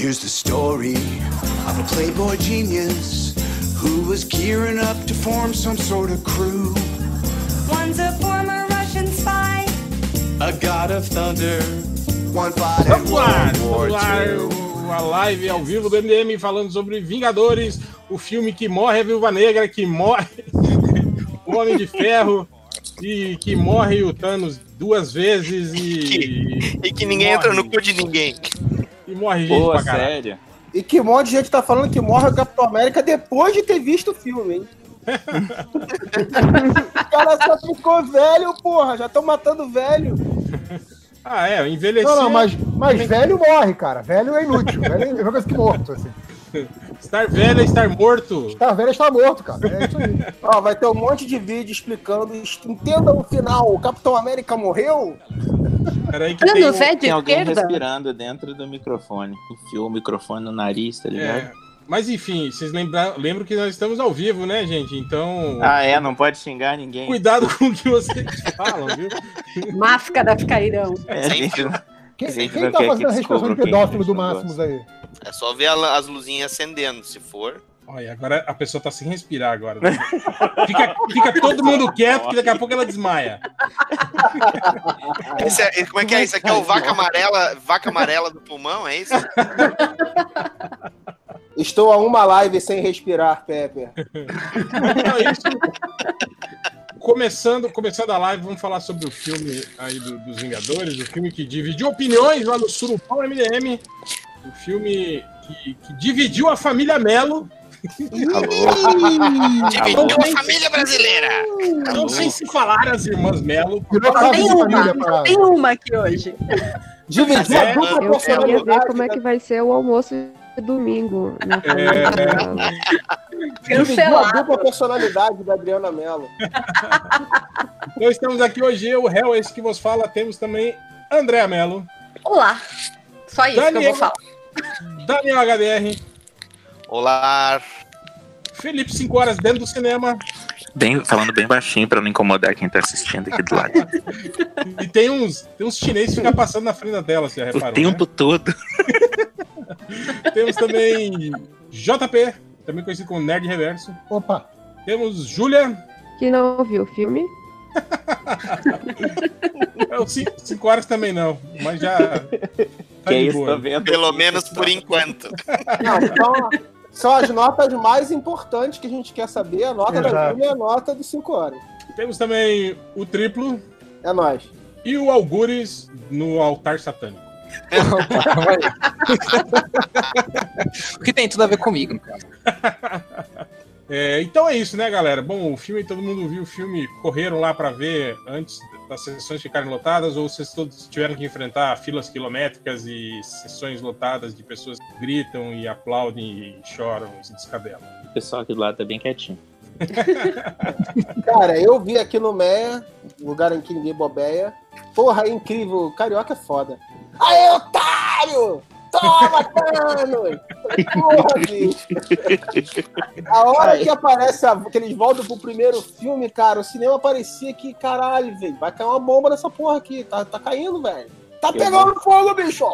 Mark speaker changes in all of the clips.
Speaker 1: Here's the story of a playboy genius who was gearing up to form some sort of crew.
Speaker 2: One's a former Russian spy.
Speaker 1: A god of thunder. One fought in
Speaker 3: Vamos lá,
Speaker 1: World War
Speaker 3: vamos lá,
Speaker 1: II.
Speaker 3: a live ao vivo do MDM falando sobre Vingadores, o filme que morre a Viúva Negra, que morre o Homem de Ferro e que morre o Thanos duas vezes e,
Speaker 4: E que ninguém entra no cu de ninguém.
Speaker 3: E morre gente
Speaker 5: Pô,
Speaker 3: pra caralho.
Speaker 5: sério?
Speaker 6: E que um monte de gente tá falando que morre o Capitão América depois de ter visto o filme, hein? o cara só ficou velho, porra. Já estão matando velho.
Speaker 3: Ah, é, envelhecer.
Speaker 7: Não, não, mas, mas velho morre, cara. Velho é inútil. Velho é a mesma coisa que morto, assim.
Speaker 3: Estar velho é estar morto.
Speaker 7: Estar velho é estar morto, cara. É isso aí.
Speaker 6: Ó, vai ter um monte de vídeo explicando. Entenda o final. O Capitão América morreu?
Speaker 3: Peraí que
Speaker 8: Não,
Speaker 3: tem um-
Speaker 8: de
Speaker 5: Tem alguém
Speaker 8: esquerda?
Speaker 5: respirando dentro do microfone. Enfiou o microfone no nariz, tá ligado?
Speaker 3: É, mas enfim, vocês lembram, lembram que nós estamos ao vivo, né, gente? Então,
Speaker 5: Ah, é? Não pode xingar ninguém.
Speaker 3: cuidado com o que vocês falam, viu?
Speaker 8: Máscara ficarão.
Speaker 5: É, gente não-
Speaker 7: Quem,
Speaker 5: gente
Speaker 7: quem
Speaker 5: não
Speaker 7: tá
Speaker 5: quer
Speaker 7: fazendo a respiração de pedófilo do Máximos aí?
Speaker 4: É só ver a- as luzinhas acendendo, se for.
Speaker 3: Olha, agora a pessoa tá sem respirar agora. Fica, fica todo mundo quieto que daqui a pouco ela desmaia.
Speaker 4: Esse é- como é que é? Isso aqui é o vaca amarela, vaca amarela do pulmão, é isso?
Speaker 6: Estou a uma live sem respirar, Pepe.
Speaker 3: É isso. Começando, começando a live, vamos falar sobre o filme aí do- dos Vingadores, o filme que dividiu opiniões lá no Surupão MDM, o filme que, que dividiu a família Melo.
Speaker 4: Dividiu a família brasileira.
Speaker 3: Não sei se falar as irmãs Melo.
Speaker 8: Tem uma, tem uma aqui hoje.
Speaker 6: Dividir
Speaker 3: É,
Speaker 6: a dupla
Speaker 9: Eu queria ver como é que vai ser o almoço de domingo
Speaker 3: É.
Speaker 6: a dupla personalidade da Adriana Mello.
Speaker 3: Então estamos aqui hoje, eu, o réu, esse que vos fala, temos também Andréa Melo,
Speaker 8: Olá. Só isso que eu
Speaker 3: Daniel.
Speaker 8: vou falar.
Speaker 3: Daniel HDR,
Speaker 4: Olá.
Speaker 3: Felipe 5 horas dentro do cinema
Speaker 5: Bem, falando bem baixinho pra não incomodar quem tá assistindo aqui do lado.
Speaker 3: e tem uns, tem uns chineses que ficam passando na frente da tela, você já
Speaker 5: o
Speaker 3: reparou,
Speaker 5: tempo todo.
Speaker 3: né? Temos também JP, também conhecido como Nerd Reverso.
Speaker 7: Opa,
Speaker 3: Temos Júlia,
Speaker 9: Que não viu o filme.
Speaker 3: é, o 5 horas também não, mas já tá
Speaker 5: que
Speaker 3: de
Speaker 5: isso,
Speaker 3: boa.
Speaker 5: tô vendo.
Speaker 4: Pelo menos por enquanto.
Speaker 6: Não, então, são as notas mais importantes que a gente quer saber. A nota da
Speaker 7: Exato.
Speaker 6: Júlia é a nota dos 5 horas.
Speaker 3: Temos também o Triplo
Speaker 6: É nóis.
Speaker 3: e o Algures no altar satânico.
Speaker 10: O que tem tudo a ver comigo, caso.
Speaker 3: É, então é isso, né, galera? Bom, o filme, todo mundo viu o filme, correram lá pra ver antes das sessões ficarem lotadas, ou vocês todos tiveram que enfrentar filas quilométricas e sessões lotadas de pessoas que gritam e aplaudem e choram e se descabelam?
Speaker 5: O pessoal aqui do lado tá bem quietinho.
Speaker 6: Cara, eu vi aqui no Meia, lugar em que ninguém bobeia. Porra, é incrível. Carioca é foda. Aê, otário! Toma, Thanos! Porra, bicho. A hora que aparece, a, que eles voltam pro primeiro filme, cara, o cinema parecia que, caralho, velho, vai cair uma bomba nessa porra aqui. Tá, tá caindo, velho. Tá pegando fogo, bicho!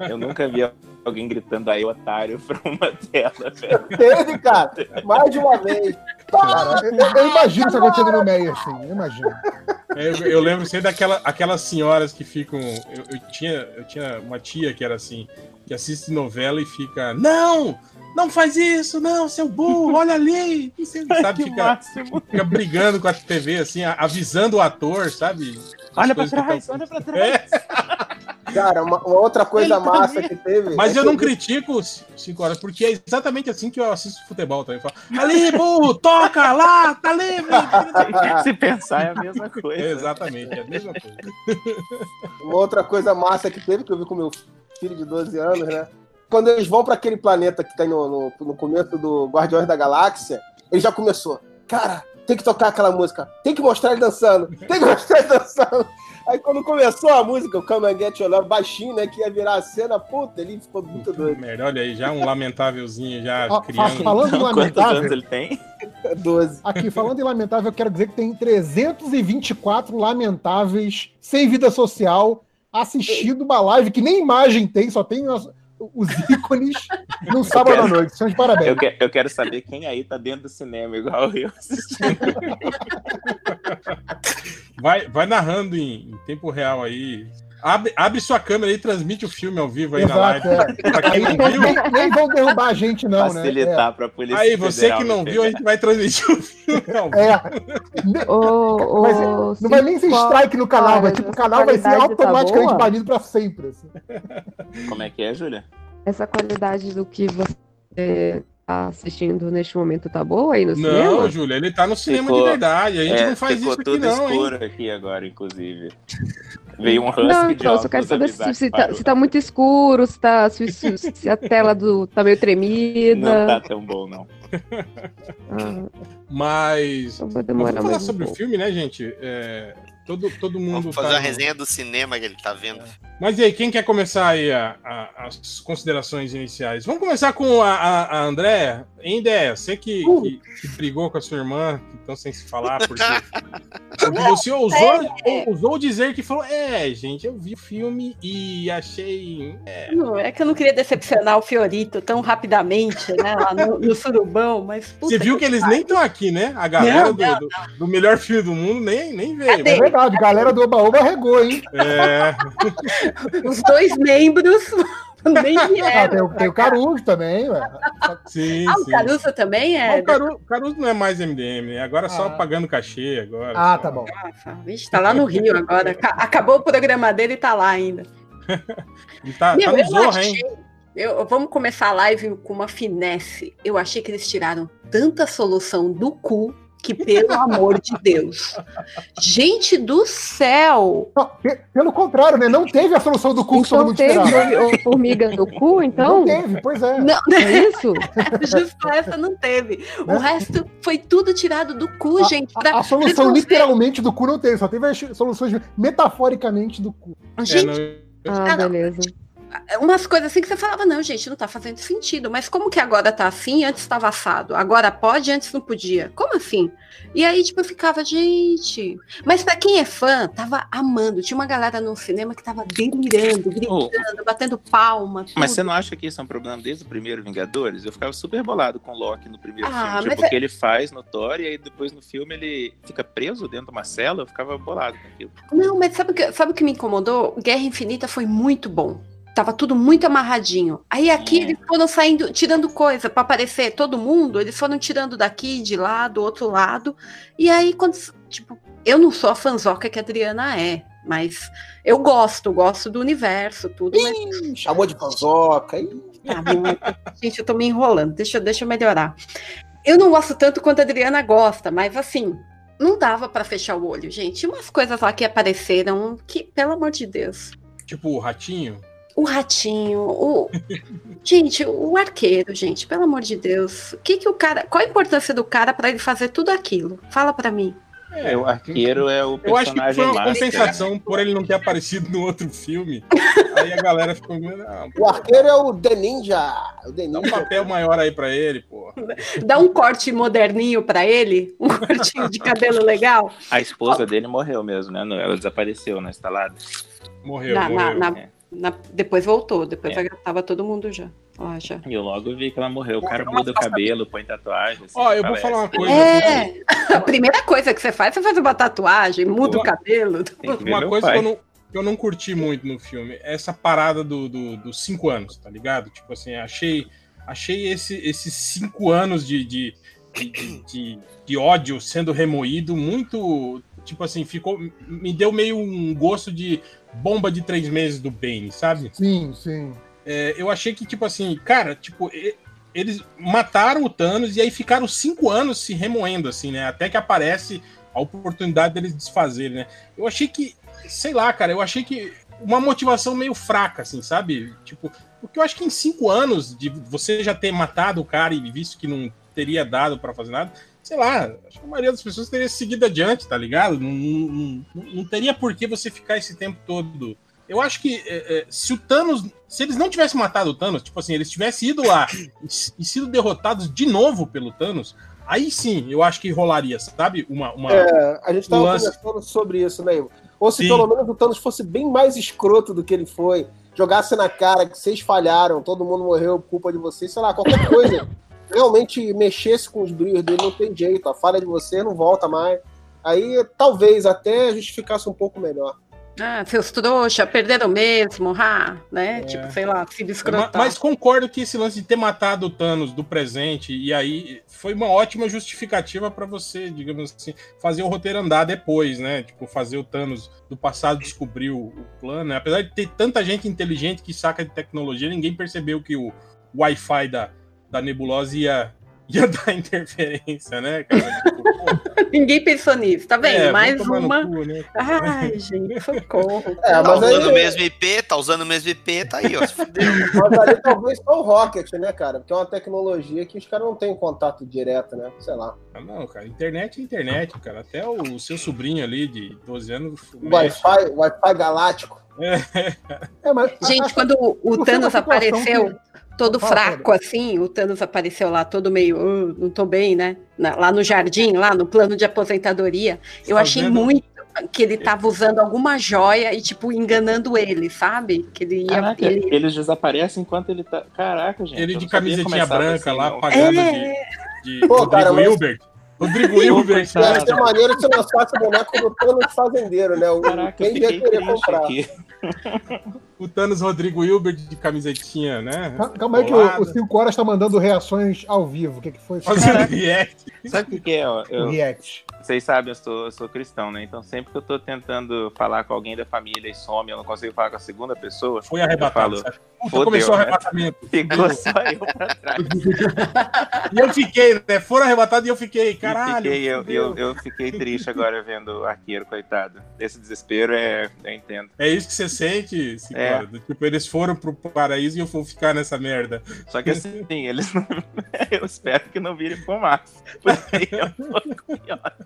Speaker 5: Eu nunca vi alguém gritando aí, otário, pra uma tela, velho.
Speaker 6: Teve, cara. Mais de uma vez.
Speaker 7: cara, eu, eu- imagino isso acontecendo no meio, assim. Eu imagino.
Speaker 3: É, Eu, eu lembro sempre daquela, aquelas senhoras que ficam. Eu, eu tinha, eu tinha uma tia que era assim, que assiste novela e fica. Não! Não faz isso, não, seu burro, olha ali! E você, sabe,
Speaker 5: Que
Speaker 3: fica, fica brigando com a TV, assim, avisando o ator, sabe?
Speaker 5: Olha pra trás,
Speaker 3: tão-
Speaker 5: olha pra trás.
Speaker 3: É,
Speaker 6: Cara, uma, uma outra coisa massa que teve.
Speaker 3: mas
Speaker 6: é
Speaker 3: eu
Speaker 6: que
Speaker 3: não critico 5 horas, porque é exatamente assim que eu assisto futebol também. Falo, ali, burro, toca lá, tá livre!
Speaker 5: Se pensar, é a mesma coisa.
Speaker 3: É, exatamente, é a mesma coisa.
Speaker 6: Uma outra coisa massa que teve, que eu vi com meu filho de 12 anos, né? Quando eles vão pra aquele planeta que tem no, no, no começo do Guardiões da Galáxia, ele já começou. Cara, tem que tocar aquela música. Tem que mostrar ele dançando. Tem que mostrar ele dançando. Aí quando começou a música, o Come and Get Your Love, baixinho, né? Que ia virar a cena, puta, ele ficou muito doido.
Speaker 3: Merda, olha aí, já um lamentávelzinho, já criando.
Speaker 7: falando em
Speaker 5: Não, quantos anos
Speaker 7: lamentável,
Speaker 5: ele tem?
Speaker 6: 12.
Speaker 7: aqui, falando em lamentável, eu quero dizer que tem 324 lamentáveis sem vida social assistindo uma live que nem imagem tem, só tem os ícones num sábado à noite. São de parabéns.
Speaker 5: Eu, que- eu quero saber quem aí tá dentro do cinema, igual eu assistindo.
Speaker 3: Vai, vai narrando em, em tempo real aí. Abre, abre sua câmera aí e transmite o filme ao vivo aí na
Speaker 7: Exato,
Speaker 3: live.
Speaker 7: é.
Speaker 3: Pra quem não viu,
Speaker 7: Nem, nem vão derrubar a gente, não, né?
Speaker 5: Facilitar pra polícia.
Speaker 3: aí você
Speaker 5: Federal
Speaker 3: que não viu, a gente vai transmitir o filme ao vivo.
Speaker 7: É. é.
Speaker 9: Ô, ô,
Speaker 7: Mas não vai nem ser strike no canal, vai,
Speaker 9: horas,
Speaker 7: tipo, o
Speaker 9: essa
Speaker 7: canal vai ser
Speaker 9: tá
Speaker 7: automaticamente
Speaker 9: boa?
Speaker 7: banido pra sempre. assim.
Speaker 5: Como é que é, Júlia?
Speaker 9: Essa qualidade do que você tá assistindo neste momento tá boa aí no
Speaker 3: Não,
Speaker 9: cinema?
Speaker 3: Júlia, ele tá no cinema
Speaker 5: Ficou-
Speaker 3: de verdade. A gente
Speaker 5: É,
Speaker 3: não faz
Speaker 5: ficou
Speaker 3: isso aqui,
Speaker 5: tudo
Speaker 3: não, hein?
Speaker 5: escuro aqui agora, inclusive. Veio um husky
Speaker 9: Não,
Speaker 5: de
Speaker 9: então, eu só quero saber se, se, tá, se tá muito escuro, se, tá, se, se- se a tela do, tá meio
Speaker 5: Não
Speaker 9: tremida.
Speaker 5: tá tão bom, não.
Speaker 9: Ah,
Speaker 3: Mas.
Speaker 9: então
Speaker 3: vamos falar
Speaker 9: um
Speaker 3: sobre o filme, né, gente? É, todo, todo mundo.
Speaker 4: Vamos fazer
Speaker 3: tá
Speaker 4: uma
Speaker 3: no-
Speaker 4: resenha do cinema que ele tá vendo.
Speaker 3: Mas e aí, quem quer começar aí a- a- as considerações iniciais? Vamos começar com a, a, a Andréa. Em ideia, você que, que, que brigou com a sua irmã, que estão sem se falar, porque, porque você ousou, ousou dizer que falou: É, gente, eu vi o filme e achei. é,
Speaker 8: Não, é que eu não queria decepcionar o Fiorito tão rapidamente, né? Lá no, no surubão, mas. puta
Speaker 3: Você viu que eles nem estão aqui, né? A galera do, do, do melhor filme do mundo nem, nem veio.
Speaker 8: Cadê?
Speaker 7: É verdade, galera do Oba-Oba regou, hein?
Speaker 3: É,
Speaker 8: Os dois membros nem
Speaker 7: Ah,
Speaker 8: vieram.
Speaker 7: tem, o- tem o Caruso também, ué.
Speaker 3: sim,
Speaker 8: Ah, o
Speaker 3: sim.
Speaker 8: Caruso também é.
Speaker 3: Mas o Caruso, Caruso não é mais MDM, né? Agora é só
Speaker 7: Ah.
Speaker 3: pagando cachê. Agora,
Speaker 7: Ah,
Speaker 3: só-
Speaker 7: tá bom.
Speaker 8: Vixe, tá lá no Rio agora. Aca- Acabou o programa dele e tá lá ainda.
Speaker 3: Ele tá,
Speaker 8: Meu,
Speaker 3: tá no
Speaker 8: eu
Speaker 3: Zorra,
Speaker 8: achei-
Speaker 3: hein?
Speaker 8: Eu, vamos começar a live com uma finesse. Eu achei que eles tiraram tanta solução do cu que, pelo amor de Deus. Gente do céu!
Speaker 7: Não, pe- pelo contrário, né? Não teve a solução do cu que todo
Speaker 9: Então
Speaker 7: mundo
Speaker 9: teve o formiga do cu,
Speaker 7: Não
Speaker 9: então?
Speaker 7: teve, pois é.
Speaker 8: Não,
Speaker 9: É isso?
Speaker 8: justo essa não teve. O
Speaker 7: Né?
Speaker 8: resto foi tudo tirado do cu, gente. pra
Speaker 7: A, a solução literalmente do cu não teve, só teve as soluções metaforicamente do cu.
Speaker 8: Gente,
Speaker 3: É, não-
Speaker 9: Ah,
Speaker 8: não.
Speaker 9: beleza.
Speaker 8: Umas coisas assim que você falava, não, gente, não tá fazendo sentido. Mas como que agora tá assim? Antes estava assado. Agora pode, antes não podia. Como assim? E aí, tipo, eu ficava, gente. Mas pra quem é fã, tava amando. Tinha uma galera no cinema que tava delirando, gritando,
Speaker 5: Oh,
Speaker 8: batendo palma.
Speaker 5: mas
Speaker 8: tudo.
Speaker 5: você não acha que isso é um problema desde o primeiro Vingadores? Eu ficava super bolado com o Loki no primeiro
Speaker 8: Ah,
Speaker 5: filme. Tipo,
Speaker 8: mas é-
Speaker 5: que ele faz no Thor e aí depois no filme ele fica preso dentro de uma cela. Eu ficava bolado com aquilo.
Speaker 8: Não, mas sabe o que, sabe o que me incomodou? Guerra Infinita foi muito bom. Tava tudo muito amarradinho. Aí aqui
Speaker 5: É.
Speaker 8: eles foram saindo, tirando coisa pra aparecer todo mundo, eles foram tirando daqui, de lá, do outro lado. E aí, quando. Tipo, eu não sou a fanzoca que a Adriana é, mas eu gosto, gosto do universo, tudo, mas.
Speaker 6: Ih, chamou de
Speaker 8: Tá bom. Gente, eu tô me enrolando. Deixa, eu- deixa eu melhorar. Eu não gosto tanto quanto a Adriana gosta, mas assim, não dava pra fechar o olho, gente. Tinha umas coisas lá que apareceram que, pelo amor de Deus.
Speaker 3: Tipo o Ratinho.
Speaker 8: O ratinho, o. gente, o arqueiro, gente, pelo amor de Deus. O que que o cara. Qual a importância do cara pra ele fazer tudo aquilo? Fala pra mim.
Speaker 3: É,
Speaker 5: o arqueiro é o
Speaker 3: Eu acho que
Speaker 5: personagem
Speaker 3: foi uma
Speaker 5: master.
Speaker 3: compensação por ele não ter aparecido no outro filme. Aí a galera ficou. Não,
Speaker 6: O arqueiro é o The Ninja. O The
Speaker 3: dá um
Speaker 6: Ninja.
Speaker 3: papel maior aí pra ele, pô.
Speaker 8: Dá um corte moderninho pra ele, um cortinho de cabelo legal.
Speaker 5: A esposa dele morreu mesmo, né? Ela desapareceu na instalada.
Speaker 3: Morreu,
Speaker 8: Na- na-
Speaker 3: morreu.
Speaker 8: na-
Speaker 5: É.
Speaker 8: Na- depois voltou, depois
Speaker 5: É.
Speaker 8: tava todo mundo já. Lá já.
Speaker 5: E eu logo vi que ela morreu. O cara muda o cabelo, põe tatuagem. assim,
Speaker 3: Ó, eu vou falar uma coisa.
Speaker 8: É, a primeira coisa que você faz, você faz uma tatuagem, muda o cabelo.
Speaker 3: Uma coisa
Speaker 5: pai.
Speaker 3: que eu, não, que eu não curti muito no filme, é essa parada do, do- dos cinco anos, tá ligado? Tipo assim, achei, achei esse, esses cinco anos de, de, de, de- de- de ódio sendo remoído muito. Tipo assim, ficou. Me deu meio um gosto de bomba de três meses do Bane, sabe?
Speaker 7: Sim, sim.
Speaker 3: É, eu achei que, tipo assim, cara, tipo, eles mataram o Thanos e aí ficaram cinco anos se remoendo, assim, né? Até que aparece a oportunidade deles desfazerem, né? Eu achei que, sei lá, cara, eu achei que uma motivação meio fraca, assim, sabe? Tipo, porque eu acho que em cinco anos de você já ter matado o cara e visto que não teria dado pra fazer nada, sei lá, acho que a maioria das pessoas teria seguido adiante, tá ligado? Não, não, não- não teria por que você ficar esse tempo todo. Eu acho que é, é, se o Thanos. Se eles não tivessem matado o Thanos, tipo assim, eles tivessem ido lá e, sido derrotados de novo pelo Thanos, aí sim eu acho que rolaria, sabe? Uma. uma...
Speaker 6: É, a gente tava
Speaker 3: lance.
Speaker 6: conversando sobre isso, né? Ou se
Speaker 3: Sim.
Speaker 6: pelo menos o Thanos fosse bem mais escroto do que ele foi. jogasse na cara que vocês falharam, todo mundo morreu por culpa de vocês, sei lá, qualquer coisa. realmente mexesse com os brilhos dele, não tem jeito. A falha de você não volta mais. Aí talvez até justificasse um pouco melhor.
Speaker 8: Ah, seus trouxa, perderam mesmo, ha, né?
Speaker 3: É.
Speaker 8: Tipo, sei lá, se
Speaker 3: Ma-
Speaker 8: escrotar.
Speaker 3: Mas concordo que esse lance de ter matado o Thanos do presente, e aí foi uma ótima justificativa pra você, digamos assim, fazer o roteiro andar depois, né? Tipo, fazer o Thanos do passado descobrir o, o plano. né? Apesar de ter tanta gente inteligente que saca de tecnologia, ninguém percebeu que o Wi-Fi da, da nebulosa ia, ia dar interferência, né, cara? Tipo,
Speaker 8: Ninguém pensou nisso, tá vendo?
Speaker 3: é,
Speaker 8: Mais uma.
Speaker 3: cu, né?
Speaker 8: Ai, gente, socorro.
Speaker 6: É,
Speaker 4: Tá
Speaker 6: mas
Speaker 4: usando o
Speaker 6: aí,
Speaker 4: mesmo IP, tá usando o mesmo IP, tá aí, ó.
Speaker 6: mas ali talvez só o Rocket, né, cara? Porque é uma tecnologia que os caras não têm contato direto, né? Sei lá.
Speaker 3: Ah, Não, cara, internet é internet, cara. Até o seu sobrinho ali de 12 anos.
Speaker 6: Wi-Fi, Wi-Fi galáctico.
Speaker 7: É, mas,
Speaker 8: Gente,
Speaker 7: a-
Speaker 8: quando o
Speaker 7: foi
Speaker 8: Thanos apareceu,
Speaker 7: que-
Speaker 8: todo
Speaker 7: Fala,
Speaker 8: fraco assim, o Thanos apareceu lá todo meio, "Ah, não tô bem, né? Na- lá no jardim, lá no plano de aposentadoria. Eu achei muito que ele tava usando alguma joia e, tipo, enganando ele, sabe? Que ele ia.
Speaker 5: Caraca,
Speaker 8: ele-
Speaker 5: eles desaparecem enquanto ele tá. Caraca, gente.
Speaker 3: Ele de camisetinha
Speaker 5: começava
Speaker 3: branca
Speaker 5: assim,
Speaker 3: lá,
Speaker 5: não.
Speaker 3: pagando
Speaker 8: É.
Speaker 3: de, de
Speaker 6: Pô,
Speaker 3: Rodrigo
Speaker 6: cara, mas-
Speaker 3: Hilbert. Rodrigo Hilbert.
Speaker 6: Ia ser maneiro se lançasse o boneco do Thanos fazendeiro, né? O,
Speaker 5: Caraca, eu
Speaker 6: quem ia querer comprar.
Speaker 3: o Thanos Rodrigo Hilbert de camisetinha, né?
Speaker 7: Cal- Calma aí que o, o 5 horas tá mandando reações ao vivo. O que, que foi?
Speaker 3: Fazendo react.
Speaker 5: Sabe o que, é? Ó?
Speaker 7: O
Speaker 5: Eu,
Speaker 7: react.
Speaker 5: vocês sabem, eu sou, eu sou cristão, né? Então sempre que eu tô tentando falar com alguém da família e some, eu não consigo falar com a segunda pessoa,
Speaker 3: Foi arrebatado.
Speaker 5: Falo,
Speaker 3: sabe? Puta,
Speaker 5: fodeu,
Speaker 3: começou o
Speaker 5: né?
Speaker 3: arrebatamento.
Speaker 5: ficou só eu pra trás.
Speaker 3: E eu fiquei, né? Foram arrebatados e eu fiquei,
Speaker 5: E
Speaker 3: caralho.
Speaker 5: fiquei, eu, eu, eu fiquei triste agora vendo o arqueiro, coitado. Esse desespero é. Eu entendo.
Speaker 3: É isso que você sente, Cicora?
Speaker 5: É.
Speaker 3: Do Tipo, eles foram pro paraíso e eu vou ficar nessa merda.
Speaker 5: Só que assim, eles não. Eu espero que não virem fumaça. Porque eu tô pior.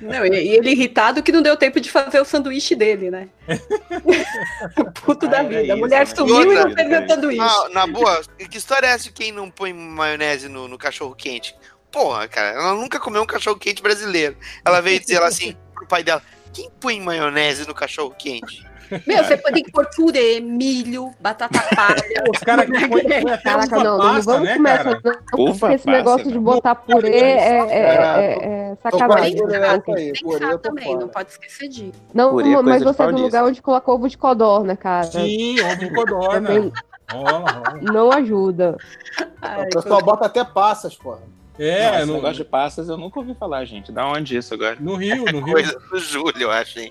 Speaker 8: Não, e, ele irritado que não deu tempo de fazer o sanduíche dele, né? Puto da
Speaker 5: Ah,
Speaker 8: vida. a
Speaker 5: isso,
Speaker 8: mulher
Speaker 5: né?
Speaker 8: sumiu e não fez o sanduíche.
Speaker 4: Na, na boa, que história é essa de quem não põe maionese no, no cachorro quente? Porra, cara, ela nunca comeu um cachorro quente brasileiro. Ela veio dizer lá assim pro pai dela: quem põe maionese no cachorro quente?
Speaker 8: Meu, você tem que pôr purê, milho, batata palha.
Speaker 3: Os caras que põem
Speaker 9: Caraca, não, não
Speaker 3: passa,
Speaker 9: vamos
Speaker 3: né,
Speaker 9: começar. Não, porque esse
Speaker 5: passa,
Speaker 9: negócio de
Speaker 5: não.
Speaker 9: botar purê é, é, é, é sacanagem.
Speaker 8: tem que pensar também, não pode esquecer disso.
Speaker 9: Não,
Speaker 5: Purê é
Speaker 9: mas você é do lugar onde coloca ovo de codorna, cara.
Speaker 3: Sim, ovo de codorna.
Speaker 9: Não ajuda.
Speaker 8: Ai,
Speaker 6: O pessoal bota até passas, porra.
Speaker 3: É,
Speaker 5: Esse
Speaker 3: no,
Speaker 5: negócio de passas eu nunca ouvi falar, gente. Da onde isso agora?
Speaker 3: no Rio, no Rio.
Speaker 4: Coisa do Júlio, eu acho, hein?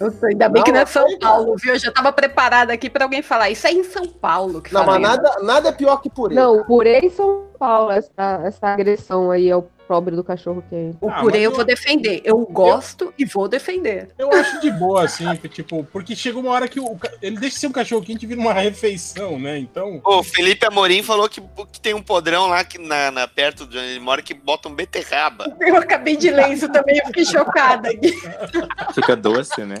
Speaker 8: Nossa, ainda bem
Speaker 6: Não,
Speaker 8: que não é São
Speaker 6: cara.
Speaker 8: Paulo, viu? Eu já tava preparada aqui pra alguém falar. Isso é em São Paulo que
Speaker 6: Não, mas nada, nada é pior que purê.
Speaker 9: Não, purê em São Paulo, essa, essa agressão aí ao pobre do cachorro quente.
Speaker 8: O
Speaker 3: Ah,
Speaker 8: purê eu
Speaker 3: eu-
Speaker 8: vou defender. Eu gosto e vou defender.
Speaker 3: Eu acho de boa, assim, que, tipo, porque chega uma hora que o, ele deixa de ser um cachorro quente e vira uma refeição, né? Então.
Speaker 4: O Felipe Amorim falou que, que tem um podrão lá que na, na- perto de onde ele mora que bota um beterraba.
Speaker 8: Eu acabei de ler isso também, eu fiquei chocada. aqui.
Speaker 5: Fica doce, né?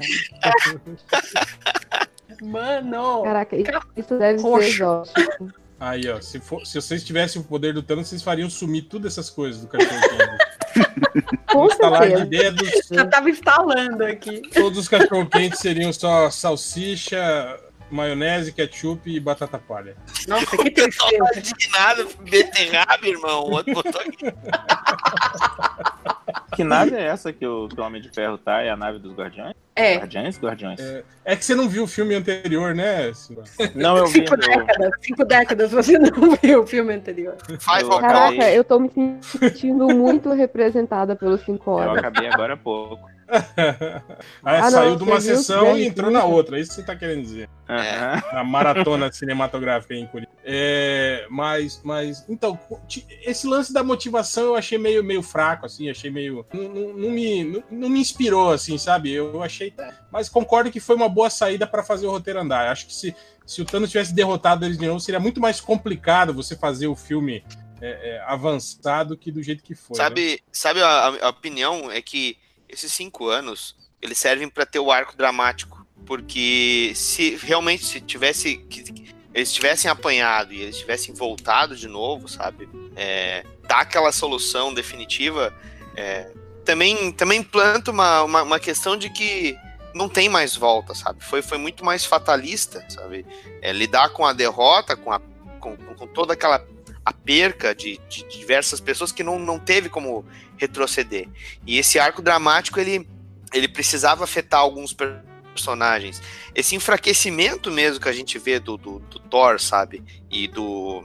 Speaker 8: Mano.
Speaker 9: Caraca, isso deve
Speaker 8: Roxo.
Speaker 9: ser exótico.
Speaker 3: Aí, ó, se, for- se vocês tivessem o poder do Thanos, vocês fariam sumir todas essas coisas do cachorro quente.
Speaker 9: Com
Speaker 3: Instalar de dedos,
Speaker 8: Já tava instalando aqui.
Speaker 3: todos os cachorro quentes seriam só salsicha, maionese, ketchup e batata palha.
Speaker 8: Nossa, que
Speaker 4: O pessoal tá
Speaker 8: tristeza.
Speaker 4: indignado, beterraba, irmão. O outro botou aqui.
Speaker 5: Que nave é essa que o, que o Homem de Ferro tá? É a nave dos Guardiões?
Speaker 8: É,
Speaker 5: Guardiões? Guardiões.
Speaker 3: É que você não viu o filme anterior, né?
Speaker 5: Não, eu vi.
Speaker 8: cinco
Speaker 5: Eu,
Speaker 8: décadas, cinco décadas, você não viu o filme anterior.
Speaker 4: Vai,
Speaker 5: Eu-
Speaker 4: Vocal.
Speaker 9: Caraca, eu tô me sentindo muito representada pelos 5
Speaker 5: eu
Speaker 9: horas.
Speaker 5: acabei agora há pouco.
Speaker 3: Aí
Speaker 9: Ah,
Speaker 3: saiu
Speaker 9: não,
Speaker 3: de uma sessão e entrou na outra. É isso que você tá querendo dizer.
Speaker 5: Aham.
Speaker 3: Na maratona cinematográfica em Curitiba. É, mas, mas, então, esse lance da motivação eu achei meio, meio fraco, assim, achei meio. Não, não- não me, não, não me inspirou, assim, sabe? Eu achei. Mas concordo que foi uma boa saída para fazer o roteiro andar. Acho que se, se o Thanos tivesse derrotado eles de novo, seria muito mais complicado você fazer o filme é, é, avançado que do jeito que foi. né?
Speaker 4: Sabe, sabe a, a opinião é que esses cinco anos eles servem para ter o arco dramático, porque se realmente se tivesse que, eles tivessem apanhado e eles tivessem voltado de novo, sabe, é, dar aquela solução definitiva, é, também também planta uma, uma, uma questão de que não tem mais volta, sabe? Foi, foi muito mais fatalista, sabe? É, lidar com a derrota, com, a, com, com toda aquela a perca de, de diversas pessoas que não, não teve como retroceder. E esse arco dramático, ele, ele precisava afetar alguns personagens. Esse enfraquecimento mesmo que a gente vê do, do, do Thor, sabe? E do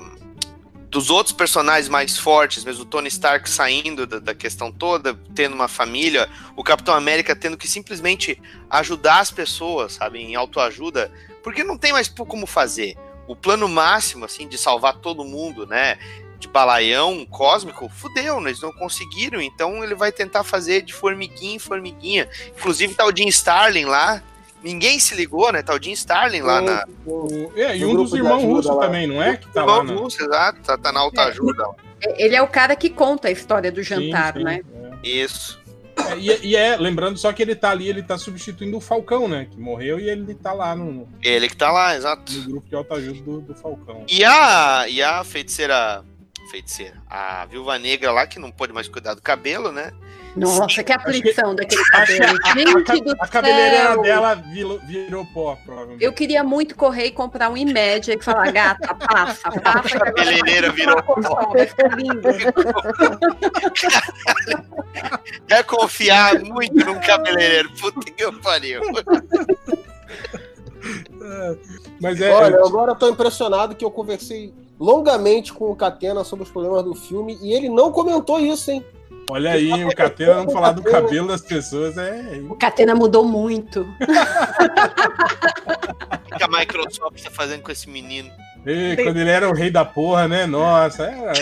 Speaker 4: dos outros personagens mais fortes, mesmo o Tony Stark saindo da, da, questão toda, tendo uma família, o Capitão América tendo que simplesmente ajudar as pessoas, sabe, em autoajuda, porque não tem mais como fazer. O plano máximo, assim, de salvar todo mundo, né, de balaião cósmico, fudeu, né, eles não conseguiram, então ele vai tentar fazer de formiguinha em formiguinha. Inclusive tá o Jim Starlin lá, Ninguém se ligou, né? Tá o Jim Starlin lá na.
Speaker 3: O, é, e um dos irmãos russos também, não é? Que tá
Speaker 4: Irmão
Speaker 3: lá na...
Speaker 4: russo, exato, tá, tá na alta ajuda.
Speaker 8: Ele é o cara que conta a história do jantar,
Speaker 3: Sim, sim,
Speaker 8: né?
Speaker 4: Isso.
Speaker 3: É, e, e é, lembrando só que ele tá ali, ele tá substituindo o Falcão, né? Que morreu e ele tá lá no,
Speaker 4: Ele que tá lá, exato.
Speaker 3: no grupo de autoajuda do, do Falcão.
Speaker 4: E a, e a feiticeira. Feiticeira. A viúva negra lá, que não pôde mais cuidar do cabelo, né?
Speaker 8: Nossa, que aflição daquele cabelo.
Speaker 3: a,
Speaker 8: Gente
Speaker 3: a, a cabeleireira dela virou, virou pó, provavelmente.
Speaker 8: Eu queria muito correr e comprar um Imédia e falar, gata, passa, passa.
Speaker 4: A cabeleireira virou pó.
Speaker 8: Vai ficar lindo.
Speaker 4: Quer confiar muito num cabeleireiro. Puta que eu pariu.
Speaker 3: Mas é.
Speaker 6: Olha,
Speaker 3: é-
Speaker 6: agora eu tô impressionado que eu conversei longamente com o Catena sobre os problemas do filme e ele não comentou isso, hein?
Speaker 3: Olha aí, o Catena não falar do cabelo das pessoas é.
Speaker 8: O Catena mudou muito.
Speaker 4: O que a Microsoft tá fazendo com esse menino?
Speaker 3: E quando ele era o rei da porra, né? Nossa, era.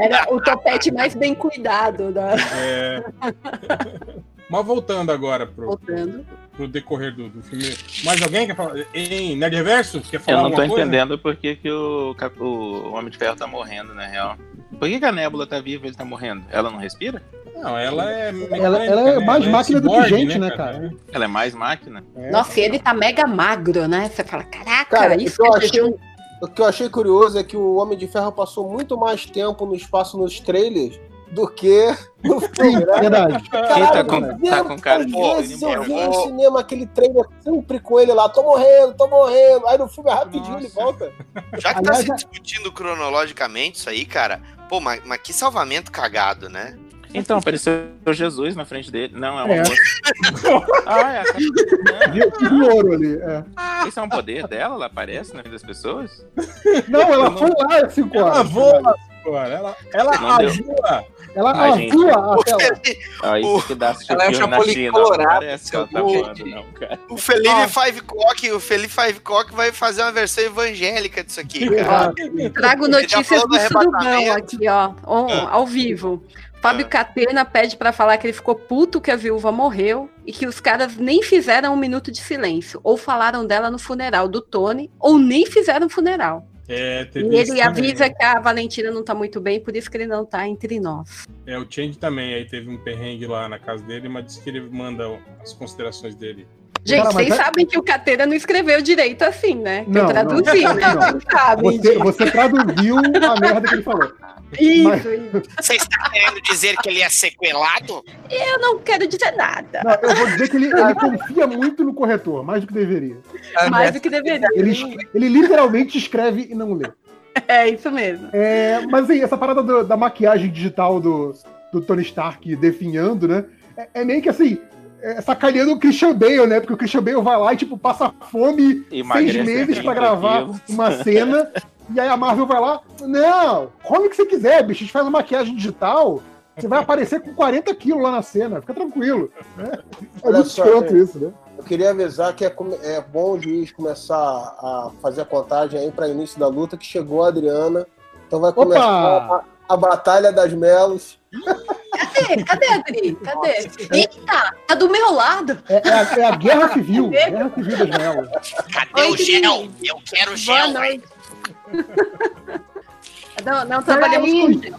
Speaker 8: Era o topete mais bem cuidado da.
Speaker 3: é. Mas voltando agora pro,
Speaker 8: Voltando.
Speaker 3: pro decorrer do, do filme. Mais alguém quer falar? Em Nerd Reverso? Quer
Speaker 5: Eu
Speaker 3: falar
Speaker 5: não tô entendendo por que, que o, o Homem de Ferro tá morrendo, na real. Por que, que a Nébula tá viva e ele tá morrendo? Ela não respira?
Speaker 3: Não, ela é.
Speaker 7: Ela- ela é mais máquina do que gente, né, cara?
Speaker 5: Ela é mais máquina?
Speaker 8: Nossa, e ele tá mega magro, né? Você fala, caraca,
Speaker 6: Cara,
Speaker 8: isso
Speaker 6: o que eu
Speaker 8: é
Speaker 6: achei-
Speaker 8: jejum.
Speaker 6: O que eu achei curioso é que o Homem de Ferro passou muito mais tempo no espaço nos trailers do que no filme, né?
Speaker 7: verdade.
Speaker 6: Caralho,
Speaker 5: tá com- tá com cara de
Speaker 6: vezes eu vi no cinema aquele trailer sempre com ele lá, tô morrendo, tô morrendo. Aí no filme rapidinho ele
Speaker 3: Nossa.
Speaker 6: volta.
Speaker 4: Já que tá
Speaker 7: Aliás,
Speaker 4: se
Speaker 7: já-
Speaker 4: discutindo cronologicamente isso aí, cara, pô, mas, mas que salvamento cagado, né?
Speaker 5: Então, apareceu Jesus na frente dele. Não, é uma
Speaker 7: É.
Speaker 5: moça. Ah, é a Capitã.
Speaker 7: Viu viu o ouro ali. é.
Speaker 5: Esse é um poder dela? Ela aparece na vida das pessoas?
Speaker 7: Não, ela
Speaker 5: não-
Speaker 7: foi lá às 5
Speaker 3: Ela
Speaker 7: horas.
Speaker 3: voa, agora. Ela, ela
Speaker 5: Não deu.
Speaker 3: voa.
Speaker 7: Ela
Speaker 5: Ah, gente.
Speaker 7: voa a tela.
Speaker 5: Isso
Speaker 4: O-
Speaker 5: que dá
Speaker 10: Ela é um
Speaker 5: China.
Speaker 10: colorado,
Speaker 5: tá
Speaker 10: seu
Speaker 5: voando,
Speaker 10: gente.
Speaker 5: não, cara.
Speaker 4: O Felipe
Speaker 3: Ah.
Speaker 4: Five Cock, o Felipe Five Cock vai fazer uma versão evangélica disso aqui, cara.
Speaker 8: Trago
Speaker 4: já
Speaker 8: notícias do
Speaker 4: do
Speaker 8: aqui, ó, on-
Speaker 4: Ah.
Speaker 8: ao vivo. Fábio
Speaker 4: Ah.
Speaker 8: Catena pede pra falar que ele ficou puto que a viúva morreu e que os caras nem fizeram um minuto de silêncio. Ou falaram dela no funeral do Tony, ou nem fizeram funeral.
Speaker 3: É,
Speaker 8: E ele avisa que a Valentina não tá muito bem, por isso que ele não tá entre nós.
Speaker 3: É, o Change também. Aí teve um perrengue lá na casa dele, mas disse que ele manda as considerações dele.
Speaker 8: Gente,
Speaker 7: Cara,
Speaker 8: vocês
Speaker 7: é-
Speaker 8: sabem que o Catena não escreveu direito assim, né? Que
Speaker 7: Não,
Speaker 8: eu traduzi,
Speaker 7: não,
Speaker 8: né?
Speaker 7: não.
Speaker 8: Vocês sabem
Speaker 7: Você, você traduziu a merda que ele falou.
Speaker 8: Isso,
Speaker 7: mas-
Speaker 8: isso.
Speaker 4: Você está querendo dizer que ele é sequelado?
Speaker 8: Eu não quero dizer nada.
Speaker 7: Não, eu vou dizer que ele, ele confia muito no corretor, mais do que deveria.
Speaker 8: Mais do que deveria.
Speaker 7: Ele, ele literalmente escreve e não lê.
Speaker 8: É isso mesmo.
Speaker 7: É, mas assim, essa parada do- da maquiagem digital do, do Tony Stark definhando, né? É, é meio que assim, é, sacaneando o Christian Bale, né? Porque o Christian Bale vai lá e, tipo, passa fome
Speaker 5: Emagrece
Speaker 7: seis meses
Speaker 5: 30
Speaker 7: pra gravar
Speaker 5: quilos.
Speaker 7: uma cena. e aí a Marvel vai lá, não, come o que você quiser, bicho, a gente faz uma maquiagem digital. Você vai aparecer com 40 quilos lá na cena, fica tranquilo. né? É muito escroto
Speaker 6: é.
Speaker 7: isso, né?
Speaker 6: Eu queria avisar que é, é bom o juiz começar a fazer a contagem aí para início da luta, que chegou a Adriana. Então vai começar a, a Batalha das Melos.
Speaker 8: Cadê? Cadê, Adri? Cadê? Eita, tá do meu lado.
Speaker 7: É, é a, é a guerra civil, guerra civil das Melas.
Speaker 4: Cadê
Speaker 8: Oi,
Speaker 4: o gel? Eu quero
Speaker 8: Boa
Speaker 4: gel.
Speaker 8: noite. Não, não trabalhamos com gel.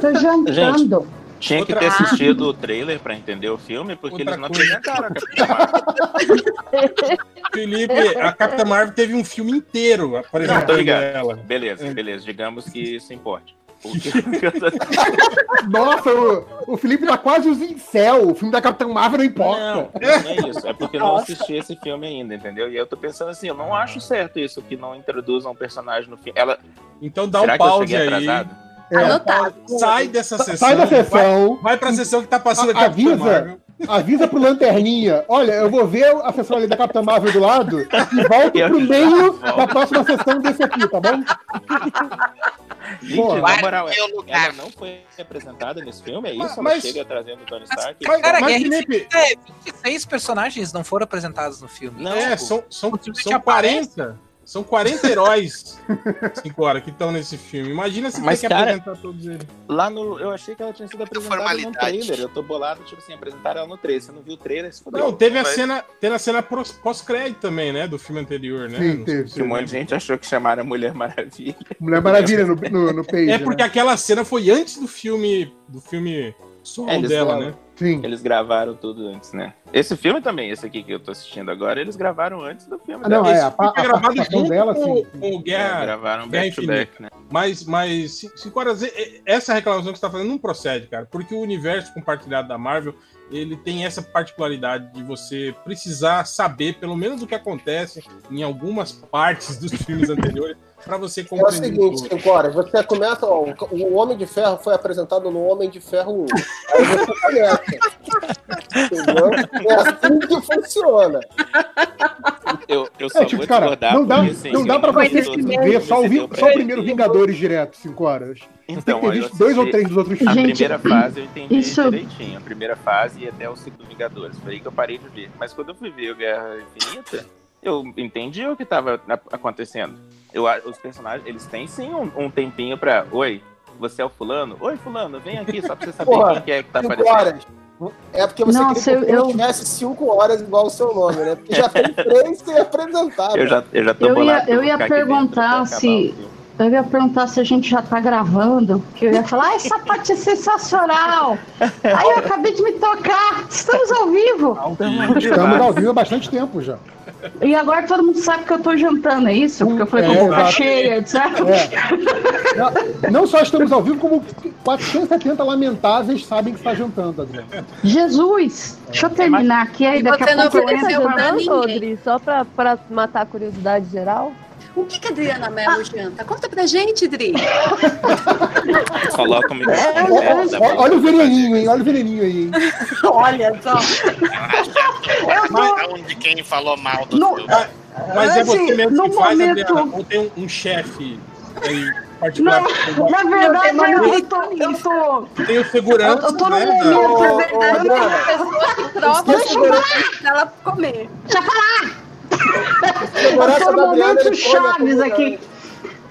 Speaker 11: Tô jantando.
Speaker 5: Tinha que
Speaker 3: Outra-
Speaker 5: ter assistido o trailer pra entender o filme, porque
Speaker 3: Outra
Speaker 5: eles não apresentaram a Capitã Marvel.
Speaker 3: Felipe, a Capitã Marvel teve um filme inteiro
Speaker 5: Não,
Speaker 3: apresentando
Speaker 5: ligado.
Speaker 3: ela.
Speaker 5: Beleza, beleza. Digamos que isso importe.
Speaker 7: Nossa, o, o Felipe tá quase os incel. O filme da Capitã Marvel não importa.
Speaker 5: Não, não é isso. É porque eu não assisti esse filme ainda, entendeu? E eu tô pensando assim, eu não acho certo isso, que não introduzam um personagem no filme. Ela...
Speaker 3: Então dá
Speaker 5: Será
Speaker 3: um pause aí.
Speaker 5: atrasado?
Speaker 7: É.
Speaker 8: Anotado.
Speaker 3: Sai dessa sessão.
Speaker 7: Sai da sessão.
Speaker 3: Vai, vai pra sessão que tá passando
Speaker 7: A-
Speaker 3: aqui.
Speaker 7: avisa, avisa pro Lanterninha. Olha, eu vou ver a sessão ali da Capitã Marvel do lado e volto
Speaker 5: Eu
Speaker 7: pro meio
Speaker 5: volto.
Speaker 7: da próxima sessão desse aqui, tá bom?
Speaker 5: Gente,
Speaker 7: Porra.
Speaker 5: na moral,
Speaker 4: Meu
Speaker 5: ela
Speaker 4: lugar.
Speaker 5: não foi representada nesse filme, é isso?
Speaker 3: Mas-
Speaker 5: Ela
Speaker 3: mas-
Speaker 5: chega trazendo o Tony Stark?
Speaker 3: Mas,
Speaker 10: Cara,
Speaker 3: mas,
Speaker 10: Guerra
Speaker 3: Felipe,
Speaker 10: é 26 personagens não foram apresentados no filme.
Speaker 5: Não,
Speaker 3: é, são, são,
Speaker 10: Simplesmente
Speaker 3: são
Speaker 10: aparece.
Speaker 3: 40. São 40 heróis, cinco horas, que estão nesse filme. Imagina se
Speaker 5: Mas,
Speaker 3: tem que
Speaker 5: cara,
Speaker 3: apresentar todos eles.
Speaker 5: Lá no. Eu achei que ela tinha sido apresentada no
Speaker 4: formalidade.
Speaker 5: trailer. Eu tô bolado, tipo assim, apresentaram ela no trailer. Você não viu o trailer? Se fudeu.
Speaker 3: Não, teve a
Speaker 4: mas-
Speaker 3: cena, teve a cena pós-crédito também, né? Do filme anterior, né?
Speaker 7: Sim,
Speaker 3: Não
Speaker 7: teve,
Speaker 5: Que um monte de gente achou que chamaram a Mulher Maravilha.
Speaker 7: Mulher Maravilha no, no, no page.
Speaker 3: É porque
Speaker 7: né?
Speaker 3: aquela cena foi antes do filme do filme solo
Speaker 5: É, eles
Speaker 3: dela,
Speaker 5: falam.
Speaker 3: né?
Speaker 7: Sim.
Speaker 5: Eles gravaram tudo antes, né? Esse filme também, esse aqui que eu tô assistindo agora, eles gravaram antes do filme.
Speaker 7: Ah, não,
Speaker 5: dela.
Speaker 7: é,
Speaker 3: Esse
Speaker 7: a, a
Speaker 3: foi gravado
Speaker 7: participação
Speaker 3: junto
Speaker 7: dela,
Speaker 3: com,
Speaker 7: sim.
Speaker 3: com o
Speaker 5: É,
Speaker 3: Guerra,
Speaker 5: gravaram
Speaker 3: Guerra
Speaker 5: back to back, né?
Speaker 3: Mas, mas ci- cinco horas, e- essa reclamação que você está fazendo não procede, cara, porque o universo compartilhado da Marvel ele tem essa particularidade de você precisar saber pelo menos o que acontece em algumas partes dos filmes anteriores para você
Speaker 6: É o
Speaker 3: compreender.
Speaker 6: seguinte,
Speaker 3: tudo.
Speaker 6: 5 horas, você começa, ó, o- Homem de Ferro foi apresentado no Homem de Ferro 1. Aí você começa. Entendeu? É assim que funciona.
Speaker 5: Eu, eu só
Speaker 7: É, tipo,
Speaker 5: vou
Speaker 7: cara, não dá,
Speaker 5: assim,
Speaker 7: não dá pra
Speaker 5: vi
Speaker 7: você ver só o, só o primeiro. Vingadores direto, 5 horas.
Speaker 5: Então,
Speaker 7: Tem que
Speaker 5: ó,
Speaker 7: ter dois ou três dos outros
Speaker 5: A
Speaker 7: filmes.
Speaker 11: Gente,
Speaker 5: primeira fase eu entendi
Speaker 11: isso-
Speaker 5: direitinho. A primeira fase e até o ciclo Vingadores. Foi aí que eu parei de ver. Mas quando eu fui ver o Guerra Infinita, eu entendi o que tava a- acontecendo. Eu, os personagens, eles têm sim um, um tempinho pra. Oi, você é o fulano? Oi, fulano, vem aqui só pra você saber
Speaker 6: Porra,
Speaker 5: quem que é que tá
Speaker 6: 5
Speaker 5: aparecendo.
Speaker 6: horas. É porque você
Speaker 11: Nossa,
Speaker 6: queria que
Speaker 11: eu-
Speaker 6: tivesse 5 horas igual o seu nome, né? Porque já tem três sem apresentar.
Speaker 5: Eu já, eu já tô
Speaker 11: Eu
Speaker 5: bolado
Speaker 11: ia- eu ia
Speaker 5: dentro
Speaker 11: perguntar se-. Eu ia perguntar se a gente já tá gravando, que eu ia falar, ah, essa parte é sensacional. Aí eu acabei de me tocar, estamos ao vivo.
Speaker 7: Estamos ao vivo há bastante tempo já.
Speaker 11: E agora todo mundo sabe que eu tô jantando, é isso? Porque eu falei com
Speaker 7: É,
Speaker 11: boca
Speaker 7: exato.
Speaker 11: cheia, etc.
Speaker 7: Não, não só estamos ao vivo, como 470 lamentáveis sabem que está jantando, Adriano.
Speaker 11: Jesus, deixa eu terminar aqui, aí
Speaker 8: E
Speaker 11: daqui
Speaker 8: você
Speaker 11: a
Speaker 8: não
Speaker 11: pouco eu entro.
Speaker 9: só pra matar a curiosidade geral.
Speaker 8: O que, que a Adriana Mello janta? Conta pra gente, Dri.
Speaker 5: Coloca o
Speaker 11: É,
Speaker 5: da
Speaker 7: Ó,
Speaker 5: boca.
Speaker 7: Olha o veneninho, hein? Olha o veneninho aí, hein?
Speaker 11: Olha só.
Speaker 4: Mas de quem falou mal do
Speaker 11: No-.
Speaker 3: Mas é você mesmo
Speaker 11: no
Speaker 3: que faz,
Speaker 11: momento-
Speaker 3: Adriana? Ou tem um, um chefe aí particular?
Speaker 11: Não, na verdade,
Speaker 8: Não,
Speaker 11: eu,
Speaker 8: tem
Speaker 11: eu tô. Eu tô
Speaker 3: Tem o segurança,
Speaker 11: Eu- eu tô no
Speaker 3: né?
Speaker 11: momento-
Speaker 8: Na verdade, é
Speaker 6: Adriana,
Speaker 8: uma pessoa que troca
Speaker 6: Deixa eu
Speaker 8: pra ela comer.
Speaker 11: Eu
Speaker 6: segurança
Speaker 11: tô no momento Chaves aqui.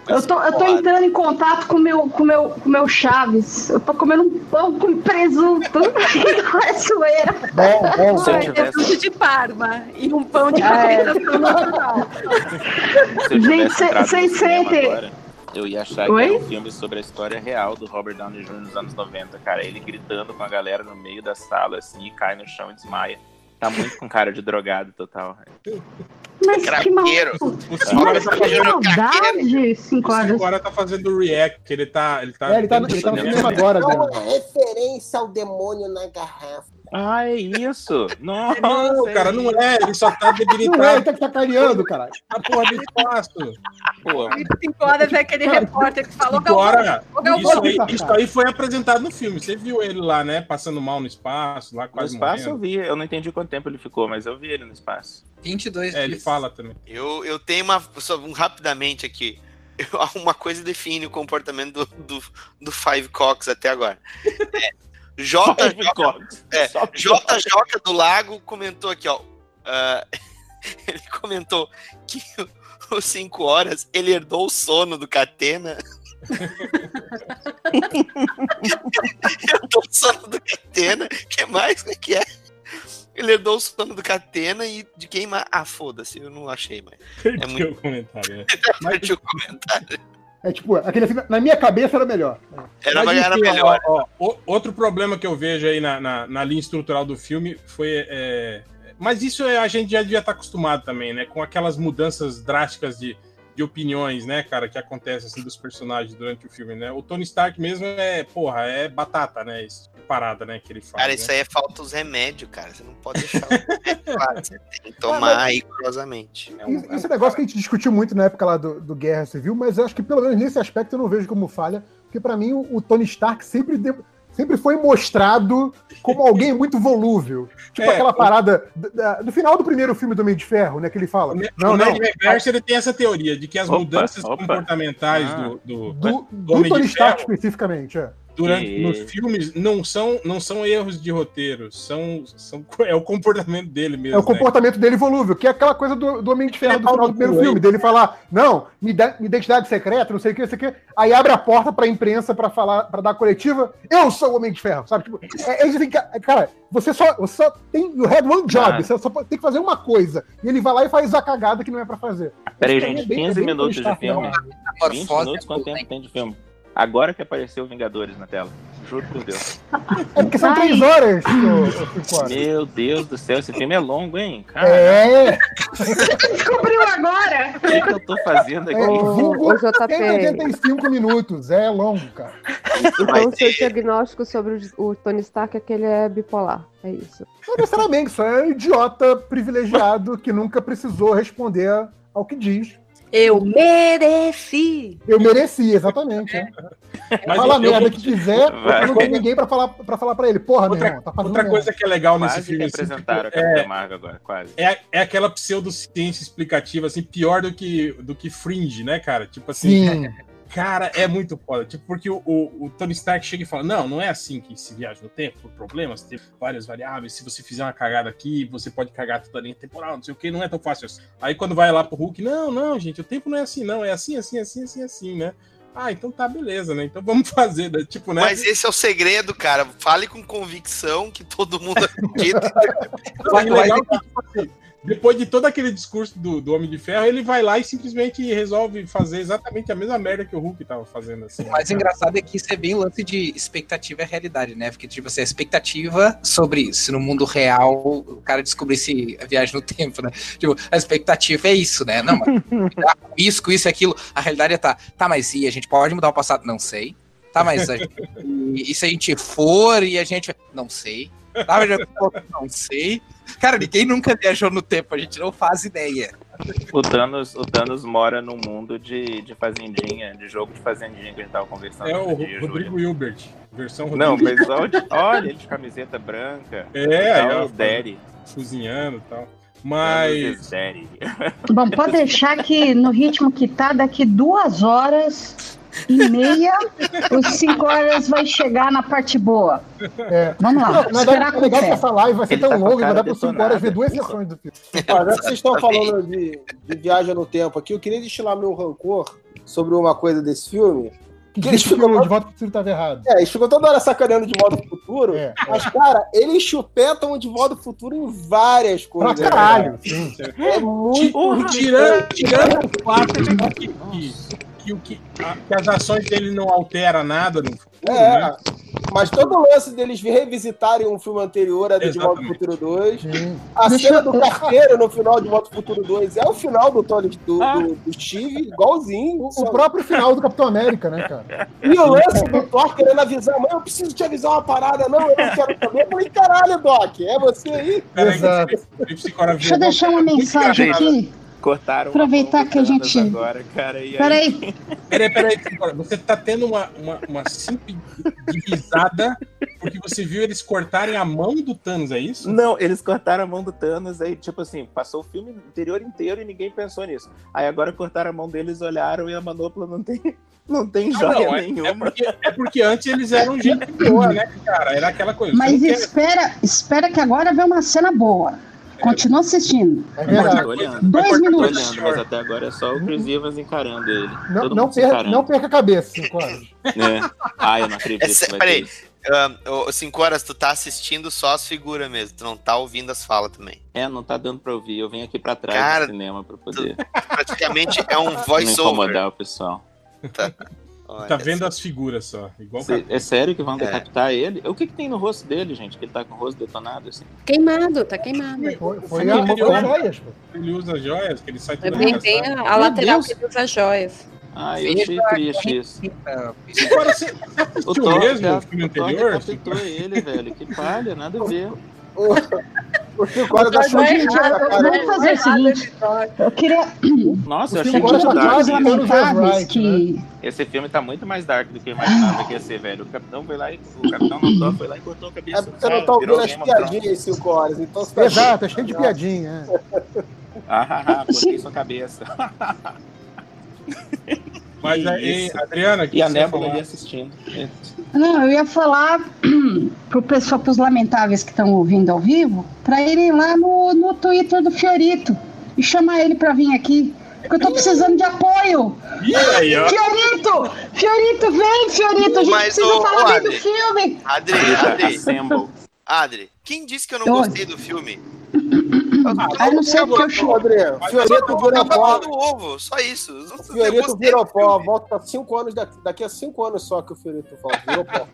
Speaker 11: Eu tô, eu tô entrando em contato com meu, com meu, com meu Chaves. Eu tô comendo um pão com presunto. Não é zoeira.
Speaker 7: Bom, bom.
Speaker 5: Se eu
Speaker 8: presunto de Parma e um pão de
Speaker 11: É.
Speaker 8: fermentação natural.
Speaker 5: Se eu
Speaker 11: Gente,
Speaker 5: tivesse
Speaker 11: cê-
Speaker 5: entrado no
Speaker 11: cês
Speaker 5: cinema
Speaker 11: sentem-
Speaker 5: eu ia achar
Speaker 11: Oi?
Speaker 5: que era um filme sobre a história real do Robert Downey Jr. nos anos 90, cara. Ele gritando com a galera no meio da sala, assim, e cai no chão e desmaia. Tá muito com cara de drogado total.
Speaker 11: Mas que, mal...
Speaker 4: Craqueiro.
Speaker 3: O cinco horas
Speaker 11: Mas
Speaker 3: tá
Speaker 11: que
Speaker 3: fazendo,
Speaker 11: maldade, cinco
Speaker 3: o
Speaker 11: horas.
Speaker 3: cinco horas tá fazendo react, ele tá. Ele tá,
Speaker 7: É, ele tá, no- ele tá no cinema agora,
Speaker 6: É referência ao demônio na garrafa.
Speaker 5: Ah, é isso! Nossa!
Speaker 3: Não, cara, não é, ele só tá
Speaker 7: Não é, ele
Speaker 3: debilitado
Speaker 7: tá sacaneando, caralho.
Speaker 3: na porra do espaço.
Speaker 5: Pô,
Speaker 8: Cinco horas é aquele repórter que falou que eu
Speaker 3: Agora,
Speaker 8: eu
Speaker 3: isso aí, isso aí foi apresentado no filme. Você viu ele lá, né? Passando mal no espaço, lá
Speaker 5: no
Speaker 3: quase
Speaker 5: espaço eu
Speaker 3: morrendo.
Speaker 5: vi, eu não entendi quanto tempo ele ficou, mas eu vi ele no espaço.
Speaker 10: 22
Speaker 3: É, ele fala também.
Speaker 4: Eu, eu tenho uma. Só um, rapidamente aqui. Eu- uma coisa define o comportamento do, do, do Five Cox até agora. É, J,
Speaker 5: Five Cox.
Speaker 4: é, JJ do Lago comentou aqui, ó. ah, ele comentou que os 5 horas ele herdou o sono do Catena. herdou o sono do Catena. que mais? O que é? Ele herdou o sono do Catena e de quem mais? Ah, foda-se, eu não achei mais.
Speaker 3: Perdi
Speaker 4: muito-
Speaker 3: o comentário. né?
Speaker 4: Perdi o comentário.
Speaker 7: É tipo, aquele assim, na minha cabeça era melhor.
Speaker 4: Era,
Speaker 3: Mas,
Speaker 4: era
Speaker 3: enfim,
Speaker 4: melhor.
Speaker 3: ó, ó, outro problema que eu vejo aí na, na, na linha estrutural do filme foi. é, mas isso é- a gente já devia estar acostumado também, né? Com aquelas mudanças drásticas de, de opiniões, né, cara, que acontece assim dos personagens durante o filme, né? O Tony Stark mesmo é, porra, é batata, né? Esse tipo de parada, né, que ele faz.
Speaker 4: Cara,
Speaker 3: né?
Speaker 4: isso aí é falta os remédios, cara. Você não pode deixar o remédio lá. Você tem que tomar rigorosamente.
Speaker 3: É um-
Speaker 7: Isso- Esse negócio que a gente discutiu muito na época lá do, do Guerra Civil, mas eu acho que pelo menos nesse aspecto eu não vejo como falha, porque pra mim o, o Tony Stark sempre, deu- sempre foi mostrado como alguém muito volúvel. Tipo
Speaker 3: É,
Speaker 7: aquela parada do, final do primeiro filme do Homem de Ferro, né? Que ele fala.
Speaker 3: O
Speaker 7: Não,
Speaker 3: o
Speaker 7: não.
Speaker 3: Reverso ele tem essa teoria de que as
Speaker 5: Opa,
Speaker 3: mudanças
Speaker 5: opa.
Speaker 3: comportamentais
Speaker 5: Ah.
Speaker 3: do, do-
Speaker 7: Do, do Tony Stark especificamente, é.
Speaker 3: Durante nos filmes não são não são erros de roteiro, são, são é o comportamento dele mesmo.
Speaker 7: É o
Speaker 3: né?
Speaker 7: comportamento dele volúvel, que é aquela coisa do, do Homem de Ferro
Speaker 3: Ele
Speaker 7: do
Speaker 3: é
Speaker 7: final do
Speaker 3: no
Speaker 7: primeiro filme, dele falar, não, me dá minha identidade secreta, não sei o que, não sei o que. Aí abre a porta pra imprensa pra falar, para dar a coletiva, eu sou o Homem de Ferro, sabe? Tipo, é, é, assim, ca- cara, você só, você só tem, you had one job,
Speaker 5: Ah.
Speaker 7: você só tem que fazer uma coisa. E ele vai lá e faz a cagada que não é pra fazer.
Speaker 5: Peraí,
Speaker 7: é
Speaker 5: gente,
Speaker 7: bem- é
Speaker 5: 15
Speaker 7: bem
Speaker 5: minutos de filme.
Speaker 7: né?
Speaker 5: 20
Speaker 10: Morfose
Speaker 5: minutos, quanto
Speaker 10: é
Speaker 5: tempo tem de filme? Agora que apareceu Vingadores na tela. Juro por Deus.
Speaker 7: É porque são
Speaker 11: Ai.
Speaker 7: três horas.
Speaker 5: Meu Deus do céu, esse filme é longo, hein? Cara,
Speaker 7: É,
Speaker 11: Descobriu agora!
Speaker 5: o que, que eu tô fazendo
Speaker 7: é
Speaker 5: aqui?
Speaker 9: Ô,
Speaker 7: vulgo
Speaker 9: ô, JP.
Speaker 7: 185 minutos, é longo, cara.
Speaker 9: Então, o seu diagnóstico sobre o, o Tony Stark é que ele é bipolar. É isso.
Speaker 7: Não necessariamente, só é um idiota privilegiado que nunca precisou responder ao que diz.
Speaker 8: Eu mereci.
Speaker 7: Eu mereci, exatamente. É.
Speaker 3: Mas
Speaker 7: Fala a
Speaker 3: eu
Speaker 7: merda
Speaker 3: vou-
Speaker 7: que quiser, não tem ninguém pra falar pra, falar pra ele. Porra,
Speaker 3: Outra-
Speaker 7: meu irmão, tá fazendo
Speaker 3: Outra
Speaker 7: merda.
Speaker 3: coisa que é legal nesse
Speaker 5: Quase
Speaker 3: filme assim,
Speaker 5: representaram a Capitã
Speaker 3: é,
Speaker 5: agora, quase.
Speaker 3: é, é aquela pseudociência explicativa assim pior do que do que Fringe, né, cara? Tipo assim,
Speaker 7: Sim,
Speaker 3: Cara, é muito foda. Tipo, porque o, o- o Tony Stark chega e fala: Não, não é assim que se viaja no tempo, por problemas, tem várias variáveis. Se você fizer uma cagada aqui, você pode cagar toda a linha temporal, não sei o que, não é tão fácil assim. Aí quando vai lá pro Hulk, não, não, gente, o tempo não é assim, não, é assim, assim, assim, assim, assim, né? Ah, então tá, beleza, né? Então vamos fazer, né? tipo, né?
Speaker 4: Mas esse é o segredo, cara. Fale com convicção que todo mundo acredita.
Speaker 3: Legal que, tipo assim, depois de todo aquele discurso do, do Homem de Ferro, ele vai lá e simplesmente resolve fazer exatamente a mesma merda que o Hulk tava fazendo. Assim,
Speaker 10: O mais engraçado é que isso é bem lance de expectativa e realidade, né? Porque, tipo assim, a expectativa sobre se no mundo real o cara descobrisse a viagem no tempo, né? Tipo, a expectativa é isso, né? Não, mas isso, com isso e aquilo. A realidade é tá, tá, mas e a gente pode mudar o passado? Não sei. Tá, mas a gente- e, se a gente for e a gente. Não sei. Tá, mas não sei. Cara, ninguém nunca viajou no tempo, a gente não faz ideia.
Speaker 5: O Thanos, o Thanos mora num mundo de, de fazendinha, de jogo de fazendinha que a gente tava conversando.
Speaker 3: É o
Speaker 5: dia,
Speaker 3: Rodrigo
Speaker 5: Júlia.
Speaker 3: Hilbert, versão Rodrigo
Speaker 5: Não, mas olha, olha ele de camiseta branca.
Speaker 3: É, ó,
Speaker 5: o Daddy.
Speaker 3: cozinhando e tal. Mas.
Speaker 11: Bom, pode deixar que no ritmo que tá, daqui duas horas e meia, os cinco horas vai chegar na parte boa.
Speaker 7: É.
Speaker 11: Vamos lá,
Speaker 7: Não,
Speaker 11: esperar
Speaker 7: verdade,
Speaker 11: com
Speaker 7: legal que
Speaker 11: fé.
Speaker 7: essa live vai ser
Speaker 5: Ele
Speaker 7: tão
Speaker 5: tá
Speaker 7: longa, vai dar por 5 horas ver duas sessões do filme.
Speaker 6: Olha, já que vocês estão falando de, de viagem no tempo aqui, eu queria destilar meu rancor sobre uma coisa desse filme.
Speaker 7: Que
Speaker 6: Que eles ficam-
Speaker 7: o De Volta pro Futuro tava errado.
Speaker 6: É, eles ficam toda hora sacaneando de modo futuro,
Speaker 7: É.
Speaker 6: mas, cara, eles chupetam de modo futuro em várias
Speaker 7: Pra
Speaker 6: coisas.
Speaker 7: caralho. sim.
Speaker 6: É muito.
Speaker 3: Tirando, tirando o fato de que, que, o que, a- que as ações dele não alteram nada no futuro,
Speaker 6: É,
Speaker 3: né?
Speaker 6: mas todo o lance deles revisitarem um filme anterior a De Volta. Futuro 2.
Speaker 7: Sim.
Speaker 6: A
Speaker 11: Deixa
Speaker 6: cena
Speaker 11: eu-
Speaker 6: do carteiro no final de Volta Futuro 2 é o final do Tony do, do, do Steve, igualzinho.
Speaker 7: O,
Speaker 6: só-
Speaker 7: o próprio final do Capitão América, né, cara?
Speaker 6: E o lance do Thor querendo avisar, mãe, eu preciso te avisar uma parada, não, eu não quero saber. Eu falei, caralho, Doc, é você aí?
Speaker 3: Cara,
Speaker 7: Exato.
Speaker 11: Deixa eu deixar uma mensagem aqui.
Speaker 5: Cortaram
Speaker 11: Aproveitar que a gente-
Speaker 5: Agora, cara, e aí-
Speaker 11: Peraí,
Speaker 3: Peraí, peraí, Sicora, você tá tendo uma, uma, uma simples risada porque você viu eles cortarem a mão do Thanos, é isso?
Speaker 5: Não, eles cortaram a mão do Thanos, aí, tipo assim, passou o filme interior inteiro e ninguém pensou nisso. Aí agora cortaram a mão deles, olharam e a manopla não tem, não tem
Speaker 3: Não,
Speaker 5: joia
Speaker 3: não, é,
Speaker 5: nenhuma.
Speaker 3: é porque, é porque antes eles eram gente boa, né, cara? Era aquela coisa.
Speaker 11: mas
Speaker 3: não quer-
Speaker 11: espera, espera que agora vem uma cena boa. Continua assistindo.
Speaker 7: É verdade.
Speaker 5: olhando,
Speaker 11: Dois
Speaker 5: tô
Speaker 11: minutos.
Speaker 5: olhando, mas até agora é só o Chris Evans encarando ele.
Speaker 7: Não,
Speaker 5: Todo
Speaker 7: não, perca,
Speaker 5: encarando.
Speaker 7: não perca a cabeça, cinco horas.
Speaker 5: É. Ai, eu não acredito.
Speaker 4: É peraí.
Speaker 5: ter isso.
Speaker 4: Ah, ô, cinco horas, tu tá assistindo só as figuras mesmo, tu não tá ouvindo as falas também.
Speaker 5: É, não tá dando pra ouvir. Eu venho aqui pra trás
Speaker 4: Cara,
Speaker 5: do cinema pra poder
Speaker 4: Praticamente é um
Speaker 5: não
Speaker 4: voice-over.
Speaker 5: incomodar o pessoal.
Speaker 4: Olha
Speaker 3: Tá vendo as figuras só. Igual
Speaker 5: Cê-. É sério que vão
Speaker 4: É.
Speaker 5: decapitar ele? O que, que tem no rosto dele, gente? Que ele tá com o rosto detonado assim?
Speaker 8: Queimado, tá queimado.
Speaker 7: Foi, foi
Speaker 3: Foi
Speaker 7: a
Speaker 3: ele, né?
Speaker 7: joias, pô.
Speaker 3: Ele usa joias, que ele sai
Speaker 8: É
Speaker 3: tudo
Speaker 8: bem, bem
Speaker 3: arrastado.
Speaker 8: a, a lateral
Speaker 5: Deus.
Speaker 8: que ele usa joias.
Speaker 5: Ah, eu achei triste isso.
Speaker 3: Agora, você
Speaker 5: O
Speaker 3: assistiu
Speaker 5: Thor,
Speaker 3: mesmo
Speaker 5: já-
Speaker 3: o filme
Speaker 5: o
Speaker 3: anterior?
Speaker 5: ele, velho. Que palha, nada a ver.
Speaker 6: O, o Cinco Horas da
Speaker 8: Tá errado,
Speaker 6: cara.
Speaker 11: Vamos fazer o seguinte. Eu queria,
Speaker 5: Nossa, eu achei
Speaker 7: tá
Speaker 5: isso.
Speaker 7: anos
Speaker 11: lamentáveis
Speaker 7: right,
Speaker 11: que
Speaker 5: Esse filme tá muito mais dark do que eu imaginava que ia ser, velho. O capitão foi lá e. O capitão não foi lá e cortou a cabeça.
Speaker 6: É porque você não tá ouvindo as piadinhas 5 horas, então você tá
Speaker 7: Exato, é cheio de piadinha. é.
Speaker 5: Ah, ah, ah, cortei sua cabeça.
Speaker 3: Mas
Speaker 5: Que
Speaker 3: aí. Adriana, que
Speaker 5: E a Nébula ali assistindo.
Speaker 11: Não, eu ia falar pro pessoal, pros lamentáveis que estão ouvindo ao vivo, para irem lá no, no Twitter do Fiorito e chamar ele para vir aqui. Porque eu tô precisando de apoio.
Speaker 3: Aí.
Speaker 11: Fiorito! Fiorito, vem, Fiorito! A gente
Speaker 4: Mas,
Speaker 11: precisa
Speaker 4: ô,
Speaker 11: falar
Speaker 4: ô,
Speaker 11: bem do filme!
Speaker 4: Adri, Adri. Adri, quem disse que eu não gostei do filme?
Speaker 11: Ah, não sei porque eu
Speaker 6: Ô, Adriano, Fiorito virou pó.
Speaker 4: do ovo, só isso. Eu eu
Speaker 6: Fiorito
Speaker 4: gostei
Speaker 6: virou pó. Volta 5 anos daqui, daqui a 5 anos só que o Fiorito volta. Virou pó.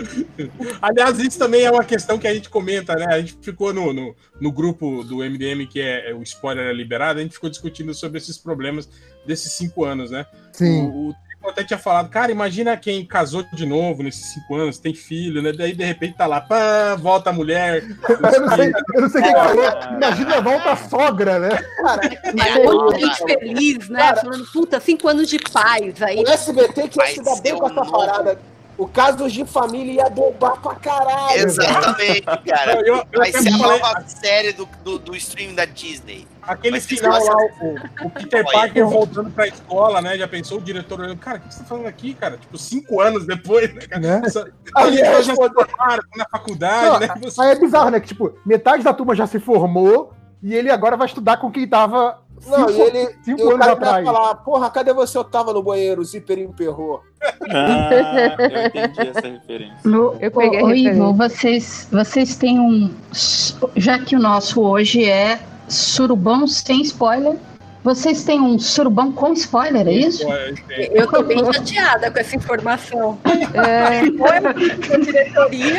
Speaker 3: Aliás, isso também é uma questão que a gente comenta, né? A gente ficou no, no, no grupo do MDM, que é, é o spoiler é liberado, a gente ficou discutindo sobre esses problemas desses cinco anos, né?
Speaker 7: Sim.
Speaker 3: O, o Trico até tinha falado, cara, imagina quem casou de novo nesses cinco anos, tem filho, né? Daí de repente tá lá, pá, volta a mulher.
Speaker 7: Eu não sei, eu não sei quem falou. Imagina a volta à sogra, né?
Speaker 8: Mas
Speaker 4: É,
Speaker 8: muita
Speaker 4: cara.
Speaker 8: gente feliz, né?
Speaker 6: Cara.
Speaker 8: Falando, puta, cinco anos de paz. Aí
Speaker 6: O SBT que se dar bem
Speaker 4: ser
Speaker 6: com essa parada. O caso de família ia bombar pra caralho.
Speaker 4: Exatamente, cara.
Speaker 3: Eu, eu
Speaker 4: Vai
Speaker 3: até
Speaker 4: ser a
Speaker 3: falei,
Speaker 4: nova série do, do, do stream da Disney.
Speaker 3: aquele final lá, o, o Peter. Parker voltando pra escola, né? Já pensou o diretor olhando, cara, o que você tá falando aqui, cara? Tipo, cinco anos depois, né? cara?
Speaker 7: Né?
Speaker 3: Essa- As pessoas já se formaram, estão na faculdade,
Speaker 7: Não,
Speaker 3: né? Você-
Speaker 7: Aí é bizarro, né? Que, tipo, metade da turma já se formou e ele agora vai estudar com quem tava
Speaker 6: Não,
Speaker 7: cinco,
Speaker 6: e ele.
Speaker 7: cinco
Speaker 6: e o
Speaker 7: anos atrás.
Speaker 6: falar, porra, cadê você? Eu tava no banheiro, o zíper emperrou.
Speaker 5: Ah, eu entendi essa referência.
Speaker 11: No,
Speaker 9: Eu peguei a
Speaker 11: ô, ô, vocês, vocês têm um. Já que o nosso hoje é surubão sem spoiler, vocês têm um surubão com spoiler, é isso?
Speaker 8: eu tô bem chateada com essa informação.
Speaker 9: É,
Speaker 8: é.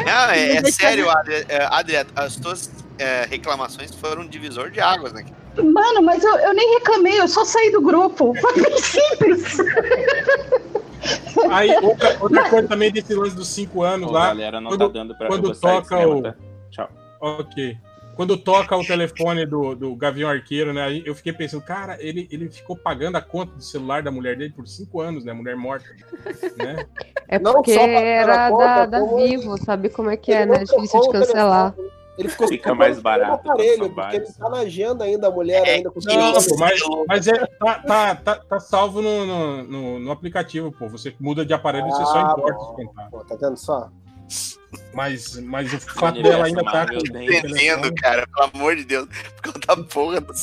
Speaker 4: Não, é, é sério, Adri, Adri, as tuas é, reclamações foram um divisor de águas, né?
Speaker 11: Mano, mas eu, eu nem reclamei, eu só saí do grupo. Foi bem simples.
Speaker 3: Aí, outra, outra coisa também desse lance dos cinco anos
Speaker 5: Ô,
Speaker 3: lá.
Speaker 5: galera, não
Speaker 3: quando-
Speaker 5: tá dando pra
Speaker 3: quando toca
Speaker 5: cinema,
Speaker 3: o-
Speaker 5: tá? Tchau.
Speaker 3: Ok. Quando toca o telefone do, do Gavião Arqueiro, né? Eu fiquei pensando, cara, ele, ele ficou pagando a conta do celular da mulher dele por cinco anos, né? Mulher morta. Né?
Speaker 9: é
Speaker 6: Não
Speaker 9: porque
Speaker 6: só pra-
Speaker 9: era da,
Speaker 6: conta,
Speaker 9: da
Speaker 6: como
Speaker 9: Vivo, sabe como é que é, né?
Speaker 6: não
Speaker 9: Difícil de cancelar.
Speaker 6: telefone. Ele ficou
Speaker 5: Fica mais barato,
Speaker 6: aparelho,
Speaker 5: são
Speaker 6: porque ele tá na agenda ainda, a mulher
Speaker 4: É,
Speaker 6: ainda com
Speaker 3: Não, pô, mas, mas é, tá, tá, tá, tá salvo no, no, no- no aplicativo, pô. Você muda de aparelho e você só
Speaker 6: Ah,
Speaker 3: importa os contatos.
Speaker 6: Tá vendo só?
Speaker 3: Mas, mas o fato dela ainda tá
Speaker 4: Entendendo, cara, pelo amor de Deus. Por conta da porra do...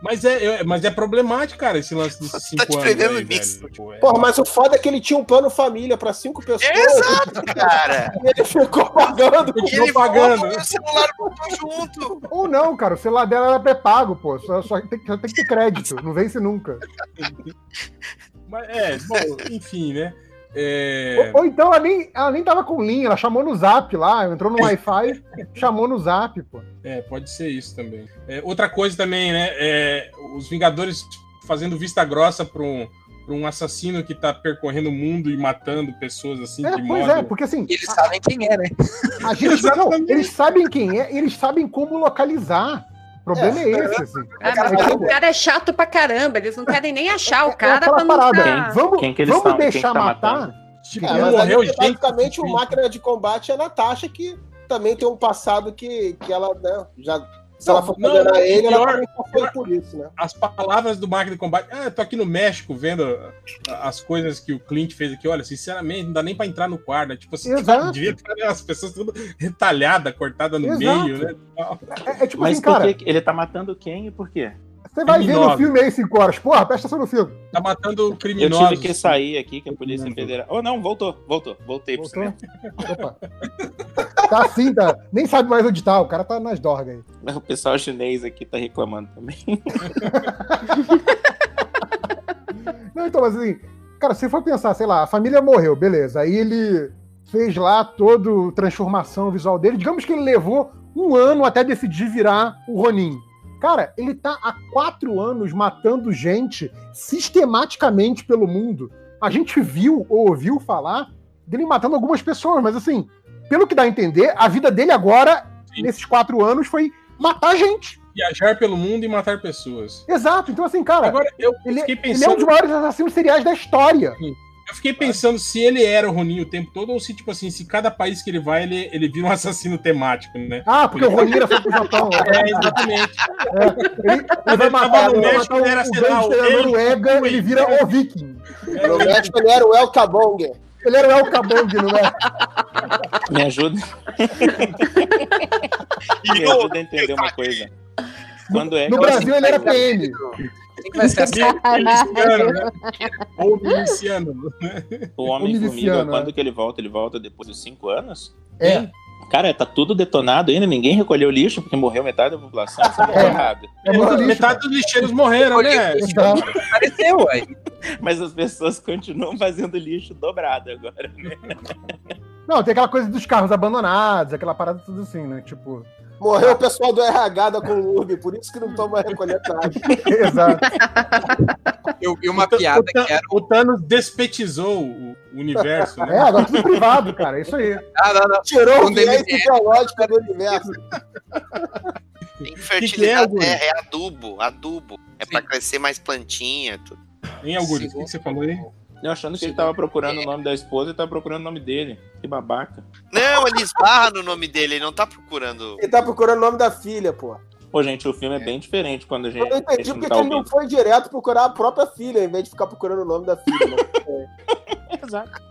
Speaker 3: Mas é, é- mas é problemático, cara, esse lance desses
Speaker 4: Tá
Speaker 3: cinco
Speaker 4: te
Speaker 3: anos. aí. Tipo, é-
Speaker 6: Porra, mas o foda é que ele tinha um plano família pra cinco pessoas.
Speaker 4: Exato, cara.
Speaker 6: E ele ficou pagando.
Speaker 4: E ele
Speaker 3: pagando.
Speaker 4: pagando. o celular botou junto.
Speaker 7: Ou não, cara, o celular dela era pré-pago, pô. Só, só, tem, só tem que ter crédito, não vence nunca.
Speaker 3: Mas, é, bom, enfim, né? É,
Speaker 7: Ou, ou então ela nem, ela nem tava com linha, ela chamou no zap lá, entrou no Wi-Fi, chamou no zap, pô.
Speaker 3: é, pode ser isso também. É, outra coisa também, né? É, os Vingadores fazendo vista grossa para um, pra um assassino que tá percorrendo o mundo e matando pessoas assim
Speaker 7: É,
Speaker 3: de
Speaker 7: pois
Speaker 3: modo.
Speaker 7: é, porque assim,
Speaker 10: Eles sabem quem é, né?
Speaker 7: a gente, não, eles sabem quem é, eles sabem como localizar. O problema é, esse, assim.
Speaker 8: Ah, mas o cara é chato pra caramba. Eles não querem nem achar o
Speaker 7: É
Speaker 8: cara
Speaker 7: aquela
Speaker 8: pra não
Speaker 7: parada.
Speaker 8: ficar-
Speaker 7: Vamos,
Speaker 5: Quem que eles
Speaker 7: vamos
Speaker 5: são?
Speaker 7: Deixar
Speaker 5: que tá
Speaker 7: matar.
Speaker 5: matando?
Speaker 3: Tipo,
Speaker 6: É,
Speaker 3: morreu
Speaker 6: ali,
Speaker 3: gente.
Speaker 6: basicamente, o máquina de combate é a Natasha, que também tem um passado que, que ela, né, já. Se
Speaker 3: Não,
Speaker 6: ela for
Speaker 3: não,
Speaker 6: condenar ele,
Speaker 3: pior-
Speaker 6: ela passou por isso, né?
Speaker 3: As palavras do máquina de combate. Ah, eu tô aqui no México vendo as coisas que o Clint fez aqui. Olha, sinceramente, não dá nem pra entrar no quarto. né? Tipo, assim,
Speaker 7: Exato.
Speaker 3: devia ter as pessoas tudo retalhadas, cortadas no
Speaker 7: Exato.
Speaker 3: meio, né?
Speaker 7: É, é tipo
Speaker 5: Mas
Speaker 7: assim,
Speaker 5: por
Speaker 7: cara,
Speaker 5: que ele tá matando quem e por quê?
Speaker 7: Você vai ver no filme aí 5 horas. Porra, presta atenção no filme.
Speaker 3: Tá matando
Speaker 5: Eu
Speaker 3: criminosos.
Speaker 5: tive que sair aqui, que a Polícia Federal. Oh, não, voltou, voltou. Voltei pro
Speaker 7: Voltou?
Speaker 5: cinema.
Speaker 7: Opa. Tá assim, tá. Nem sabe mais onde tá. O cara tá nas dorgas aí.
Speaker 5: O pessoal chinês aqui tá reclamando também.
Speaker 7: Não, então, mas assim, Cara, se for pensar, sei lá, a família morreu, beleza. Aí ele fez lá toda a transformação visual dele. Digamos que ele levou um ano até decidir virar o Ronin. Cara, ele tá há quatro anos matando gente sistematicamente pelo mundo. A gente viu ou ouviu falar dele matando algumas pessoas, mas assim, pelo que dá a entender, a vida dele agora, nesses quatro anos, foi matar gente.
Speaker 3: Viajar pelo mundo e matar pessoas.
Speaker 7: Exato. Então, assim, cara,
Speaker 3: Agora, eu
Speaker 7: ele,
Speaker 3: fiquei
Speaker 7: ele é um
Speaker 3: pensando.
Speaker 7: dos maiores assassinos seriais da história.
Speaker 3: Eu fiquei pensando se ele era o Ronin o tempo todo ou se, tipo assim, se cada país que ele vai, ele, ele vira um assassino temático, né?
Speaker 7: Ah, porque o Ronira foi pro Japão.
Speaker 3: É, exatamente.
Speaker 7: Ele, ele vai matar,
Speaker 3: tava no México,
Speaker 7: o,
Speaker 3: ele era,
Speaker 7: o
Speaker 3: sei lá, ele-
Speaker 7: Noruega, ele vira o Viking.
Speaker 6: No México ele era o El Cabong.
Speaker 7: Ele era o El Kabong, não é?
Speaker 5: Me ajuda. Me ajuda a entender uma coisa. Quando é
Speaker 7: No Brasil ele era PM.
Speaker 10: Quem que vai ser?
Speaker 3: Miliciano, né? Ou miliciano.
Speaker 5: o Homem-Formiga, quando
Speaker 7: é.
Speaker 5: que ele volta? Ele volta depois dos cinco anos?
Speaker 7: É.
Speaker 5: Cara, tá tudo detonado ainda, ninguém recolheu lixo porque morreu metade da população. Isso é
Speaker 7: É.
Speaker 5: errado.
Speaker 7: É muito lixo.
Speaker 3: Metade dos lixeiros morreram, né?
Speaker 7: Exato.
Speaker 10: Apareceu aí.
Speaker 5: Mas as pessoas continuam fazendo lixo dobrado agora, né?
Speaker 7: Não, tem aquela coisa dos carros abandonados, aquela parada tudo assim, né? Tipo.
Speaker 6: Morreu o pessoal do RH da Conurb, por isso que não toma recolhetagem.
Speaker 7: Exato.
Speaker 10: Eu vi uma
Speaker 3: O
Speaker 10: piada
Speaker 3: o
Speaker 10: que era.
Speaker 3: O Thanos despetizou o universo,
Speaker 7: É,
Speaker 3: né?
Speaker 7: agora tudo privado, cara. É isso aí.
Speaker 10: Ah, não, não.
Speaker 6: Tirou o viés ideológico do universo.
Speaker 4: Tem que
Speaker 3: é,
Speaker 4: fertilizar a
Speaker 3: Augusto?
Speaker 4: terra, é adubo, adubo. É pra crescer mais plantinha, tudo.
Speaker 3: Hein, Augusto? O que você falou aí?
Speaker 5: Eu achando que ele tava procurando o nome da esposa e tava procurando o nome dele. Que babaca.
Speaker 4: Não, ele esbarra no nome dele, ele não tá procurando.
Speaker 6: Ele tá procurando o nome da filha, pô.
Speaker 5: Pô, gente, o filme é bem diferente quando a gente,
Speaker 6: Eu não entendi
Speaker 5: não
Speaker 6: porque
Speaker 5: tá
Speaker 6: que ele não
Speaker 5: ouvindo.
Speaker 6: foi direto procurar a própria filha, em vez de ficar procurando o nome da filha. né?
Speaker 5: Exato.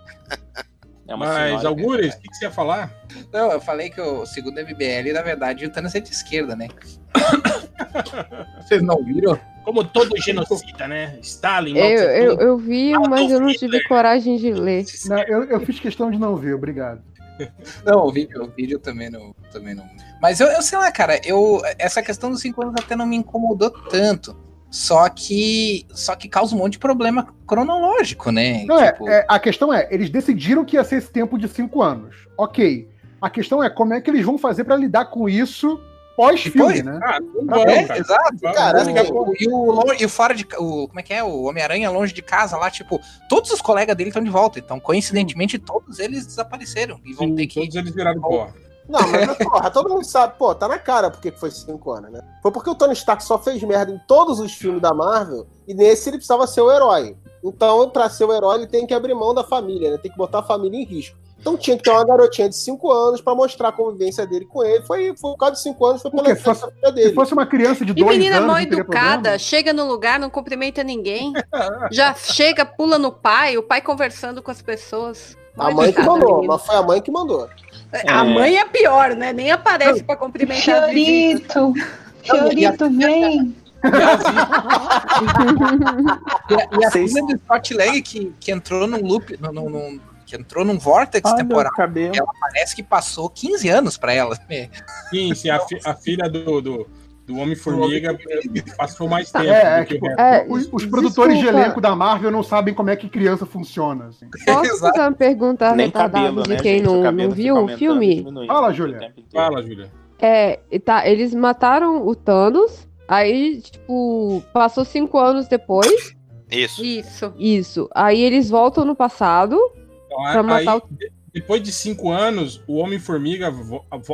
Speaker 5: É
Speaker 3: Mas, Algures, o que que você ia falar?
Speaker 10: Não, eu falei que o segundo MBL, na verdade, o Thanos é de esquerda, né? Vocês não viram?
Speaker 3: Como todo genocida, né? Stalin,
Speaker 9: Eu,
Speaker 3: Mao Tse
Speaker 9: eu,
Speaker 3: Tung.
Speaker 9: eu vi, mas eu não tive coragem de ler.
Speaker 7: Não, eu, eu fiz questão de não ver, obrigado.
Speaker 10: Não, o vídeo, o vídeo também não, também não. Mas eu, eu sei lá, cara, eu essa questão dos cinco anos até não me incomodou tanto. Só que só que causa um monte de problema cronológico, né?
Speaker 7: Não,
Speaker 10: Tipo,
Speaker 7: é, é, a questão é, eles decidiram que ia ser esse tempo de cinco anos. Ok. A questão é como é que eles vão fazer pra lidar com isso pós-filme, né?
Speaker 3: Ah, não
Speaker 10: é,
Speaker 3: cara.
Speaker 10: exato.
Speaker 6: Cara,
Speaker 10: E o, e o fora de ca- o como é que é? O Homem-Aranha longe de casa lá, tipo, todos os colegas dele estão de volta. Então, coincidentemente, todos eles desapareceram e vão
Speaker 3: Sim,
Speaker 10: ter que
Speaker 3: Todos eles viraram pó.
Speaker 6: Não, mas porra, todo mundo sabe, pô, tá na cara porque que foi cinco anos, né? Foi porque o Tony Stark só fez merda em todos os filmes da Marvel e nesse ele precisava ser o herói. Então, pra ser o herói, ele tem que abrir mão da família, né? Tem que botar a família em risco. Então tinha que ter uma garotinha de 5 anos pra mostrar a convivência dele com ele. Foi, foi por causa de 5 anos, foi pela infância da filha
Speaker 7: Se
Speaker 6: dele.
Speaker 7: fosse uma criança de
Speaker 8: E
Speaker 7: dois
Speaker 8: menina
Speaker 7: anos.
Speaker 8: mal
Speaker 7: não teria
Speaker 8: educada, chega no lugar, não cumprimenta ninguém. Já chega, pula no pai, o pai conversando com as pessoas.
Speaker 6: A
Speaker 8: Mal
Speaker 6: mãe que mandou,
Speaker 8: menina.
Speaker 6: mas foi a mãe que mandou.
Speaker 8: A mãe é pior, né? Nem aparece pra cumprimentar.
Speaker 11: Fiorito, Fiorito, vem.
Speaker 10: E a, e a filha do Scott Lang que, que entrou num loop, num- num- que entrou num vortex
Speaker 5: Olha
Speaker 10: temporal. Ela parece que passou 15 anos pra ela. né?
Speaker 3: Sim, sim, a, fi- a filha do, do, do Homem-Formiga passou mais tempo
Speaker 7: É, é,
Speaker 3: do que o
Speaker 7: tipo.
Speaker 9: É,
Speaker 7: Os, os produtores de elenco da Marvel não sabem como é que criança funciona. Assim.
Speaker 9: Posso fazer uma pergunta
Speaker 5: Nem
Speaker 9: retardada
Speaker 5: cabelo,
Speaker 9: de
Speaker 5: né,
Speaker 9: quem
Speaker 5: gente?
Speaker 9: Não, não viu o filme?
Speaker 7: Fala, Júlia.
Speaker 5: tempo.
Speaker 3: Fala, Júlia.
Speaker 9: É, tá, eles mataram o Thanos, aí, tipo, passou cinco anos depois,
Speaker 4: Isso.
Speaker 8: Isso.
Speaker 9: isso. Aí eles voltam no passado,
Speaker 3: Então,
Speaker 9: Pra
Speaker 3: aí,
Speaker 9: matar o-
Speaker 3: de- depois de cinco anos, o Homem-Formiga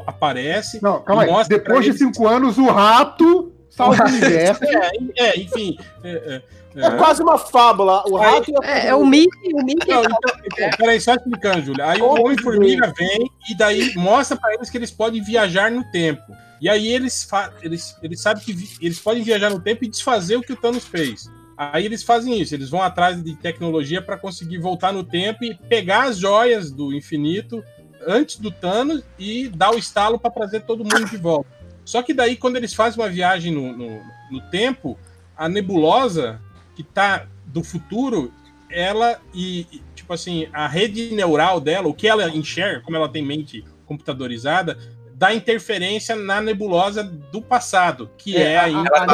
Speaker 3: aparece.
Speaker 7: Não, calma aí. Depois de
Speaker 3: eles-
Speaker 7: cinco anos, o rato salva o universo.
Speaker 3: É, é, enfim. é, é,
Speaker 6: É quase uma fábula. O
Speaker 3: Aí-
Speaker 6: rato
Speaker 8: É, é o Mickey, o Mickey
Speaker 3: Não, então, então, peraí, só explicando, Júlia. Aí o
Speaker 6: Como
Speaker 3: Homem-Formiga vem e daí mostra pra eles que eles podem viajar no tempo. E aí eles, eles, eles sabem que eles podem viajar no tempo e desfazer o que o Thanos fez. Aí eles fazem isso, eles vão atrás de tecnologia para conseguir voltar no tempo e pegar as joias do infinito antes do Thanos e dar o estalo para trazer todo mundo de volta. Só que daí, quando eles fazem uma viagem no, no, no tempo, a nebulosa que tá do futuro, ela e, tipo assim, a rede neural dela, o que ela enxerga, como ela tem mente computadorizada, dá interferência na nebulosa do passado, que é,
Speaker 7: É,
Speaker 3: ainda.
Speaker 6: Ela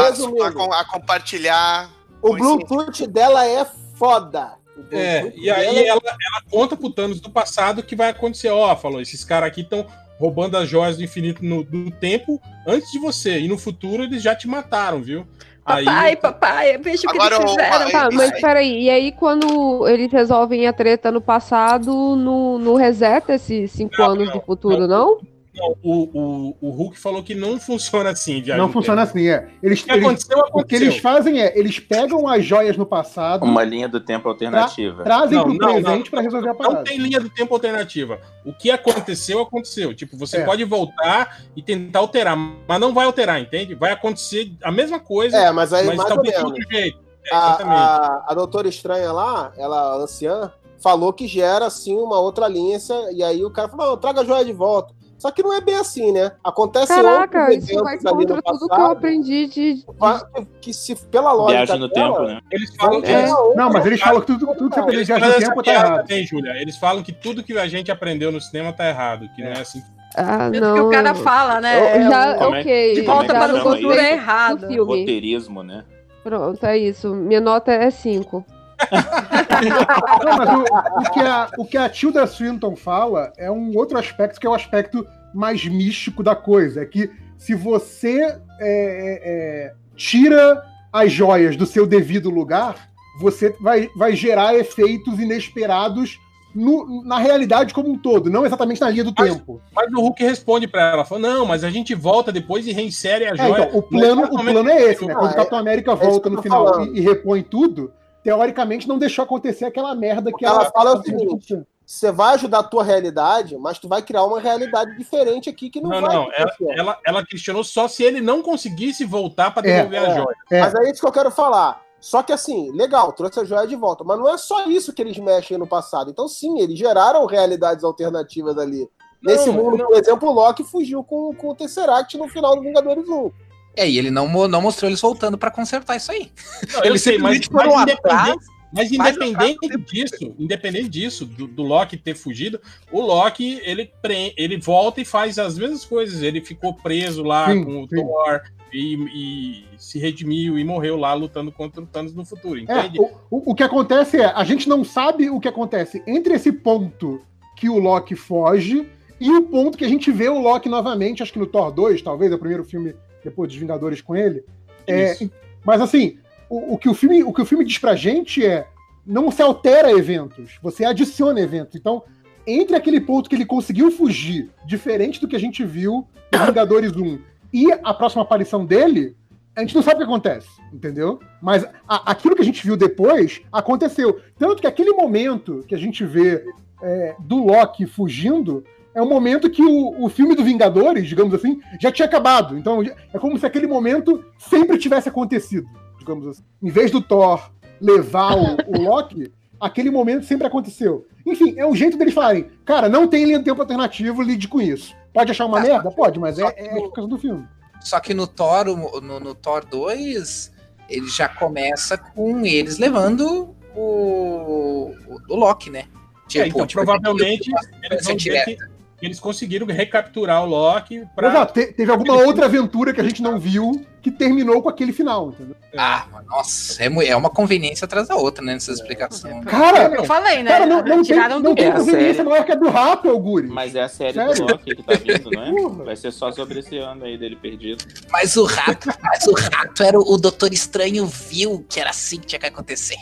Speaker 4: A, a, a compartilhar.
Speaker 6: O Bluetooth dela é foda.
Speaker 3: É, e aí ela, ela conta pro Thanos do passado o que vai acontecer. Ó, falou, esses caras aqui estão roubando as joias do infinito no, do tempo antes de você. E no futuro eles já te mataram, viu?
Speaker 8: Papai, papai, veja o que
Speaker 4: Agora,
Speaker 8: eles fizeram.
Speaker 9: Tá, mas
Speaker 4: aí.
Speaker 9: peraí, e aí quando eles resolvem a treta no passado, no, no reseta esses cinco
Speaker 3: Não,
Speaker 9: anos
Speaker 3: não,
Speaker 9: do futuro, não?
Speaker 3: Não, o, o, o Hulk falou que não funciona assim, viagem
Speaker 7: Não funciona
Speaker 3: tempo.
Speaker 7: assim, é. Eles,
Speaker 3: O que
Speaker 7: eles-
Speaker 3: aconteceu,
Speaker 7: o que
Speaker 3: aconteceu.
Speaker 7: eles fazem é, eles pegam as joias no passado,
Speaker 5: Uma linha do tempo alternativa.
Speaker 7: trazem
Speaker 3: Não,
Speaker 7: pro
Speaker 3: não,
Speaker 7: presente
Speaker 3: não,
Speaker 7: pra resolver a
Speaker 3: Não
Speaker 7: parada.
Speaker 3: tem linha do tempo alternativa. O que aconteceu, aconteceu. Tipo, você
Speaker 7: É.
Speaker 3: pode voltar e tentar alterar, mas não vai alterar, entende? Vai acontecer a mesma coisa,
Speaker 6: É, mas aí
Speaker 3: mas
Speaker 6: mais ou
Speaker 3: talvez de
Speaker 6: menos.
Speaker 3: outro jeito. É, exatamente.
Speaker 6: A, a, a doutora estranha lá, ela a anciã, falou que gera assim uma outra linha, e aí o cara falou: não, traga a joia de volta. Só que não é bem assim, né? Acontece
Speaker 9: Caraca, isso vai contra tudo que eu
Speaker 6: passado,
Speaker 9: aprendi de.
Speaker 6: que se pela lógica
Speaker 5: Viagem no
Speaker 6: dela,
Speaker 5: tempo, né?
Speaker 3: Eles falam que
Speaker 9: É.
Speaker 7: Não, mas eles falam que tudo, tudo que de viagem no tempo tá errado.
Speaker 3: também, Júlia. Eles falam que tudo que a gente aprendeu no cinema tá errado, que não é assim.
Speaker 9: Ah,
Speaker 8: Tanto
Speaker 9: não.
Speaker 8: que o cara fala, né?
Speaker 9: eu já,
Speaker 8: é
Speaker 5: Como é-
Speaker 9: ok.
Speaker 8: de
Speaker 5: é
Speaker 8: volta para o futuro é errado.
Speaker 5: Roteirismo, né?
Speaker 9: Pronto, é isso. Minha nota é 5.
Speaker 7: Não, mas o, o que a, o que a Tilda Swinton fala é um outro aspecto que é o aspecto mais místico da coisa. É que se você é, é, é, tira as joias do seu devido lugar, você vai, vai gerar efeitos inesperados no- na realidade como um todo, não exatamente na linha do
Speaker 3: Mas-
Speaker 7: tempo.
Speaker 3: Mas o Hulk responde pra ela, falou, não, mas a gente volta depois e reinsere a
Speaker 7: É,
Speaker 3: joia.
Speaker 7: então, o plano, o plano é esse, né? Quando o
Speaker 6: é-
Speaker 7: Capitão América
Speaker 6: isso
Speaker 7: volta no final e, e repõe tudo, teoricamente não deixou acontecer aquela merda que
Speaker 6: Ela
Speaker 7: ela
Speaker 6: fala o seguinte, Você vai ajudar a tua realidade, mas tu vai criar uma realidade diferente aqui que não,
Speaker 3: Não,
Speaker 6: vai
Speaker 3: não, ela, ela, ela questionou só se ele não conseguisse voltar pra
Speaker 7: É,
Speaker 3: devolver a
Speaker 6: é.
Speaker 3: joia.
Speaker 7: É.
Speaker 6: Mas é isso que eu quero falar. Só que assim, legal, trouxe a joia de volta. Mas não é só isso que eles mexem no passado. Então, sim, eles geraram realidades alternativas ali. Nesse
Speaker 3: Não,
Speaker 6: mundo,
Speaker 3: não.
Speaker 6: por exemplo, o Loki fugiu com, com o Tesseract no final do Vingadores 1.
Speaker 10: É, e ele não, mo- não mostrou eles voltando pra consertar isso aí.
Speaker 3: Não, eu
Speaker 10: Eles
Speaker 3: sei, mas,
Speaker 10: simplesmente foram
Speaker 3: mas
Speaker 10: atrás,
Speaker 3: independente, mas
Speaker 10: mais
Speaker 3: independente disso, independente disso, do, do Loki ter fugido, o Loki ele, pre- ele volta e faz as mesmas coisas. Ele ficou preso lá
Speaker 7: Sim,
Speaker 3: com o
Speaker 7: sim.
Speaker 3: Thor e, e se redimiu e morreu lá lutando contra o Thanos no futuro,
Speaker 7: É,
Speaker 3: entende?
Speaker 7: o, o- o que acontece é, a gente não sabe o que acontece entre esse ponto que o Loki foge e o ponto que a gente vê o Loki novamente, acho que no Thor 2, talvez, é o primeiro filme depois dos Vingadores com ele. É, mas assim, o, o que o filme, o que o filme diz pra gente é não se altera eventos, você adiciona eventos. Então, entre aquele ponto que ele conseguiu fugir, diferente do que a gente viu no Vingadores 1, e a próxima aparição dele, a gente não sabe o que acontece, entendeu? Mas a- aquilo que a gente viu depois aconteceu. Tanto que aquele momento que a gente vê é, do Loki fugindo é um momento que o, o filme do Vingadores, digamos assim, já tinha acabado. Então é como se aquele momento sempre tivesse acontecido, digamos assim. Em vez do Thor levar o, o Loki, aquele momento sempre aconteceu. Enfim, é um jeito deles falarem, cara, não tem linha de tempo alternativo, lide com isso. Pode achar uma merda? Pode, mas é, é a explicação do filme.
Speaker 10: Só que no Thor, no, no Thor 2, ele já começa com eles levando o, o, o Loki, né?
Speaker 3: É, então, provavelmente eles
Speaker 10: sequência
Speaker 3: vão dizer que,
Speaker 10: direta.
Speaker 3: que eles conseguiram recapturar o Loki pra.
Speaker 7: Exato, te- teve alguma outra aventura que a gente não viu que terminou com aquele final, entendeu?
Speaker 10: Ah, mas nossa, é, é uma conveniência atrás da outra, né? Nessa explicação.
Speaker 7: Cara,
Speaker 8: Eu falei, né?
Speaker 7: cara, não, não tem,
Speaker 8: Tiraram
Speaker 7: não
Speaker 8: do
Speaker 7: tem
Speaker 5: É,
Speaker 7: conveniência maior que a do rato, Alguri.
Speaker 5: Mas é a série
Speaker 7: Sério?
Speaker 5: do Loki que tá vindo, não é?
Speaker 7: Porra.
Speaker 5: Vai ser só sobre esse ano aí dele perdido.
Speaker 10: Mas o rato, mas o rato era o, o Doutor Estranho viu que era assim que tinha que acontecer.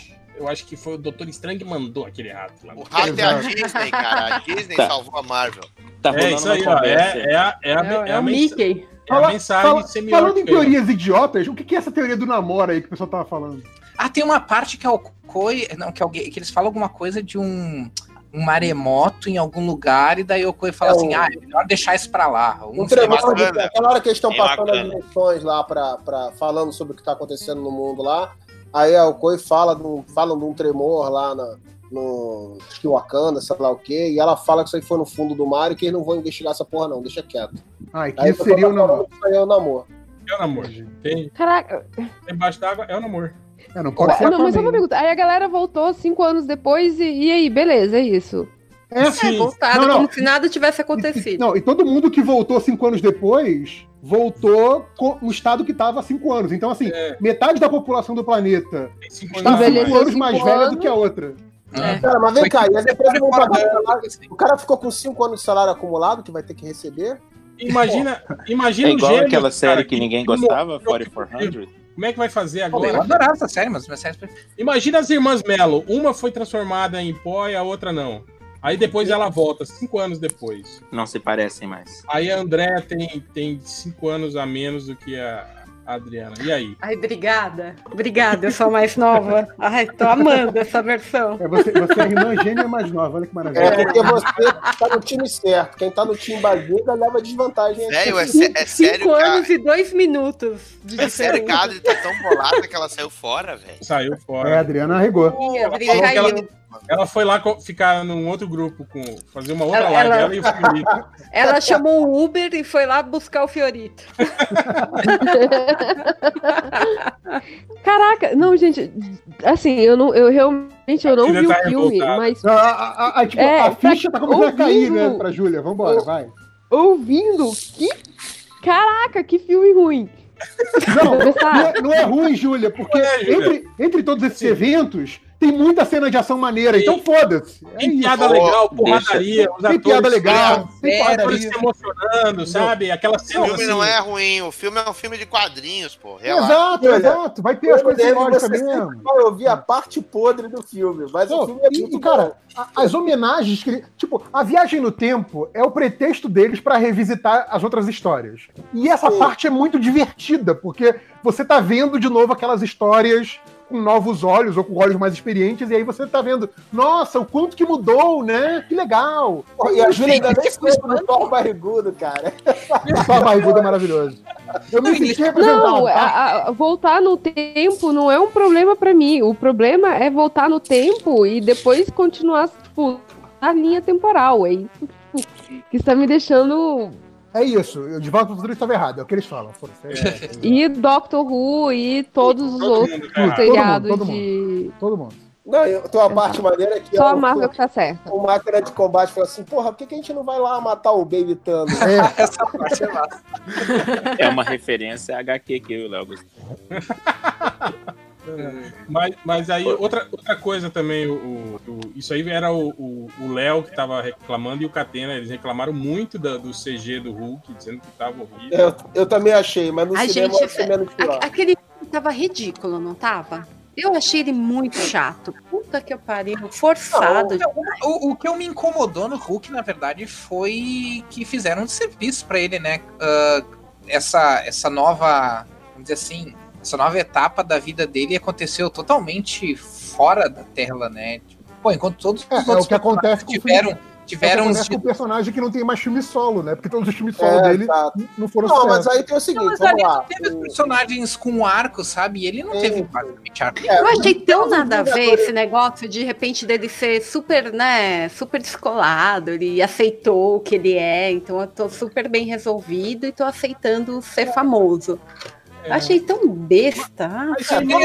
Speaker 3: Eu acho que foi o Doutor Estranho que mandou aquele rato lá.
Speaker 4: O rato é a Disney, cara. A Disney
Speaker 5: Tá.
Speaker 4: salvou a Marvel.
Speaker 5: Tá
Speaker 3: É isso aí, ó. É, é a, é a,
Speaker 8: É,
Speaker 3: é
Speaker 8: é o Mickey.
Speaker 3: é a mensagem
Speaker 7: fala-
Speaker 3: semiótica.
Speaker 7: falando em
Speaker 3: aí,
Speaker 7: teorias idiotas, o que é essa teoria do namoro aí que o pessoal tava falando?
Speaker 10: Ah, tem uma parte que é o Koi, não, que alguém, que eles falam alguma coisa de um um maremoto em algum lugar e daí o Koi fala
Speaker 6: É,
Speaker 10: assim,
Speaker 6: o-
Speaker 10: ah, é melhor deixar isso pra lá. Um
Speaker 6: Um tremor de,
Speaker 4: bacana.
Speaker 6: aquela hora que eles estão
Speaker 4: Bem
Speaker 6: passando as
Speaker 4: bacana.
Speaker 6: dimensões lá pra, pra, falando sobre o que tá acontecendo no mundo lá. Aí a Okoi fala de um, falam de um tremor lá na, no acho que Wakanda, sei lá o quê, e ela fala que isso aí foi no fundo do mar e que eles não vão investigar essa porra, não, deixa quieto.
Speaker 7: Ah, e que
Speaker 6: Aí
Speaker 7: isso seria o namoro.
Speaker 6: é o namoro.
Speaker 3: É o namoro. Tem
Speaker 9: Caraca,
Speaker 3: embaixo d'água, é o namoro.
Speaker 7: É, não pode ser
Speaker 9: não, mas só uma pergunta. Aí a galera voltou cinco anos depois e, e aí, beleza, é isso.
Speaker 7: É,
Speaker 8: É,
Speaker 3: Sim.
Speaker 8: voltaram
Speaker 7: Não, não.
Speaker 8: como se nada tivesse
Speaker 7: E-
Speaker 8: acontecido.
Speaker 7: Não, e todo mundo que voltou cinco anos depois voltou no estado que estava há cinco anos. Então, assim,
Speaker 3: É.
Speaker 7: metade da população do planeta
Speaker 3: cinco
Speaker 7: está
Speaker 3: anos
Speaker 7: cinco
Speaker 3: mais.
Speaker 7: anos mais
Speaker 9: cinco
Speaker 7: velha do
Speaker 9: anos.
Speaker 7: que a outra.
Speaker 8: É.
Speaker 6: Cara, mas vem cá, e aí depois vão pagar o salário. O cara ficou com 5 anos de salário acumulado que vai ter que receber.
Speaker 3: Imagina, imagina
Speaker 5: É
Speaker 3: o
Speaker 5: igual
Speaker 3: gêmeo,
Speaker 5: aquela série
Speaker 3: cara,
Speaker 5: que ninguém
Speaker 3: como-
Speaker 5: gostava, 4400.
Speaker 3: Como é que vai fazer
Speaker 10: Pô, eu
Speaker 3: agora?
Speaker 10: adorava essa série, mas série.
Speaker 3: Imagina as irmãs Melo. Uma foi transformada em pó e a outra não. Aí depois ela volta, cinco anos depois.
Speaker 5: Não se parecem mais.
Speaker 3: Aí a André tem, tem cinco anos a menos do que a a Adriana. E aí?
Speaker 8: Ai, obrigada. Obrigada, eu sou a mais nova. Ai, tô amando essa versão.
Speaker 7: É, você, você é a irmã gêmea mais nova, olha que maravilha.
Speaker 6: É porque você tá no time certo. Quem tá no time bagunça leva desvantagem.
Speaker 4: Velho, é, sé- é sério,
Speaker 8: Cinco
Speaker 4: cara.
Speaker 8: anos e dois minutos de
Speaker 4: É sério que a
Speaker 8: diferença.
Speaker 4: Adri tá tão bolada que ela saiu fora, velho.
Speaker 3: Saiu
Speaker 7: É, a
Speaker 3: fora.
Speaker 7: Adriana arregou.
Speaker 8: Ih, Adri
Speaker 3: falou que
Speaker 8: caiu.
Speaker 3: Ela- foi lá ficar num outro grupo, com fazer uma outra
Speaker 8: Ela-
Speaker 3: live,
Speaker 8: ela-
Speaker 3: ela, e o Felipe.
Speaker 8: Ela chamou um Uber e foi lá buscar o Fiorito.
Speaker 9: Caraca, não, gente, assim, eu não, eu realmente eu não vi
Speaker 3: tá
Speaker 9: o filme,
Speaker 3: revoltada.
Speaker 9: mas
Speaker 7: A, a- a- a- tipo,
Speaker 9: É,
Speaker 7: a ficha tá começando a cair,
Speaker 9: ouvindo-
Speaker 7: né, pra Júlia. Vambora, vai.
Speaker 9: ouvindo, que caraca, que filme ruim.
Speaker 7: Não, não é, não é ruim, Júlia, porque
Speaker 3: é,
Speaker 7: entre, entre todos esses eventos, tem muita cena de ação maneira, então foda-se. É
Speaker 3: Tem
Speaker 7: isso.
Speaker 3: piada legal, porradaria,
Speaker 7: Tem
Speaker 3: atores,
Speaker 7: piada legal, tem
Speaker 10: É,
Speaker 3: atores
Speaker 7: porradaria.
Speaker 3: se emocionando, sabe? Aquela
Speaker 4: O
Speaker 3: cena
Speaker 4: filme
Speaker 3: assim,
Speaker 4: não é ruim, o filme é um filme de quadrinhos, pô. Relaxa.
Speaker 7: Exato,
Speaker 6: Olha,
Speaker 7: exato. Vai ter as coisas lógicas mesmo.
Speaker 6: vai ouvir a parte podre do filme, mas o
Speaker 7: Pô,
Speaker 6: filme é
Speaker 7: e,
Speaker 6: muito
Speaker 7: e, cara, a- as homenagens que Tipo, a viagem no tempo é o pretexto deles pra revisitar as outras histórias. E essa
Speaker 6: Sim.
Speaker 7: parte é muito divertida, porque você tá vendo de novo aquelas histórias com novos olhos ou com olhos mais experientes, e aí você tá vendo, nossa, o quanto que mudou, né? Que legal.
Speaker 6: Pô, E a Júlia ainda nem foi no Thor barrigudo, cara.
Speaker 7: Só a barriguda é maravilhoso. Eu me senti representado.
Speaker 9: Não,
Speaker 7: tá?
Speaker 9: a- a- voltar no tempo não é um problema pra mim. O problema é voltar no tempo e depois continuar, tipo, a linha temporal. É isso tipo, que está me deixando.
Speaker 7: É isso, eu de volta pro futuro estava errado, é o que eles falam. foda-se, é-
Speaker 9: E Doctor Who e todos os
Speaker 3: todo
Speaker 9: outros
Speaker 3: mundo,
Speaker 9: seriados
Speaker 7: Todo mundo, todo
Speaker 9: de.
Speaker 7: Todo mundo.
Speaker 6: Não, eu- tem uma parte maneira que
Speaker 9: Só
Speaker 6: é
Speaker 9: a Marvel que tá certa.
Speaker 6: o máquina de combate fala assim, porra, por que, que a gente não vai lá matar o Baby Thanos?
Speaker 7: É,
Speaker 10: Essa parte é massa.
Speaker 5: É uma referência a HQ que eu e o Léo.
Speaker 3: Mas, mas aí, outra, outra coisa também, o, o- o- isso aí era o o- o Léo que tava reclamando e o Catena, eles reclamaram muito da- do CG do Hulk, dizendo que tava horrível.
Speaker 6: Eu, eu também achei, mas no
Speaker 8: Ai,
Speaker 6: cinema
Speaker 8: gente,
Speaker 6: eu achei menos pior.
Speaker 8: A- Aquele tava ridículo, não tava? Eu achei ele muito chato. Puta que eu pariu. Forçado.
Speaker 10: O, o que eu me incomodou no Hulk, na verdade, foi que fizeram um serviço pra ele, né? Ah, essa, essa nova, vamos dizer assim, essa nova etapa da vida dele aconteceu totalmente fora da tela, né? Tipo, pô, enquanto todos
Speaker 7: É,
Speaker 10: os
Speaker 7: é
Speaker 10: outros
Speaker 7: o que acontece com
Speaker 10: tiveram,
Speaker 7: É o
Speaker 10: tiveram uns
Speaker 7: com o personagem que não tem mais filme solo, né? Porque todos os filmes solo
Speaker 6: É,
Speaker 7: dele
Speaker 6: exato.
Speaker 7: não foram
Speaker 6: Não, mas aí tem o seguinte,
Speaker 10: Mas
Speaker 6: vamos
Speaker 10: ali
Speaker 6: lá.
Speaker 10: não teve personagens com arco, sabe? E ele não
Speaker 6: Sim.
Speaker 10: teve basicamente arco.
Speaker 6: É,
Speaker 8: Eu achei tão nada a ver esse negócio de repente dele ser super, né, super descolado, ele aceitou o que ele é, então eu tô super bem resolvido e tô aceitando ser famoso. Eu achei tão besta. Ah,
Speaker 3: Isso
Speaker 6: os
Speaker 3: legal,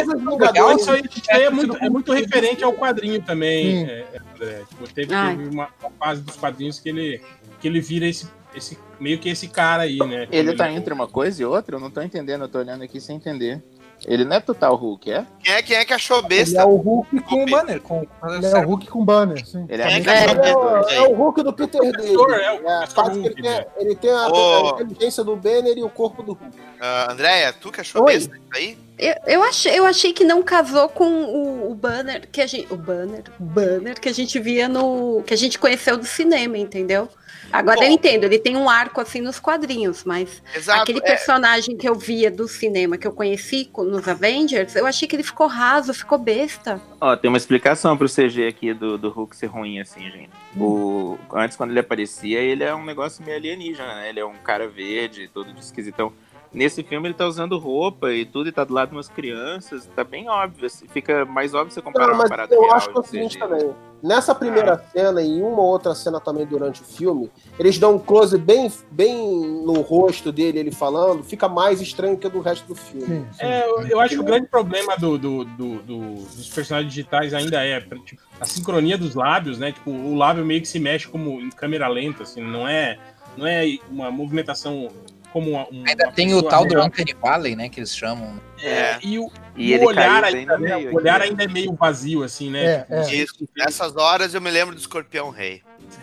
Speaker 6: Vingadores-
Speaker 3: isso aí é muito, é muito referente ao quadrinho também.
Speaker 7: Sim.
Speaker 3: é, é. Tipo, teve, teve uma, uma fase dos quadrinhos que ele, que ele vira esse, esse meio que esse cara aí, né?
Speaker 5: Ele
Speaker 3: Quando
Speaker 5: tá entre uma coisa e outra, eu não tô entendendo, eu tô olhando aqui sem entender. Ele não é total Hulk, é?
Speaker 4: Quem é, quem é que achou
Speaker 10: Ele é
Speaker 4: besta?
Speaker 10: o Hulk com o banner. Com,
Speaker 7: Ele é o Hulk com banner, sim.
Speaker 5: Ele
Speaker 4: Quem é
Speaker 5: é,
Speaker 4: que
Speaker 6: É,
Speaker 5: dois.
Speaker 6: o- é o Hulk do Peter David.
Speaker 3: é o
Speaker 6: É, que ele,
Speaker 3: Hulk,
Speaker 6: tem,
Speaker 3: né?
Speaker 6: ele tem a,
Speaker 4: Ô.
Speaker 6: a inteligência do Banner e o corpo do Hulk.
Speaker 4: Ah, Andréia, tu que achou
Speaker 8: Oi.
Speaker 4: besta isso aí?
Speaker 8: Eu, eu, achei, eu achei que não casou com o, o banner que a gente. O banner, banner que a gente via no. que a gente conheceu do cinema, entendeu? Agora
Speaker 4: Bom.
Speaker 8: eu entendo, ele tem um arco assim nos quadrinhos, mas
Speaker 4: Exato.
Speaker 8: aquele
Speaker 4: é,
Speaker 8: personagem que eu via do cinema, que eu conheci co- nos Avengers, eu achei que ele ficou raso, ficou besta.
Speaker 5: Ó, tem uma explicação pro CG aqui do, do Hulk ser ruim, assim, gente. O, antes, quando ele aparecia, ele é um negócio meio alienígena, né? Ele é um cara verde, todo de esquisitão. Nesse filme ele tá usando roupa e tudo, e tá do lado de umas crianças, tá bem óbvio, assim, fica mais óbvio você comparar
Speaker 6: Não,
Speaker 5: uma parada
Speaker 6: eu
Speaker 5: real
Speaker 6: acho que é o seguinte também. Nessa primeira cena e em uma outra cena também durante o filme, eles dão um close bem, bem no rosto dele, ele falando, fica mais estranho que o do resto do filme.
Speaker 7: Sim, sim.
Speaker 3: É, eu, eu acho que o grande problema do, do- do- do- dos personagens digitais ainda é tipo, a sincronia dos lábios, né? Tipo, o lábio meio que se mexe como em câmera lenta, assim, não é, não é uma movimentação como uma, um-
Speaker 10: Ainda
Speaker 3: uma
Speaker 10: tem o tal do. Uncanny Valley, né? Que eles chamam.
Speaker 3: É, e, o,
Speaker 5: E
Speaker 3: o
Speaker 5: ele
Speaker 3: olhar, ainda, né,
Speaker 5: meio
Speaker 3: o olhar ainda é meio vazio, assim, né?
Speaker 7: É,
Speaker 3: Tipo,
Speaker 7: é.
Speaker 4: Isso. Nessas horas eu me lembro do Escorpião Rei.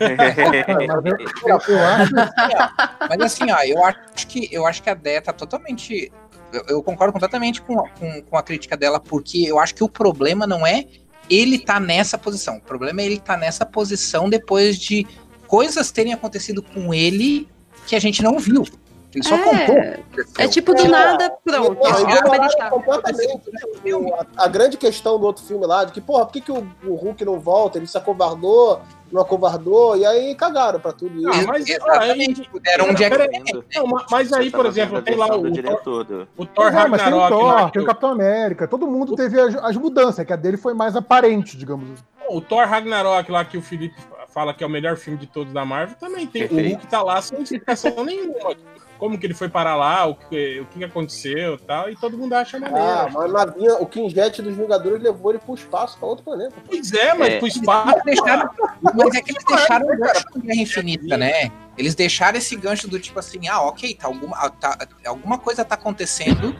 Speaker 7: Mas
Speaker 10: assim, ó, eu acho que, eu acho que a Déia tá totalmente. Eu, eu concordo completamente com, com, com a crítica dela, porque eu acho que o problema não é ele tá nessa posição. O problema é ele tá nessa posição depois de coisas terem acontecido com ele que a gente não viu. Ele só contou.
Speaker 8: É, é tipo do
Speaker 6: É.
Speaker 8: nada, pronto.
Speaker 6: Completamente o- a, a grande questão do outro filme lá, de que, porra, por que, que o, o Hulk não volta? Ele se acovardou, não acovardou, e aí cagaram pra tudo isso.
Speaker 3: Ah, mas
Speaker 10: Exatamente.
Speaker 3: aí-
Speaker 10: Deram um.
Speaker 3: Não, ma- mas aí, por exemplo, tem lá o, o,
Speaker 5: diretor
Speaker 3: o Thor
Speaker 7: é, mas tem o
Speaker 3: Ragnarok.
Speaker 7: Thor, tem o
Speaker 3: o-
Speaker 7: Capitão América, todo mundo teve as, as mudanças, que a dele foi mais aparente, digamos assim.
Speaker 3: O Thor Ragnarok lá que o Felipe fala que é o melhor filme de todos da Marvel, também tem. O
Speaker 5: Perfeito.
Speaker 3: Hulk tá lá sem explicação nenhuma. Como que ele foi parar lá, o que, o que aconteceu e tal, e todo mundo acha maneiro.
Speaker 6: Ah, mas na vinha, o King Jet dos Vingadores levou ele pro espaço, pra outro planeta.
Speaker 3: Pois é, mas
Speaker 5: É.
Speaker 3: pro espaço.
Speaker 10: Deixaram- mas é que eles deixaram o gancho com Guerra Infinita, né? Eles deixaram esse gancho do tipo assim, ah, ok, tá alguma, ah, tá- alguma coisa tá acontecendo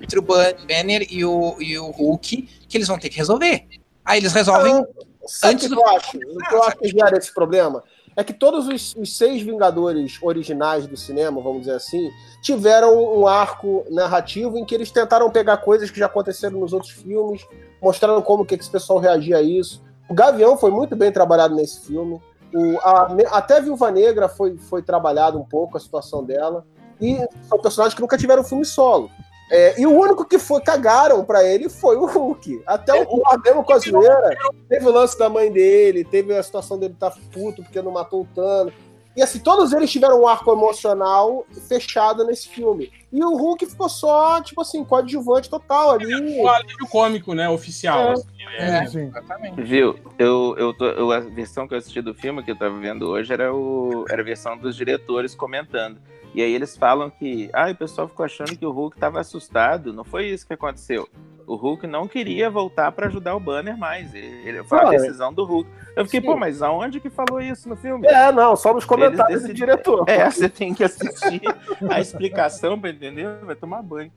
Speaker 10: entre o Ban- Banner e o, e o Hulk que eles vão ter que resolver. Aí eles resolvem.
Speaker 6: Sabe
Speaker 10: Antes
Speaker 6: o que
Speaker 10: do-
Speaker 6: eu acho? O que eu acho que gera esse problema? É que todos os, os seis Vingadores originais do cinema, vamos dizer assim, tiveram um arco narrativo em que eles tentaram pegar coisas que já aconteceram nos outros filmes, mostrando como que esse pessoal reagia a isso. O Gavião foi muito bem trabalhado nesse filme. O, a- até a Viúva Negra foi, foi trabalhado um pouco a situação dela. E são personagens que nunca tiveram filme solo. É, e o único que foi, cagaram pra ele foi o Hulk. Até o Thor mesmo com a zoeira. Teve o lance da mãe dele, teve a situação dele estar puto porque não matou o Thanos. E assim, todos eles tiveram um arco emocional fechado nesse filme. E o Hulk ficou só, tipo assim, coadjuvante total ali.
Speaker 3: O alívio cômico, né? Oficial.
Speaker 6: É.
Speaker 3: assim, né?
Speaker 10: É, exatamente.
Speaker 5: Viu? Eu, eu tô, eu- a versão que eu assisti do filme que eu tava vendo hoje era, o, era a versão dos diretores comentando. E aí eles falam que ah, o pessoal ficou achando que o Hulk tava assustado. Não foi isso que aconteceu. O Hulk não queria voltar pra ajudar o Banner mais. Ele, ele- foi a
Speaker 6: é.
Speaker 5: decisão do Hulk. Eu fiquei,
Speaker 6: Sim.
Speaker 5: pô, mas aonde que falou isso no filme?
Speaker 6: É, não, só nos comentários do diretor.
Speaker 5: É, você tem que assistir a explicação pra entender, vai tomar banho.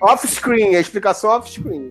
Speaker 6: Off-screen, a explicação off-screen.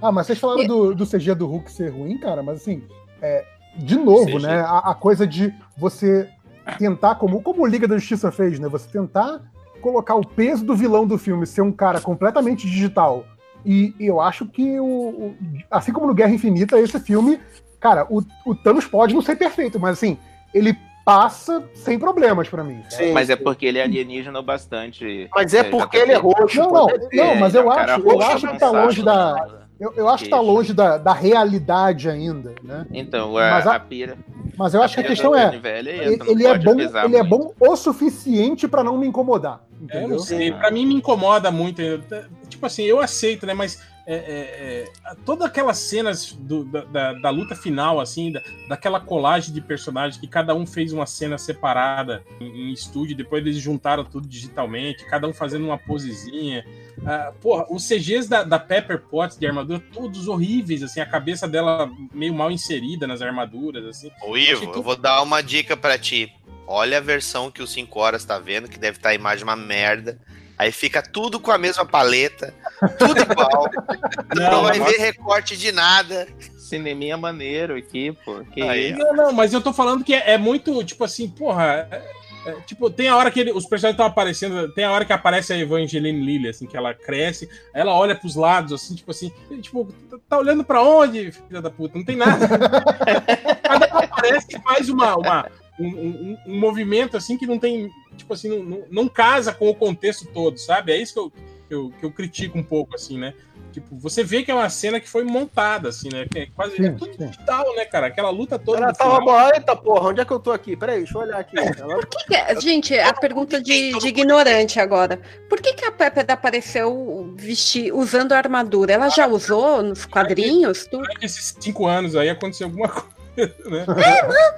Speaker 7: Ah, mas vocês falaram do, do CG do Hulk ser ruim, cara, mas assim, é, de novo,
Speaker 5: CG.
Speaker 7: né? A, a coisa de você tentar, como, como o Liga da Justiça fez, né? Você tentar colocar o peso do vilão do filme ser um cara completamente digital. E, eu acho que, o, o- assim como no Guerra Infinita, esse filme, cara, o, o Thanos pode não ser perfeito, mas assim, ele passa sem problemas pra mim.
Speaker 6: Sim,
Speaker 5: Mas é porque ele é alienígena o bastante.
Speaker 6: Mas é
Speaker 5: já
Speaker 6: porque ele é roxo.
Speaker 7: Não, não, não, mas
Speaker 5: É,
Speaker 7: eu
Speaker 5: um cara
Speaker 7: acho, eu acho que tá longe da. Eu, eu acho que tá
Speaker 5: Queixo.
Speaker 7: longe da, da realidade ainda, né?
Speaker 5: Então, a,
Speaker 7: Mas a-
Speaker 5: a pira.
Speaker 7: Mas eu acho que a questão é,
Speaker 5: é
Speaker 7: ele, é bom, ele é bom o suficiente pra não me incomodar,
Speaker 3: É,
Speaker 7: entendeu?
Speaker 3: não sei. Pra mim me incomoda muito. Eu- Tipo assim, eu aceito, né? Mas é, é, é, todas aquelas cenas do- da, da- da luta final, assim, da, daquela colagem de personagens que cada um fez uma cena separada em, em estúdio, depois eles juntaram tudo digitalmente, cada um fazendo uma posezinha. Ah, porra, os CGs da, da Pepper Potts de armadura, todos horríveis, assim, a cabeça dela meio mal inserida nas armaduras, assim.
Speaker 4: Ô Ivo,
Speaker 3: tudo-
Speaker 4: eu vou dar uma dica pra ti. Olha a versão que o 5 horas tá vendo, que deve estar a imagem uma merda. Aí fica tudo com a mesma paleta, tudo igual. Não,
Speaker 3: Não,
Speaker 4: vai ver recorte de nada.
Speaker 5: Cineminha maneiro aqui, pô. Que
Speaker 4: Aí?
Speaker 3: Não, não, mas eu tô falando que é, é muito, tipo assim, porra. é- é, tipo, tem a hora que ele- os personagens estão aparecendo, tem a hora que aparece a Evangeline Lilly, assim, que ela cresce, ela olha pros lados, assim, tipo assim, tipo, tá- tá olhando pra onde, filha da puta? Não tem nada. Cada aparece e faz uma, uma- um, um- um movimento, assim, que não tem, tipo assim, não, não, não casa com o contexto todo, sabe? É isso que eu, que eu, que eu critico um pouco, assim, né? Tipo, você vê que é uma cena que foi montada, assim, né? Que é quase
Speaker 7: Sim,
Speaker 3: é tudo
Speaker 7: sim.
Speaker 3: digital, né, cara? Aquela luta toda.
Speaker 6: Ela tava boa. Eita porra, onde é que eu tô aqui? Peraí, deixa eu olhar aqui. Ela-
Speaker 8: Que que é- Gente, a pergunta de, de ignorante agora. Por que, que a Pepper apareceu vestir, usando a armadura? Ela já usou nos quadrinhos? Tudo?
Speaker 3: Durante esses cinco anos aí aconteceu alguma coisa, né?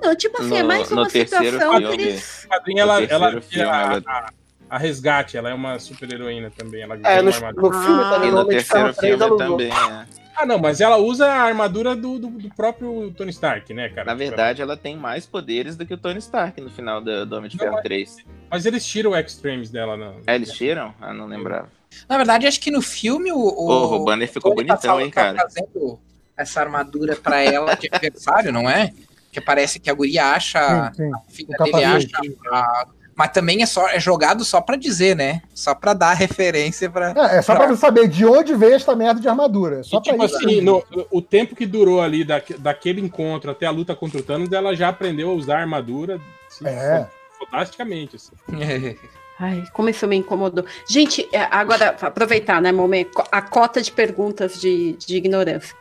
Speaker 8: Não, tipo assim, é
Speaker 5: No-
Speaker 8: mais
Speaker 5: no
Speaker 8: uma
Speaker 5: terceiro
Speaker 8: situação que
Speaker 5: filme,
Speaker 8: eles.
Speaker 3: Ela, ela,
Speaker 5: filme,
Speaker 3: a,
Speaker 5: ela-
Speaker 3: a, a Resgate, ela é uma super-heroína também. Ela
Speaker 6: É, no, no filme
Speaker 8: Ah.
Speaker 6: também,
Speaker 5: no terceiro
Speaker 6: 3,
Speaker 5: filme também, é.
Speaker 3: Ah, não, mas ela usa a armadura do, do, do próprio Tony Stark, né, cara?
Speaker 5: Na verdade, ela tem mais poderes do que o Tony Stark no final do, do Homem de Ferro
Speaker 3: mas-
Speaker 5: 3.
Speaker 3: Mas eles tiram o Extremes dela, não.
Speaker 5: É, eles tiram? Ah, não lembrava.
Speaker 10: Na verdade, acho que no filme o. O,
Speaker 5: Porra, o banner ficou
Speaker 10: tá
Speaker 5: bonitão,
Speaker 10: fal-
Speaker 5: hein,
Speaker 10: tá
Speaker 5: cara?
Speaker 10: fazendo essa armadura pra ela de aniversário, não é? Que parece que a guria acha.
Speaker 7: Sim, sim.
Speaker 10: A filha
Speaker 7: O
Speaker 10: dele acha. a- Mas também é, só, é jogado só pra dizer, né? Só pra dar referência pra.
Speaker 7: É, é só pra você saber de onde veio esta merda de armadura. Só
Speaker 3: E, tipo
Speaker 7: isso.
Speaker 3: assim, no- o tempo que durou ali daque- daquele encontro até a luta contra o Thanos, ela já aprendeu a usar a armadura assim,
Speaker 7: É.
Speaker 3: fantasticamente. Assim.
Speaker 8: Ai, como isso me incomodou. Gente, é, agora, aproveitar, né, momento, a cota de perguntas de, de ignorância.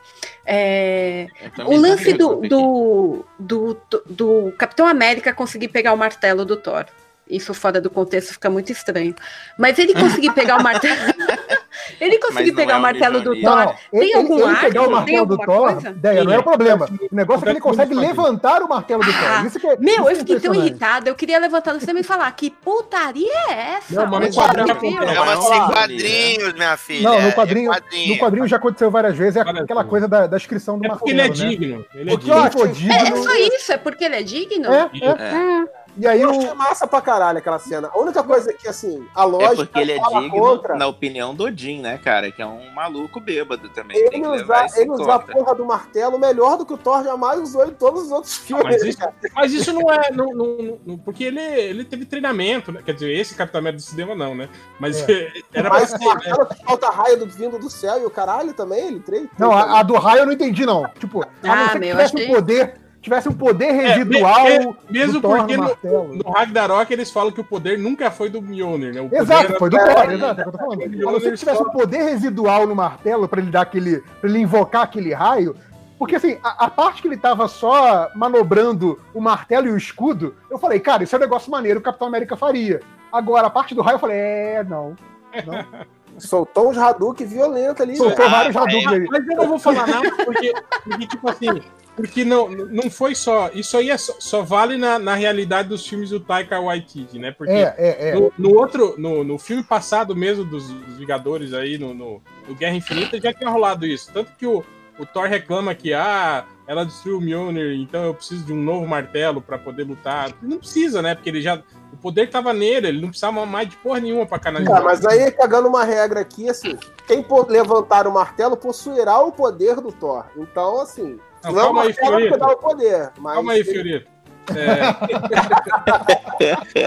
Speaker 8: É, o lance do, do, do, do- do Capitão América conseguir pegar o martelo do Thor. Isso fora do contexto fica muito estranho. Mas ele conseguir pegar o martelo. ele conseguir pegar
Speaker 5: é
Speaker 8: o martelo do. Thor.
Speaker 7: Não,
Speaker 8: Tem
Speaker 7: ele,
Speaker 8: algum
Speaker 7: ele
Speaker 8: arco?
Speaker 7: pegar o
Speaker 8: Tem
Speaker 7: martelo do
Speaker 8: alguma
Speaker 7: Thor,
Speaker 8: coisa?
Speaker 7: ideia, não é o problema. O negócio é que ele consegue levantar o martelo do Thor.
Speaker 8: Ah,
Speaker 7: Isso que é,
Speaker 8: Meu,
Speaker 7: isso
Speaker 8: eu
Speaker 7: que é
Speaker 8: fiquei tão irritada. Eu queria levantar no cinema e falar: que putaria é essa?
Speaker 3: Não, mas no quadrinho?
Speaker 4: É
Speaker 5: Não,
Speaker 4: uma sem quadrinhos, minha filha.
Speaker 7: Não,
Speaker 4: é
Speaker 7: no quadrinho,
Speaker 4: quadrinho.
Speaker 7: no quadrinho já aconteceu várias vezes, é aquela coisa da, da inscrição do
Speaker 3: É
Speaker 7: martelo.
Speaker 3: porque ele é
Speaker 7: né?
Speaker 3: digno. Ele é digno.
Speaker 8: É, é só isso? É porque ele é digno?
Speaker 7: É, é.
Speaker 9: É.
Speaker 7: E aí
Speaker 6: Eu
Speaker 7: o.
Speaker 6: achei massa pra caralho aquela cena. A única coisa que, assim, a
Speaker 5: É
Speaker 6: lógica
Speaker 5: porque ele é digno,
Speaker 6: contra
Speaker 5: na opinião do Odin, né, cara? Que é um maluco bêbado também. tem
Speaker 6: ele
Speaker 5: que em
Speaker 6: ele usar a porra do martelo melhor do que o Thor jamais usou em todos os outros filmes.
Speaker 3: Mas isso, mas isso não é. Não, não- não- porque ele, ele teve treinamento, né? Quer dizer, esse Capitão América do cinema não, né? Mas era pra
Speaker 6: Mas o
Speaker 3: né?
Speaker 6: martelo que solta raio do vindo do céu e o caralho também, ele treina.
Speaker 7: Não, a, a do raio eu não entendi, não. Tipo, a
Speaker 8: Ah,
Speaker 7: não ser que
Speaker 8: meu,
Speaker 7: tivesse
Speaker 8: achei-
Speaker 7: um poder. Tivesse um poder residual.
Speaker 3: É, me- me- mesmo
Speaker 7: do Thor
Speaker 3: porque
Speaker 7: no
Speaker 3: no-. No Ragnarok eles falam que o poder nunca foi do Mjolnir, né? O poder
Speaker 7: Exato, foi do
Speaker 6: É,
Speaker 7: Thor, exato, é o que eu tô falando. A não ser que tivesse
Speaker 3: só-
Speaker 7: um poder residual no martelo pra ele dar aquele. pra ele invocar aquele raio. Porque assim, a, a parte que ele tava só manobrando o martelo e o escudo, eu falei, cara, isso é um negócio maneiro que o Capitão América faria. Agora, a parte do raio, eu falei, é, não.
Speaker 6: Soltou uns Hadouken violentos ali.
Speaker 7: Soltou
Speaker 6: velho.
Speaker 7: vários Hadouken aí.
Speaker 3: Mas eu não vou falar nada porque, porque tipo assim, porque não, não foi só. Isso aí é só, só vale na, na realidade dos filmes do Taika Waititi, né? Porque
Speaker 7: É, é, é.
Speaker 3: no, no outro, no, no filme passado mesmo dos, dos Vingadores aí, no, no, no Guerra Infinita, já tinha rolado isso. Tanto que o, o Thor reclama que, ah, ela destruiu o Mjolnir, então eu preciso de um novo martelo pra poder lutar. Não precisa, né? Porque ele já. O poder tava nele, ele não precisava mais de porra nenhuma pra canalizar.
Speaker 6: Cara, mas aí, cagando uma regra aqui, assim, quem levantar o martelo possuirá o poder do Thor. Então, assim,
Speaker 3: Não,
Speaker 6: não, é
Speaker 3: calma aí, Fiorito.
Speaker 6: dá o poder. Mas
Speaker 3: Calma aí, Fiorito. É,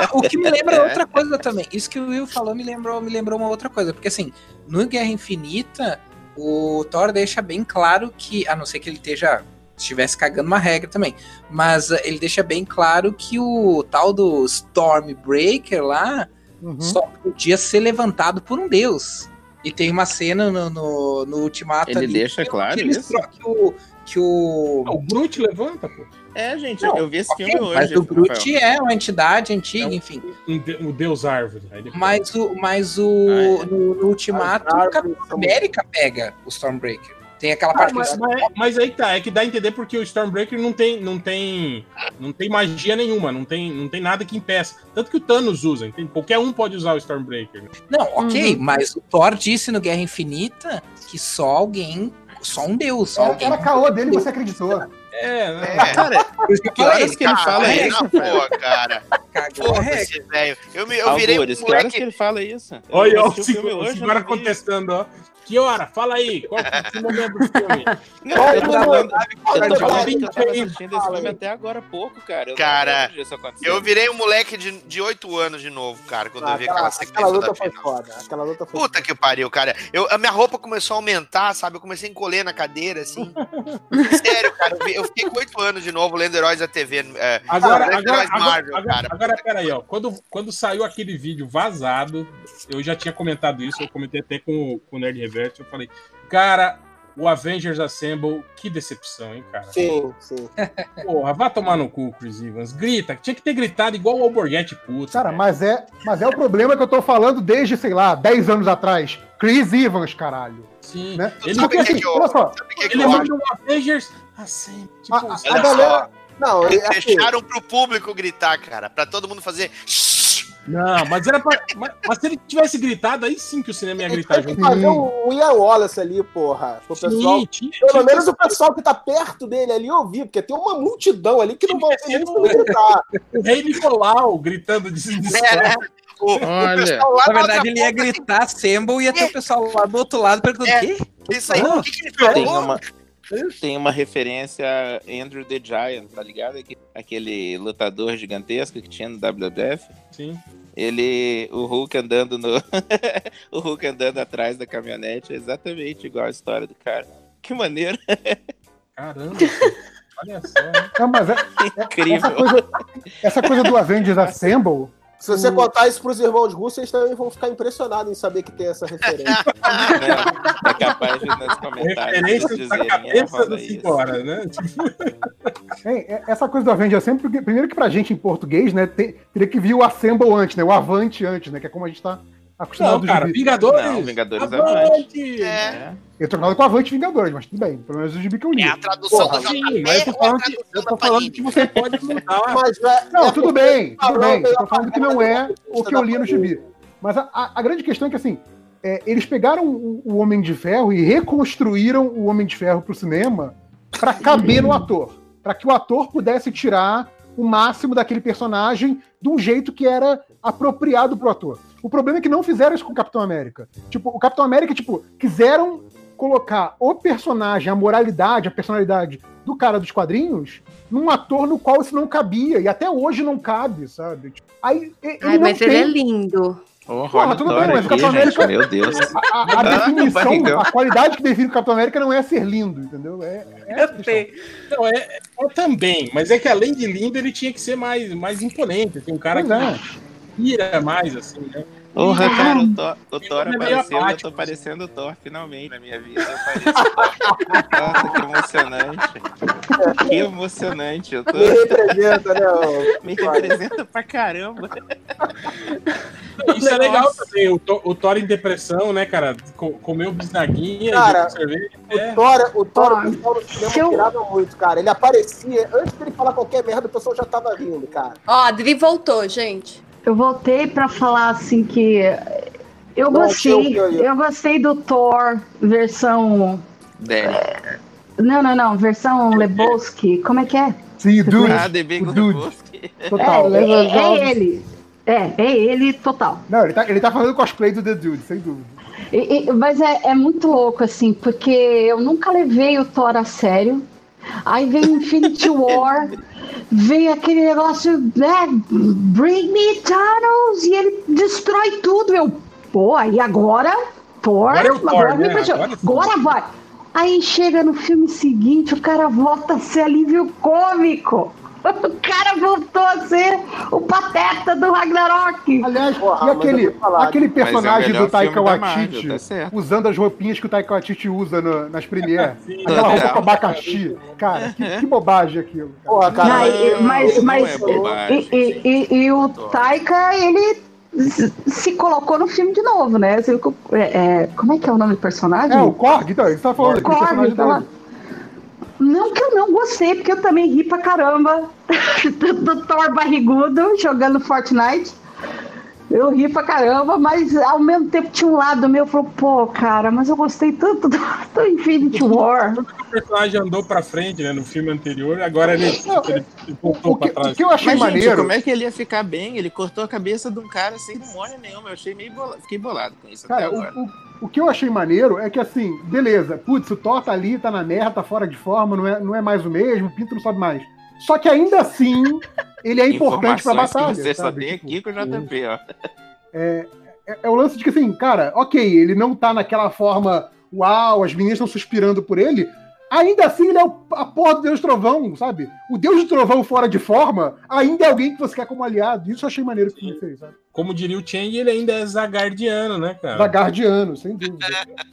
Speaker 10: O que me lembra outra coisa também. Isso que o Will falou me lembrou, me lembrou uma outra coisa. Porque assim, no Guerra Infinita, o Thor deixa bem claro que, a não ser que ele esteja estivesse cagando uma regra também, mas eh, ele deixa bem claro que o tal do Stormbreaker lá
Speaker 7: Uhum.
Speaker 10: só podia ser levantado por um deus. E tem uma cena no, no, no Ultimato
Speaker 5: Ele
Speaker 10: ali
Speaker 5: deixa
Speaker 10: que-
Speaker 5: claro
Speaker 10: que,
Speaker 5: isso?
Speaker 10: que o que o
Speaker 3: o Groot levanta, pô.
Speaker 5: É, gente,
Speaker 10: Não,
Speaker 5: eu vi esse
Speaker 10: Ok,
Speaker 5: filme hoje.
Speaker 10: mas o Groot é uma entidade antiga,
Speaker 3: É um-
Speaker 10: enfim.
Speaker 3: Um o Deus Árvore. Depois-
Speaker 10: Mas o, mas o
Speaker 5: Ah, é.
Speaker 10: no, no Ultimato, o Capitão América pega o Stormbreaker. Tem aquela
Speaker 3: Ah,
Speaker 10: parte
Speaker 3: mas,
Speaker 10: que
Speaker 3: mas- mas aí tá, é que dá a entender porque o Stormbreaker não tem, não tem, não tem magia nenhuma, não tem, não tem nada que impeça. Tanto que o Thanos usa, entende? qualquer um pode usar o Stormbreaker. né?
Speaker 10: Não, ok,
Speaker 8: Uhum.
Speaker 10: mas o Thor disse no Guerra Infinita que só alguém, só um deus, só
Speaker 7: Era,
Speaker 10: alguém.
Speaker 7: era caô dele e você acreditou.
Speaker 3: É?
Speaker 4: É,
Speaker 5: Cara,
Speaker 10: Por isso que eu
Speaker 5: que horas
Speaker 10: falei,
Speaker 5: que ele
Speaker 10: cara,
Speaker 5: fala
Speaker 10: é,
Speaker 5: isso?
Speaker 4: na boa, cara. Porra, esse velho. Eu, me, eu virei um
Speaker 5: Algures, que horas que
Speaker 4: moleque.
Speaker 5: ele fala isso? Eu
Speaker 3: Olha, ó, o
Speaker 5: o filme hoje, eu
Speaker 3: agora contestando, ó. Que hora? Fala aí. Qual que é o momento do filme?
Speaker 5: Não, eu tava assistindo esse filme até agora há pouco, cara. Eu
Speaker 4: Cara. Eu virei um moleque de, de 8 anos de novo, cara, quando eu vi
Speaker 6: aquela,
Speaker 4: aquela
Speaker 6: aquela
Speaker 4: sequência
Speaker 6: luta
Speaker 4: da
Speaker 6: foi
Speaker 4: final.
Speaker 6: foda. Aquela luta foi
Speaker 4: Puta que pariu, cara. Eu, a minha roupa começou a aumentar, sabe? Eu comecei a encolher na cadeira, assim. Sério, cara. Eu, fiquei com 8 anos de novo lendo Heróis da TV. É,
Speaker 3: Agora,
Speaker 4: lendo
Speaker 3: agora,
Speaker 4: Heróis Marvel,
Speaker 3: agora,
Speaker 4: cara.
Speaker 3: agora, agora, peraí, ó. Quando, quando saiu aquele vídeo vazado, eu já tinha comentado isso, eu comentei até com, o- com o Nerd Reverso, eu falei, cara, o Avengers Assemble, que decepção, hein, cara?
Speaker 6: Sim, sim.
Speaker 3: Porra, vá tomar no cu, Chris Evans. Grita, tinha que ter gritado igual o Alborguete puto.
Speaker 7: Cara,
Speaker 3: velho.
Speaker 7: mas é, mas é o problema que eu tô falando desde, sei lá, 10 anos atrás. Chris Evans, caralho.
Speaker 3: Sim.
Speaker 7: Né?
Speaker 3: Ele,
Speaker 7: Porque
Speaker 4: sabe o que,
Speaker 7: assim,
Speaker 4: que eu,
Speaker 7: olha só,
Speaker 4: sabe o que, que
Speaker 3: ele manda um Avengers Assemble. Tipo,
Speaker 7: a, a-
Speaker 3: assim,
Speaker 7: galera.
Speaker 6: Não,
Speaker 4: Eles
Speaker 6: é assim,
Speaker 4: deixaram pro público gritar, cara. Pra todo mundo fazer.
Speaker 3: Não, mas era pra. Mas, mas se ele tivesse gritado, aí sim que o cinema ia gritar junto.
Speaker 6: fazer o Ian Wallace ali, porra. Pro pessoal.
Speaker 3: Sim, tinha-
Speaker 6: Pelo menos o pessoal que tá perto dele ali ouvir, porque tem uma multidão ali que não vai ouvir nem se gritar.
Speaker 3: o Rei Nicolau gritando de
Speaker 4: É? O,
Speaker 5: Olha,
Speaker 4: o
Speaker 10: Na
Speaker 4: da
Speaker 10: verdade, ele ia
Speaker 4: assim,
Speaker 10: gritar Assemble e ia ter o pessoal lá do outro lado perguntando
Speaker 4: É.
Speaker 10: o quê?
Speaker 4: Isso aí,
Speaker 10: Ah,
Speaker 4: o que, que ele falou?
Speaker 5: Tem uma referência a Andrew the Giant, tá ligado? Aque- Aquele lutador gigantesco que tinha no WWF.
Speaker 3: Sim.
Speaker 5: Ele, o Hulk andando no, o Hulk andando atrás da caminhonete é exatamente igual a história do cara. Que maneiro,
Speaker 3: Caramba. Olha só.
Speaker 7: Não, mas é- essa,
Speaker 5: incrível.
Speaker 7: coisa, essa coisa do Avengers Assemble,
Speaker 6: Se você contar isso pros irmãos russos, eles também vão ficar impressionados em saber que tem essa referência.
Speaker 5: né? É capaz de nos comentários
Speaker 3: Referência da
Speaker 5: dizerem, é,
Speaker 3: cabeça do
Speaker 5: isso.
Speaker 3: 5 horas, né? Tipo,
Speaker 7: hein, é- essa coisa do Avengers Assemble, porque, primeiro que pra gente em português, né, teria que vir o Assemble antes, né, o Avante antes, né, que é como a gente tá acostumado
Speaker 3: Não, cara,
Speaker 7: gibi.
Speaker 3: Vingadores.
Speaker 5: Não, Vingadores
Speaker 3: Avante!
Speaker 4: É,
Speaker 5: É.
Speaker 7: Eu tô falando com Avante Vingadores, mas tudo bem, pelo menos o gibi que eu li.
Speaker 4: é a tradução
Speaker 7: Porra,
Speaker 4: do
Speaker 3: Sim,
Speaker 4: JP
Speaker 3: mas eu tô
Speaker 4: a
Speaker 3: falando, que, eu tô falando que você pode mudar.
Speaker 6: Mas é,
Speaker 7: Não,
Speaker 6: é
Speaker 7: tudo bem, tudo bem. Eu tô falando que não é o que eu li no gibi. Mas a, a- a grande questão é que, assim, é, eles pegaram o, o Homem de Ferro e reconstruíram o Homem de Ferro pro cinema pra caber no ator. Pra que o ator pudesse tirar o máximo daquele personagem de um jeito que era apropriado pro ator. O problema é que não fizeram isso com o Capitão América. Tipo, o Capitão América, tipo, quiseram colocar o personagem, a moralidade, a personalidade do cara dos quadrinhos num ator no qual isso não cabia. E até hoje não cabe, sabe? Tipo, Aí, ele
Speaker 8: Ai,
Speaker 7: não
Speaker 8: mas
Speaker 7: tem
Speaker 8: ele é lindo.
Speaker 5: Oh,
Speaker 7: Porra, tudo
Speaker 5: o
Speaker 7: bem, mas o Capitão
Speaker 5: gente,
Speaker 7: América-
Speaker 5: meu Deus.
Speaker 7: a, a
Speaker 5: Ah,
Speaker 7: definição, a qualidade que define o Capitão América não é ser lindo, entendeu? É, é.
Speaker 3: Não, é, é também, mas é que além de lindo, ele tinha que ser mais, mais imponente. Tem um cara
Speaker 7: Pois é.
Speaker 3: Tira mais, assim, né?
Speaker 5: Porra, cara, o Thor, o Thor apareceu e eu tô parecendo o Thor, finalmente, na minha vida. Thor. Nossa, que emocionante. Que emocionante. Eu tô...
Speaker 6: Me representa, né? ô-
Speaker 5: Me representa pra caramba.
Speaker 3: Isso é legal também. O, Thor- o Thor em depressão, né, cara? Co- comeu bisnaguinha,
Speaker 6: Cara,
Speaker 3: cerveja.
Speaker 6: O
Speaker 3: É.
Speaker 6: Thor, o Thor,
Speaker 11: Ó,
Speaker 6: o
Speaker 11: se eu-
Speaker 6: tirava muito, cara. Ele aparecia, antes dele falar qualquer merda, o pessoal já tava vindo, cara.
Speaker 8: Ó, a Adri voltou, gente.
Speaker 11: Eu voltei pra falar assim que eu
Speaker 6: Não,
Speaker 11: gostei,
Speaker 6: eu- eu- eu-
Speaker 11: eu gostei do Thor versão
Speaker 5: Danny.
Speaker 11: não, não, não, versão Lebowski. Como é que é?
Speaker 7: Sim, o Dude.
Speaker 5: Ah. Lebowski.
Speaker 7: Total.
Speaker 11: é, é, é ele. É, é ele total.
Speaker 7: Não, ele tá, ele tá fazendo cosplay do The Dude, sem dúvida.
Speaker 11: E- e- mas é, é muito louco, assim, porque eu nunca levei o Thor a sério. Aí vem Infinity War, vem aquele negócio, né? Bring me Thanos, e ele destrói tudo. Eu, pô, aí agora, Thor,
Speaker 3: Agora é o Thor,
Speaker 11: me
Speaker 3: né?
Speaker 11: impressionou.
Speaker 3: Agora
Speaker 11: agora vai. Aí chega no filme seguinte, o cara volta a ser alívio cômico. O cara voltou a ser o pateta do Ragnarok.
Speaker 7: Aliás,
Speaker 6: Porra,
Speaker 7: e
Speaker 6: mas
Speaker 7: aquele, aquele
Speaker 5: Mas é
Speaker 7: personagem
Speaker 5: melhor
Speaker 7: do Taika
Speaker 5: Marvel,
Speaker 7: Waititi
Speaker 5: tá
Speaker 7: usando as roupinhas que o Taika Waititi usa no- nas premières.
Speaker 3: Sim.
Speaker 7: Aquela roupa com abacaxi. Cara, que, que bobagem aquilo. cara.
Speaker 6: Porra, cara.
Speaker 11: Não, e- mas,
Speaker 5: não
Speaker 11: mas
Speaker 5: é bobagem,
Speaker 11: e, e- e- e o Taika, ele se colocou no filme de novo, né? É, é, como é que é o nome do personagem?
Speaker 7: É, o Korg, então, você tá falando
Speaker 11: Korg,
Speaker 7: personagem
Speaker 11: tá lá.
Speaker 7: dele.
Speaker 11: Não que eu não gostei, porque eu também ri pra caramba do, Thor barrigudo jogando Fortnite. Eu ri pra caramba, mas ao mesmo tempo tinha um lado meu que falou, pô, cara, mas eu gostei tanto do, do Infinity War.
Speaker 3: O personagem andou pra frente, né, no filme anterior, agora ele, ele voltou
Speaker 7: O que,
Speaker 3: pra
Speaker 7: o
Speaker 3: trás.
Speaker 7: que eu achei
Speaker 5: Mas, gente,
Speaker 7: maneiro.
Speaker 5: como é que ele ia ficar bem? Ele cortou a cabeça de um cara sem demônio nenhuma. Eu achei meio bolado. Fiquei bolado com isso
Speaker 7: Cara,
Speaker 5: até
Speaker 7: o,
Speaker 5: agora.
Speaker 7: o, o que eu achei maneiro é que assim, beleza, putz, o Thor tá ali, tá na merda, tá fora de forma, não é, não é mais o mesmo, o Pinto não sobe mais. Só que ainda assim, ele é importante pra batalha.
Speaker 5: que você só
Speaker 7: sabe?
Speaker 5: tem
Speaker 7: Tipo,
Speaker 5: aqui com o JP, ó.
Speaker 7: é, é o lance de que assim, cara, ok, ele não tá naquela forma, uau, as meninas estão suspirando por ele. Ainda assim, ele é o- a porra do Deus Trovão, sabe? O Deus do Trovão fora de forma ainda é alguém que você quer como aliado. Isso eu achei maneiro que ele fez, sabe?
Speaker 3: Como diria o Chang, ele ainda é zagardiano, né, cara?
Speaker 7: Zagardiano, sem dúvida.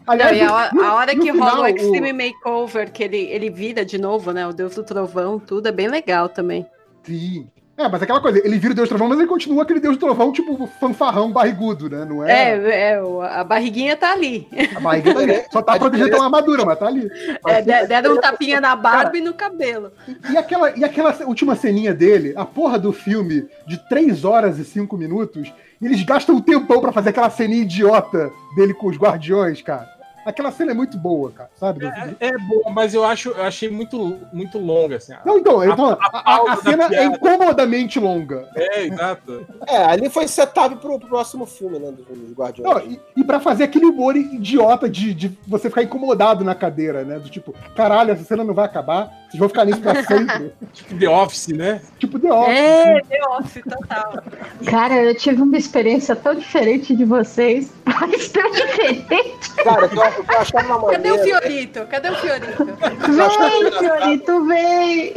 Speaker 8: Não, e a,
Speaker 7: no-
Speaker 8: a hora que
Speaker 7: final,
Speaker 8: rola o
Speaker 7: o-
Speaker 8: Extreme Makeover, que ele, ele vira de novo, né? O Deus do Trovão, tudo é bem legal também.
Speaker 7: Sim. É, mas aquela coisa, ele vira o Deus Trovão, mas ele continua aquele Deus Trovão, tipo, fanfarrão barrigudo, né? Não é?
Speaker 8: É, é, a barriguinha tá ali.
Speaker 7: A barriga tá ali. Só tá protegendo pela armadura, mas tá ali.
Speaker 8: É, de- deram um tapinha na barba e no cabelo.
Speaker 7: E aquela, e aquela última ceninha dele, a porra do filme de 3 horas e 5 minutos, e eles gastam um tempão pra fazer aquela ceninha idiota dele com os guardiões, cara. Aquela cena é muito boa, cara, sabe?
Speaker 3: É, é boa, mas eu acho, eu achei muito, muito longa, assim.
Speaker 7: Não, então, tô
Speaker 3: A-
Speaker 7: a,
Speaker 3: a
Speaker 7: a- a cena é
Speaker 3: piada.
Speaker 7: incomodamente longa.
Speaker 3: É, exato.
Speaker 6: É, ali foi setup pro, pro próximo filme, né? Dos, dos Guardiões.
Speaker 7: Não, e, e pra fazer aquele humor idiota de, de você ficar incomodado na cadeira, né? Do tipo, caralho, essa cena não vai acabar, vocês vão ficar nisso pra sempre.
Speaker 3: Tipo The Office, né?
Speaker 7: tipo The Office.
Speaker 8: É, The Office, total.
Speaker 11: Cara, eu tive uma experiência tão diferente de vocês. Mas tão diferente.
Speaker 6: Cara, eu, eu, uma
Speaker 8: Cadê o
Speaker 6: maneira.
Speaker 8: Fiorito? Cadê o Fiorito?
Speaker 11: Vem, Fiorito, vem.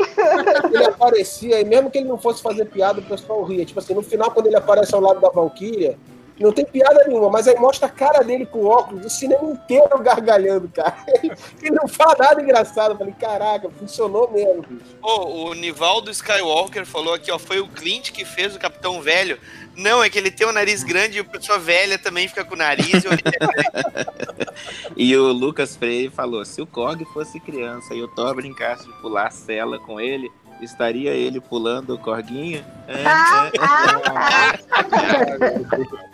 Speaker 6: ele aparecia, e mesmo que ele não fosse fazer piada, o pessoal ria. Tipo assim, no final, quando ele aparece ao lado da Valkyria, não tem piada nenhuma, mas aí mostra a cara dele com óculos, o cinema inteiro gargalhando, cara. Ele não fala nada engraçado. Eu falei, caraca, funcionou mesmo, bicho.
Speaker 4: Ô, o Nivaldo Skywalker falou aqui, ó, foi o Clint que fez o Capitão Velho. Não, é que ele tem o nariz grande e a pessoa velha também fica com o nariz. e o-
Speaker 5: E o Lucas Freire falou: se o Korg fosse criança e o Thor brincasse de pular a cela com ele, estaria ele pulando o Korguinho? É, é, é.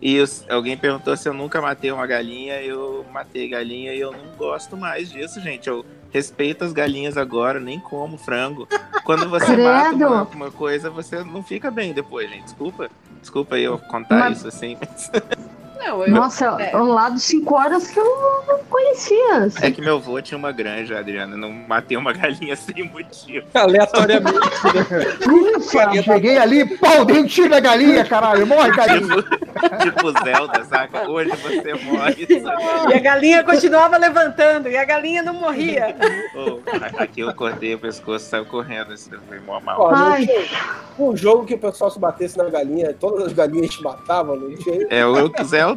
Speaker 5: E alguém perguntou se eu nunca matei uma galinha. Eu matei galinha e eu não gosto mais disso, gente. Eu respeito as galinhas agora, nem como frango. Quando você mata
Speaker 11: Credo.
Speaker 5: uma, uma coisa, você não fica bem depois, gente. Desculpa. Desculpa eu contar
Speaker 11: Mas-
Speaker 5: isso assim. mas-
Speaker 8: Não, eu,
Speaker 11: Nossa,
Speaker 8: é.
Speaker 11: um lado 5 horas que eu não conhecia.
Speaker 5: É que meu avô tinha uma granja, Adriana. Não matei uma galinha sem motivo.
Speaker 3: Aleatoriamente.
Speaker 11: Ufa,
Speaker 7: Cheguei ali, pau, dei um tiro na galinha, caralho, morre, galinha.
Speaker 5: Tipo, tipo Zelda, saca? Hoje você morre.
Speaker 8: E a galinha continuava levantando, e a galinha não morria.
Speaker 5: A- aqui eu cortei o pescoço e saiu correndo. Isso foi mó mal.
Speaker 6: Ó, um jogo que o pessoal se batesse na galinha, todas as galinhas te matavam, não tinha.
Speaker 5: É o Zelda.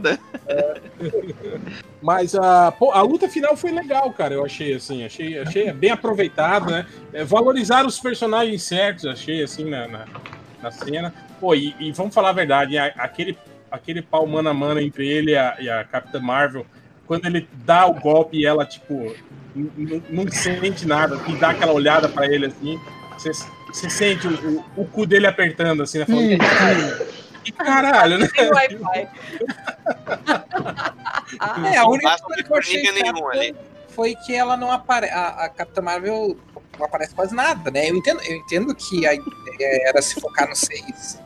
Speaker 3: Mas a, pô, a luta final foi legal, cara. Eu achei assim, achei, achei bem aproveitado, né? É, valorizaram os personagens certos, achei assim na, na, na cena. Pô, e, e vamos falar a verdade, a- aquele, aquele pau mano a mano entre ele e a, e a Capitã Marvel, quando ele dá o golpe e ela, tipo, não sente nada, e dá aquela olhada pra ele assim, você, sente o, o, o cu dele apertando, assim, né? Falando, "Caralho, que caralho, né?
Speaker 8: Tem Wi-Fi. Ah,
Speaker 10: É, a única coisa que eu achei chata
Speaker 4: ali.
Speaker 10: foi que ela não aparece. A, a Capitã Marvel não aparece quase nada, né? Eu entendo, eu entendo que a ideia era se focar nos seis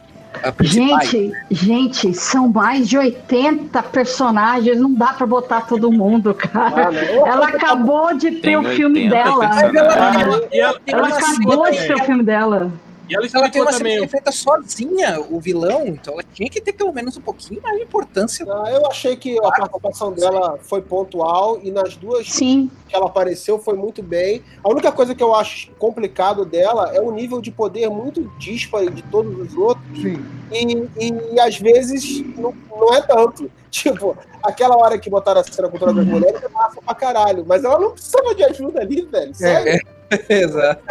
Speaker 10: ah, principais.
Speaker 11: Gente, gente, são mais de 80 personagens, não dá pra botar todo mundo, cara.
Speaker 6: Ah, não.
Speaker 11: Ela acabou de ter
Speaker 5: Tem
Speaker 11: o filme
Speaker 5: 80
Speaker 11: dela.
Speaker 3: ela,
Speaker 10: tem
Speaker 11: Ela
Speaker 10: uma
Speaker 11: acabou de ter o filme dela.
Speaker 3: E ela
Speaker 10: Ela tem uma cena
Speaker 3: também.
Speaker 10: que é feita sozinha, o vilão, então ela tinha que ter pelo menos um pouquinho mais de importância.
Speaker 6: Ah, Eu achei que a participação dela foi pontual e nas duas
Speaker 11: Sim,
Speaker 6: que ela apareceu foi muito bem. A única coisa que eu acho complicado dela é o nível de poder muito díspare de todos os outros
Speaker 7: Sim.
Speaker 6: e, e, às vezes não, não é tanto. Tipo, aquela hora que botaram a cena com todas as mulheres é massa pra caralho, mas ela não precisava de ajuda ali, velho. Sério?
Speaker 10: Exato.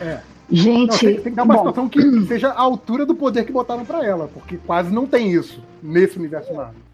Speaker 7: Não,
Speaker 11: gente.
Speaker 7: tem, tem que dar uma
Speaker 11: bom,
Speaker 7: situação que seja a altura do poder que botaram pra ela, porque quase não tem isso nesse universo Marvel.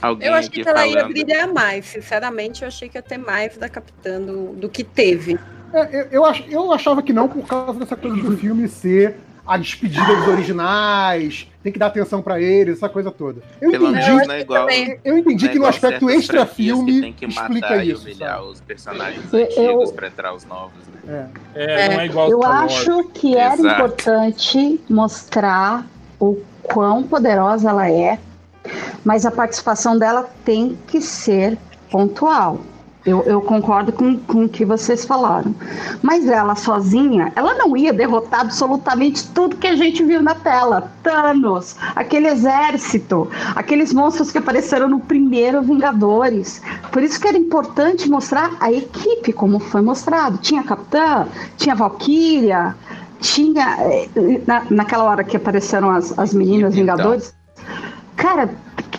Speaker 5: Alguém
Speaker 8: Eu acho
Speaker 5: aqui
Speaker 8: que ela ia
Speaker 5: falando.
Speaker 8: brilhar mais. Sinceramente, eu achei que ia ter mais da Capitã do, do que teve.
Speaker 7: É, eu, eu, ach, eu achava que não por causa dessa coisa do filme ser a despedida dos originais, tem que dar atenção pra eles, essa coisa toda. Eu
Speaker 5: Pelo
Speaker 7: entendi,
Speaker 5: menos não é igual.
Speaker 7: eu entendi
Speaker 5: não é
Speaker 7: que no aspecto
Speaker 5: certas
Speaker 7: extra
Speaker 5: franquias que
Speaker 7: filme
Speaker 5: tem que
Speaker 7: explica
Speaker 5: matar e
Speaker 7: isso.
Speaker 5: humilhar
Speaker 7: sabe?
Speaker 5: os personagens
Speaker 11: Eu-
Speaker 5: antigos pra entrar os novos. Né?
Speaker 7: É.
Speaker 3: É, não é igual
Speaker 11: Eu acho que era
Speaker 5: Exato.
Speaker 11: importante mostrar o quão poderosa ela é, mas a participação dela tem que ser pontual. Eu, eu concordo com, com o que vocês falaram. Mas ela sozinha, ela não ia derrotar absolutamente tudo que a gente viu na tela. Thanos, aquele exército, aqueles monstros que apareceram no primeiro Vingadores. Por isso que era importante mostrar a equipe, como foi mostrado. Tinha a Capitã, tinha a Valkyria, tinha. eh, Na, naquela hora que apareceram as, as meninas
Speaker 5: Então.
Speaker 11: Vingadores. Cara,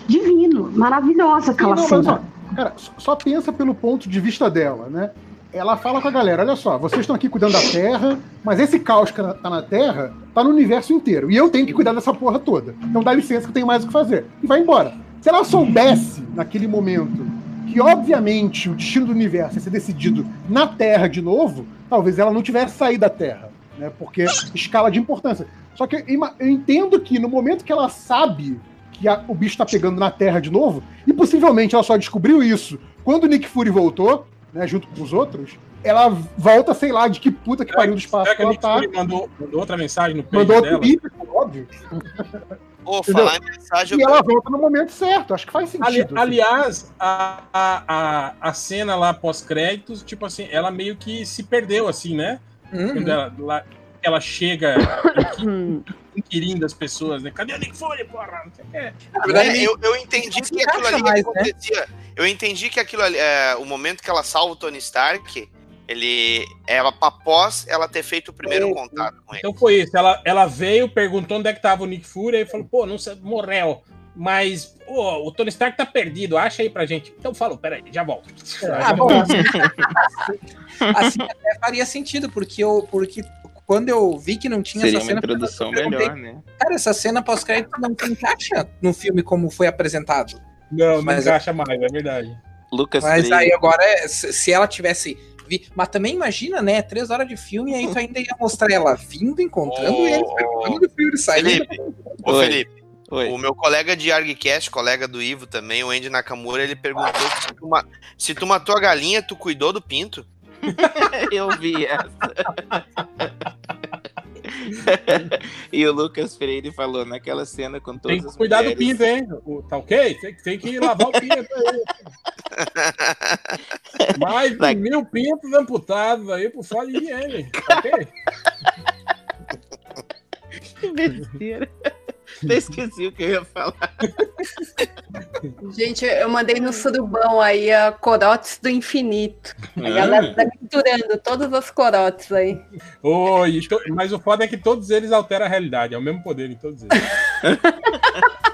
Speaker 11: divino, maravilhosa aquela
Speaker 7: não,
Speaker 11: cena.
Speaker 7: Cara, só- pensa pelo ponto de vista dela, né? Ela fala com a galera: olha só, vocês estão aqui cuidando da Terra, mas esse caos que tá na Terra tá no universo inteiro. E eu tenho que cuidar dessa porra toda. Então dá licença que eu tenho mais o que fazer. E vai embora. Se ela soubesse, naquele momento, que obviamente o destino do universo ia ser decidido na Terra de novo, talvez ela não tivesse saído da Terra. Né? Porque escala de importância. Só que eu entendo que no momento que ela sabe que a- o bicho tá pegando na Terra de novo, e possivelmente ela só descobriu isso quando o Nick Fury voltou, né, junto com os outros, ela volta, sei lá, de que puta que pariu do espaço
Speaker 3: Será
Speaker 7: que
Speaker 3: que
Speaker 7: ela
Speaker 3: Nick
Speaker 7: tá.
Speaker 3: Fury mandou, mandou outra mensagem no page
Speaker 7: Mandou outro
Speaker 3: dela?
Speaker 7: vídeo, óbvio. Entendeu?
Speaker 4: falar em mensagem,
Speaker 7: E
Speaker 4: eu-
Speaker 7: ela volta no momento certo. Acho que faz
Speaker 3: Ali-
Speaker 7: sentido. assim.
Speaker 3: aliás, a, a, a, a cena lá pós-créditos, tipo assim, ela meio que se perdeu, assim, né?
Speaker 10: Uhum.
Speaker 3: Quando ela, lá- ela chega inqui- inquirindo as pessoas, né? Cadê o Nick Fury, porra? Não sei o quê.
Speaker 10: Na verdade,
Speaker 4: É, eu, eu entendi
Speaker 10: se
Speaker 4: que aquilo ali
Speaker 10: mais, né?
Speaker 4: acontecia. Eu entendi que aquilo ali, é, o momento que ela salva o Tony Stark, ele é após ela ter feito o primeiro contato com ele.
Speaker 3: Então foi isso. Ela, ela veio, perguntou onde é que tava o Nick Fury, aí falou, pô, não sei, morreu. Mas, pô, o Tony Stark tá perdido, acha aí pra gente. Então falou, peraí, já volto.
Speaker 10: Ah, bom, assim, assim até faria sentido, porque eu, porque quando eu vi que não tinha
Speaker 5: Seria
Speaker 10: essa
Speaker 5: uma
Speaker 10: cena,
Speaker 5: introdução
Speaker 10: eu perguntei,
Speaker 5: melhor, né?
Speaker 10: Cara, essa cena pós-crédito não encaixa no filme como foi apresentado.
Speaker 3: Não, não
Speaker 10: Mas-
Speaker 3: encaixa mais, é verdade.
Speaker 5: Lucas
Speaker 10: Mas aí agora, é, se ela tivesse. vi- Mas também imagina, né? Três horas de filme e aí tu ainda ia mostrar ela vindo, encontrando
Speaker 4: Ô,
Speaker 10: e eles perguntando do Fury saindo.
Speaker 4: Felipe, ô. Felipe,
Speaker 5: Oi.
Speaker 4: o meu colega de ArgCast, colega do Ivo também, o Andy Nakamura, ele perguntou se tu, ma- se tu matou a galinha, tu cuidou do pinto?
Speaker 5: Eu vi essa. e o Lucas Freire falou naquela cena com todas
Speaker 3: Tem que cuidar do
Speaker 5: mulheres.
Speaker 3: pinto, hein? O- Tá ok? Tem, tem que lavar o pinto aí. Mais de mil pintos amputados aí por falta de higiene. tá ok?
Speaker 5: Que besteira. Até esqueci o que eu ia falar.
Speaker 8: Gente, eu mandei no surubão aí a corotes do infinito. A
Speaker 5: Ah.
Speaker 8: galera tá misturando todas as corotes aí.
Speaker 3: Oi, mas o foda é que todos eles alteram a realidade. É o mesmo poder em todos eles.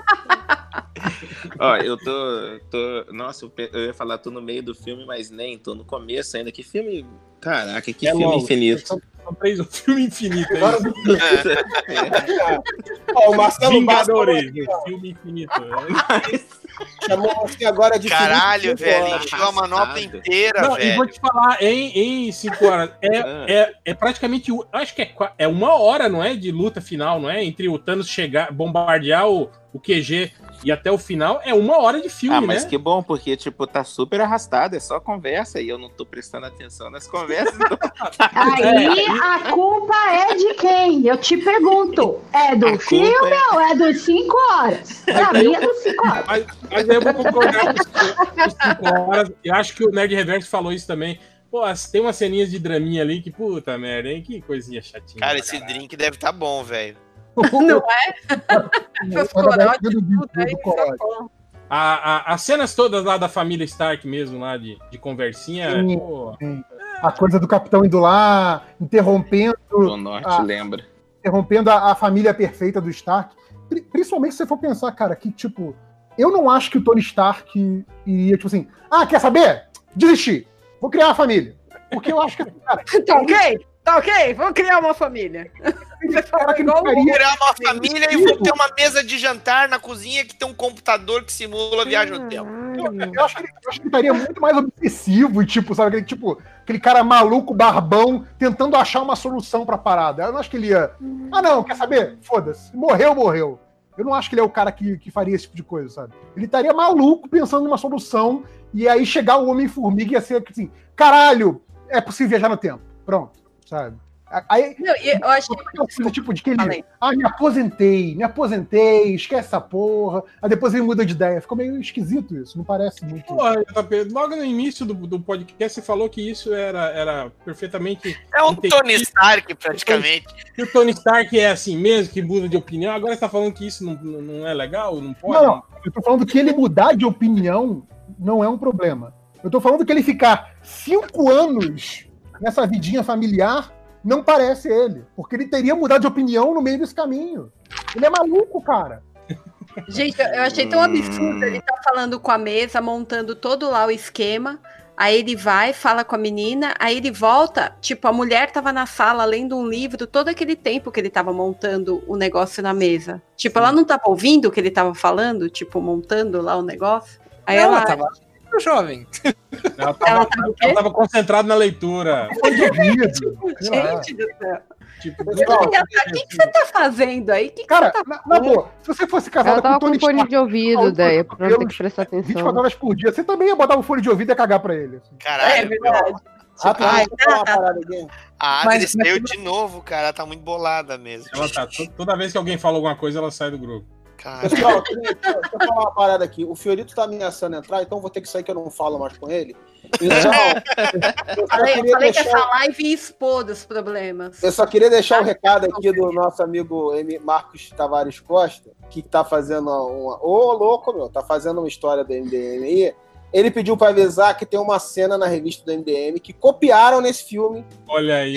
Speaker 5: Ó, eu tô, tô. Nossa, eu ia falar, tô no meio do filme, mas nem, tô no começo ainda. Que filme. Caraca, que
Speaker 3: É
Speaker 5: filme
Speaker 3: longo.
Speaker 5: infinito.
Speaker 3: São, são três, um filme infinito.
Speaker 6: Agora
Speaker 3: É.
Speaker 6: Ó, o Marcelo
Speaker 3: Vingadores, o filme infinito. É.
Speaker 6: chamou você agora de
Speaker 4: Caralho, velho,
Speaker 6: Figueira.
Speaker 4: encheu a manopla inteira,
Speaker 3: Não, e
Speaker 4: velho.
Speaker 3: vou te falar, em, em cinco horas, é,
Speaker 5: Ah.
Speaker 3: é, é praticamente, acho que é, é uma hora, não é? De luta final, não é? Entre o Thanos chegar, bombardear o, o QG e até o final, é uma hora de filme,
Speaker 5: Ah, mas
Speaker 3: né?
Speaker 5: que bom, porque, tipo, tá super arrastado, é só conversa e eu não tô prestando atenção nas conversas. então-
Speaker 11: Aí a culpa é de quem? Eu te pergunto. É do filme
Speaker 5: é-
Speaker 11: ou é dos 5 horas? Pra mim é dos 5 horas.
Speaker 3: Mas, mas aí eu vou concordar com os cinco horas. Eu acho que o Nerd Reverso falou isso também. Pô, as- tem umas ceninhas de draminha ali que, puta merda, hein? Que coisinha chatinha.
Speaker 4: Cara, esse
Speaker 3: caralho.
Speaker 4: drink deve tá bom, velho.
Speaker 8: Não é? Essas corotes, tudo aí.
Speaker 3: A- a- as cenas todas lá da família Stark mesmo, lá de, de conversinha,
Speaker 7: Sim.
Speaker 3: pô,
Speaker 7: A coisa do capitão indo lá, interrompendo,
Speaker 5: O norte
Speaker 7: Ah.
Speaker 5: lembra.
Speaker 7: interrompendo a, a família perfeita do Stark. Pri- Principalmente se você for pensar, cara, que, tipo, eu não acho que o Tony Stark iria, tipo assim, ah, quer saber? Desistir. Vou criar uma família. Porque eu acho que, cara,
Speaker 8: Tá ok? Tá ok? Vamos criar uma família. Você fala
Speaker 7: que
Speaker 8: igual
Speaker 7: faria-
Speaker 4: Vou criar uma família e vou ter uma mesa de jantar na cozinha que tem um computador que simula a viagem no tempo.
Speaker 7: Eu acho que ele, eu acho que ele estaria muito mais obsessivo, e, tipo, sabe, aquele, tipo, aquele cara maluco, barbão, tentando achar uma solução pra parada. Eu não acho que ele ia. Ah, não, quer saber? Foda-se. Morreu, morreu. Eu não acho que ele é o cara que, que faria esse tipo de coisa, sabe? Ele estaria maluco pensando numa solução, e aí chegar o Homem-Formiga e ia ser assim: caralho, é possível viajar no tempo. Pronto, sabe? Aí,
Speaker 8: Não, eu achei
Speaker 7: coisa, tipo, de que ele. Ah, me aposentei, me aposentei, esquece essa porra. Aí depois ele muda de ideia. Ficou meio esquisito isso, não parece muito.
Speaker 3: Pô, logo no início do, do podcast você falou que isso era, era perfeitamente.
Speaker 4: É um
Speaker 3: Entendi.
Speaker 4: Tony Stark, praticamente.
Speaker 3: Que o Tony Stark é assim mesmo, que muda de opinião. Agora você tá falando que isso não, não é legal? Não pode?
Speaker 7: Não, não. Eu tô falando que ele mudar de opinião não é um problema. Eu tô falando que ele ficar cinco anos nessa vidinha familiar não parece ele. Porque ele teria mudado de opinião no meio desse caminho. Ele é maluco, cara.
Speaker 8: Gente, eu achei tão absurdo. Ele tá falando com a mesa, montando todo lá o esquema. Aí ele vai, fala com a menina, aí ele volta. Tipo, a mulher tava na sala lendo um livro todo aquele tempo que ele tava montando o negócio na mesa. Tipo, ela não tava ouvindo o que ele tava falando, tipo, montando lá o negócio. Aí
Speaker 10: ela,
Speaker 8: ela.
Speaker 10: tava jovem.
Speaker 3: Ela tava,
Speaker 8: Ela tava o
Speaker 3: ela tava concentrada na leitura.
Speaker 7: Lá.
Speaker 8: Gente do céu.
Speaker 3: Tipo,
Speaker 6: Pessoal,
Speaker 8: O que, que você tá fazendo aí? Que que
Speaker 7: Cara,
Speaker 8: você tá...
Speaker 7: na, na boa, se você fosse casada com o
Speaker 9: com
Speaker 7: Tony
Speaker 9: fone
Speaker 7: Stark,
Speaker 9: de ouvido, daí
Speaker 7: com
Speaker 9: pra não ter que prestar
Speaker 7: 24
Speaker 9: atenção.
Speaker 7: horas por dia, você também ia botar um fone de ouvido e ia cagar pra ele. assim.
Speaker 8: É
Speaker 4: Caralho,
Speaker 8: verdade. Ai,
Speaker 6: falar uma parada aqui.
Speaker 4: a
Speaker 10: Mas-
Speaker 4: Adri saiu de novo, cara. Ela tá muito bolada mesmo.
Speaker 3: ela tá, to- toda vez que alguém fala alguma coisa, ela sai do grupo.
Speaker 4: Cara,
Speaker 6: Pessoal, deixa eu falar uma parada aqui. O Fiorito tá ameaçando entrar, então vou ter que sair que eu não falo mais com ele. Então, eu só
Speaker 8: Falei,
Speaker 6: queria
Speaker 8: falei que
Speaker 6: deixar-
Speaker 8: essa live ia expor os problemas.
Speaker 6: Eu só queria deixar um recado aqui do nosso amigo M. Marcos Tavares Costa, que tá fazendo uma. Ô, louco, meu, tá fazendo uma história do MDM aí. Ele pediu pra avisar que tem uma cena na revista do MDM que copiaram nesse filme.
Speaker 3: Olha aí.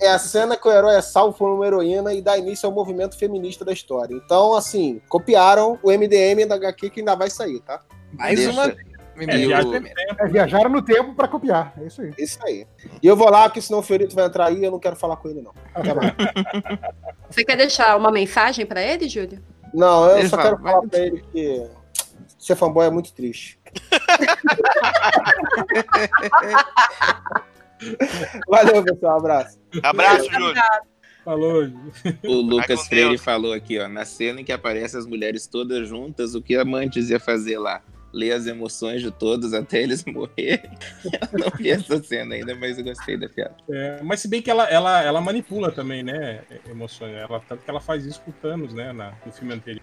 Speaker 6: É a cena que o herói é salvo por uma heroína e dá início ao movimento feminista da história. Então, assim, copiaram o MDM da HQ que ainda vai sair, tá?
Speaker 10: Mais
Speaker 5: Deixa-
Speaker 10: uma.
Speaker 3: É, viagem
Speaker 10: Deus.
Speaker 3: no tempo.
Speaker 7: É, viajaram no tempo pra copiar. É isso aí.
Speaker 6: Isso aí. E eu vou lá, porque senão o Fiorito vai entrar aí e eu não quero falar com ele, não. Tá bom.
Speaker 8: Você quer deixar uma mensagem pra ele, Júlio?
Speaker 6: Não, eu
Speaker 5: Ele
Speaker 6: só
Speaker 5: fala,
Speaker 6: quero falar pra ele que ser fanboy é muito triste. Valeu, pessoal. Um abraço.
Speaker 4: abraço, Júlio.
Speaker 3: Falou.
Speaker 5: O Lucas Freire falou aqui, ó, na cena em que aparecem as mulheres todas juntas, o que amantes ia fazer lá? Ler as emoções de todos até eles morrerem. Eu não vi essa cena ainda, mas eu gostei da piada.
Speaker 3: É, mas se bem que ela, ela, ela manipula também, né? Emoções. Ela, tanto que ela faz isso com o Thanos, né? Na, no filme anterior.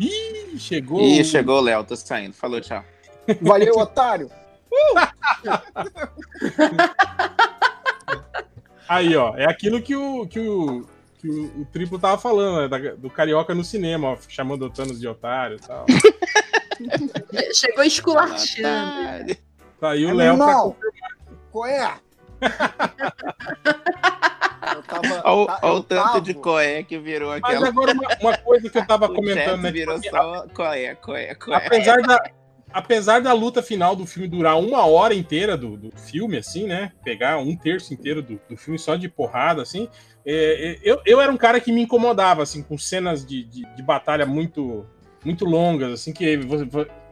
Speaker 3: Ih, chegou.
Speaker 5: Ih, chegou o Léo, tô saindo. Falou, tchau.
Speaker 6: Valeu, otário.
Speaker 3: Aí, ó, é aquilo que o, que o, que o, o Triplo tava falando, né, da- do Carioca no cinema, ó, chamando o Thanos de otário e tal.
Speaker 8: Chegou esculachando.
Speaker 3: Tá aí o Léo
Speaker 6: Irmão, qual é? Eu tava-
Speaker 5: Olha
Speaker 6: tá-
Speaker 5: tanto
Speaker 6: tava-
Speaker 5: de coé que virou
Speaker 3: Mas
Speaker 5: aquela.
Speaker 3: agora uma, uma coisa que eu tava
Speaker 5: O
Speaker 3: comentando, né?
Speaker 5: virou só coé, coé, coé.
Speaker 3: apesar da, apesar da luta final do filme durar uma hora inteira do, do filme, assim, né? Pegar um terço inteiro do, do filme só de porrada, assim. é, é, eu, eu era um cara que me incomodava, assim, com cenas de, de, de batalha muito, muito longas, assim, que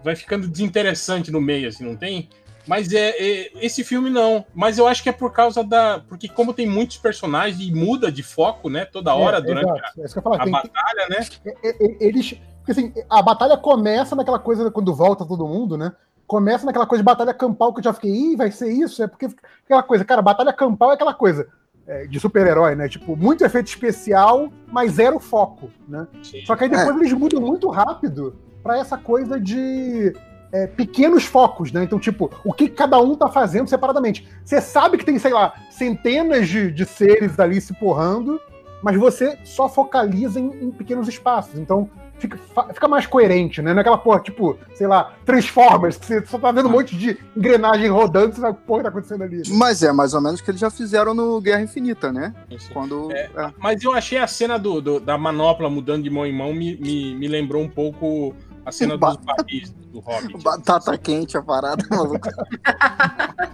Speaker 3: vai ficando desinteressante no meio, assim, não tem? Mas é, é, esse filme não. Mas eu acho que é por causa da. Porque, como tem muitos personagens e muda de foco, né? Toda hora
Speaker 7: É,
Speaker 3: durante
Speaker 7: exato. É eu ia falar.
Speaker 3: a
Speaker 7: Tem-
Speaker 3: batalha, né?
Speaker 7: é- é- eles. Porque assim, a batalha começa naquela coisa quando volta todo mundo, né? Começa naquela coisa de batalha campal que eu já fiquei, ih, vai ser isso? É porque aquela coisa, cara, batalha campal é aquela coisa é, de super-herói, né? Tipo, muito efeito especial, mas zero foco, né? Só que aí depois eles mudam muito rápido pra essa coisa de é, pequenos focos, né? Então, tipo, o que cada um tá fazendo separadamente. Você sabe que tem, sei lá, centenas de, de seres ali se porrando, mas você só focaliza em, em pequenos espaços. Então, fica, fica mais coerente, né? Naquela porra, tipo, sei lá, Transformers, que você só tá vendo um monte de engrenagem rodando, você sabe o que tá acontecendo ali.
Speaker 12: Mas é mais ou menos o que eles já fizeram no Guerra Infinita, né?
Speaker 3: Assim.
Speaker 12: Quando.
Speaker 3: É,
Speaker 12: é.
Speaker 3: Mas eu achei a cena do, do- da manopla mudando de mão em mão me, me, me lembrou um pouco a cena dos barris do Hobbit.
Speaker 12: Batata quente a parada, maluco.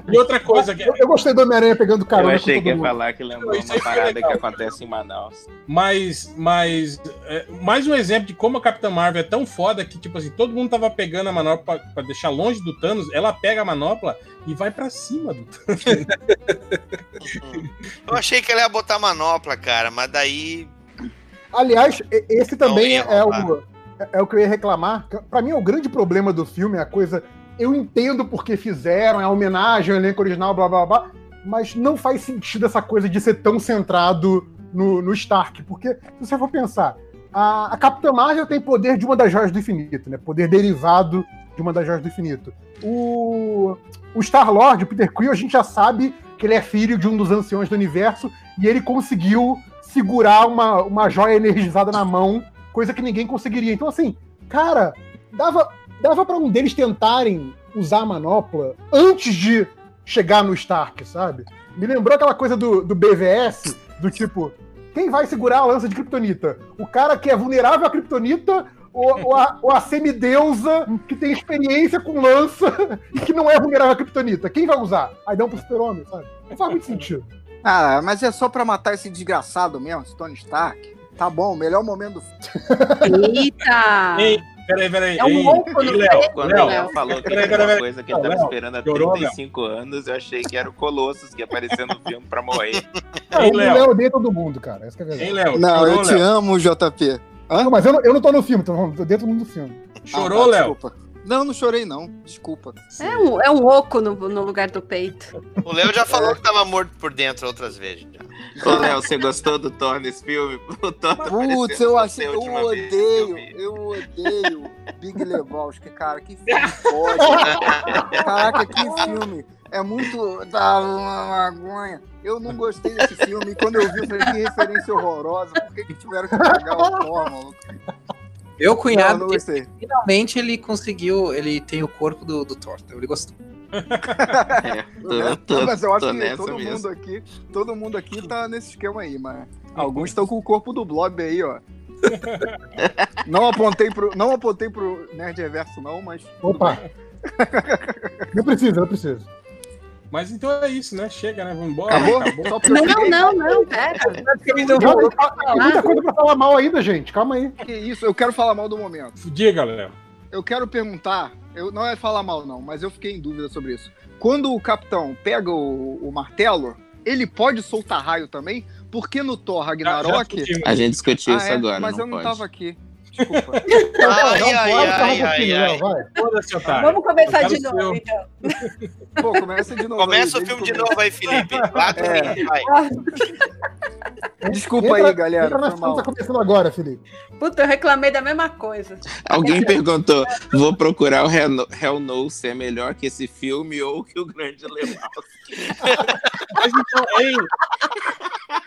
Speaker 3: E outra coisa que
Speaker 7: Eu, eu gostei do Homem-Aranha pegando
Speaker 5: Eu
Speaker 7: carona
Speaker 5: achei
Speaker 7: com
Speaker 5: que ia falar que lembrou
Speaker 3: Isso
Speaker 5: uma
Speaker 3: aí foi
Speaker 5: parada que acontece em Manaus.
Speaker 3: Mas, mas é, mais um exemplo de como a Capitã Marvel é tão foda que, tipo assim, todo mundo tava pegando a manopla pra, pra deixar longe do Thanos, ela pega a manopla e vai pra cima do Thanos.
Speaker 4: Eu achei que ela ia botar manopla, cara, mas daí.
Speaker 7: Aliás, esse também
Speaker 4: Não
Speaker 7: é,
Speaker 4: rolar.
Speaker 7: o, é- é o que eu ia reclamar. Pra mim, é o grande problema do filme, é a coisa. Eu entendo porque fizeram, é a homenagem ao elenco original, blá blá blá, mas não faz sentido essa coisa de ser tão centrado no, no Stark. Porque, se você for pensar, a, a Capitã Marvel tem poder de uma das joias do infinito, né? Poder derivado de uma das joias do infinito. O, o Star-Lord, o Peter Quill, a gente já sabe que ele é filho de um dos anciões do universo e ele conseguiu segurar uma, uma joia energizada na mão, coisa que ninguém conseguiria. Então, assim, cara, dava, dava para um deles tentarem usar a manopla antes de chegar no Stark, sabe? Me lembrou aquela coisa do, do BVS, do tipo, quem vai segurar a lança de Kryptonita? O cara que é vulnerável à Kryptonita ou, ou, a, ou a semideusa que tem experiência com lança e que não é vulnerável à Kryptonita? Quem vai usar? Aí dá um pro super-homem, sabe? Não faz muito sentido.
Speaker 12: Ah, mas é só pra matar esse desgraçado mesmo, esse Tony Stark. Tá bom, melhor momento do.
Speaker 8: Eita!
Speaker 3: Ei, Peraí, peraí.
Speaker 8: É um
Speaker 3: Ei,
Speaker 8: louco
Speaker 3: ei, Léo,
Speaker 5: Quando
Speaker 3: Léo,
Speaker 5: o Léo falou que
Speaker 3: Peraí,
Speaker 5: era
Speaker 3: peraí,
Speaker 5: uma
Speaker 3: peraí.
Speaker 5: coisa que ele
Speaker 3: Léo,
Speaker 5: tava esperando há
Speaker 3: chorou, Léo.
Speaker 5: 35 anos, eu achei que era o Colossus que ia aparecer no filme pra morrer.
Speaker 7: Não,
Speaker 3: Ei,
Speaker 7: o
Speaker 3: Léo.
Speaker 7: Léo odeia todo mundo, cara. Essa que é.
Speaker 3: Hein, Léo?
Speaker 12: Não,
Speaker 3: Chorou,
Speaker 12: eu te
Speaker 3: Léo?
Speaker 12: amo, JP. Hã?
Speaker 7: Não, mas eu não, eu não tô no filme, tô falando, tô dentro do filme.
Speaker 3: Chorou,
Speaker 12: Ah, tá,
Speaker 3: Léo?
Speaker 12: Desculpa. Não, não chorei, não. Desculpa.
Speaker 8: É um, é um oco no, no lugar do peito.
Speaker 4: O Léo já falou que tava morto por dentro outras vezes. já.
Speaker 5: Ô, Léo, você gostou do Thor nesse filme? O Thor tá
Speaker 12: Putz, eu achei. Eu odeio. Eu odeio Big Lebowski, cara. Que filme foda. Caraca, que filme. É muito. Dá uma vergonha. Eu não gostei desse filme. E quando eu vi, eu falei, que referência horrorosa. Por que, que tiveram que pegar o Thor, maluco?
Speaker 10: Meu
Speaker 12: Não,
Speaker 10: cunhado,
Speaker 12: não gostei.
Speaker 10: finalmente, ele conseguiu. Ele tem o corpo do, do Thor. Então ele gostou.
Speaker 5: É, tô, tô,
Speaker 12: Não, mas eu acho que todo
Speaker 5: mesmo.
Speaker 12: mundo aqui, todo mundo aqui tá nesse esquema aí, mas alguns estão com o corpo do Blob aí, ó. Não apontei pro, não apontei pro Nerd Reverso não, mas
Speaker 7: Opa! não precisa, não precisa.
Speaker 3: Mas então é isso, né? Chega, né? Vamos embora.
Speaker 12: acabou.
Speaker 3: Acabou.
Speaker 8: Não, não, não, pera.
Speaker 7: Não, tem muita coisa pra falar mal ainda, gente. Calma aí.
Speaker 12: Que isso? Eu quero falar mal do momento.
Speaker 3: Diga, Léo.
Speaker 12: Eu quero perguntar, eu não é falar mal não, mas eu fiquei em dúvida sobre isso. Quando o capitão pega o, o martelo, ele pode soltar raio também? Porque no Thor
Speaker 3: Já- já
Speaker 12: Ragnarok.
Speaker 5: A gente discutiu
Speaker 12: Ah,
Speaker 5: isso
Speaker 12: é?
Speaker 5: agora,
Speaker 12: mas
Speaker 5: não
Speaker 12: eu não
Speaker 5: pode.
Speaker 12: tava aqui. Desculpa.
Speaker 4: Ai, ai, ai, ai, ai.
Speaker 8: Vamos começar de novo, então.
Speaker 12: Pô, começa de novo.
Speaker 4: Começa
Speaker 12: aí,
Speaker 4: o filme de novo aí, Felipe. Quatro
Speaker 12: É.
Speaker 4: minutos, vai.
Speaker 12: Desculpa
Speaker 7: Entra-
Speaker 12: aí, galera.
Speaker 7: Entra na
Speaker 12: Foi
Speaker 7: sala,
Speaker 12: mal.
Speaker 7: tá começando agora, Felipe.
Speaker 8: Puta, eu reclamei da mesma coisa.
Speaker 5: Alguém perguntou: vou procurar o Hell No- Hell No se é melhor que esse filme ou que o Grande Lebowski.
Speaker 3: Mas então, ei,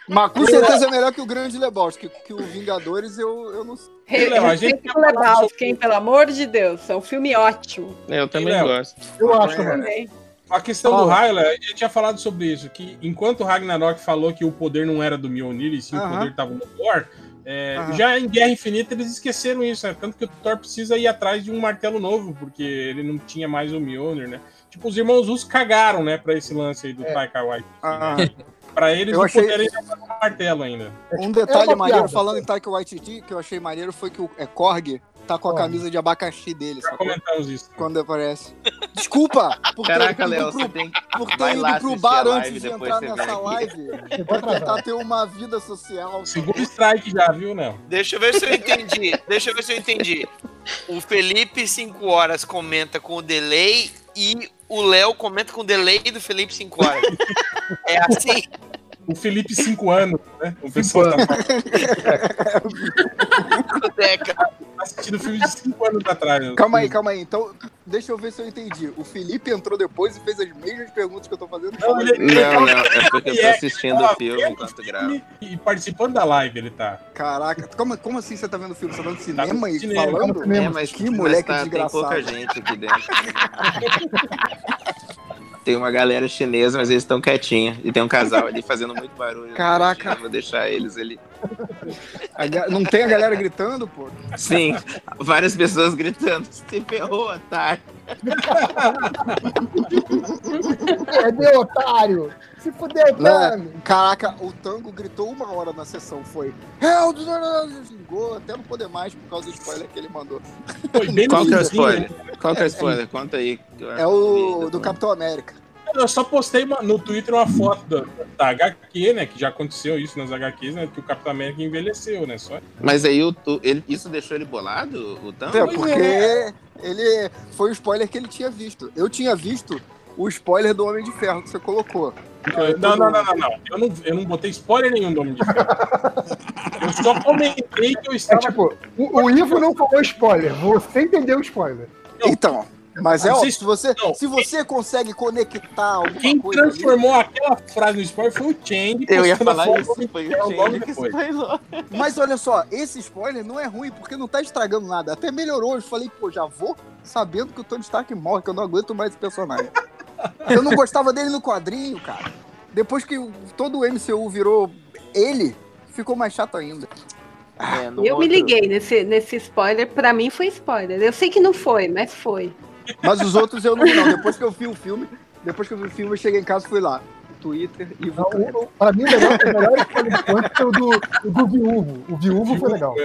Speaker 12: Mas com certeza é melhor que o Grande Lebowski, que, que o Vingadores eu, eu não sei.
Speaker 3: Ei, Léo, a gente
Speaker 8: Respeito o Lebowski, hein, pelo amor de Deus. É um filme ótimo.
Speaker 5: Eu também
Speaker 3: Léo?
Speaker 5: gosto.
Speaker 7: Eu acho também.
Speaker 3: A questão do
Speaker 7: Fala.
Speaker 3: raio, Léo, a gente tinha falado sobre isso, que enquanto o Ragnarok falou que o poder não era do Mjolnir, e sim o
Speaker 12: Aham.
Speaker 3: poder estava no Thor, é, já em Guerra Infinita eles esqueceram isso, né? Tanto que o Thor precisa ir atrás de um martelo novo, porque ele não tinha mais o Mjolnir, né? Tipo, os irmãos Russo cagaram, né, pra esse lance aí do
Speaker 7: É.
Speaker 3: Taika Waititi.
Speaker 12: Ah,
Speaker 3: né? Pra eles
Speaker 12: Eu
Speaker 3: o
Speaker 12: achei-
Speaker 3: poder ainda era um martelo ainda.
Speaker 12: um detalhe
Speaker 7: uma
Speaker 12: maneiro, falando em Taika Waititi, que eu achei maneiro, foi que o é, Korg tá com a camisa de abacaxi dele,
Speaker 3: Já
Speaker 12: sacou?
Speaker 3: comentamos isso.
Speaker 12: Quando aparece. Desculpa! Por ter
Speaker 5: Caraca,
Speaker 12: ido
Speaker 5: Léo,
Speaker 12: pro-
Speaker 5: você tem
Speaker 12: por ter
Speaker 5: Vai
Speaker 12: ido pro
Speaker 5: assistir
Speaker 12: bar
Speaker 5: a live,
Speaker 12: antes de
Speaker 5: depois
Speaker 12: entrar
Speaker 5: você
Speaker 12: nessa
Speaker 5: vem
Speaker 12: live.
Speaker 7: Atrasado.
Speaker 12: Tentar ter uma vida social.
Speaker 3: Segundo strike já, viu, Léo?
Speaker 4: Deixa eu ver se eu entendi. Deixa eu ver se eu entendi. O Felipe 5 horas comenta com o delay e o Léo comenta com o delay do Felipe 5 horas. É assim?
Speaker 3: O Felipe, 5 anos, né? O pessoal tá falando, tá assistindo filme de 5 anos atrás.
Speaker 12: Calma aí, calma aí. Então, deixa eu ver se eu entendi. O Felipe entrou depois e fez as mesmas perguntas que eu tô fazendo.
Speaker 3: Não, ele-
Speaker 5: Não, não, é porque eu tô
Speaker 3: É,
Speaker 5: assistindo o filme enquanto gravo.
Speaker 3: E participando da live ele tá.
Speaker 12: Caraca, como, como assim você tá vendo o filme? Você tá vendo
Speaker 3: Tá
Speaker 12: cinema
Speaker 3: vendo
Speaker 12: e
Speaker 3: cinema,
Speaker 12: falando?
Speaker 7: tá no cinema.
Speaker 5: É, mas,
Speaker 12: Que
Speaker 5: mas
Speaker 12: moleque
Speaker 5: tá, tem
Speaker 12: desgraçado.
Speaker 5: pouca gente aqui dentro. tem uma galera chinesa, mas eles estão quietinhos. E tem um casal ali fazendo muito barulho.
Speaker 12: Caraca.
Speaker 5: Vou deixar eles ali.
Speaker 12: Ga- Não tem a galera gritando, pô?
Speaker 5: Sim, várias pessoas gritando. Se ferrou, otário.
Speaker 7: Cadê, otário? Se fudeu, Tami.
Speaker 12: Caraca, o Tango gritou uma hora na sessão. Foi. Hell, xingou até não poder mais por causa do spoiler que ele mandou.
Speaker 3: Foi bem
Speaker 5: Qual que é o spoiler? Qual que é o spoiler? Conta aí.
Speaker 12: É o do. Capitão América.
Speaker 3: Eu só postei uma- no Twitter uma foto da, da HQ, né? Que já aconteceu isso nas HQs, né? Que o Capitão América envelheceu, né? Só.
Speaker 5: Mas aí o, o- ele, isso deixou ele bolado, o Thanos?
Speaker 12: É, porque ele foi o spoiler que ele tinha visto. Eu tinha visto o spoiler do Homem de Ferro que você colocou. Então,
Speaker 3: Não, não, não, não, não. Eu não, eu não botei spoiler nenhum do Homem de Ferro. Eu só comentei que eu
Speaker 7: É
Speaker 3: estava.
Speaker 7: tipo, o, o Ivo não falou spoiler, você entendeu o spoiler.
Speaker 12: Então, mas é óbvio, se você,
Speaker 3: não.
Speaker 12: se você consegue conectar alguma
Speaker 3: Quem
Speaker 12: coisa ali,
Speaker 3: transformou aquela frase no spoiler foi o Change.
Speaker 5: Eu ia falar isso, foi o Change que spoilou.
Speaker 12: Mas olha só, esse spoiler não é ruim, porque não tá estragando nada. Até melhorou. Eu falei, pô, já vou sabendo que o Tony Stark morre, que eu não aguento mais esse personagem. Eu não gostava dele no quadrinho, cara. Depois que todo o MCU virou ele, ficou mais chato ainda.
Speaker 5: É,
Speaker 8: Eu me
Speaker 5: outro-
Speaker 8: liguei nesse, nesse spoiler, pra mim foi spoiler. Eu sei que não foi, mas foi.
Speaker 12: Mas os outros eu não vi, não. Depois que eu vi o filme, depois que eu vi o filme, eu cheguei em casa e fui lá. Twitter e
Speaker 7: Não,
Speaker 12: vou.
Speaker 7: o- o- pra mim, o melhor, o melhor foi o do, o do viúvo. O viúvo foi legal.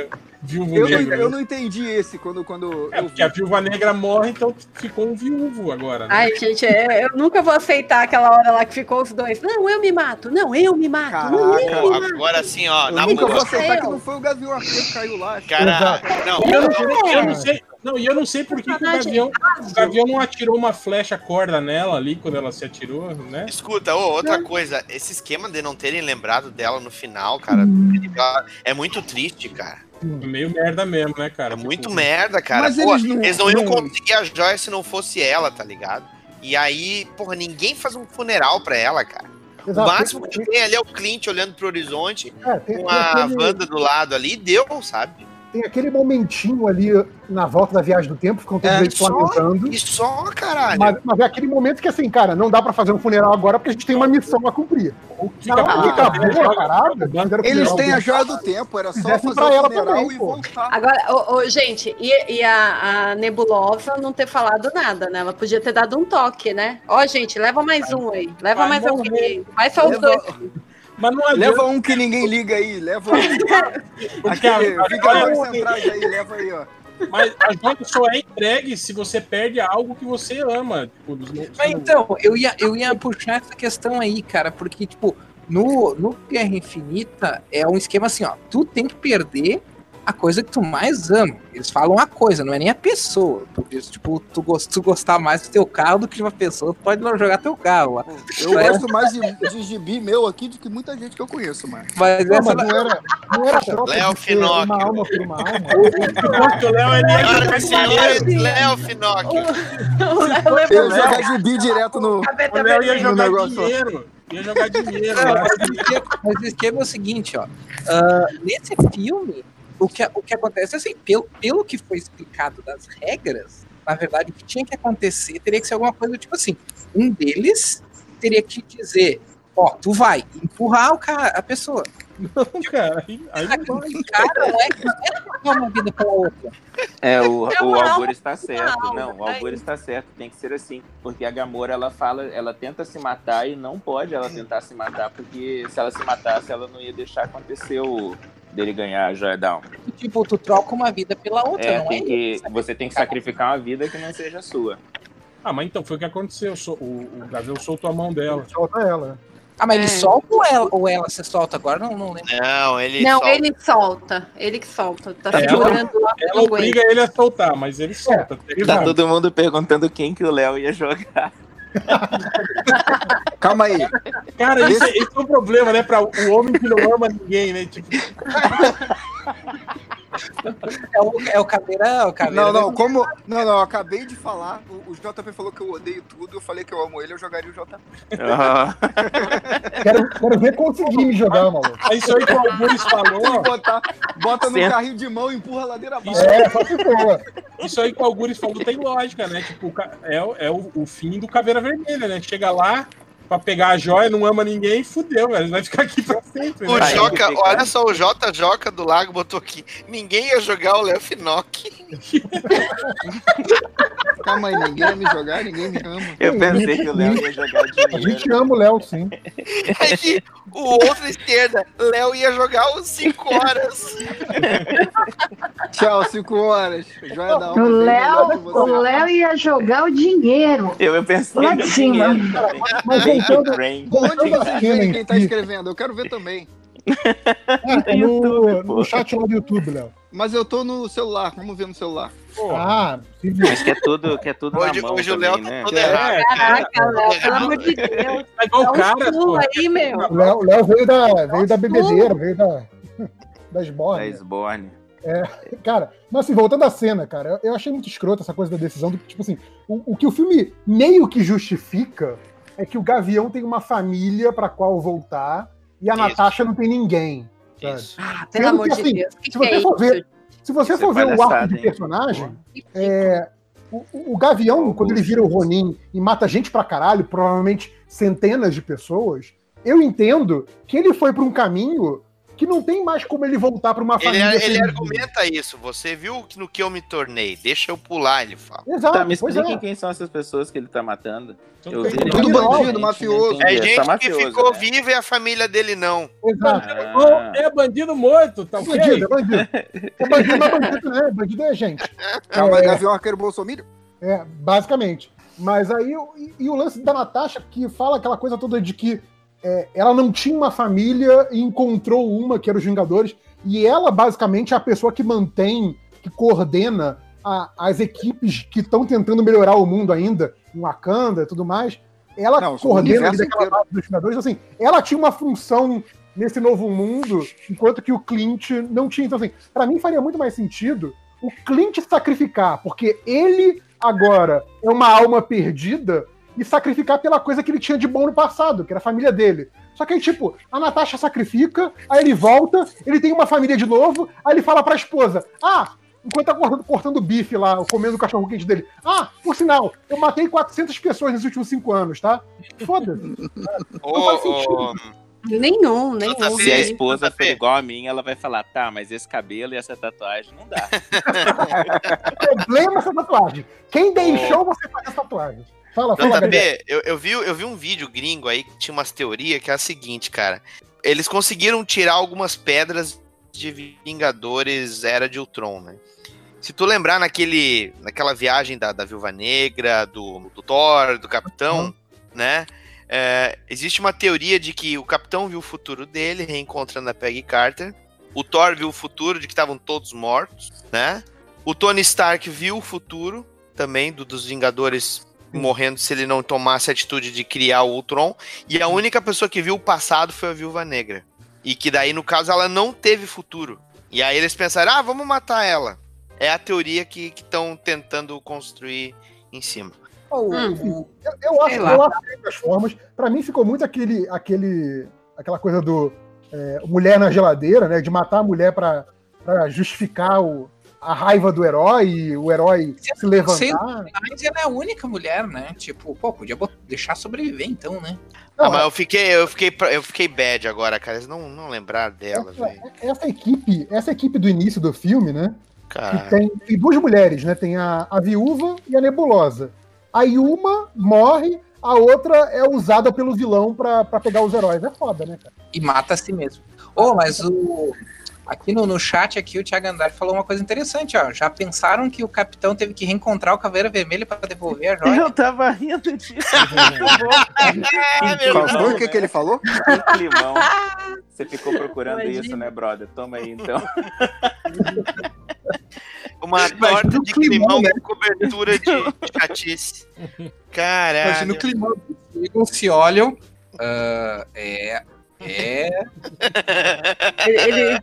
Speaker 3: viúvo
Speaker 12: Eu não,
Speaker 3: negro.
Speaker 12: eu
Speaker 3: né?
Speaker 12: não entendi esse quando, quando
Speaker 3: É
Speaker 12: eu
Speaker 3: porque a viúva negra morre, então ficou um viúvo agora. Né?
Speaker 8: Ai, gente, é, eu nunca vou aceitar aquela hora lá que ficou os dois. Não, eu me mato. Não, eu me mato. Não, eu me mato.
Speaker 4: agora sim, ó,
Speaker 12: Eu
Speaker 4: na
Speaker 12: nunca vou aceitar que
Speaker 8: Eu.
Speaker 12: não foi o Gavião Arqueiro que caiu lá.
Speaker 4: Cara, não,
Speaker 3: eu não, eu não sei, não, e eu não sei por que, que o, Gavião, o Gavião não atirou uma flecha corda nela ali quando ela se atirou, né?
Speaker 4: Escuta, ô, outra coisa, esse esquema de não terem lembrado dela no final, cara, é muito triste, cara.
Speaker 3: Meio merda mesmo, né, cara?
Speaker 4: É muito merda, cara.
Speaker 12: Mas
Speaker 4: Pô,
Speaker 12: eles não-
Speaker 4: eles não iam conseguir a joia se não fosse ela, tá ligado? E aí, porra, ninguém faz um funeral pra ela, cara. O
Speaker 7: Exato.
Speaker 4: máximo que tem ali é o Clint olhando pro horizonte,
Speaker 7: É, tem,
Speaker 4: com a
Speaker 7: aquele,
Speaker 4: Wanda do lado ali, e deu, sabe?
Speaker 7: Tem aquele momentinho ali na volta da viagem do tempo, ficam todos
Speaker 12: É,
Speaker 7: eles
Speaker 4: só-
Speaker 7: lamentando.
Speaker 4: E só, caralho.
Speaker 7: Mas, mas é aquele momento que, assim, cara, não dá pra fazer um funeral agora porque a gente tem uma missão a cumprir.
Speaker 3: Fica
Speaker 7: Não,
Speaker 3: bonito,
Speaker 7: acabou
Speaker 3: né?
Speaker 7: a parada. fizeram
Speaker 12: Eles têm a joia do tempo, era só fazer
Speaker 7: pra ela
Speaker 12: funeral
Speaker 7: também,
Speaker 12: e voltar.
Speaker 8: Agora, ô, ô, gente, e, e a, a Nebulosa não ter falado nada, né? Ela podia ter dado um toque, né? Ó, gente, leva mais um aí. Leva
Speaker 3: vai
Speaker 8: mais
Speaker 3: morrer.
Speaker 8: alguém aí. Vai só os dois.
Speaker 3: Mas não adianta,
Speaker 12: Leva um que ninguém liga aí, leva um. Aquele,
Speaker 3: a,
Speaker 12: fica aí, leva aí, ó.
Speaker 3: mas a joia só é entregue se você perde algo que você ama. Tipo,
Speaker 10: Mas então, eu ia, eu ia puxar essa questão aí, cara, porque, tipo, no, no Guerra Infinita é um esquema assim, ó, tu tem que perder a coisa que tu mais ama. Eles falam a coisa, não é nem a pessoa. Porque, tipo, tu, gost, tu gostar mais do teu carro do que de uma pessoa, tu pode não jogar teu carro lá.
Speaker 12: Eu
Speaker 10: É.
Speaker 12: gosto mais de, de gibi meu aqui do que muita gente que eu conheço, mano.
Speaker 10: Mas
Speaker 7: Não,
Speaker 10: essa
Speaker 7: mas não era, não era troca
Speaker 4: Léo
Speaker 7: de ser uma
Speaker 4: Finocchio.
Speaker 7: alma por uma alma.
Speaker 3: Porque o Léo ele.
Speaker 4: Léo Finocchio.
Speaker 12: Eu ia jogar gibi direto no.
Speaker 3: O Léo ia jogar dinheiro. Ia jogar dinheiro.
Speaker 10: Não, mas, o esquema, mas o esquema é o seguinte, ó. ah, nesse filme, o que, o que acontece é assim, pelo, pelo que foi explicado das regras, na verdade, o que tinha que acontecer teria que ser alguma coisa tipo assim. Um deles teria que dizer, ó, tu vai empurrar o cara, a pessoa.
Speaker 3: Não, cara. Aí, aí não vai.
Speaker 10: Cara, não é, não é uma vida pela outra.
Speaker 5: É, o,
Speaker 8: É
Speaker 5: o Albor está certo.
Speaker 8: alma,
Speaker 5: Não, o
Speaker 8: é
Speaker 5: Albor está certo. Tem que ser assim. Porque a Gamora, ela fala, ela tenta se matar e não pode ela tentar se matar, porque se ela se matasse, ela não ia deixar acontecer o dele ganhar a joia da alma.
Speaker 10: Tipo, tu troca uma vida pela outra,
Speaker 5: É,
Speaker 10: não
Speaker 5: tem
Speaker 10: é?
Speaker 5: que, você tem que sacrificar uma vida que não seja sua.
Speaker 3: Ah, mas então foi o que aconteceu. O, o Gavião soltou a mão dela.
Speaker 7: Solta ela.
Speaker 10: Ah, mas ele
Speaker 8: É.
Speaker 10: solta ou ela, ou ela se solta agora? Não, não lembro.
Speaker 4: Não, ele
Speaker 8: Não,
Speaker 4: só...
Speaker 8: ele solta. Ele que solta. Tá
Speaker 3: É,
Speaker 8: segurando lá.
Speaker 3: Ela
Speaker 8: aguenta.
Speaker 3: obriga ele a soltar, mas ele solta. Ele
Speaker 5: Tá todo mundo perguntando quem que o Léo ia jogar.
Speaker 12: Calma aí.
Speaker 3: Cara, esse, esse é o problema, né? Pra o homem que não ama ninguém, né? Tipo,
Speaker 10: É o, é o caveira, o caveira.
Speaker 12: Não, não, como. Não, não, eu acabei de falar. O, o JP falou que eu odeio tudo. Eu falei que eu amo ele, eu jogaria o JP.
Speaker 5: Ah,
Speaker 7: Quero, quero ver conseguir me jogar, maluco.
Speaker 3: é isso aí que o Algures falou.
Speaker 12: Botar, bota no
Speaker 5: Senta.
Speaker 12: carrinho de mão e empurra a ladeira abaixo.
Speaker 7: É, só se for.
Speaker 3: Isso aí que o Algures falou tem lógica, né? Tipo, o é, o- é o, o fim do Caveira Vermelha, né? Chega lá pra pegar a joia, não ama ninguém, fudeu, velho. Vai ficar aqui pra sempre.
Speaker 4: O
Speaker 3: Né?
Speaker 4: Joca, olha só, o J Joca do Lago botou aqui. Ninguém ia jogar o Léo Finocchi.
Speaker 12: Calma aí, ninguém vai me jogar, ninguém me ama.
Speaker 5: eu pensei que o Léo ia jogar
Speaker 7: A gente
Speaker 5: dinheiro.
Speaker 7: ama o Léo, sim.
Speaker 4: Aí o outro esquerda, Léo ia jogar os 5 horas.
Speaker 12: Tchau, 5 horas. Joia da alma.
Speaker 11: O
Speaker 12: que
Speaker 11: Léo, o Léo ia jogar o dinheiro.
Speaker 5: Eu, eu pensei
Speaker 11: Lá de cima.
Speaker 5: dinheiro também.
Speaker 7: Mas
Speaker 12: Onde vocês veem
Speaker 7: em
Speaker 12: quem tá escrevendo? Eu quero ver também.
Speaker 7: É,
Speaker 5: YouTube,
Speaker 7: no,
Speaker 5: pô.
Speaker 7: no chat lá do YouTube, Léo.
Speaker 12: Mas eu tô no celular, vamos ver no celular.
Speaker 3: Pô,
Speaker 7: Ah, sim, viu?
Speaker 5: Mas que é tudo, que é tudo
Speaker 4: Hoje,
Speaker 5: na mão
Speaker 4: hoje o
Speaker 5: também,
Speaker 4: Léo tá
Speaker 5: né?
Speaker 4: todo
Speaker 3: é,
Speaker 4: errado.
Speaker 3: é,
Speaker 8: Caraca, Léo, pelo amor de Deus.
Speaker 3: é igual
Speaker 8: Dá
Speaker 3: o
Speaker 8: um
Speaker 3: cara, pô.
Speaker 8: aí, meu.
Speaker 7: O Léo, o Léo veio da, veio da bebedeira, veio da, das
Speaker 5: Da
Speaker 7: bordas.
Speaker 5: Sborne.
Speaker 7: Cara, mas assim, voltando à cena, cara, eu, eu achei muito escroto essa coisa da decisão do tipo assim, o, o que o filme meio que justifica é que o Gavião tem uma família pra qual voltar e a
Speaker 4: Isso.
Speaker 7: Natasha não tem ninguém. sabe?
Speaker 4: Isso.
Speaker 8: Ah, pelo amor de
Speaker 7: assim,
Speaker 8: Deus. Que,
Speaker 7: se
Speaker 8: que é
Speaker 7: você for ver- Se você
Speaker 5: é
Speaker 7: for ver o arco de personagem, é, o, o- o Gavião, quando ele vira o Ronin e mata gente pra caralho, provavelmente centenas de pessoas, eu entendo que ele foi pra um caminho que não tem mais como ele voltar pra uma
Speaker 4: Ele,
Speaker 7: família.
Speaker 4: ele
Speaker 7: feliz.
Speaker 4: argumenta isso. Você viu que no que eu me tornei? Deixa eu pular, ele fala.
Speaker 7: Exato,
Speaker 5: Tá, me expliquem
Speaker 7: é.
Speaker 5: quem são essas pessoas que ele tá matando.
Speaker 3: Então,
Speaker 5: Eu vi
Speaker 7: Tudo
Speaker 5: ele-
Speaker 7: bandido,
Speaker 5: Gente,
Speaker 12: mafioso.
Speaker 4: É gente
Speaker 5: Tá
Speaker 4: que
Speaker 5: mafioso,
Speaker 4: ficou
Speaker 5: né?
Speaker 4: viva e a família dele não.
Speaker 7: Exato.
Speaker 5: Ah.
Speaker 3: É bandido morto, tá ok?
Speaker 7: Bandido, é bandido. É bandido, mas bandido não é. Bandido é gente.
Speaker 12: É uma Gavião Arqueiro Bolsonaro?
Speaker 7: É, basicamente. Mas aí, e, e o lance da Natasha, que fala aquela coisa toda de que é, ela não tinha uma família e encontrou uma, que era os Vingadores, e ela, basicamente, é a pessoa que mantém, que coordena a- as equipes que estão tentando melhorar o mundo ainda, em Wakanda e tudo mais. Ela
Speaker 12: Não,
Speaker 7: coordena daquela base dos Vingadores. Assim, ela tinha uma função nesse novo mundo, enquanto que o Clint não tinha. Então, assim, pra mim faria muito mais sentido o Clint sacrificar, porque ele agora é uma alma perdida e sacrificar pela coisa que ele tinha de bom no passado, que era a família dele. Só que aí, tipo, a Natasha sacrifica, aí ele volta, ele tem uma família de novo, aí ele fala pra esposa: Ah, enquanto tá cortando, cortando bife lá, comendo o cachorro quente dele, ah, por sinal, eu matei 400 pessoas nos últimos cinco anos, tá? Foda-se.
Speaker 4: Ô,
Speaker 7: faz
Speaker 4: ô,
Speaker 8: Nenhum, nenhum.
Speaker 5: Se a esposa for igual a minha, ela vai falar, tá, mas esse cabelo e essa tatuagem não dá.
Speaker 7: Problema essa tatuagem. Quem deixou você fazer essa tatuagem? Fala, fala, Gabriel.
Speaker 4: JP, eu, eu, vi, eu vi um vídeo gringo aí que tinha umas teorias que é a seguinte, cara. Eles conseguiram tirar algumas pedras de Vingadores Era de Ultron, né? Se tu lembrar naquele, naquela viagem da, da Viúva Negra, do, do Thor, do Capitão, né? É, existe uma teoria de que o Capitão viu o futuro dele, reencontrando a Peggy Carter. O Thor viu o futuro de que estavam todos mortos, né? O Tony Stark viu o futuro também do- dos Vingadores morrendo se ele não tomasse a atitude de criar o Ultron. E a única pessoa que viu o passado foi a Viúva Negra. E que daí, no caso, ela não teve futuro. E aí eles pensaram, ah, vamos matar ela. É a teoria que estão tentando construir em cima.
Speaker 7: Oh,
Speaker 8: Hum.
Speaker 7: eu, eu acho, eu acho que das formas. Pra mim ficou muito aquele, aquele, aquela coisa do é, mulher na geladeira, né? De matar a mulher pra, pra justificar o, a raiva do herói e o herói se levantar.
Speaker 10: Mas ela é a única mulher, né? Tipo, pô, podia deixar sobreviver então, né?
Speaker 7: Não,
Speaker 4: ah, mas eu fiquei, eu fiquei, eu fiquei bad agora, cara. Eles não, não lembraram dela, velho.
Speaker 7: essa, equipe, essa equipe do início do filme, né? Que
Speaker 4: Caralho.
Speaker 7: tem, tem duas mulheres, né? Tem a, a viúva e a nebulosa. Aí uma morre, a outra é usada pelo vilão pra, pra pegar os heróis. É foda, né, cara?
Speaker 10: E mata a si mesmo. Ô, mas o. Aqui no, no chat, aqui, o Thiago Andrade falou uma coisa interessante, ó. Já pensaram que o capitão teve que reencontrar o Caveira Vermelha pra devolver a joia?
Speaker 5: Eu tava rindo disso.
Speaker 4: É,
Speaker 5: Climão,
Speaker 12: foi o que,
Speaker 5: né?
Speaker 12: que ele falou?
Speaker 5: Que climão. Você ficou procurando
Speaker 8: Imagina.
Speaker 5: isso, né, brother? Toma aí, então.
Speaker 4: Uma torta de climão com cobertura de, chatice.
Speaker 10: Imagina
Speaker 4: Caralho.
Speaker 10: o climão. Eles se olham. ah, é. É.
Speaker 8: Ele- ele-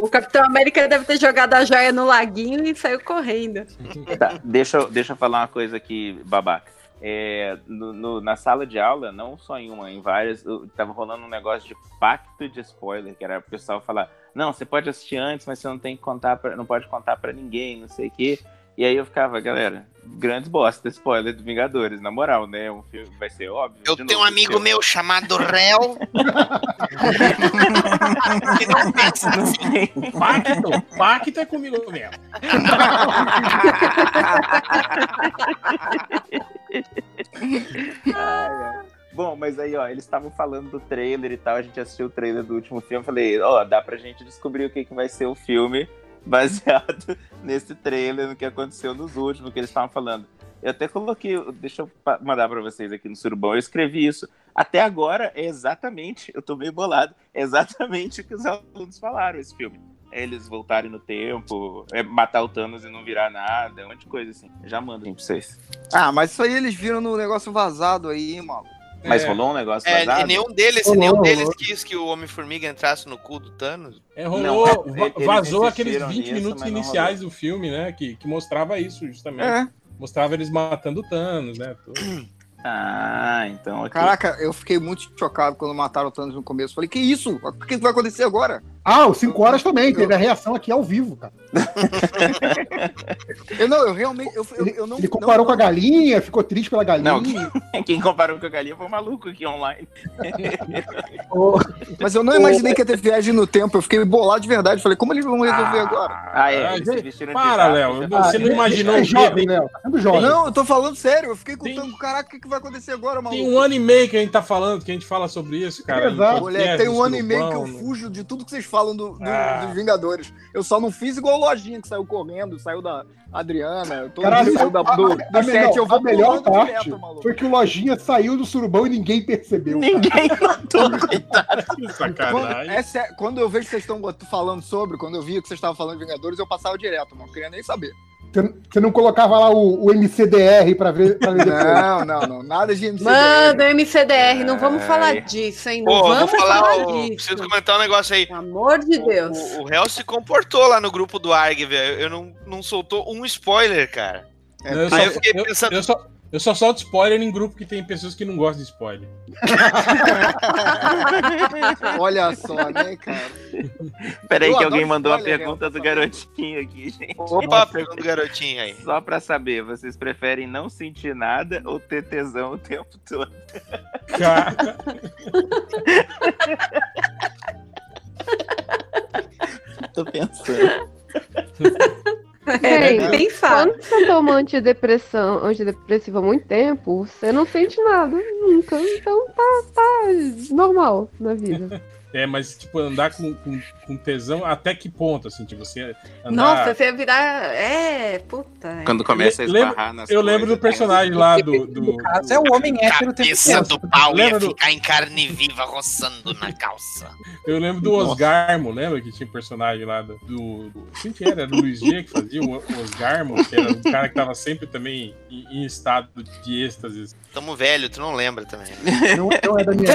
Speaker 8: O Capitão América deve ter jogado a joia no laguinho e saiu correndo.
Speaker 5: Tá, deixa, eu- deixa eu falar uma coisa aqui, babaca. É, no- no- na sala de aula, não só em uma, em várias, tava rolando um negócio de pacto de spoiler, que era o pessoal falar, não, você pode assistir antes, mas você não tem que contar, pra, não pode contar pra ninguém, não sei o quê. E aí eu ficava, galera, grandes bosta, spoiler do Vingadores, na moral, né? Um filme vai ser óbvio.
Speaker 4: Eu tenho um
Speaker 5: novo,
Speaker 4: amigo
Speaker 5: filme.
Speaker 4: meu chamado Réu. que não pensa assim.
Speaker 3: Pacto, pacto é comigo mesmo.
Speaker 5: Bom, mas aí, ó, eles estavam falando do trailer e tal, a gente assistiu o trailer do último filme, eu falei, ó, dá pra gente descobrir o que, que vai ser o filme baseado nesse trailer, no que aconteceu nos últimos, que eles estavam falando. Eu até coloquei, deixa eu mandar pra vocês aqui no Surubão, eu escrevi isso. Até agora é exatamente, eu tô meio bolado, é exatamente o que os alunos falaram esse filme. É eles voltarem no tempo, é matar o Thanos e não virar nada, um monte de coisa assim. Já mando pra vocês.
Speaker 12: Ah, mas isso aí eles viram no negócio vazado aí, maluco.
Speaker 5: Mas
Speaker 3: É.
Speaker 5: rolou um negócio
Speaker 4: É,
Speaker 5: vazado?
Speaker 4: e nenhum deles,
Speaker 7: Rolou,
Speaker 4: nenhum deles
Speaker 7: rolou.
Speaker 4: quis que o Homem-Formiga entrasse no cu do Thanos.
Speaker 3: É, rolou,
Speaker 5: Não,
Speaker 3: va- vazou aqueles
Speaker 5: insistiram
Speaker 3: 20
Speaker 5: nisso,
Speaker 3: minutos iniciais do filme, né? Que, que mostrava isso justamente.
Speaker 12: É.
Speaker 3: Mostrava eles matando o Thanos, né? tudo.
Speaker 5: Ah, então aqui.
Speaker 12: Caraca, eu fiquei muito chocado quando mataram o Thanos no começo. Falei, que isso? O que vai acontecer agora?
Speaker 7: Ah, os 5 horas também, teve a reação aqui ao vivo, cara.
Speaker 12: Eu não, eu realmente. Eu, eu,
Speaker 7: Ele,
Speaker 12: eu não,
Speaker 7: ele comparou
Speaker 12: não-
Speaker 7: com a galinha, ficou triste pela galinha.
Speaker 5: Não, quem comparou com a galinha foi o maluco aqui online.
Speaker 12: Mas eu não imaginei que ia ter viagem no tempo. Eu fiquei bolado de verdade. Falei, como eles vão resolver agora?
Speaker 5: Ah, é,
Speaker 3: Ah, gente, para, Léo. Você não
Speaker 7: Ah,
Speaker 3: imaginou
Speaker 7: é
Speaker 3: o
Speaker 7: jovem,
Speaker 3: Tem-
Speaker 7: Léo. Tá sendo jovem.
Speaker 12: Não, eu tô falando sério. Eu fiquei
Speaker 3: Tem-
Speaker 12: contando, caraca, o que, que vai acontecer agora, maluco?
Speaker 3: Tem um ano e meio que a gente tá falando, que a gente fala sobre isso, cara.
Speaker 7: Exato.
Speaker 12: tem um
Speaker 3: no
Speaker 12: ano e meio que eu fujo de tudo que vocês falam do, do-
Speaker 3: Ah.
Speaker 12: dos Vingadores. Eu só não fiz igual o Lojinha que saiu correndo, saiu da Adriana, todo
Speaker 7: Caralho,
Speaker 12: saiu da, do,
Speaker 7: a-
Speaker 12: do
Speaker 7: a
Speaker 12: chat.
Speaker 7: melhor-
Speaker 12: Eu vou
Speaker 7: a melhor parte
Speaker 12: direto, maluco.
Speaker 7: foi que o Lojinha saiu do surubão e ninguém percebeu.
Speaker 5: Ninguém notou, coitado.
Speaker 3: Que sacanagem.
Speaker 12: é quando eu vejo que vocês estão falando sobre, quando eu via que vocês estavam falando de Vingadores, eu passava direto, mano. Não queria nem saber.
Speaker 7: Você, não colocava lá o, o MCDR pra ver, pra ver.
Speaker 12: Não, não, não. Nada de MCDR.
Speaker 8: Manda o MCDR, não vamos
Speaker 5: Ai.
Speaker 8: falar disso, hein? Não
Speaker 4: Pô,
Speaker 8: vamos
Speaker 4: falar,
Speaker 8: falar
Speaker 4: o-
Speaker 8: disso.
Speaker 4: preciso comentar um negócio aí.
Speaker 8: Pelo amor de Deus.
Speaker 4: O, o réu se comportou lá no grupo do ARG, velho. Eu não, não soltou um spoiler, cara.
Speaker 3: Não, eu,
Speaker 4: Aí
Speaker 3: só,
Speaker 4: eu fiquei
Speaker 3: eu-
Speaker 4: pensando-
Speaker 3: eu só, eu só solto spoiler em grupo que tem pessoas que não gostam de spoiler.
Speaker 12: Olha só, né, cara?
Speaker 5: Peraí
Speaker 12: Eu
Speaker 5: que alguém mandou a
Speaker 12: spoiler,
Speaker 5: pergunta do garotinho aqui, gente.
Speaker 4: Opa, a pergunta do garotinho aí.
Speaker 5: Só pra saber, vocês preferem não sentir nada ou ter tesão o tempo todo?
Speaker 3: Cara,
Speaker 5: Tô pensando.
Speaker 8: É,
Speaker 9: Gente,
Speaker 8: pensar.
Speaker 9: Quando você toma antidepressão, antidepressivo há muito tempo, você não sente nada nunca. Então tá, tá normal na vida.
Speaker 3: É, mas tipo, andar com, com, com tesão até que ponto, assim, tipo, você andar...
Speaker 8: Nossa, você ia virar. É, puta.
Speaker 5: Quando começa a
Speaker 3: Eu lembro-
Speaker 5: esbarrar nas
Speaker 3: Eu lembro do
Speaker 5: coisas,
Speaker 3: personagem lá do...
Speaker 10: No
Speaker 3: do,
Speaker 10: caso, é o homem hétero
Speaker 4: Cabeça do pau
Speaker 3: Lembra
Speaker 4: ia
Speaker 3: do-
Speaker 4: ficar em carne viva roçando na calça.
Speaker 3: Eu lembro do Osgarmo, lembra que tinha um personagem lá do. do, do quem que era? Era o Luiz G que fazia o Osgarmo, que era um cara que tava sempre também em, em estado de êxtase.
Speaker 4: Tamo velho, tu não lembra também. né?
Speaker 7: Não, não é da minha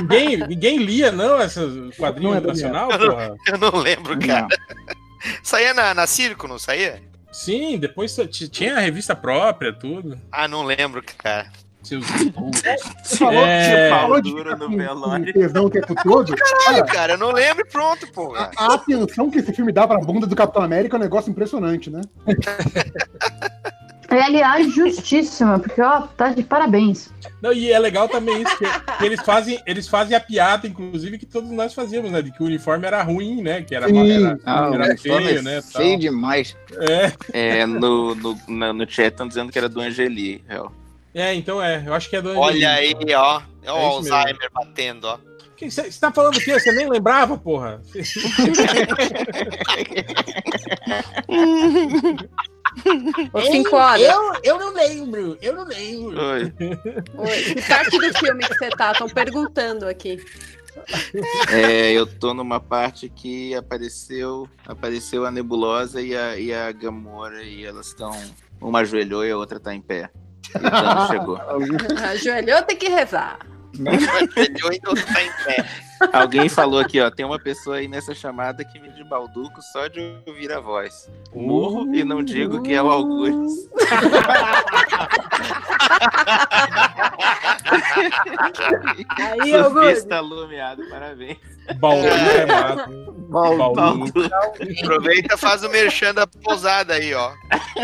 Speaker 3: ninguém, ninguém lia, não, esses quadrinhos
Speaker 7: Não é
Speaker 3: nacional,
Speaker 4: minha
Speaker 3: porra.
Speaker 4: Eu não lembro, cara. Saía na, na Circo, não saía?
Speaker 3: Sim, depois tinha a revista própria, tudo.
Speaker 4: Ah, não lembro, cara.
Speaker 3: Seus...
Speaker 7: Você falou,
Speaker 3: É.
Speaker 7: você falou de
Speaker 5: Duro no velório.
Speaker 7: tesão o tempo todo.
Speaker 4: Caralho,
Speaker 7: Cara,
Speaker 4: cara, eu não lembro e pronto, pô.
Speaker 7: a, a atenção que esse filme dá pra bunda do Capitão América é um negócio impressionante, né?
Speaker 11: É, aliás, justíssima, porque, ó, tá de parabéns.
Speaker 3: Não, e é legal também isso, que, que eles, fazem, eles fazem a piada, inclusive, que todos nós fazíamos, né? De que o uniforme era ruim, né? Que era,
Speaker 7: Sim.
Speaker 3: era,
Speaker 12: Ah,
Speaker 3: era feio,
Speaker 12: é
Speaker 3: né?
Speaker 12: Feio
Speaker 3: tal.
Speaker 12: demais.
Speaker 3: É,
Speaker 5: É, no, no, na- no chat estão dizendo que era do Angeli. real.
Speaker 3: é, então é. Eu acho que é do
Speaker 4: Olha aí, ó. É o
Speaker 3: É isso mesmo.
Speaker 4: Alzheimer batendo, ó.
Speaker 3: Você tá falando o quê? Você nem lembrava, porra?
Speaker 8: Ô, cinco horas.
Speaker 3: eu não lembro, eu não lembro.
Speaker 5: Oi.
Speaker 8: Oi, Que parte do filme que você tá? Estão perguntando aqui.
Speaker 5: É, eu tô numa parte que apareceu apareceu a Nebulosa e a, e a Gamora e elas estão. Uma ajoelhou e a outra tá em pé. E o Thanos chegou.
Speaker 8: Ajoelhou, tem que rezar.
Speaker 4: Ainda tá.
Speaker 5: Alguém falou aqui, ó. Tem uma pessoa aí nessa chamada que me de balduco só de ouvir a voz. Morro e não digo que é o Augusto.
Speaker 8: Aí, Augusto.
Speaker 5: Surfista alumiado, parabéns.
Speaker 3: Baldu é massa.
Speaker 12: Baldu.
Speaker 3: Baldu.
Speaker 4: Aproveita e faz o merchan da pousada aí, ó.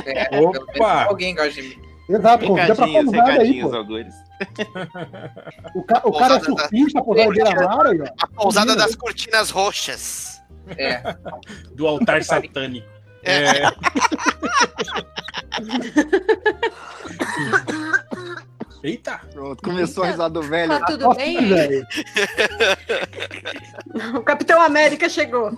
Speaker 10: É,
Speaker 3: Opa!
Speaker 10: Alguém gosta de mim.
Speaker 7: Exato, convida pra pousada aí, pô. O, ca- o cara é
Speaker 4: da-
Speaker 7: surfista, a pousada de Miramar aí, ó.
Speaker 4: A pousada das cortinas roxas.
Speaker 10: É.
Speaker 3: Do altar satânico. É, Eita!
Speaker 12: Pronto, começou a risada do velho.
Speaker 8: Tá tudo
Speaker 7: Nossa,
Speaker 8: bem?
Speaker 7: velho.
Speaker 8: O Capitão América chegou.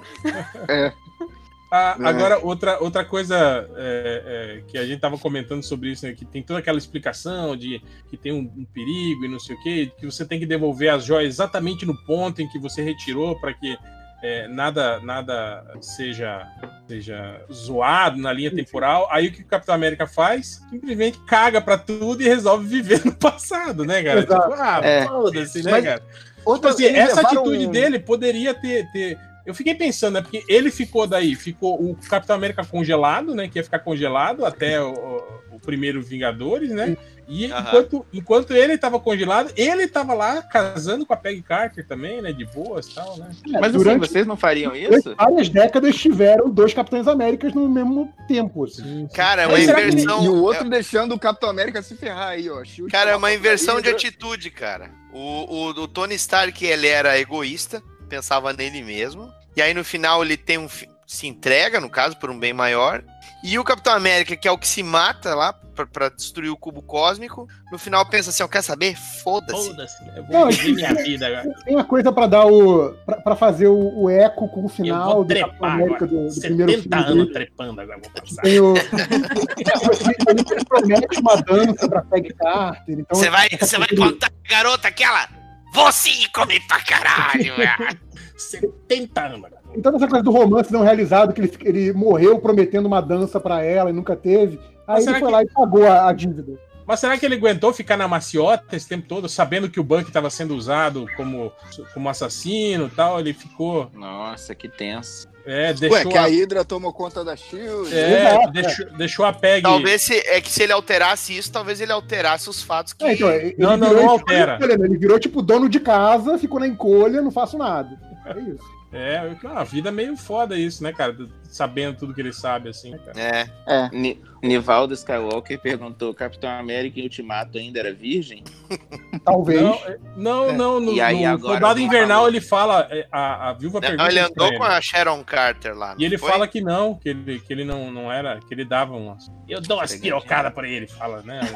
Speaker 3: Ah,
Speaker 12: É.
Speaker 3: Agora, outra, outra coisa é, é, que a gente tava comentando sobre isso, né, que tem toda aquela explicação de que tem um, um perigo e não sei o quê, que você tem que devolver as joias exatamente no ponto em que você retirou para que é, nada nada seja, seja zoado na linha temporal. Aí o que o Capitão América faz? Simplesmente caga pra tudo e resolve viver no passado, né, cara? Tipo, ah,
Speaker 12: É.
Speaker 3: foda-se, né,
Speaker 12: Mas
Speaker 3: cara? Tipo
Speaker 12: Outra,
Speaker 3: assim,
Speaker 12: eles
Speaker 3: essa
Speaker 12: levaram
Speaker 3: atitude dele poderia ter, ter Eu fiquei pensando, né? Porque ele ficou daí, ficou o Capitão América congelado, né? Que ia ficar congelado até o, o- primeiro Vingadores, né? E enquanto, enquanto ele tava congelado, ele tava lá casando com a Peggy Carter também, né? De boas e tal, né?
Speaker 5: Mas assim,
Speaker 7: durante-
Speaker 5: vocês não fariam isso?
Speaker 7: várias décadas tiveram dois Capitães Américas no mesmo tempo. Assim.
Speaker 4: Cara, é uma
Speaker 3: que-
Speaker 4: inversão.
Speaker 12: E o outro deixando o Capitão América se ferrar aí, ó. Chute
Speaker 4: Cara, é uma inversão de atitude, cara. O, o, o Tony Stark, ele era egoísta, pensava nele mesmo. E aí no final ele tem um se entrega, no caso, por um bem maior. E o Capitão América, que é o que se mata lá pra, pra destruir o cubo cósmico, no final pensa assim, ó, quer saber? Foda-se.
Speaker 3: Foda-se, né? eu
Speaker 7: Não,
Speaker 3: vou viver minha vida agora.
Speaker 7: Tem a coisa pra dar o. pra, pra fazer o, o eco com o
Speaker 3: Eu
Speaker 7: final do Capitão
Speaker 3: trepar
Speaker 7: América
Speaker 3: agora.
Speaker 7: do, do primeiro
Speaker 3: 70
Speaker 7: filme.
Speaker 3: anos
Speaker 7: dele.
Speaker 3: trepando agora, vou passar.
Speaker 7: Tem o. ele, promete uma dança pra Peggy Carter. Então,
Speaker 4: Você vai,
Speaker 7: essa
Speaker 4: você vai contar a garota aquela? Você come pra caralho, velho.
Speaker 3: 70 anos agora.
Speaker 7: Então, essa coisa do romance não realizado, que ele, ele morreu prometendo uma dança pra ela e nunca teve. Aí
Speaker 3: Mas
Speaker 7: ele
Speaker 3: será
Speaker 7: foi
Speaker 3: que-
Speaker 7: lá e pagou a, a dívida.
Speaker 3: Mas será que ele aguentou ficar na maciota esse tempo todo, sabendo que o Buck estava sendo usado como, como assassino e tal? Ele ficou.
Speaker 5: Nossa, que tenso.
Speaker 3: É,
Speaker 12: Ué,
Speaker 3: deixou,
Speaker 12: que a
Speaker 3: a,
Speaker 12: Hydra tomou conta da Shield.
Speaker 3: é,
Speaker 7: Exato,
Speaker 3: deixou, deixou a Peg.
Speaker 4: Talvez se, é que se ele alterasse isso, talvez ele alterasse os fatos que.
Speaker 7: É, então, ele
Speaker 3: Não, não,
Speaker 7: virou,
Speaker 3: não
Speaker 7: ficou
Speaker 3: altera.
Speaker 7: né? Ele virou tipo dono de casa, ficou na encolha, não faço nada. É isso.
Speaker 3: É, a vida é meio foda isso, né, cara? Sabendo tudo que ele sabe, assim. né, cara?
Speaker 4: É.
Speaker 12: É.
Speaker 5: Ni- Nivaldo Skywalker perguntou: Capitão América em Ultimato ainda era virgem?
Speaker 7: Talvez.
Speaker 3: Não, é- não,
Speaker 12: É.
Speaker 3: não, no,
Speaker 5: E aí
Speaker 3: no
Speaker 5: agora
Speaker 3: Soldado Invernal ele fala, é, a, a viúva
Speaker 4: Não,
Speaker 3: pergunta
Speaker 4: ele andou com a Sharon Carter lá.
Speaker 3: E ele
Speaker 4: foi?
Speaker 3: fala que não, que ele, que ele não, não era, que ele dava umas. Eu dou umas pirocadas pra ele, fala, né?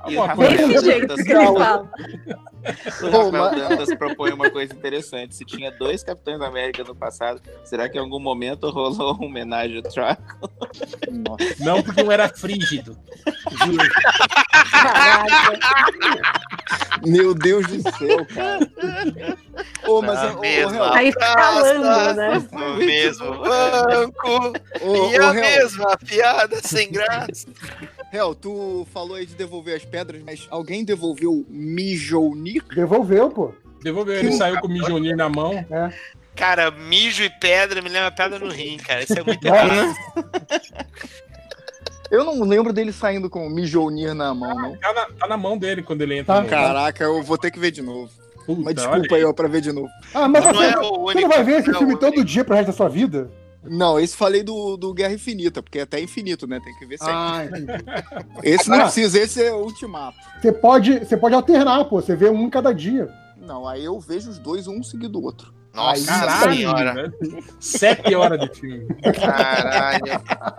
Speaker 5: O
Speaker 3: Alguma
Speaker 5: Rafael
Speaker 3: coisa.
Speaker 8: Desse jeito
Speaker 5: Dantas-
Speaker 8: que ele fala.
Speaker 5: O Rafael Dantas propõe uma coisa interessante. Se tinha dois Capitães América no passado, será que em algum momento rolou uma homenagem ao Draco?
Speaker 12: Nossa.
Speaker 3: Não, porque um era frígido.
Speaker 8: Caraca.
Speaker 12: Meu Deus do céu, cara. Ô, mas ô, Real,
Speaker 8: Aí escalando, né?
Speaker 4: No mesmo banco.
Speaker 12: ô,
Speaker 4: e
Speaker 12: ô,
Speaker 4: a
Speaker 12: Real,
Speaker 4: mesma piada sem graça.
Speaker 12: Real, tu falou aí de devolver as pedras, mas alguém devolveu o Mijounir?
Speaker 7: Devolveu, pô.
Speaker 3: Devolveu, ele saiu com o Mijonir na mão.
Speaker 4: Cara, mijo e pedra me lembra pedra no rim, cara. Isso é muito
Speaker 7: É.
Speaker 4: errado.
Speaker 12: Eu não lembro dele saindo com o Mijounir na mão, não.
Speaker 3: Tá na, tá na mão dele quando ele entra.
Speaker 7: Tá.
Speaker 3: no-
Speaker 12: Caraca, eu vou ter que ver de novo.
Speaker 3: Puta,
Speaker 12: Mas desculpa aí, ó, pra ver de novo.
Speaker 7: Ah, mas
Speaker 4: Não
Speaker 7: você,
Speaker 4: é o
Speaker 7: você
Speaker 4: único.
Speaker 7: não vai ver esse
Speaker 4: não é
Speaker 7: filme todo
Speaker 4: único.
Speaker 7: dia pro resto da sua vida?
Speaker 12: Não, esse falei do, do Guerra Infinita, porque é até infinito, né? Tem que ver sempre.
Speaker 7: Ah, entendi.
Speaker 12: esse não
Speaker 7: Ah.
Speaker 12: precisa, esse é o ultimato.
Speaker 7: Você pode, você pode alternar, pô. Você vê um em cada dia.
Speaker 12: Não, aí eu vejo os dois, um seguido do outro.
Speaker 4: Nossa
Speaker 3: Caralho,
Speaker 4: senhora.
Speaker 3: velho. Sete horas de filme.
Speaker 4: Caralho.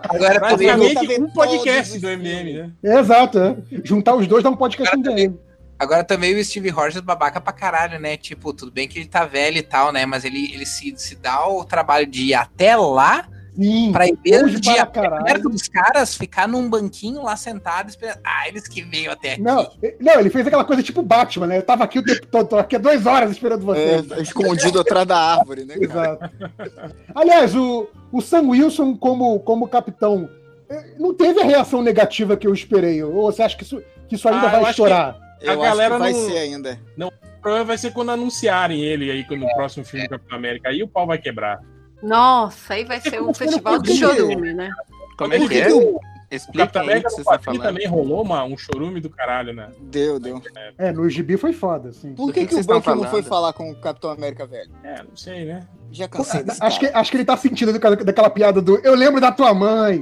Speaker 10: Agora poderia
Speaker 3: Praticamente um podcast do MM, né?
Speaker 7: Exato, é. Juntar os dois dá um podcast inteiro.
Speaker 10: Agora também o Steve Rogers babaca pra caralho, né? Tipo, tudo bem que ele tá velho e tal, né? Mas ele, ele se, se dá o trabalho de ir até lá
Speaker 7: Sim.
Speaker 10: pra ir mesmo
Speaker 7: longe
Speaker 10: de ir
Speaker 7: para
Speaker 10: perto dos caras, ficar num banquinho lá sentado esperando. Ah, eles que veio até aqui.
Speaker 7: Não, não, ele fez aquela coisa tipo Batman, né? Eu tava aqui o tempo todo, tô aqui há duas horas esperando você.
Speaker 12: É, escondido atrás da árvore, né, cara?
Speaker 7: Exato. Aliás, o, o Sam Wilson como, como capitão eh, não teve a reação negativa que eu esperei. Ou você acha que isso, que isso ainda
Speaker 3: Ah, eu
Speaker 7: vai
Speaker 3: acho
Speaker 7: estourar?
Speaker 12: Eu
Speaker 3: A galera
Speaker 12: acho que vai
Speaker 3: não-
Speaker 12: ser ainda.
Speaker 3: O problema vai ser quando anunciarem ele aí no próximo filme do Capitão América. Aí o pau vai quebrar.
Speaker 8: Nossa, aí vai ser um festival de chorume, né?
Speaker 5: Como é que é? Explica aí o que você
Speaker 3: quadrinho
Speaker 5: falando.
Speaker 3: também rolou uma, um chorume do caralho, né?
Speaker 12: Deu, deu.
Speaker 7: É, no gibi foi foda, assim.
Speaker 12: Por que,
Speaker 5: que
Speaker 12: o
Speaker 5: vocês
Speaker 12: Buck
Speaker 5: estão
Speaker 12: não foi falar com o Capitão América velho?
Speaker 3: É, não sei, né?
Speaker 12: Já cansei desse
Speaker 7: Acho que, acho que ele tá sentindo daquela, daquela piada do Eu lembro da tua mãe.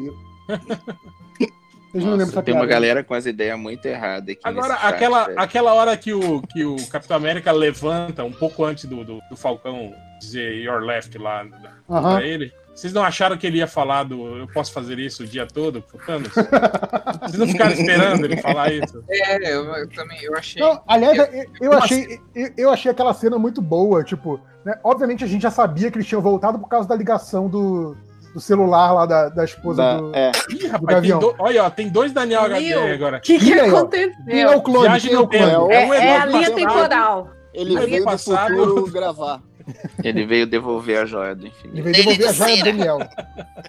Speaker 7: Vocês não lembram dessa
Speaker 5: tem
Speaker 7: piada?
Speaker 5: uma galera com as ideias muito erradas aqui.
Speaker 3: Agora,
Speaker 5: nesse chat,
Speaker 3: aquela, aquela hora que o, que o Capitão América levanta um pouco antes do, do, do Falcão dizer Your Left lá
Speaker 7: Aham.
Speaker 3: pra ele. Vocês não acharam que ele ia falar do eu posso fazer isso o dia todo pro Thanos? Vocês não ficaram esperando ele falar isso?
Speaker 10: É, eu, eu também eu achei.
Speaker 7: Não, aliás, eu, eu achei, eu, eu achei aquela cena muito boa. Tipo, né, obviamente a gente já sabia que eles tinham voltado por causa da ligação do, do celular lá da, da esposa
Speaker 12: Da-
Speaker 7: do.
Speaker 12: é.
Speaker 3: Ih, rapaz,
Speaker 7: Gavião.
Speaker 3: do- olha, ó, tem dois Daniel HB agora.
Speaker 8: O que, que
Speaker 7: E aí, ó?
Speaker 8: aconteceu?
Speaker 7: É o clone?
Speaker 3: Viagem
Speaker 7: é
Speaker 3: no
Speaker 7: o clone?
Speaker 3: tempo.
Speaker 8: É,
Speaker 3: um
Speaker 8: é a
Speaker 3: evento
Speaker 8: linha temporal.
Speaker 12: Ele veio do
Speaker 3: passado-
Speaker 12: futuro gravar.
Speaker 5: Ele veio devolver a joia do
Speaker 7: Ele
Speaker 5: infinito.
Speaker 7: veio devolver a joia do Daniel.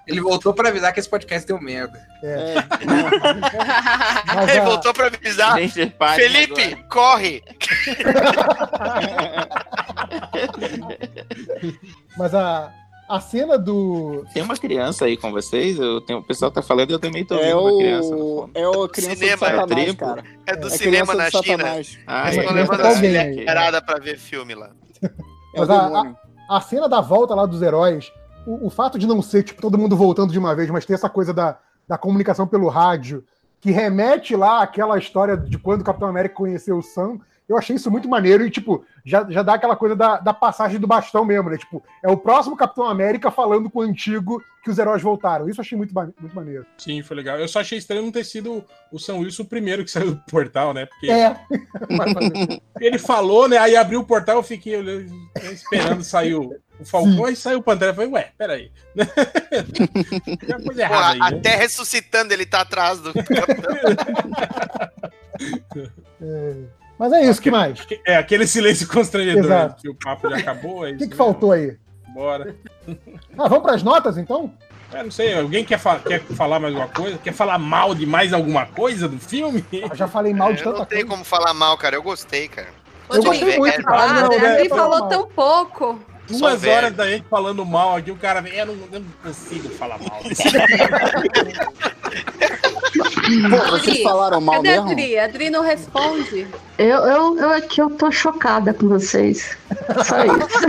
Speaker 10: Ele voltou pra avisar que esse podcast deu merda.
Speaker 7: É.
Speaker 12: É,
Speaker 7: Mas
Speaker 4: Ele
Speaker 7: a-
Speaker 4: voltou pra avisar. Felipe,
Speaker 5: agora.
Speaker 4: corre!
Speaker 7: Mas a, a cena do.
Speaker 5: Tem uma criança aí com vocês? Eu tenho, o pessoal tá falando e eu também tô
Speaker 12: é
Speaker 5: vendo uma criança. no
Speaker 12: o. É o criança
Speaker 4: Cinema,
Speaker 12: do Satanás,
Speaker 5: tribo.
Speaker 12: cara.
Speaker 4: É do
Speaker 12: É
Speaker 4: cinema na
Speaker 12: do
Speaker 4: China.
Speaker 5: Ah,
Speaker 7: Essa
Speaker 5: é.
Speaker 7: criança tá aí.
Speaker 4: esperada pra ver filme lá.
Speaker 12: É
Speaker 7: Mas a-
Speaker 12: demônio.
Speaker 7: A cena da volta lá dos heróis, o, o fato de não ser tipo, todo mundo voltando de uma vez, mas ter essa coisa da, da comunicação pelo rádio, que remete lá àquela história de quando o Capitão América conheceu o Sam, eu achei isso muito maneiro e, tipo, já, já dá aquela coisa da, da passagem do bastão mesmo, né? Tipo, é o próximo Capitão América falando com o antigo que os heróis voltaram. Isso eu achei muito, muito maneiro.
Speaker 3: Sim, foi legal. Eu só achei estranho não ter sido o Sam Wilson o primeiro que saiu do portal, né? Porque
Speaker 7: É.
Speaker 3: Ele falou, né? Aí abriu o portal, eu fiquei olhando, esperando sair o o Falcão, aí saiu o Pantera. Eu falei, ué, peraí. Tem coisa
Speaker 4: Pô,
Speaker 3: errada aí, né?
Speaker 4: até ressuscitando ele tá atrás do.
Speaker 7: é. Mas é isso, que mais?
Speaker 3: É, aquele silêncio constrangedor,
Speaker 7: Exato.
Speaker 3: que o papo já acabou. É
Speaker 7: O que, que faltou aí?
Speaker 3: Bora.
Speaker 7: Ah, vamos para as notas, então?
Speaker 3: É, não sei, alguém quer, fa- quer falar mais alguma coisa? Quer falar mal de mais alguma coisa do filme?
Speaker 7: Eu já falei mal de
Speaker 4: Eu não
Speaker 7: tanta
Speaker 4: tenho
Speaker 7: coisa.
Speaker 4: como falar mal, cara. Eu gostei, cara.
Speaker 7: Eu gostei muito, cara.
Speaker 8: Ah,
Speaker 7: Não,
Speaker 8: né? falou tão pouco.
Speaker 3: Duas
Speaker 4: velho.
Speaker 3: horas da gente falando mal aqui, o cara vem, eu não, eu não consigo falar mal
Speaker 12: Pô, vocês
Speaker 8: Adri,
Speaker 12: falaram mal
Speaker 8: Cadê a
Speaker 12: mesmo?
Speaker 8: Adri? A Adri não responde.
Speaker 11: Eu, eu, eu aqui eu tô chocada com vocês. Só isso.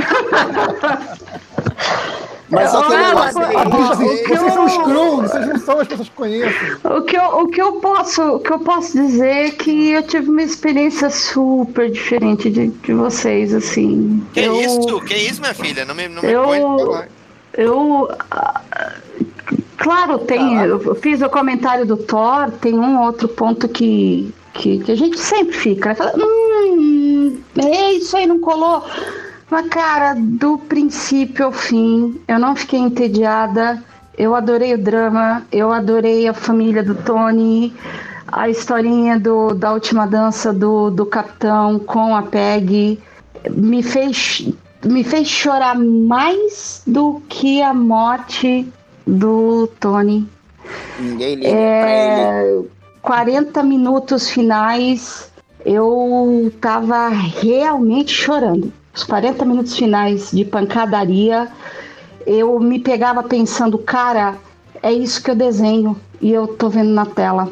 Speaker 12: Mas
Speaker 11: Eu-
Speaker 12: aquele
Speaker 11: eu-
Speaker 12: que
Speaker 7: Ah, vocês, são Skrulls, vocês não são as pessoas que conhecem.
Speaker 11: O que, eu, o, que eu posso, o que eu posso dizer é que eu tive uma experiência super diferente de, de vocês, assim.
Speaker 4: Que
Speaker 11: eu,
Speaker 4: isso? Que isso, minha filha? Não me, não me
Speaker 11: Eu-
Speaker 4: põe.
Speaker 11: Eu. ah, Claro, tem. Eu fiz o comentário do Thor, tem um outro ponto que, que, que a gente sempre fica. né? Fala, hum, é isso aí não colou. Mas, cara, do princípio ao fim, eu não fiquei entediada. Eu adorei o drama, eu adorei a família do Tony, a historinha do, da última dança do, do capitão com a Peg. Me fez, me fez chorar mais do que a morte do Tony.
Speaker 12: Ninguém liga pra ele.
Speaker 11: É, 40 minutos finais, eu tava realmente chorando. Os 40 minutos finais de pancadaria, eu me pegava pensando, cara, é isso que eu desenho e eu tô vendo na tela.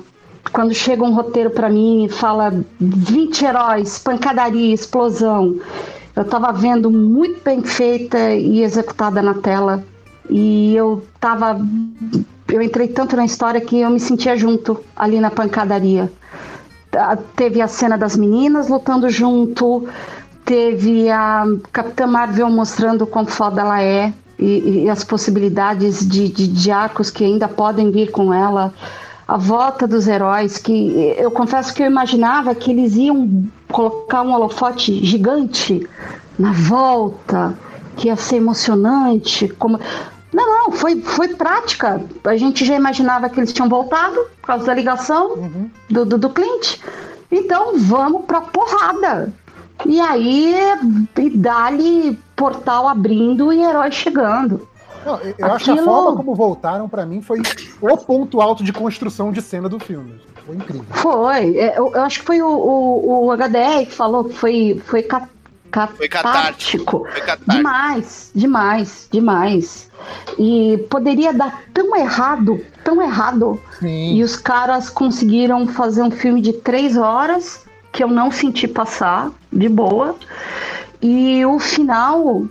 Speaker 11: Quando chega um roteiro pra mim e fala 20 heróis, pancadaria, explosão, eu tava vendo muito bem feita e executada na tela. E eu tava. Eu entrei tanto na história que eu me sentia junto ali na pancadaria. Teve a cena das meninas lutando junto, teve a Capitã Marvel mostrando quão foda ela é e, e as possibilidades de, de, de arcos que ainda podem vir com ela. A volta dos heróis, que eu confesso que eu imaginava que eles iam colocar um holofote gigante na volta, que ia ser emocionante. Como... Não, não, foi, foi prática. A gente já imaginava que eles tinham voltado por causa da ligação do, do, do Clint. Então vamos pra porrada. E aí, e dali portal abrindo e herói chegando.
Speaker 7: Não, eu eu acho que a
Speaker 11: Aquilo-
Speaker 7: forma como voltaram, pra mim, foi o ponto alto de construção de cena do filme. Foi incrível.
Speaker 11: Foi. É, Eu, eu acho que foi o, o, o HDR que falou que foi, foi, ca,
Speaker 4: Foi
Speaker 11: catártico.
Speaker 4: Foi catártico.
Speaker 11: Demais, demais, demais. E poderia dar tão errado, tão errado.
Speaker 7: Sim.
Speaker 11: E os caras conseguiram fazer um filme de três horas que eu não senti passar, de boa. E o final,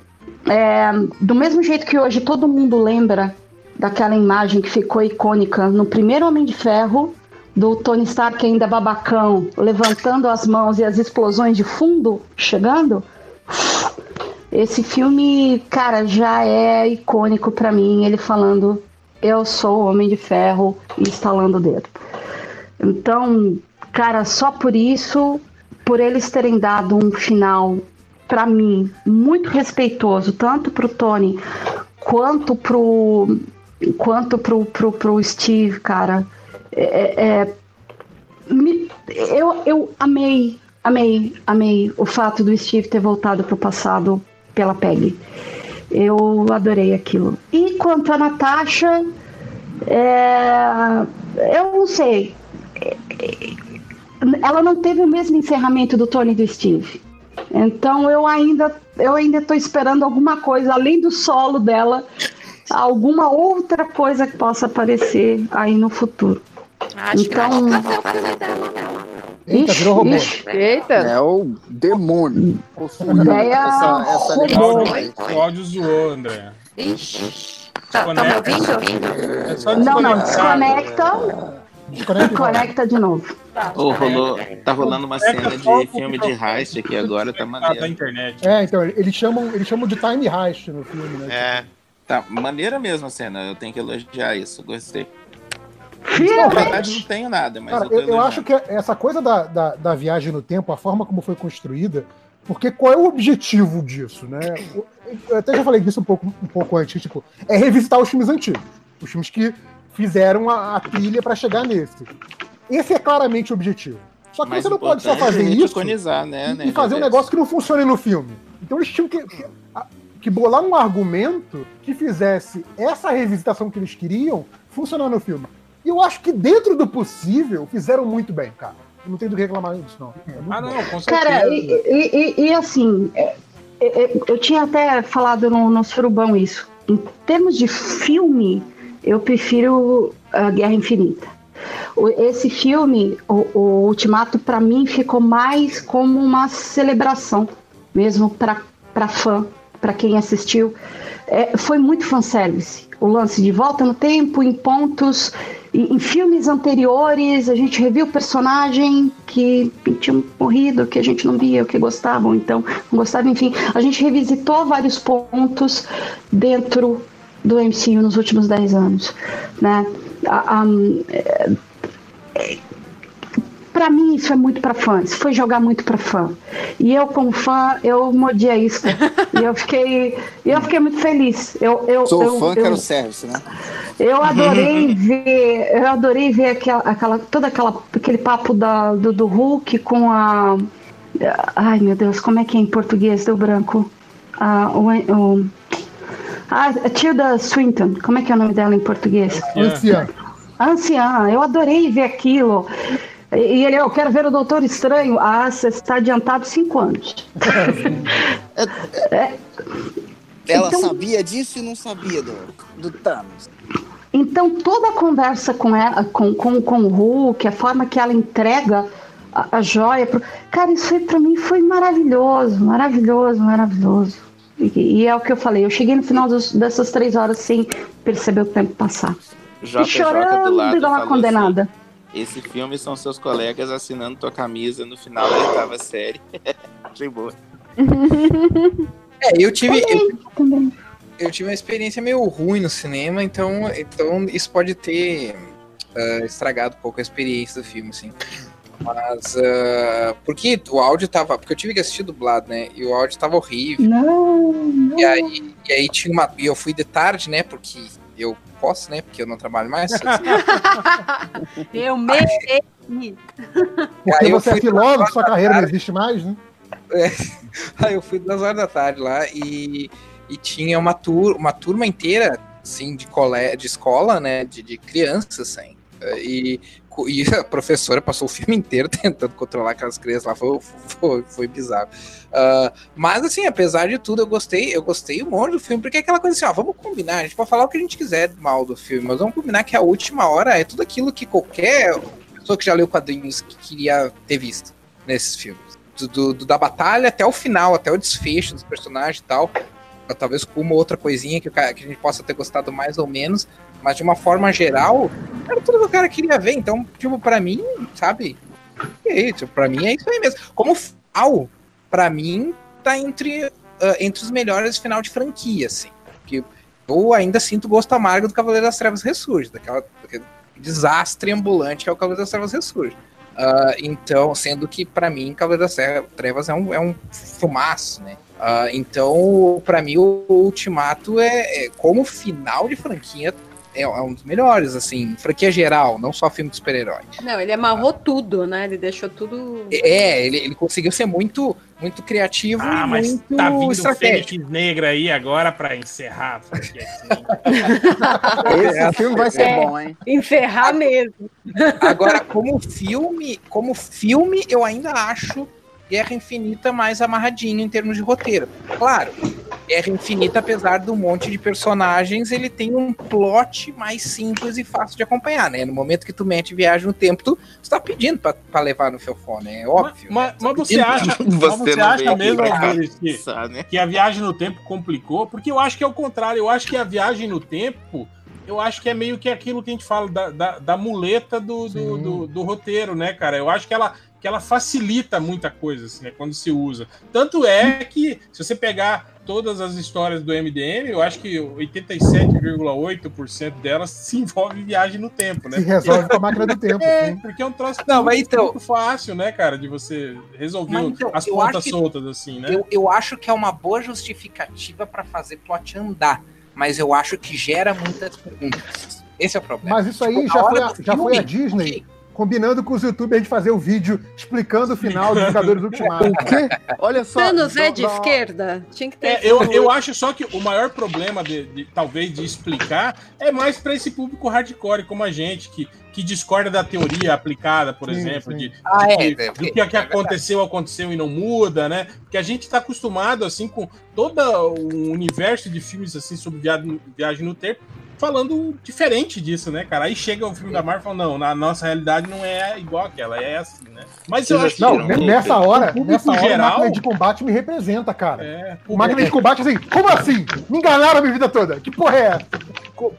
Speaker 11: é, do mesmo jeito que hoje todo mundo lembra daquela imagem que ficou icônica no primeiro Homem de Ferro, do Tony Stark ainda babacão, levantando as mãos e as explosões de fundo chegando. Esse filme, cara, já é icônico pra mim. Ele falando: Eu sou o Homem de Ferro e estalando o dedo. Então, cara, só por isso, por eles terem dado um final, pra mim, muito respeitoso, tanto pro Tony quanto pro, quanto pro, pro, pro Steve, cara. É, é- me- eu, eu amei, amei, amei o fato do Steve ter voltado pro passado pela Peg. Eu adorei aquilo. E quanto a Natasha, é, eu não sei. Ela não teve o mesmo encerramento do Tony e do Steve. Então eu ainda eu ainda estou esperando alguma coisa além do solo dela, alguma outra coisa que possa aparecer aí no futuro.
Speaker 8: Acho
Speaker 11: Então-
Speaker 8: que o papel dela.
Speaker 7: Eita, virou robô.
Speaker 11: ixi,
Speaker 9: Eita.
Speaker 12: É o demônio. possuindo
Speaker 11: Ideia
Speaker 12: essa, essa
Speaker 11: robô.
Speaker 3: O áudio, zoou, André.
Speaker 8: Ixi. Tá, tá me
Speaker 3: Desconecta.
Speaker 8: ouvindo?
Speaker 3: É só
Speaker 11: Não, não, desconecta
Speaker 7: Desconecta
Speaker 11: conecta de novo.
Speaker 5: Ô, rolou, tá rolando uma cena de filme de
Speaker 3: microfone.
Speaker 5: heist aqui agora, tá
Speaker 3: Ah, da
Speaker 5: maneiro.
Speaker 3: internet.
Speaker 7: É, então, eles chamam, eles chamam de time heist no filme, né?
Speaker 4: É.
Speaker 5: Tá maneira mesmo a cena, eu tenho que elogiar isso, gostei. Na verdade não tenho nada, mas
Speaker 7: Cara,
Speaker 5: eu
Speaker 7: eu, eu acho que essa coisa da, da, da viagem no tempo, a forma como foi construída, porque qual é o objetivo disso, né? Eu até já falei disso um pouco, um pouco antes, tipo, é revisitar os filmes antigos. Os filmes que fizeram a, a trilha pra chegar nesse. Esse é claramente o objetivo. Só que
Speaker 5: Mais
Speaker 7: você não pode só
Speaker 5: é
Speaker 7: fazer isso
Speaker 5: né,
Speaker 7: e,
Speaker 5: né,
Speaker 7: e fazer um
Speaker 5: Reverso?
Speaker 7: negócio que não funcione no filme. Então eles tinham que, que, a- que bolar um argumento que fizesse essa revisitação que eles queriam funcionar no filme. E eu acho que dentro do possível fizeram muito bem, cara. Eu não tenho do que reclamar disso, não. É muito
Speaker 3: Ah, não, com certeza.
Speaker 11: Cara, e, e- e- assim, é, é, é, eu tinha até falado no, no Surubão isso. Em termos de filme, eu prefiro a Guerra Infinita. Esse filme, o, o Ultimato, pra mim, ficou mais como uma celebração, mesmo pra fã, pra quem assistiu. É, foi muito fanservice. O lance de volta no tempo, em pontos. Em, em filmes anteriores, a gente reviu personagem que tinha morrido, que a gente não via, que gostavam, então não gostava, enfim. A gente revisitou vários pontos dentro do MCU nos últimos 10 anos, né? A- a- é, Pra mim isso é muito pra fã, isso foi jogar muito pra fã. E eu como fã, eu mordi a isca. e eu fiquei, eu fiquei muito feliz. Eu, eu,
Speaker 12: Sou
Speaker 11: eu,
Speaker 12: fã,
Speaker 11: eu,
Speaker 12: quero service, né?
Speaker 11: eu adorei ver, eu adorei ver aquela, aquela toda aquela aquele papo da, do, do Hulk com a ai meu Deus, como é que é em português deu branco? Ah, o, o ah, a Tilda Swinton, como é que é o nome dela em português?
Speaker 7: Anciã.
Speaker 11: Anciã, eu adorei ver aquilo. E ele, eu quero ver o Doutor Estranho. Ah, você está adiantado cinco anos.
Speaker 12: Ela
Speaker 11: Então-
Speaker 12: sabia disso e não sabia do, do Thanos.
Speaker 11: Então, toda a conversa com ela, com, com, com o Hulk, a forma que ela entrega a, a joia. Pro... Cara, isso aí pra mim foi maravilhoso, maravilhoso, maravilhoso. E, e é o que eu falei, eu cheguei no final dos- dessas três horas sem perceber o tempo passar. e
Speaker 5: JJ do
Speaker 11: chorando
Speaker 5: lado
Speaker 11: e lá
Speaker 5: falou
Speaker 11: condenada.
Speaker 5: assim, Esse filme são seus colegas assinando tua camisa no final da oitava série. Achei boa.
Speaker 10: É, eu tive, eu,
Speaker 11: Também, também.
Speaker 10: eu tive uma experiência meio ruim no cinema, então, então isso pode ter ah, estragado um pouco a experiência do filme, assim. Mas, ah, porque o áudio tava. Porque eu tive que assistir dublado, né? E o áudio tava horrível.
Speaker 11: Não, não.
Speaker 10: E aí, e aí tinha uma. E eu fui de tarde, né? Porque eu posso, né? Porque eu não trabalho mais.
Speaker 8: Eu mereci.
Speaker 7: Porque
Speaker 10: Aí eu
Speaker 7: você é filósofo, sua carreira não existe mais, né?
Speaker 10: Aí eu fui duas horas da tarde lá e, e tinha uma, tur uma turma inteira, assim, de, cole de escola, né? De, de crianças, assim. E, e a professora passou o filme inteiro tentando controlar aquelas crianças lá. Foi, foi, foi bizarro. Ah, mas, assim, apesar de tudo, eu gostei, eu gostei um monte do filme, porque é aquela coisa assim, ó, vamos combinar, a gente pode falar o que a gente quiser mal do filme, mas vamos combinar que a última hora é tudo aquilo que qualquer pessoa que já leu quadrinhos que queria ter visto nesses filmes. Do, do- da batalha até o final, até o desfecho dos personagens e tal. Talvez com uma outra coisinha que, que a gente possa ter gostado mais ou menos, mas de uma forma geral, era tudo que o cara queria ver. Então, tipo, pra mim, sabe? Aí, tipo, pra mim é isso aí mesmo. Como final, pra mim, tá entre, ah, entre os melhores final de franquia, assim. Porque eu ainda sinto gosto amargo do Cavaleiro das Trevas Ressurge, daquela, daquele desastre ambulante que é o Cavaleiro das Trevas Ressurge. Ah, então, sendo que pra mim Cavaleiro das Trevas é um, é um fumaço, né? Ah, então, pra mim, o Ultimato é, é- como final de franquia é, é um dos melhores, assim, franquia geral, não só filme de super-herói.
Speaker 8: Não, ele amarrou tudo, né? Ele deixou tudo.
Speaker 10: É, ele, ele conseguiu ser muito, muito criativo
Speaker 3: Ah,
Speaker 10: e
Speaker 3: mas
Speaker 10: muito
Speaker 3: tá vindo o
Speaker 10: estratégico.
Speaker 3: Fênix Negra aí agora pra encerrar. porque assim,
Speaker 12: Esse filme vai ser
Speaker 8: É.
Speaker 12: bom, hein?
Speaker 8: Encerrar mesmo.
Speaker 10: Agora, como filme, como filme, eu ainda acho Guerra Infinita mais amarradinho em termos de roteiro. Claro, Guerra Infinita, apesar do monte de personagens, ele tem um plot mais simples e fácil de acompanhar, né? No momento que tu mete viagem no tempo, tu, tu tá pedindo pra, pra levar no fiofone, é óbvio.
Speaker 3: mas,
Speaker 10: né?
Speaker 3: mas você
Speaker 10: pedindo-
Speaker 3: acha, mas
Speaker 5: Você
Speaker 3: você acha mesmo, que,
Speaker 5: né?
Speaker 3: que a viagem no tempo complicou? Porque eu acho que é o contrário. Eu acho que a viagem no tempo, eu acho que é meio que aquilo que a gente fala da, da, da muleta do, do, do, do roteiro, né, cara? Eu acho que ela, que ela facilita muita coisa, assim, né, quando se usa. Tanto é que, se você pegar todas as histórias do MDM, eu acho que 87,8% delas se envolve em viagem no tempo, né?
Speaker 7: Se resolve com a máquina do tempo.
Speaker 3: É,
Speaker 7: sim.
Speaker 3: porque é um troço
Speaker 10: Não,
Speaker 3: muito,
Speaker 10: então-
Speaker 3: muito fácil, né, cara, de você resolver
Speaker 10: Mas então,
Speaker 3: as
Speaker 10: eu
Speaker 3: pontas
Speaker 10: acho que-
Speaker 3: soltas, assim, né?
Speaker 10: Eu, eu acho que é uma boa justificativa pra fazer plot andar, mas eu acho que gera muitas perguntas. Esse é o problema.
Speaker 7: Mas isso aí
Speaker 10: Tipo,
Speaker 7: já foi, a, já foi a Disney
Speaker 10: ok.
Speaker 7: Combinando com os youtubers de fazer o vídeo explicando o final do Vingadores Ultimato.
Speaker 12: O quê? Olha só.
Speaker 8: Thanos é de esquerda? Tinha que ter.
Speaker 3: É, eu, eu acho só que o maior problema, de, de- talvez, de explicar é mais para esse público hardcore como a gente, que, que discorda da teoria aplicada, por
Speaker 7: Sim,
Speaker 3: exemplo,
Speaker 7: sim.
Speaker 3: de,
Speaker 10: Ah,
Speaker 3: de
Speaker 10: é,
Speaker 3: que-
Speaker 10: é,
Speaker 3: do
Speaker 10: é,
Speaker 3: que,
Speaker 10: é
Speaker 3: que aconteceu, aconteceu e não muda, né? Porque a gente está acostumado, assim, com todo o universo de filmes, assim, sobre viagem, viagem no tempo, falando diferente disso, né, cara? Aí chega o filme da Marvel e fala, não, na nossa realidade não é igual aquela, é assim, né? Mas eu acho que...
Speaker 7: Não,
Speaker 5: assistiram?
Speaker 7: ne- nessa hora, nessa hora, a
Speaker 3: geral-
Speaker 7: máquina de combate me representa, cara.
Speaker 3: É,
Speaker 7: O máquina de combate, assim, como assim? Me enganaram a minha vida toda. Que porra é essa?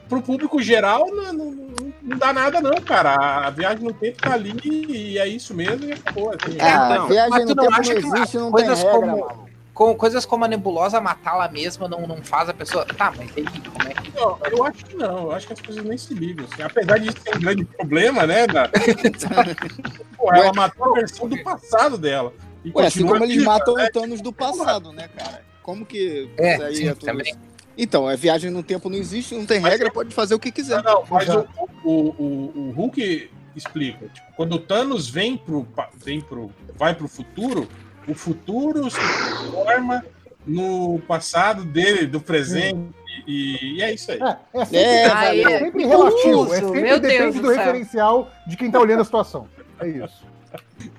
Speaker 3: pro público geral não, não, não- não dá nada, não, cara. A, a viagem no tempo tá ali e é isso mesmo e acabou. Assim,
Speaker 12: Ah,
Speaker 10: então,
Speaker 12: viagem
Speaker 10: mas
Speaker 12: no
Speaker 10: não
Speaker 12: tempo não
Speaker 10: que
Speaker 12: existe, não tem
Speaker 10: coisas
Speaker 12: regra,
Speaker 10: como-. Com coisas como a nebulosa matá-la mesma não, não faz a pessoa. Tá, mas aí como é que.
Speaker 3: Não, eu acho que não, eu acho que as pessoas nem se ligam. assim. Apesar de ser um grande problema, né? Da... Porra, ela matou a versão do passado dela. E
Speaker 12: Ué, assim como eles
Speaker 3: viva,
Speaker 12: matam
Speaker 3: né?
Speaker 12: o Thanos do passado, né, cara? Como que
Speaker 10: É,
Speaker 12: isso aí
Speaker 10: sim,
Speaker 12: é tudo
Speaker 10: também.
Speaker 12: isso? Então, é viagem no tempo não existe, não tem regra, pode fazer o que quiser.
Speaker 3: Não, não, mas o, o, o, o Hulk explica. Tipo, quando o Thanos vem pro, vem pro, vai pro futuro, o futuro se transforma no passado dele, do presente, e, e é isso aí.
Speaker 7: É, é sempre,
Speaker 12: É,
Speaker 7: é, é sempre relativo.
Speaker 8: uso,
Speaker 7: É sempre
Speaker 8: meu
Speaker 7: depende
Speaker 8: Deus
Speaker 7: do,
Speaker 8: do
Speaker 7: referencial de quem tá olhando a situação. É isso.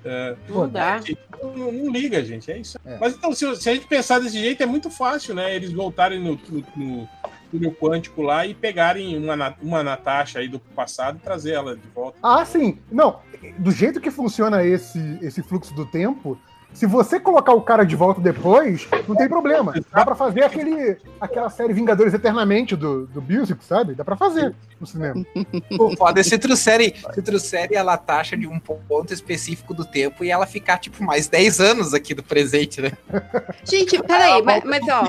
Speaker 3: É,
Speaker 8: Não dá.
Speaker 3: Não, não liga, gente, é isso.
Speaker 7: É.
Speaker 3: Mas então, se, se a gente pensar desse jeito, é muito fácil, né? Eles voltarem no, no, túnel quântico lá e pegarem uma, uma Natasha aí do passado e trazer ela de volta.
Speaker 7: Ah, sim. Não, do jeito que funciona esse, esse fluxo do tempo, se você colocar o cara de volta depois, não tem problema. Dá pra fazer aquele, aquela série Vingadores Eternamente do, do Music, sabe? Dá pra fazer no cinema.
Speaker 10: Pô, foda se trouxerem, se trouxerem ela taxa de um ponto específico do tempo e ela ficar, tipo, mais 10 anos aqui do presente, né?
Speaker 8: Gente, peraí, mas, mas ó,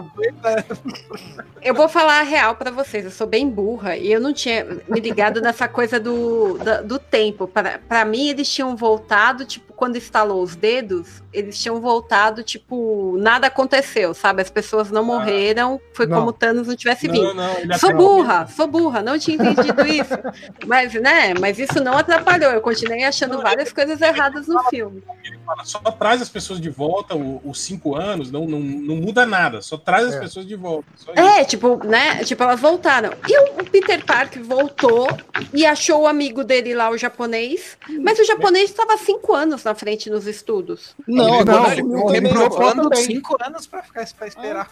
Speaker 8: eu vou falar a real pra vocês. Eu sou bem burra e eu não tinha me ligado nessa coisa do, da- do tempo. Pra pra mim, eles tinham voltado, tipo, quando estalou os dedos, eles tinham voltado, tipo, nada aconteceu, sabe? As pessoas não morreram, foi
Speaker 7: Não.
Speaker 8: como o Thanos não tivesse
Speaker 3: Não,
Speaker 8: vindo.
Speaker 3: não, ele
Speaker 8: Sou burra, sou burra, não tinha entendido isso. Mas, né, mas isso não atrapalhou. Eu continuei achando várias coisas erradas no filme.
Speaker 3: Fala, Só traz as pessoas de volta os cinco anos, não, não, não muda nada, só traz as
Speaker 7: É.
Speaker 3: pessoas de volta. Só isso.
Speaker 8: É, tipo, né? Tipo, elas voltaram. E o, o Peter Parker voltou e achou o amigo dele lá, o japonês. Mas o japonês estava cinco anos na frente nos estudos.
Speaker 12: Não,
Speaker 7: Ele não,
Speaker 12: ele
Speaker 7: ele
Speaker 12: não.
Speaker 10: Provando
Speaker 7: também.
Speaker 10: 5 anos pra, ficar, pra esperar.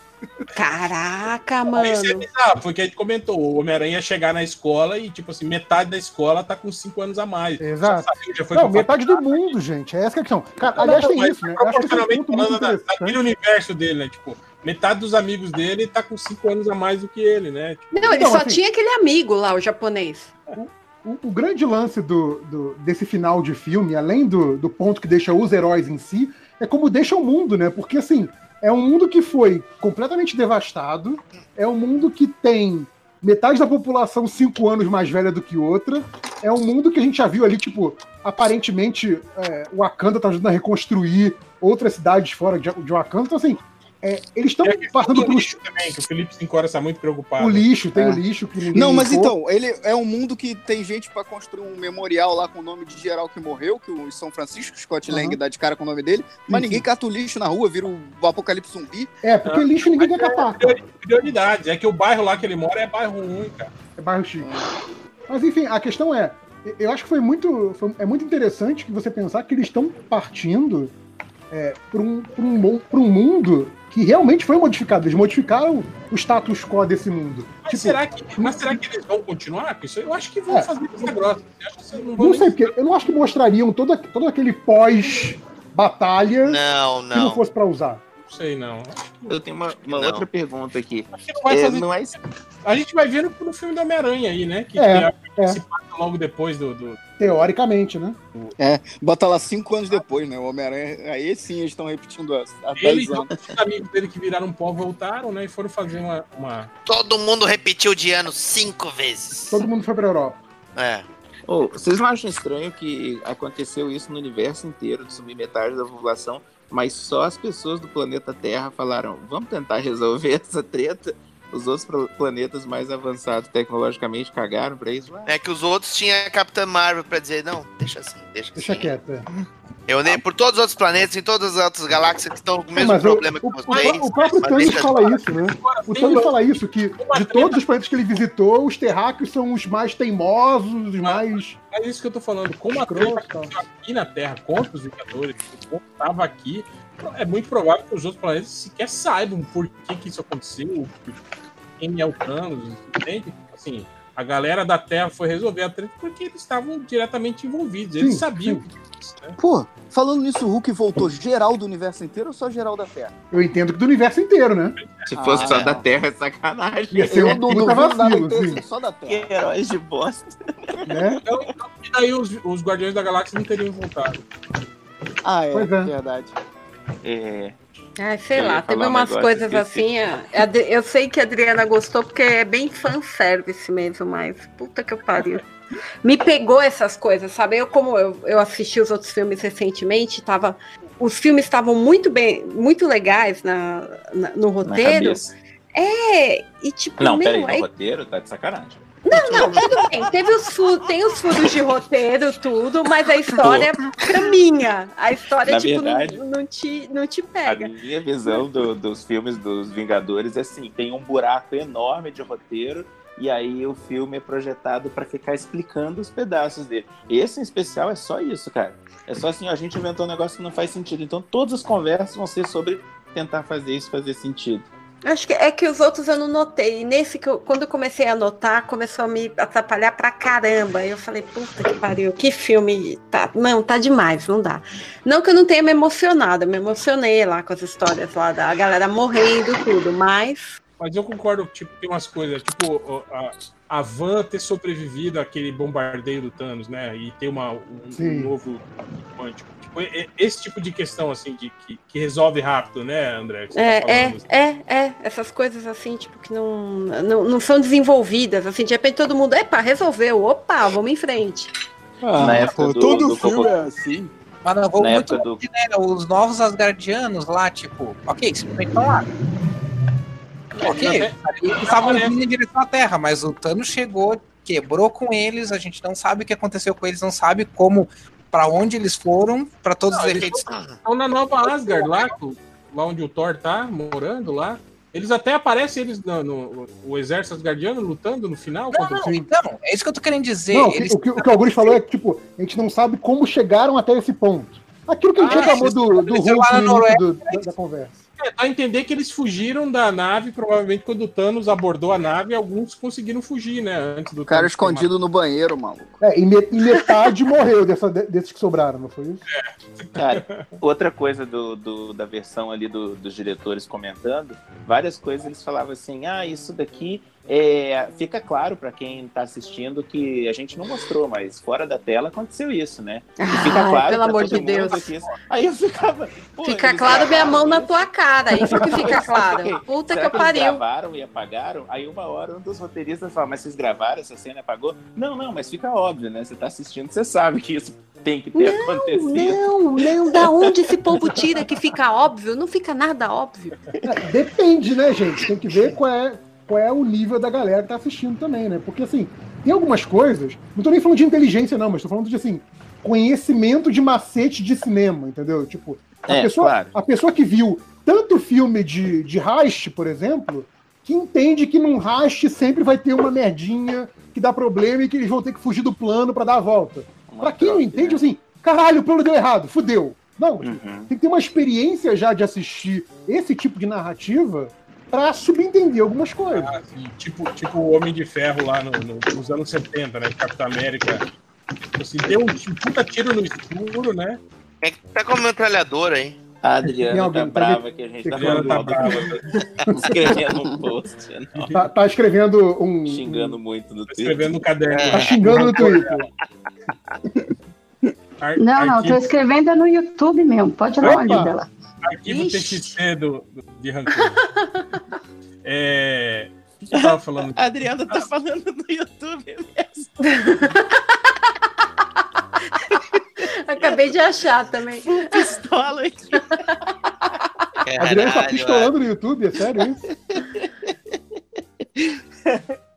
Speaker 8: Caraca,
Speaker 3: Isso é
Speaker 8: mano.
Speaker 3: bizarro, porque a gente comentou, o Homem-Aranha ia chegar na escola e, tipo assim, metade da escola tá com cinco anos a mais.
Speaker 7: Exato.
Speaker 3: Já saiu, já foi
Speaker 7: Não, metade do mundo, gente. É essa que é a questão. Cara, aliás, tem isso, né? É
Speaker 3: proporcionalmente falando da- daquele universo dele, né? Tipo, metade dos amigos dele tá com cinco anos a mais do que ele, né? Tipo,
Speaker 8: Não, ele
Speaker 7: Então,
Speaker 8: só
Speaker 7: assim-
Speaker 8: tinha aquele amigo lá, o japonês.
Speaker 7: O, o grande lance do, do- desse final de filme, além do, do ponto que deixa os heróis em si, é como deixa o mundo, né? Porque, assim, é um mundo que foi completamente devastado, é um mundo que tem metade da população cinco anos mais velha do que outra, é um mundo que a gente já viu ali, tipo, aparentemente é, Wakanda tá ajudando a reconstruir outras cidades fora de, de Wakanda, então, assim, é, eles estão
Speaker 3: É
Speaker 7: passando
Speaker 3: do
Speaker 7: por
Speaker 3: lixo também, que o Felipe Sincora está muito preocupado.
Speaker 7: o lixo, tem
Speaker 12: É.
Speaker 7: o lixo que ninguém
Speaker 12: Não, mas
Speaker 7: limpou.
Speaker 12: então, ele é um mundo que tem gente pra construir um memorial lá com o nome de geral que morreu, que o São Francisco, Scott Lang
Speaker 7: Aham.
Speaker 12: dá de cara com o nome dele, mas
Speaker 7: Sim,
Speaker 12: ninguém
Speaker 7: sim.
Speaker 12: cata o lixo na rua, vira o apocalipse zumbi.
Speaker 7: É, porque lixo ninguém quer catar. cara.
Speaker 3: Prioridades. É que o bairro lá que ele mora é bairro ruim, cara.
Speaker 7: É bairro chique. Mas enfim, a questão é, eu acho que foi muito, foi- é muito interessante que você pensar que eles estão partindo é, para um, pra um, pra um mundo que realmente foi modificado. Eles modificaram o status quo desse mundo.
Speaker 3: Mas,
Speaker 7: Tipo,
Speaker 3: será que, mas será que eles vão continuar com isso? Eu acho que vão
Speaker 7: É.
Speaker 3: fazer essa grossa. Não
Speaker 7: Não sei, porque eu não acho que mostrariam todo, todo aquele pós-batalha
Speaker 4: Não,
Speaker 7: que não
Speaker 4: não.
Speaker 7: fosse pra usar.
Speaker 3: Não sei, não.
Speaker 5: Eu tenho uma, uma
Speaker 4: Não.
Speaker 5: outra pergunta aqui.
Speaker 3: Acho que não
Speaker 5: É,
Speaker 3: fazer.
Speaker 5: não é
Speaker 3: A gente vai ver no, no filme do Homem-Aranha aí, né? Que,
Speaker 7: É,
Speaker 3: que
Speaker 7: é.
Speaker 3: se passa logo depois do. do-
Speaker 7: Teoricamente, né?
Speaker 12: Bota lá cinco anos depois, né? O Homem-Aranha. Aí sim eles estão repetindo há, há
Speaker 3: Ele
Speaker 12: 10
Speaker 3: e
Speaker 12: anos.
Speaker 3: os amigos dele que viraram pó voltaram, né? E foram fazer uma. uma...
Speaker 4: Todo mundo repetiu de ano cinco vezes.
Speaker 7: Todo mundo foi pra Europa.
Speaker 4: É.
Speaker 5: Ô, vocês não acham estranho que aconteceu isso no universo inteiro, de sumir metade da população, mas só as pessoas do planeta Terra falaram, vamos tentar resolver essa treta? Os outros pla- planetas mais avançados tecnologicamente cagaram pra isso?
Speaker 4: É que os outros tinham a Capitã Marvel pra dizer, não, deixa assim, deixa,
Speaker 7: Deixa
Speaker 4: assim.
Speaker 7: quieto.
Speaker 4: Eu nem por todos os outros planetas, em todas as outras galáxias que estão com o
Speaker 7: É,
Speaker 4: mesmo
Speaker 7: mas o,
Speaker 4: problema
Speaker 7: o,
Speaker 4: que
Speaker 7: o,
Speaker 4: vocês.
Speaker 7: o próprio
Speaker 4: mas
Speaker 7: Thanos fala isso, né? O Thanos fala isso, que de todos os planetas que ele visitou, os terráqueos são os mais teimosos, os mais.
Speaker 3: É isso que eu tô falando. Como a treta aconteceu aqui na Terra contra os Vingadores, como tava aqui, é muito provável que os outros planetas sequer saibam por que, que isso aconteceu, quem é o Thanos, entende? Assim, a galera da Terra foi resolver a treta porque eles estavam diretamente envolvidos, eles
Speaker 7: Sim,
Speaker 3: sabiam
Speaker 7: sim.
Speaker 3: Que né?
Speaker 12: Pô, falando nisso, o Hulk voltou geral do universo inteiro ou só geral da Terra?
Speaker 7: Eu entendo que do universo inteiro, né?
Speaker 5: Se fosse
Speaker 12: Ah,
Speaker 5: só
Speaker 12: é.
Speaker 5: da Terra, é sacanagem.
Speaker 7: Ia ser um puta vacilo, assim,
Speaker 12: só da
Speaker 5: Que
Speaker 12: Terra.
Speaker 5: heróis de bosta.
Speaker 7: né?
Speaker 3: Então, então, e daí os, os Guardiões da Galáxia não teriam voltado.
Speaker 12: Ah, é,
Speaker 7: Pois é.
Speaker 12: verdade.
Speaker 5: É,
Speaker 8: Ai, sei
Speaker 5: Eu
Speaker 8: lá, teve
Speaker 5: um
Speaker 8: umas
Speaker 5: negócio,
Speaker 8: coisas
Speaker 5: esqueci.
Speaker 8: assim. Eu sei que a Adriana gostou porque é bem fanservice mesmo, mas puta que eu pariu. Me pegou essas coisas, sabe? Eu, como eu, eu assisti os outros filmes recentemente, tava, os filmes estavam muito bem, muito legais na, na- no
Speaker 5: na
Speaker 8: roteiro.
Speaker 5: cabeça.
Speaker 8: É, e tipo,
Speaker 5: Não,
Speaker 8: meu,
Speaker 5: peraí, no
Speaker 8: aí-
Speaker 5: roteiro tá de sacanagem.
Speaker 8: não, não, tudo bem. Teve os fu tem os furos de roteiro, tudo, mas a história caminha. A história,
Speaker 5: Na
Speaker 8: tipo,
Speaker 5: verdade-
Speaker 8: não, não, te, não te
Speaker 5: A
Speaker 8: pega.
Speaker 5: minha visão do- dos filmes dos Vingadores é assim: tem um buraco enorme de roteiro. E aí o filme é projetado pra ficar explicando os pedaços dele. Esse em especial é só isso, cara. É só assim, a gente inventou um negócio que não faz sentido. Então todas as conversas vão ser sobre tentar fazer isso fazer sentido.
Speaker 8: Acho que é que os outros eu não notei. E nesse que eu, quando eu comecei a notar, começou a me atrapalhar pra caramba. Eu falei, puta que pariu, que filme. Tá, não, tá demais, não dá. Não que eu não tenha me emocionado, eu me emocionei lá com as histórias lá da galera morrendo tudo, mas.
Speaker 3: Mas eu concordo, tipo, tem umas coisas, tipo, a, a Van ter sobrevivido àquele bombardeio do Thanos, né? E ter uma, um, um novo quântico. Tipo, esse tipo de questão, assim, de, que, que resolve rápido, né, André?
Speaker 8: É,
Speaker 3: tá
Speaker 8: é,
Speaker 3: falando.
Speaker 8: é, é, essas coisas assim, tipo, que não, não, não são desenvolvidas. Assim, de repente todo mundo, epa, resolveu, opa, vamos em frente.
Speaker 12: Ah,
Speaker 5: Na época
Speaker 12: pô,
Speaker 5: do-
Speaker 12: todo
Speaker 5: do
Speaker 12: filme é assim.
Speaker 10: Mas não vou muito
Speaker 5: do-
Speaker 10: né? Os novos Asgardianos lá, tipo, ok, simplesmente estão lá. Ok,
Speaker 3: até-
Speaker 10: eles estavam vindo em direção à Terra, mas o Thanos chegou, quebrou com eles, a gente não sabe o que aconteceu com eles, não sabe como, pra onde eles foram, pra todos
Speaker 3: Não, eles
Speaker 10: efeitos.
Speaker 3: Estão na Nova Asgard, lá, lá onde o Thor tá, morando lá. Eles até aparecem, eles no, no- o exército asgardiano lutando no final
Speaker 10: Não,
Speaker 3: contra
Speaker 10: não,
Speaker 3: o
Speaker 10: então, é isso que eu tô querendo dizer.
Speaker 7: Não, o que-
Speaker 10: eles
Speaker 7: o que, o que o Augusto falou é que, tipo, a gente não sabe como chegaram até esse ponto. Aquilo que a gente
Speaker 3: Ah,
Speaker 7: reclamou do, do Hulk no do- da, da conversa.
Speaker 3: É, dá a entender que eles fugiram da nave, provavelmente quando o Thanos abordou a nave, alguns conseguiram fugir, né? Antes do
Speaker 12: O cara
Speaker 3: Thanos
Speaker 12: escondido no banheiro, maluco.
Speaker 7: É, e, me- e metade morreu dessa, de- desses que sobraram, não foi isso?
Speaker 5: Cara, outra coisa do, do- da versão ali do- dos diretores comentando, várias coisas eles falavam assim, ah, isso daqui é, fica claro pra quem tá assistindo que a gente não mostrou, mas fora da tela aconteceu isso, né? E fica
Speaker 8: Ai,
Speaker 5: claro
Speaker 8: pelo
Speaker 5: pra
Speaker 8: amor de Deus.
Speaker 5: que isso- Aí eu ficava... pô,
Speaker 8: Fica
Speaker 5: eles
Speaker 8: claro minha mão na tua cara, isso que fica claro. Puta
Speaker 5: Será
Speaker 8: que
Speaker 5: eles
Speaker 8: pariu.
Speaker 5: gravaram e apagaram? Aí uma hora um dos roteiristas fala, mas vocês gravaram essa cena e apagou? Não, não, mas fica óbvio, né? Você tá assistindo, você sabe que isso tem que ter
Speaker 8: Não,
Speaker 5: acontecido.
Speaker 8: não, não. Da onde esse povo tira que fica óbvio? Não fica nada óbvio.
Speaker 7: É, Depende, né, gente? Tem que ver qual é, qual é o nível da galera que tá assistindo também, né? Porque, assim, tem algumas coisas. Não tô nem falando de inteligência, não, mas tô falando de, assim, conhecimento de macete de cinema, entendeu? Tipo, a,
Speaker 5: É,
Speaker 7: pessoa,
Speaker 5: claro.
Speaker 7: a pessoa que viu tanto filme de, de heist, por exemplo, que entende que num heist sempre vai ter uma merdinha que dá problema e que eles vão ter que fugir do plano pra dar a volta.
Speaker 5: Uma
Speaker 7: Pra quem não entende,
Speaker 5: né?
Speaker 7: assim, caralho, o plano deu errado, fudeu. Não, tipo,
Speaker 5: Uhum.
Speaker 7: tem que ter uma experiência já de assistir esse tipo de narrativa pra subentender algumas coisas.
Speaker 3: Assim, tipo, tipo o Homem de Ferro lá no- no- nos anos 70, né? Capitão América. Assim, deu um puta tiro no escuro, né?
Speaker 4: É que tá com a metralhadora, hein?
Speaker 5: A Adriana
Speaker 7: alguém-
Speaker 5: tá
Speaker 7: tá
Speaker 5: brava que a gente tá falando
Speaker 3: tá brava.
Speaker 5: Escrevendo um post, não.
Speaker 7: Tá, tá escrevendo um.
Speaker 5: xingando muito no Twitter.
Speaker 3: Escrevendo no caderno.
Speaker 7: Tá xingando no Twitter.
Speaker 11: Não, não, tô escrevendo no YouTube mesmo. Pode ir lá,
Speaker 7: Opa!
Speaker 11: Libela.
Speaker 3: Arquivo
Speaker 8: Ixi.
Speaker 3: TXT do, do- de rancor. É. O que eu tava falando?
Speaker 5: A Adriana tá falando no YouTube mesmo.
Speaker 8: Acabei de achar também.
Speaker 5: Pistola aqui.
Speaker 7: A Adriana tá pistolando no YouTube, é sério isso?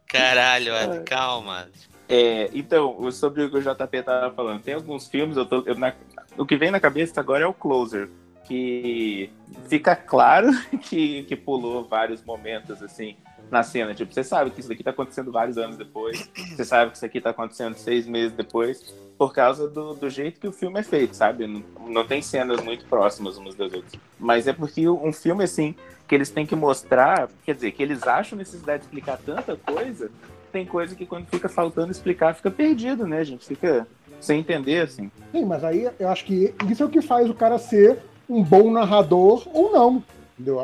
Speaker 4: Caralho, Ad, calma.
Speaker 5: É, então, sobre o que o JP tava falando, tem alguns filmes, eu tô, eu na- o que vem na cabeça agora é o Closer, que fica claro que, que pulou vários momentos, assim, na cena. Tipo, você sabe que isso daqui tá acontecendo vários anos depois, você sabe que isso aqui tá acontecendo seis meses depois, por causa do, do jeito que o filme é feito, sabe? Não, não tem cenas muito próximas umas das outras. Mas é porque um filme, assim, que eles têm que mostrar, quer dizer, que eles acham necessidade de explicar tanta coisa, tem coisa que quando fica faltando explicar, fica perdido, né, gente? Fica sem entender, assim.
Speaker 7: Sim, mas aí eu acho que isso é o que faz o cara ser um bom narrador ou não. Entendeu?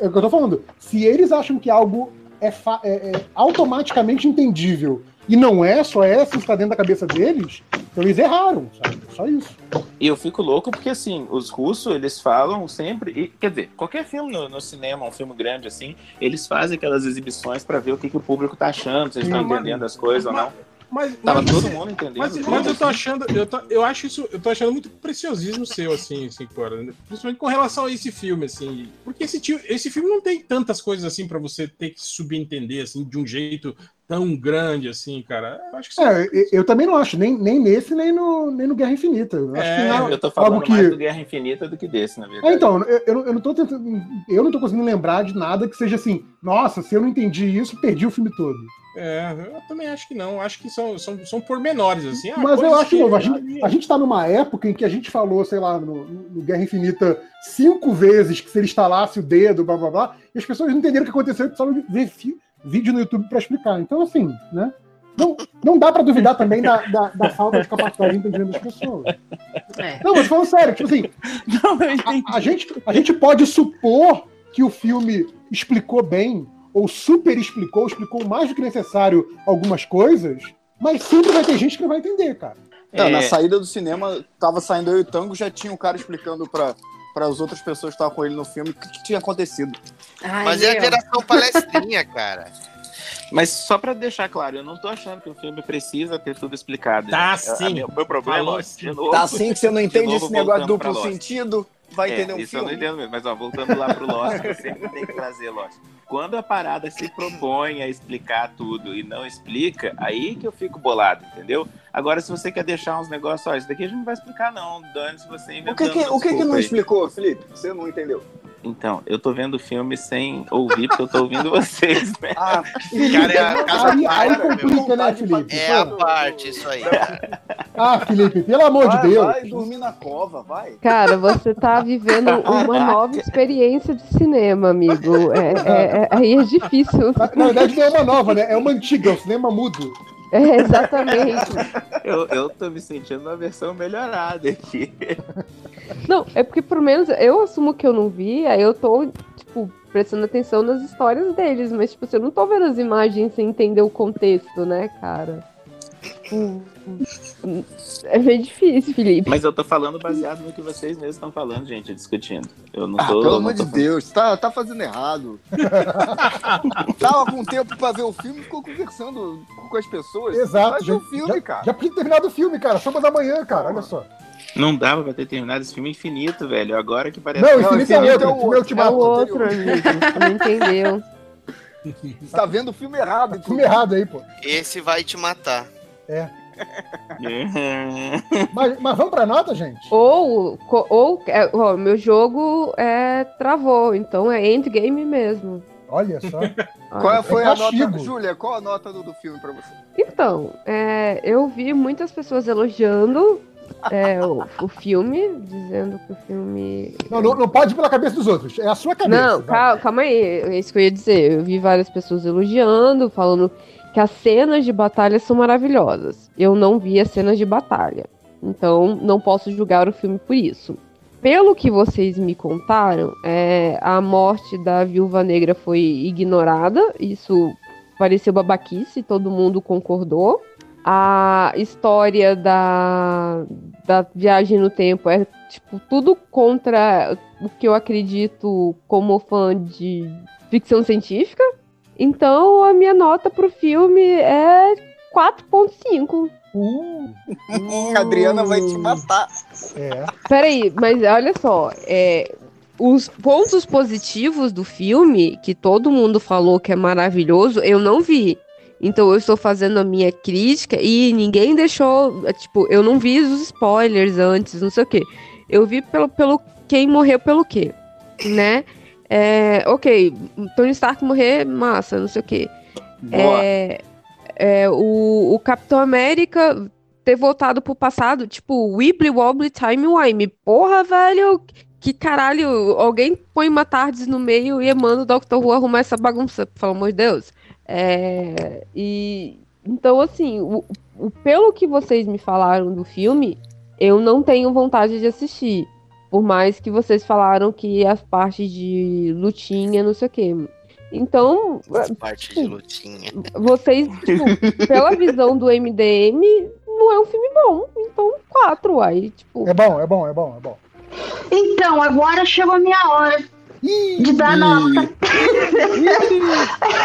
Speaker 7: É o que eu tô falando. Se eles acham que algo é, é- é automaticamente entendível e não é, só é se está dentro da cabeça deles, então eles erraram, sabe? Só isso.
Speaker 5: E eu fico louco porque, assim, os russos, eles falam sempre. E, quer dizer, qualquer filme no, no cinema, um filme grande assim, eles fazem aquelas exibições pra ver o que, que o público tá achando, se eles estão entendendo as coisas ou não.
Speaker 3: Mas,
Speaker 5: Tava
Speaker 3: mas
Speaker 5: todo
Speaker 3: você-
Speaker 5: mundo entendendo.
Speaker 3: Mas, mas eu tô
Speaker 5: assim.
Speaker 3: achando, eu, tô- eu acho isso, eu tô achando muito preciosismo seu, assim, assim, Cora, né? principalmente com relação a esse filme, assim, porque esse, tio- esse filme não tem tantas coisas assim pra você ter que subentender, assim, de um jeito tão grande, assim, cara. Eu acho que isso
Speaker 7: É, eu, eu também não acho, nem, nem nesse, nem no, nem no Guerra Infinita. Eu acho
Speaker 3: É,
Speaker 7: que não,
Speaker 5: Eu tô falando
Speaker 7: algo
Speaker 5: mais
Speaker 7: que-
Speaker 5: do Guerra Infinita do que desse, na
Speaker 7: É,
Speaker 5: verdade.
Speaker 7: então, eu, eu, não- eu não tô tentando. Eu não tô conseguindo lembrar de nada que seja assim, nossa, se eu não entendi isso, perdi o filme todo.
Speaker 3: É, eu também acho que não. Acho que são, são, são pormenores, assim. ah,
Speaker 7: Mas eu acho
Speaker 3: que-
Speaker 7: novo. A gente, a gente tá numa época em que a gente falou, sei lá, no, no Guerra Infinita cinco vezes que se ele instalasse o dedo, blá blá blá, e as pessoas não entenderam o que aconteceu e precisaram ver vídeo no YouTube pra explicar. Então, assim, né? Não, não dá pra duvidar também da, da, da falta de capacidade de entendimento das pessoas.
Speaker 8: É.
Speaker 7: Não, mas falando sério, tipo assim,
Speaker 5: Não,
Speaker 7: a, a gente, a gente pode supor que o filme explicou bem, ou super explicou, explicou mais do que necessário algumas coisas, mas sempre vai ter gente que não vai entender, cara.
Speaker 12: Não,
Speaker 5: É.
Speaker 12: na saída do cinema, tava saindo eu e o Tango, já tinha um cara explicando pra, para as outras pessoas que estavam com ele no filme o que, que tinha acontecido.
Speaker 8: Ai,
Speaker 4: Mas é a
Speaker 8: meu.
Speaker 4: geração palestrinha, cara.
Speaker 5: Mas só pra deixar claro, eu não tô achando que o filme precisa ter tudo explicado.
Speaker 3: Tá
Speaker 5: gente. A- a
Speaker 3: sim.
Speaker 5: minha- meu problema,
Speaker 3: Falou sim.
Speaker 5: novo,
Speaker 12: Tá assim que você não
Speaker 5: de
Speaker 12: entende
Speaker 5: novo
Speaker 12: esse negócio duplo
Speaker 5: Lost.
Speaker 12: sentido, vai
Speaker 5: É,
Speaker 12: entender um
Speaker 5: isso eu não
Speaker 12: filme.
Speaker 5: entendo mesmo, mas ó, voltando lá pro Lost, eu sempre tenho que trazer Lost. Quando a parada se propõe a explicar tudo e não explica, aí que eu fico bolado, entendeu? Agora, se você quer deixar uns negócios, ó, isso daqui a gente não vai explicar, não. Dane se você
Speaker 12: O
Speaker 5: inventando
Speaker 12: que que, o que, que não
Speaker 5: aí.
Speaker 12: explicou, Felipe? Você não entendeu.
Speaker 5: Então, eu tô vendo o filme sem ouvir, porque eu tô ouvindo vocês, né?
Speaker 12: Ah,
Speaker 4: Cara, é a casa
Speaker 7: Aí, aí complica, né, Felipe?
Speaker 4: É a parte, isso aí. cara.
Speaker 7: Ah, Felipe, pelo amor de
Speaker 12: vai,
Speaker 7: Deus.
Speaker 12: vai dormir na cova, vai.
Speaker 9: Cara, você tá vivendo uma nova experiência de cinema, amigo. É, é- é- aí é difícil.
Speaker 7: Na, na verdade, não é uma nova, né? É uma antiga, é o cinema mudo.
Speaker 9: É, exatamente.
Speaker 5: Eu, eu tô me sentindo na versão melhorada aqui.
Speaker 9: Não, é porque pelo menos eu assumo que eu não vi, aí eu tô, tipo, prestando atenção nas histórias deles, mas, tipo, você não tô vendo as imagens sem entender o contexto, né, cara? tipo. É bem difícil, Felipe.
Speaker 5: Mas eu tô falando baseado no que vocês mesmos estão falando, gente, discutindo. Eu não
Speaker 12: Ah,
Speaker 5: tô.
Speaker 12: pelo
Speaker 5: não
Speaker 12: amor de Deus, tá, tá fazendo errado. Tava com tempo pra ver o filme e ficou conversando com as pessoas.
Speaker 7: Exato. Já,
Speaker 12: o filme,
Speaker 7: já,
Speaker 12: cara.
Speaker 7: já podia ter terminado o filme, cara. Somos amanhã, cara. Olha só.
Speaker 5: Não dava pra ter terminado esse filme infinito, velho. Agora que parece.
Speaker 7: Não,
Speaker 5: que-
Speaker 7: Infinito é
Speaker 12: Infinito
Speaker 7: outro.
Speaker 12: é o
Speaker 7: filme
Speaker 12: outro.
Speaker 9: É o outro, amigo. Não entendeu.
Speaker 12: Você tá vendo o filme errado. então.
Speaker 7: Filme errado aí, pô.
Speaker 4: Esse vai te matar.
Speaker 7: Mas, mas vamos pra nota, gente?
Speaker 9: Ou, ou é, ó, meu jogo é, travou, então é endgame mesmo.
Speaker 7: Olha só.
Speaker 12: Qual
Speaker 9: Olha.
Speaker 12: foi
Speaker 7: É
Speaker 12: a
Speaker 7: castigo.
Speaker 12: nota, Júlia? Qual a nota do, do filme pra você?
Speaker 9: Então, é, eu vi muitas pessoas elogiando é, o, o filme, dizendo que o filme.
Speaker 7: Não, não, não pode ir pela cabeça dos outros. É a sua cabeça.
Speaker 9: Não, calma, calma aí, é isso que eu ia dizer. Eu vi várias pessoas elogiando, falando que as cenas de batalha são maravilhosas. Eu não vi as cenas de batalha. Então, não posso julgar o filme por isso. Pelo que vocês me contaram, é, a morte da viúva negra foi ignorada. Isso pareceu babaquice, todo mundo concordou. A história da, da viagem no tempo é tipo tudo contra o que eu acredito como fã de ficção científica. Então a minha nota pro filme é 4.5.
Speaker 7: Uh,
Speaker 12: A Adriana vai te matar.
Speaker 7: é.
Speaker 9: Peraí, mas olha só, é, os pontos positivos do filme, que todo mundo falou que é maravilhoso, eu não vi. Então eu estou fazendo a minha crítica e ninguém deixou. Tipo, eu não vi os spoilers antes, não sei o quê. Eu vi pelo, pelo quem morreu pelo quê, né? É, ok, Tony Stark morrer, massa, não sei o quê. É, é, o, o Capitão América ter voltado pro passado, tipo, Wibbly Wobbly Time Wime. Porra, velho, que caralho, alguém põe uma tardes no meio e manda o Dr. Who arrumar essa bagunça, pelo amor de Deus. É, e então, assim, o, o- pelo que vocês me falaram do filme, eu não tenho vontade de assistir. Por mais que vocês falaram que as partes de lutinha, não sei o quê. Então,
Speaker 4: Parte de lutinha.
Speaker 9: vocês, tipo, pela visão do MDM, não é um filme bom. Então, quatro, aí, tipo.
Speaker 7: É bom, é bom, é bom, é bom.
Speaker 11: Então, agora chegou a minha hora de dar nota.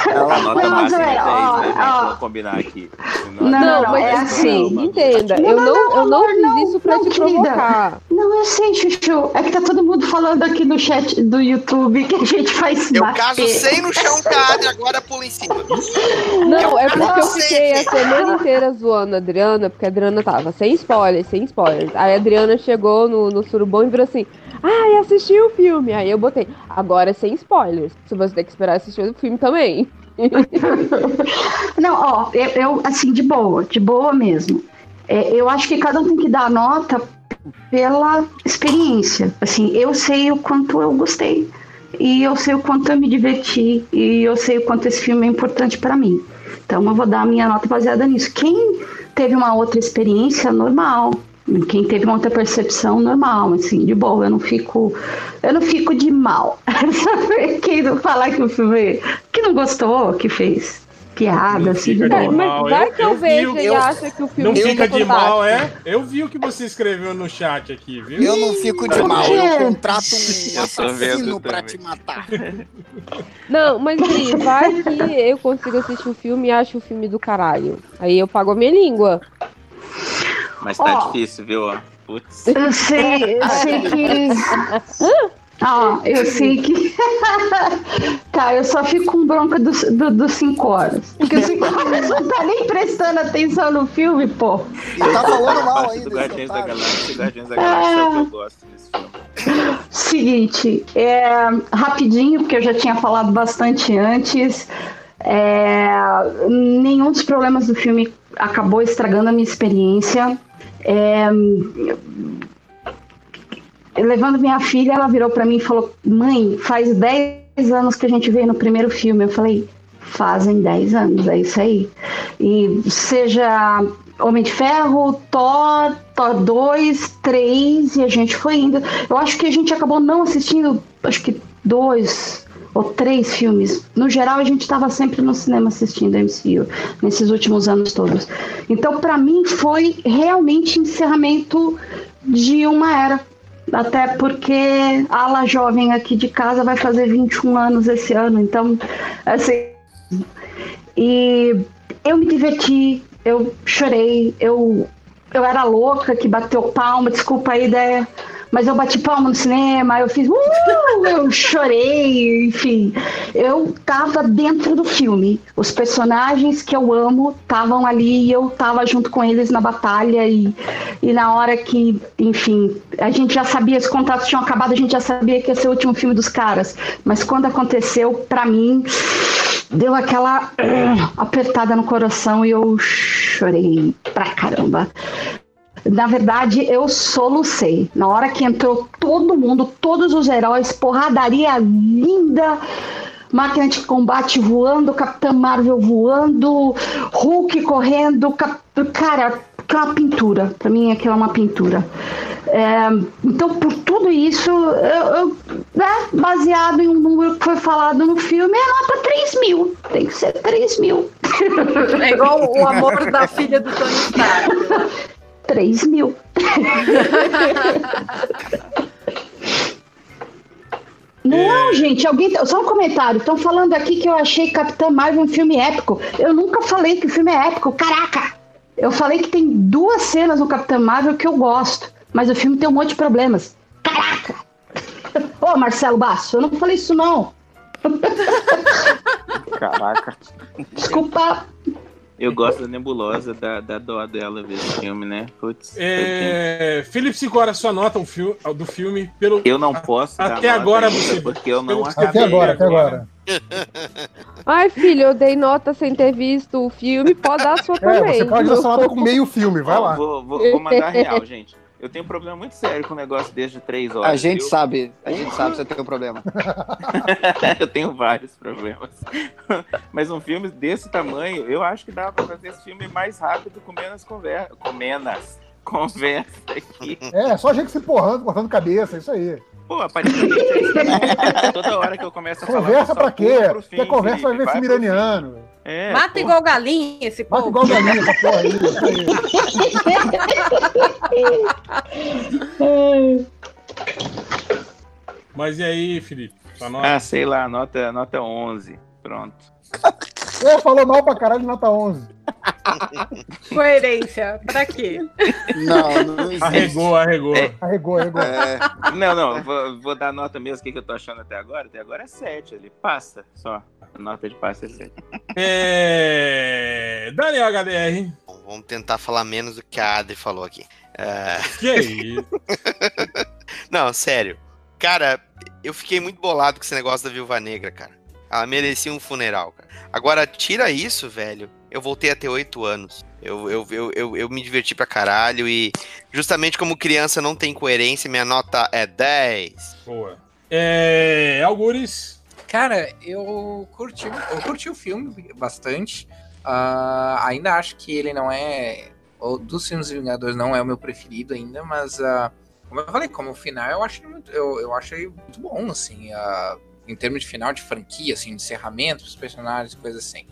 Speaker 5: A nota
Speaker 11: Não,
Speaker 5: máxima é 10,
Speaker 11: Zé, ó,
Speaker 5: né, gente?
Speaker 11: ó.
Speaker 5: Vamos combinar aqui.
Speaker 11: Não,
Speaker 9: Não,
Speaker 11: não,
Speaker 9: mas
Speaker 11: é
Speaker 9: assim,
Speaker 11: assim.
Speaker 9: entenda,
Speaker 11: Não,
Speaker 9: eu
Speaker 11: não,
Speaker 9: não,
Speaker 11: não,
Speaker 9: eu não
Speaker 11: amor,
Speaker 9: fiz
Speaker 11: não,
Speaker 9: isso pra
Speaker 11: não,
Speaker 9: te
Speaker 11: querida.
Speaker 9: provocar.
Speaker 11: Não, eu sei, Chuchu. É que tá todo mundo falando aqui no chat do YouTube que a gente se
Speaker 4: Eu
Speaker 11: bater.
Speaker 4: caso sem no chão Adri, agora pula em cima.
Speaker 9: Não, é porque eu
Speaker 4: não sei.
Speaker 9: fiquei a semana inteira zoando a Adriana, porque a Adriana tava sem spoilers, sem spoilers. Aí a Adriana chegou no, no surubom e virou assim: Ai, assisti o filme. Aí eu botei, agora sem spoilers. Se você tem que esperar assistir o filme também.
Speaker 11: Não, ó, eu, eu, assim, de boa, de boa mesmo. É, eu acho que cada um tem que dar nota pela experiência. Assim, eu sei o quanto eu gostei. E eu sei o quanto eu me diverti. E eu sei o quanto esse filme é importante pra mim. Então eu vou dar a minha nota baseada nisso. Quem teve uma outra experiência, normal. Quem teve uma outra percepção, normal, assim, de boa. Eu não fico, eu não fico de mal. Quem não falar que o filme que não gostou, que fez piada, assim, de
Speaker 3: fica
Speaker 11: boa.
Speaker 3: de
Speaker 9: Mas
Speaker 3: mal.
Speaker 9: vai
Speaker 3: Eu-
Speaker 9: que eu,
Speaker 3: eu
Speaker 9: vejo e
Speaker 3: eu-
Speaker 9: acha que o filme
Speaker 3: Não fica de mal, é? Eu vi o que você escreveu no chat aqui, viu?
Speaker 12: Eu não fico de
Speaker 11: Por
Speaker 12: mal,
Speaker 11: quê?
Speaker 12: eu contrato um assassino pra
Speaker 5: também.
Speaker 12: te matar.
Speaker 9: Não, mas Pri, vai que eu consigo assistir o filme e acho o filme do caralho. Aí eu pago a minha língua.
Speaker 5: Mas tá
Speaker 11: Ó.
Speaker 5: difícil, viu? ó? Putz.
Speaker 11: Eu sei, eu sei que. Ó, eu sei que. tá, eu só fico com bronca dos do, dos 5 horas. Porque os 5 horas não tá nem prestando atenção no filme, pô.
Speaker 12: E tá falando mal ainda.
Speaker 5: do Guardiões da. Galáxia. Guardiões da Galáxia é o que eu gosto desse filme.
Speaker 11: Seguinte, é, rapidinho, porque eu já tinha falado bastante antes. É, nenhum dos problemas do filme acabou estragando a minha experiência. É, levando minha filha, ela virou pra mim e falou: Mãe, faz 10 anos que a gente veio no primeiro filme. Eu falei: Fazem 10 anos, é isso aí. E seja Homem de Ferro, Thor, Thor 2, 3, e a gente foi indo. Eu acho que a gente acabou não assistindo, acho que dois, ou três filmes. No geral, a gente estava sempre no cinema assistindo MCU nesses últimos anos todos. Então, para mim, foi realmente encerramento de uma era. Até porque a ala jovem aqui de casa vai fazer 21 anos esse ano. Então, assim. E eu me diverti, eu chorei, eu, eu era louca que bateu palma, desculpa a ideia, mas eu bati palma no cinema, eu fiz, uh, eu chorei, enfim. Eu tava dentro do filme. Os personagens que eu amo estavam ali e eu tava junto com eles na batalha e, e na hora que, enfim, a gente já sabia, os contratos tinham acabado, a gente já sabia que ia ser o último filme dos caras. Mas quando aconteceu, pra mim, deu aquela uh, apertada no coração e eu chorei pra caramba. Na verdade, eu solucei. Na hora que entrou todo mundo, todos os heróis, porradaria linda, máquina de combate voando, Capitã Marvel voando, Hulk correndo, cap... cara, que é pintura. Pra mim, aquilo é uma pintura. É, então, por tudo isso, eu, eu, né, baseado em um número que foi falado no filme, é nota 3 mil. Tem que ser 3 mil.
Speaker 8: É igual o amor da filha do Tony Stark.
Speaker 11: 3 mil. Não, gente, alguém. Só um comentário. Estão falando aqui que eu achei Capitã Marvel um filme épico. Eu nunca falei que o filme é épico. Caraca! Eu falei que tem duas cenas no Capitã Marvel que eu gosto, mas o filme tem um monte de problemas. Caraca! Ô, Marcelo Basso, eu não falei isso, não.
Speaker 5: Caraca.
Speaker 11: Desculpa.
Speaker 5: Eu gosto da nebulosa, da, da dó dela ver esse filme, né? Putz,
Speaker 3: É, Felipe Sicora, sua nota um do filme. Pelo,
Speaker 5: eu não posso
Speaker 3: Até agora você.
Speaker 5: porque eu não acabei.
Speaker 7: Até agora, até agora.
Speaker 9: Ai, filho, eu dei nota sem ter visto o filme, pode dar a sua
Speaker 7: É,
Speaker 9: também.
Speaker 7: você pode dar sua nota com meio filme, vai lá.
Speaker 5: Vou, vou, vou mandar real, gente. Eu tenho um problema muito sério com um negócio desde três horas.
Speaker 12: A gente
Speaker 5: viu?
Speaker 12: sabe, a gente sabe que você tem um problema.
Speaker 5: eu tenho vários problemas. Mas um filme desse tamanho, eu acho que dá pra fazer esse filme mais rápido com menos conversa. Com menos conversa aqui.
Speaker 7: É, só gente se porrando, cortando cabeça, isso aí.
Speaker 5: Pô, aparentemente é isso. Toda hora que eu começo a falar.
Speaker 7: Conversa
Speaker 5: o pessoal
Speaker 7: pra quê? Quer conversa, vai ver filme iraniano.
Speaker 5: É,
Speaker 8: Mata
Speaker 5: pô.
Speaker 8: igual galinha esse
Speaker 7: Mata
Speaker 8: povo.
Speaker 7: igual galinha essa porra aí.
Speaker 3: Mas e aí, Felipe?
Speaker 5: Ah, sei lá, nota, nota 11. Pronto.
Speaker 7: É, falou mal pra caralho, nota 11.
Speaker 8: Coerência. Pra quê?
Speaker 12: Não, não existe.
Speaker 3: Arregou, arregou.
Speaker 5: É.
Speaker 7: Arregou, arregou.
Speaker 12: É,
Speaker 5: Não, não, vou, vou dar nota mesmo. O que, que eu tô achando até agora? Até agora é 7 ali. Passa só. A nota de passa é 7.
Speaker 3: É... Daniel HDR.
Speaker 4: Bom, vamos tentar falar menos do que a Adri falou aqui. É,
Speaker 3: Que isso?
Speaker 4: Não, sério. Cara, eu fiquei muito bolado com esse negócio da Viúva Negra, cara. Ela merecia um funeral, cara. Agora, tira isso, velho. Eu voltei a ter oito anos. Eu, eu, eu, eu, eu me diverti pra caralho e justamente como criança não tem coerência, minha nota é 10.
Speaker 3: Boa. É... Algures.
Speaker 10: Cara, eu curti, eu curti o filme bastante. Ah, ainda acho que ele não é. o Dos filmes Vingadores não é o meu preferido ainda, mas ah, como eu falei, como final eu achei muito, eu, eu achei muito bom, assim, ah, em termos de final de franquia, assim, de encerramento dos personagens, coisas assim.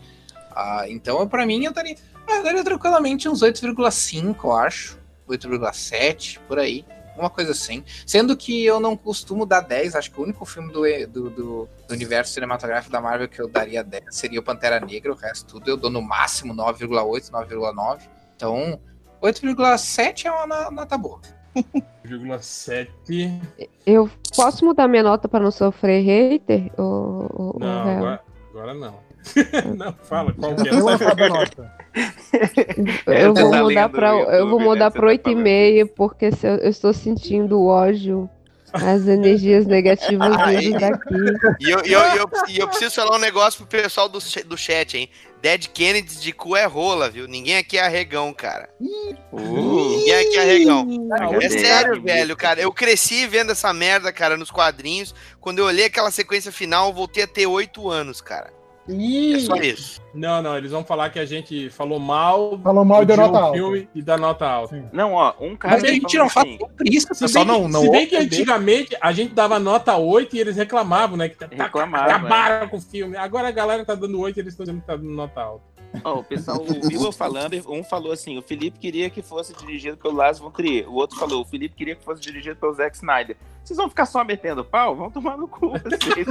Speaker 10: Ah, então, pra mim, eu daria, ah, eu daria tranquilamente uns 8,5, eu acho. 8,7, por aí. Uma coisa assim. Sendo que eu não costumo dar 10, acho que o único filme do, do, do- do universo cinematográfico da Marvel que eu daria 10 seria o Pantera Negra, o resto tudo eu dou no máximo 9,8, 9,9. Então, 8,7 é uma no- nota boa.
Speaker 3: 1,7.
Speaker 9: Eu posso mudar minha nota pra não sofrer hater? Ou, ou-
Speaker 3: Não,
Speaker 9: ou
Speaker 3: agora, agora não. não, fala qual que é
Speaker 7: Eu vou
Speaker 3: essa
Speaker 7: falar da nota.
Speaker 9: Eu vou mudar
Speaker 5: no
Speaker 9: eu vou mudar
Speaker 5: tá
Speaker 9: 8,5 porque se eu, eu estou sentindo o ódio, as energias negativas
Speaker 4: Aí.
Speaker 9: vindo daqui.
Speaker 4: E eu, eu, eu, eu preciso falar um negócio pro pessoal do, do chat, hein? Dead Kennedy de cu é rola, viu? Ninguém aqui é arregão, cara. Ninguém aqui é arregão. É sério, velho, cara. Eu cresci vendo essa merda, cara, nos quadrinhos. Quando eu olhei aquela sequência final, eu voltei a ter oito anos, cara. É só isso.
Speaker 3: Não, não, eles vão falar que a gente falou mal,
Speaker 7: Falou mal e deu nota alta.
Speaker 3: filme e dá nota alta.
Speaker 5: Não, ó, um cara.
Speaker 10: Mas a gente não fala sobre isso, pessoal
Speaker 3: bem,
Speaker 10: não,
Speaker 3: que,
Speaker 10: não
Speaker 3: se bem que antigamente a gente dava nota 8 e eles reclamavam, né? Que tá- tá-
Speaker 5: Reclamavam,
Speaker 3: acabaram com o filme. Agora a galera tá dando 8 e eles estão dizendo que tá dando nota alta.
Speaker 5: Ó, o pessoal ouviu eu falando, e um falou assim: o Felipe queria que fosse dirigido pelo Lars von Trier. O outro falou: o Felipe queria que fosse dirigido pelo Zack Snyder. Vocês vão ficar só metendo pau? Vão tomar no cu vocês.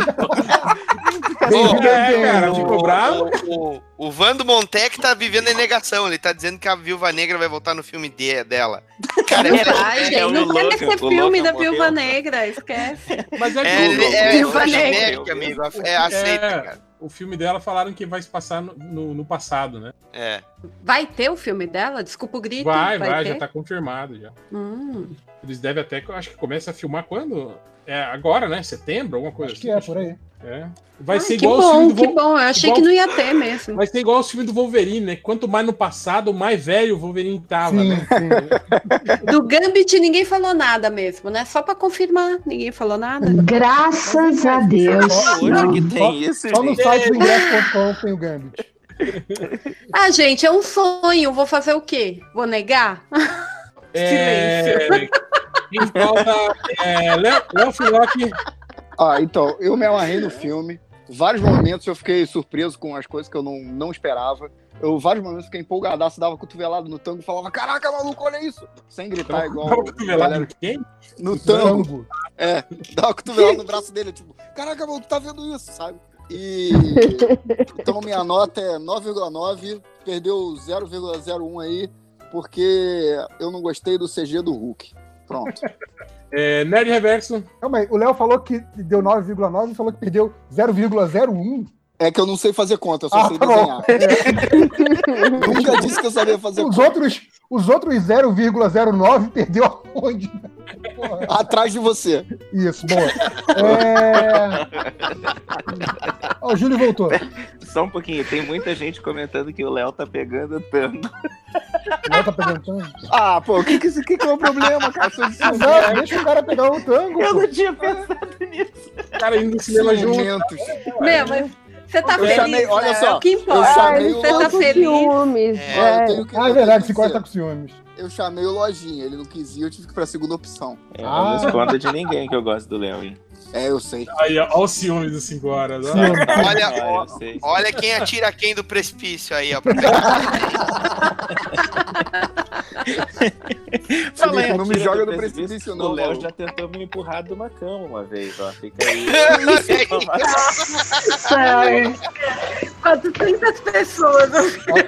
Speaker 3: Bem-vindo é, cara, ficou bravo.
Speaker 4: O, o, o Vando Montec tá vivendo em negação. Ele tá dizendo que a Viúva Negra vai voltar no filme de, dela. Cara,
Speaker 8: Não
Speaker 4: é- é-
Speaker 8: gente.
Speaker 4: é o
Speaker 8: Não
Speaker 4: Logan,
Speaker 8: ser filme
Speaker 4: Logan
Speaker 8: da. Viúva Negra, esquece.
Speaker 3: Mas é que
Speaker 4: É,
Speaker 3: o-
Speaker 4: é,
Speaker 8: Viúva
Speaker 4: é
Speaker 8: Negra.
Speaker 4: É, aceita,
Speaker 3: É,
Speaker 4: cara.
Speaker 3: O filme dela falaram que vai se passar no, no- no passado, né?
Speaker 4: É.
Speaker 8: Vai ter o filme dela? Desculpa o grito.
Speaker 3: Vai, vai,
Speaker 8: ter?
Speaker 3: já tá confirmado já.
Speaker 8: Hum.
Speaker 3: Eles devem até, eu acho que começa a filmar quando? É agora, né? Setembro, alguma coisa
Speaker 7: Acho que é, por aí.
Speaker 3: É. Vai
Speaker 8: Ai,
Speaker 3: ser
Speaker 8: que
Speaker 3: igual
Speaker 8: bom,
Speaker 3: os filmes do
Speaker 8: que bom. Eu achei
Speaker 3: igual-
Speaker 8: que não ia ter mesmo.
Speaker 3: Vai ser igual os filmes do Wolverine, né? Quanto mais no passado, mais velho o Wolverine tava,
Speaker 7: Sim,
Speaker 3: né?
Speaker 7: sim.
Speaker 8: Do Gambit ninguém falou nada mesmo, né? Só pra confirmar, ninguém falou nada.
Speaker 11: Graças a Deus.
Speaker 5: Só
Speaker 11: Não.
Speaker 5: que tem isso,
Speaker 7: Só no site do ingresso.com tem o Gambit.
Speaker 8: Ah, gente, é um sonho. Vou fazer o quê? Vou negar?
Speaker 3: É... Quem falta é Léo Finocchi.
Speaker 12: Ah, então, eu me amarrei no filme. Vários momentos eu fiquei surpreso com as coisas que eu não, não esperava. Eu, vários momentos, fiquei empolgadaço, dava cotovelado no tango e falava: Caraca, maluco, olha isso! Sem gritar igual.
Speaker 3: Tava
Speaker 12: a
Speaker 3: cotovelado
Speaker 12: galera-
Speaker 3: em quem?
Speaker 12: No tango.
Speaker 7: Tango.
Speaker 12: É, dava cotovelado no braço dele, tipo, caraca, tu tá vendo isso, sabe? E então minha nota é 9,9, perdeu 0,01 aí, porque eu não gostei do CG do Hulk. Pronto.
Speaker 3: É, Nerd Reverso.
Speaker 7: Calma aí, o Léo falou que deu 9,9 e falou que perdeu 0,01.
Speaker 12: É que eu não sei fazer conta, eu só
Speaker 7: Ah,
Speaker 12: sei desenhar. Nunca disse que eu sabia fazer
Speaker 7: Os
Speaker 12: conta.
Speaker 7: outros, os outros 0,09 perdeu aonde? Porra.
Speaker 12: Atrás de você.
Speaker 7: Isso, boa. É... Ó, o Júlio voltou.
Speaker 5: Só um pouquinho, tem muita gente comentando que o Léo tá pegando tanto.
Speaker 7: O Léo tá pegando tango.
Speaker 12: Ah, pô, o que, que, que, que é o problema, cara?
Speaker 7: Exato, deixa o cara pegar o tango.
Speaker 5: Eu
Speaker 7: pô.
Speaker 5: não tinha pensado nisso.
Speaker 3: Cara, indo no cinema junto.
Speaker 8: Meu, mas você tá
Speaker 12: Eu
Speaker 8: feliz,
Speaker 12: chamei- olha
Speaker 8: né?
Speaker 12: só,
Speaker 8: É o que
Speaker 12: eu
Speaker 8: importa.
Speaker 12: chamei
Speaker 8: você
Speaker 12: o
Speaker 8: tá feliz.
Speaker 9: ciúmes.
Speaker 4: É,
Speaker 9: é.
Speaker 12: eu tenho que-
Speaker 7: Ah,
Speaker 12: eu
Speaker 7: é verdade, tá com ciúmes.
Speaker 12: Eu chamei o Lojinha, ele não quis ir, eu tive que ir pra segunda opção.
Speaker 5: É, eu não
Speaker 7: Ah.
Speaker 5: escondo de ninguém que eu gosto do Léo, hein?
Speaker 12: É, eu sei.
Speaker 3: Aí, ó, o ciúme dos 5 horas. ó.
Speaker 4: Olha,
Speaker 5: Ah,
Speaker 4: ó, olha quem atira quem do precipício aí, ó.
Speaker 5: Fala
Speaker 12: Felipe, não me joga
Speaker 5: do
Speaker 12: no precipício,
Speaker 5: O
Speaker 12: não,
Speaker 5: Léo
Speaker 12: maluco.
Speaker 5: já tentou me empurrar de uma cama uma vez, ó. Fica aí.
Speaker 11: Ai,
Speaker 8: 400 pessoas.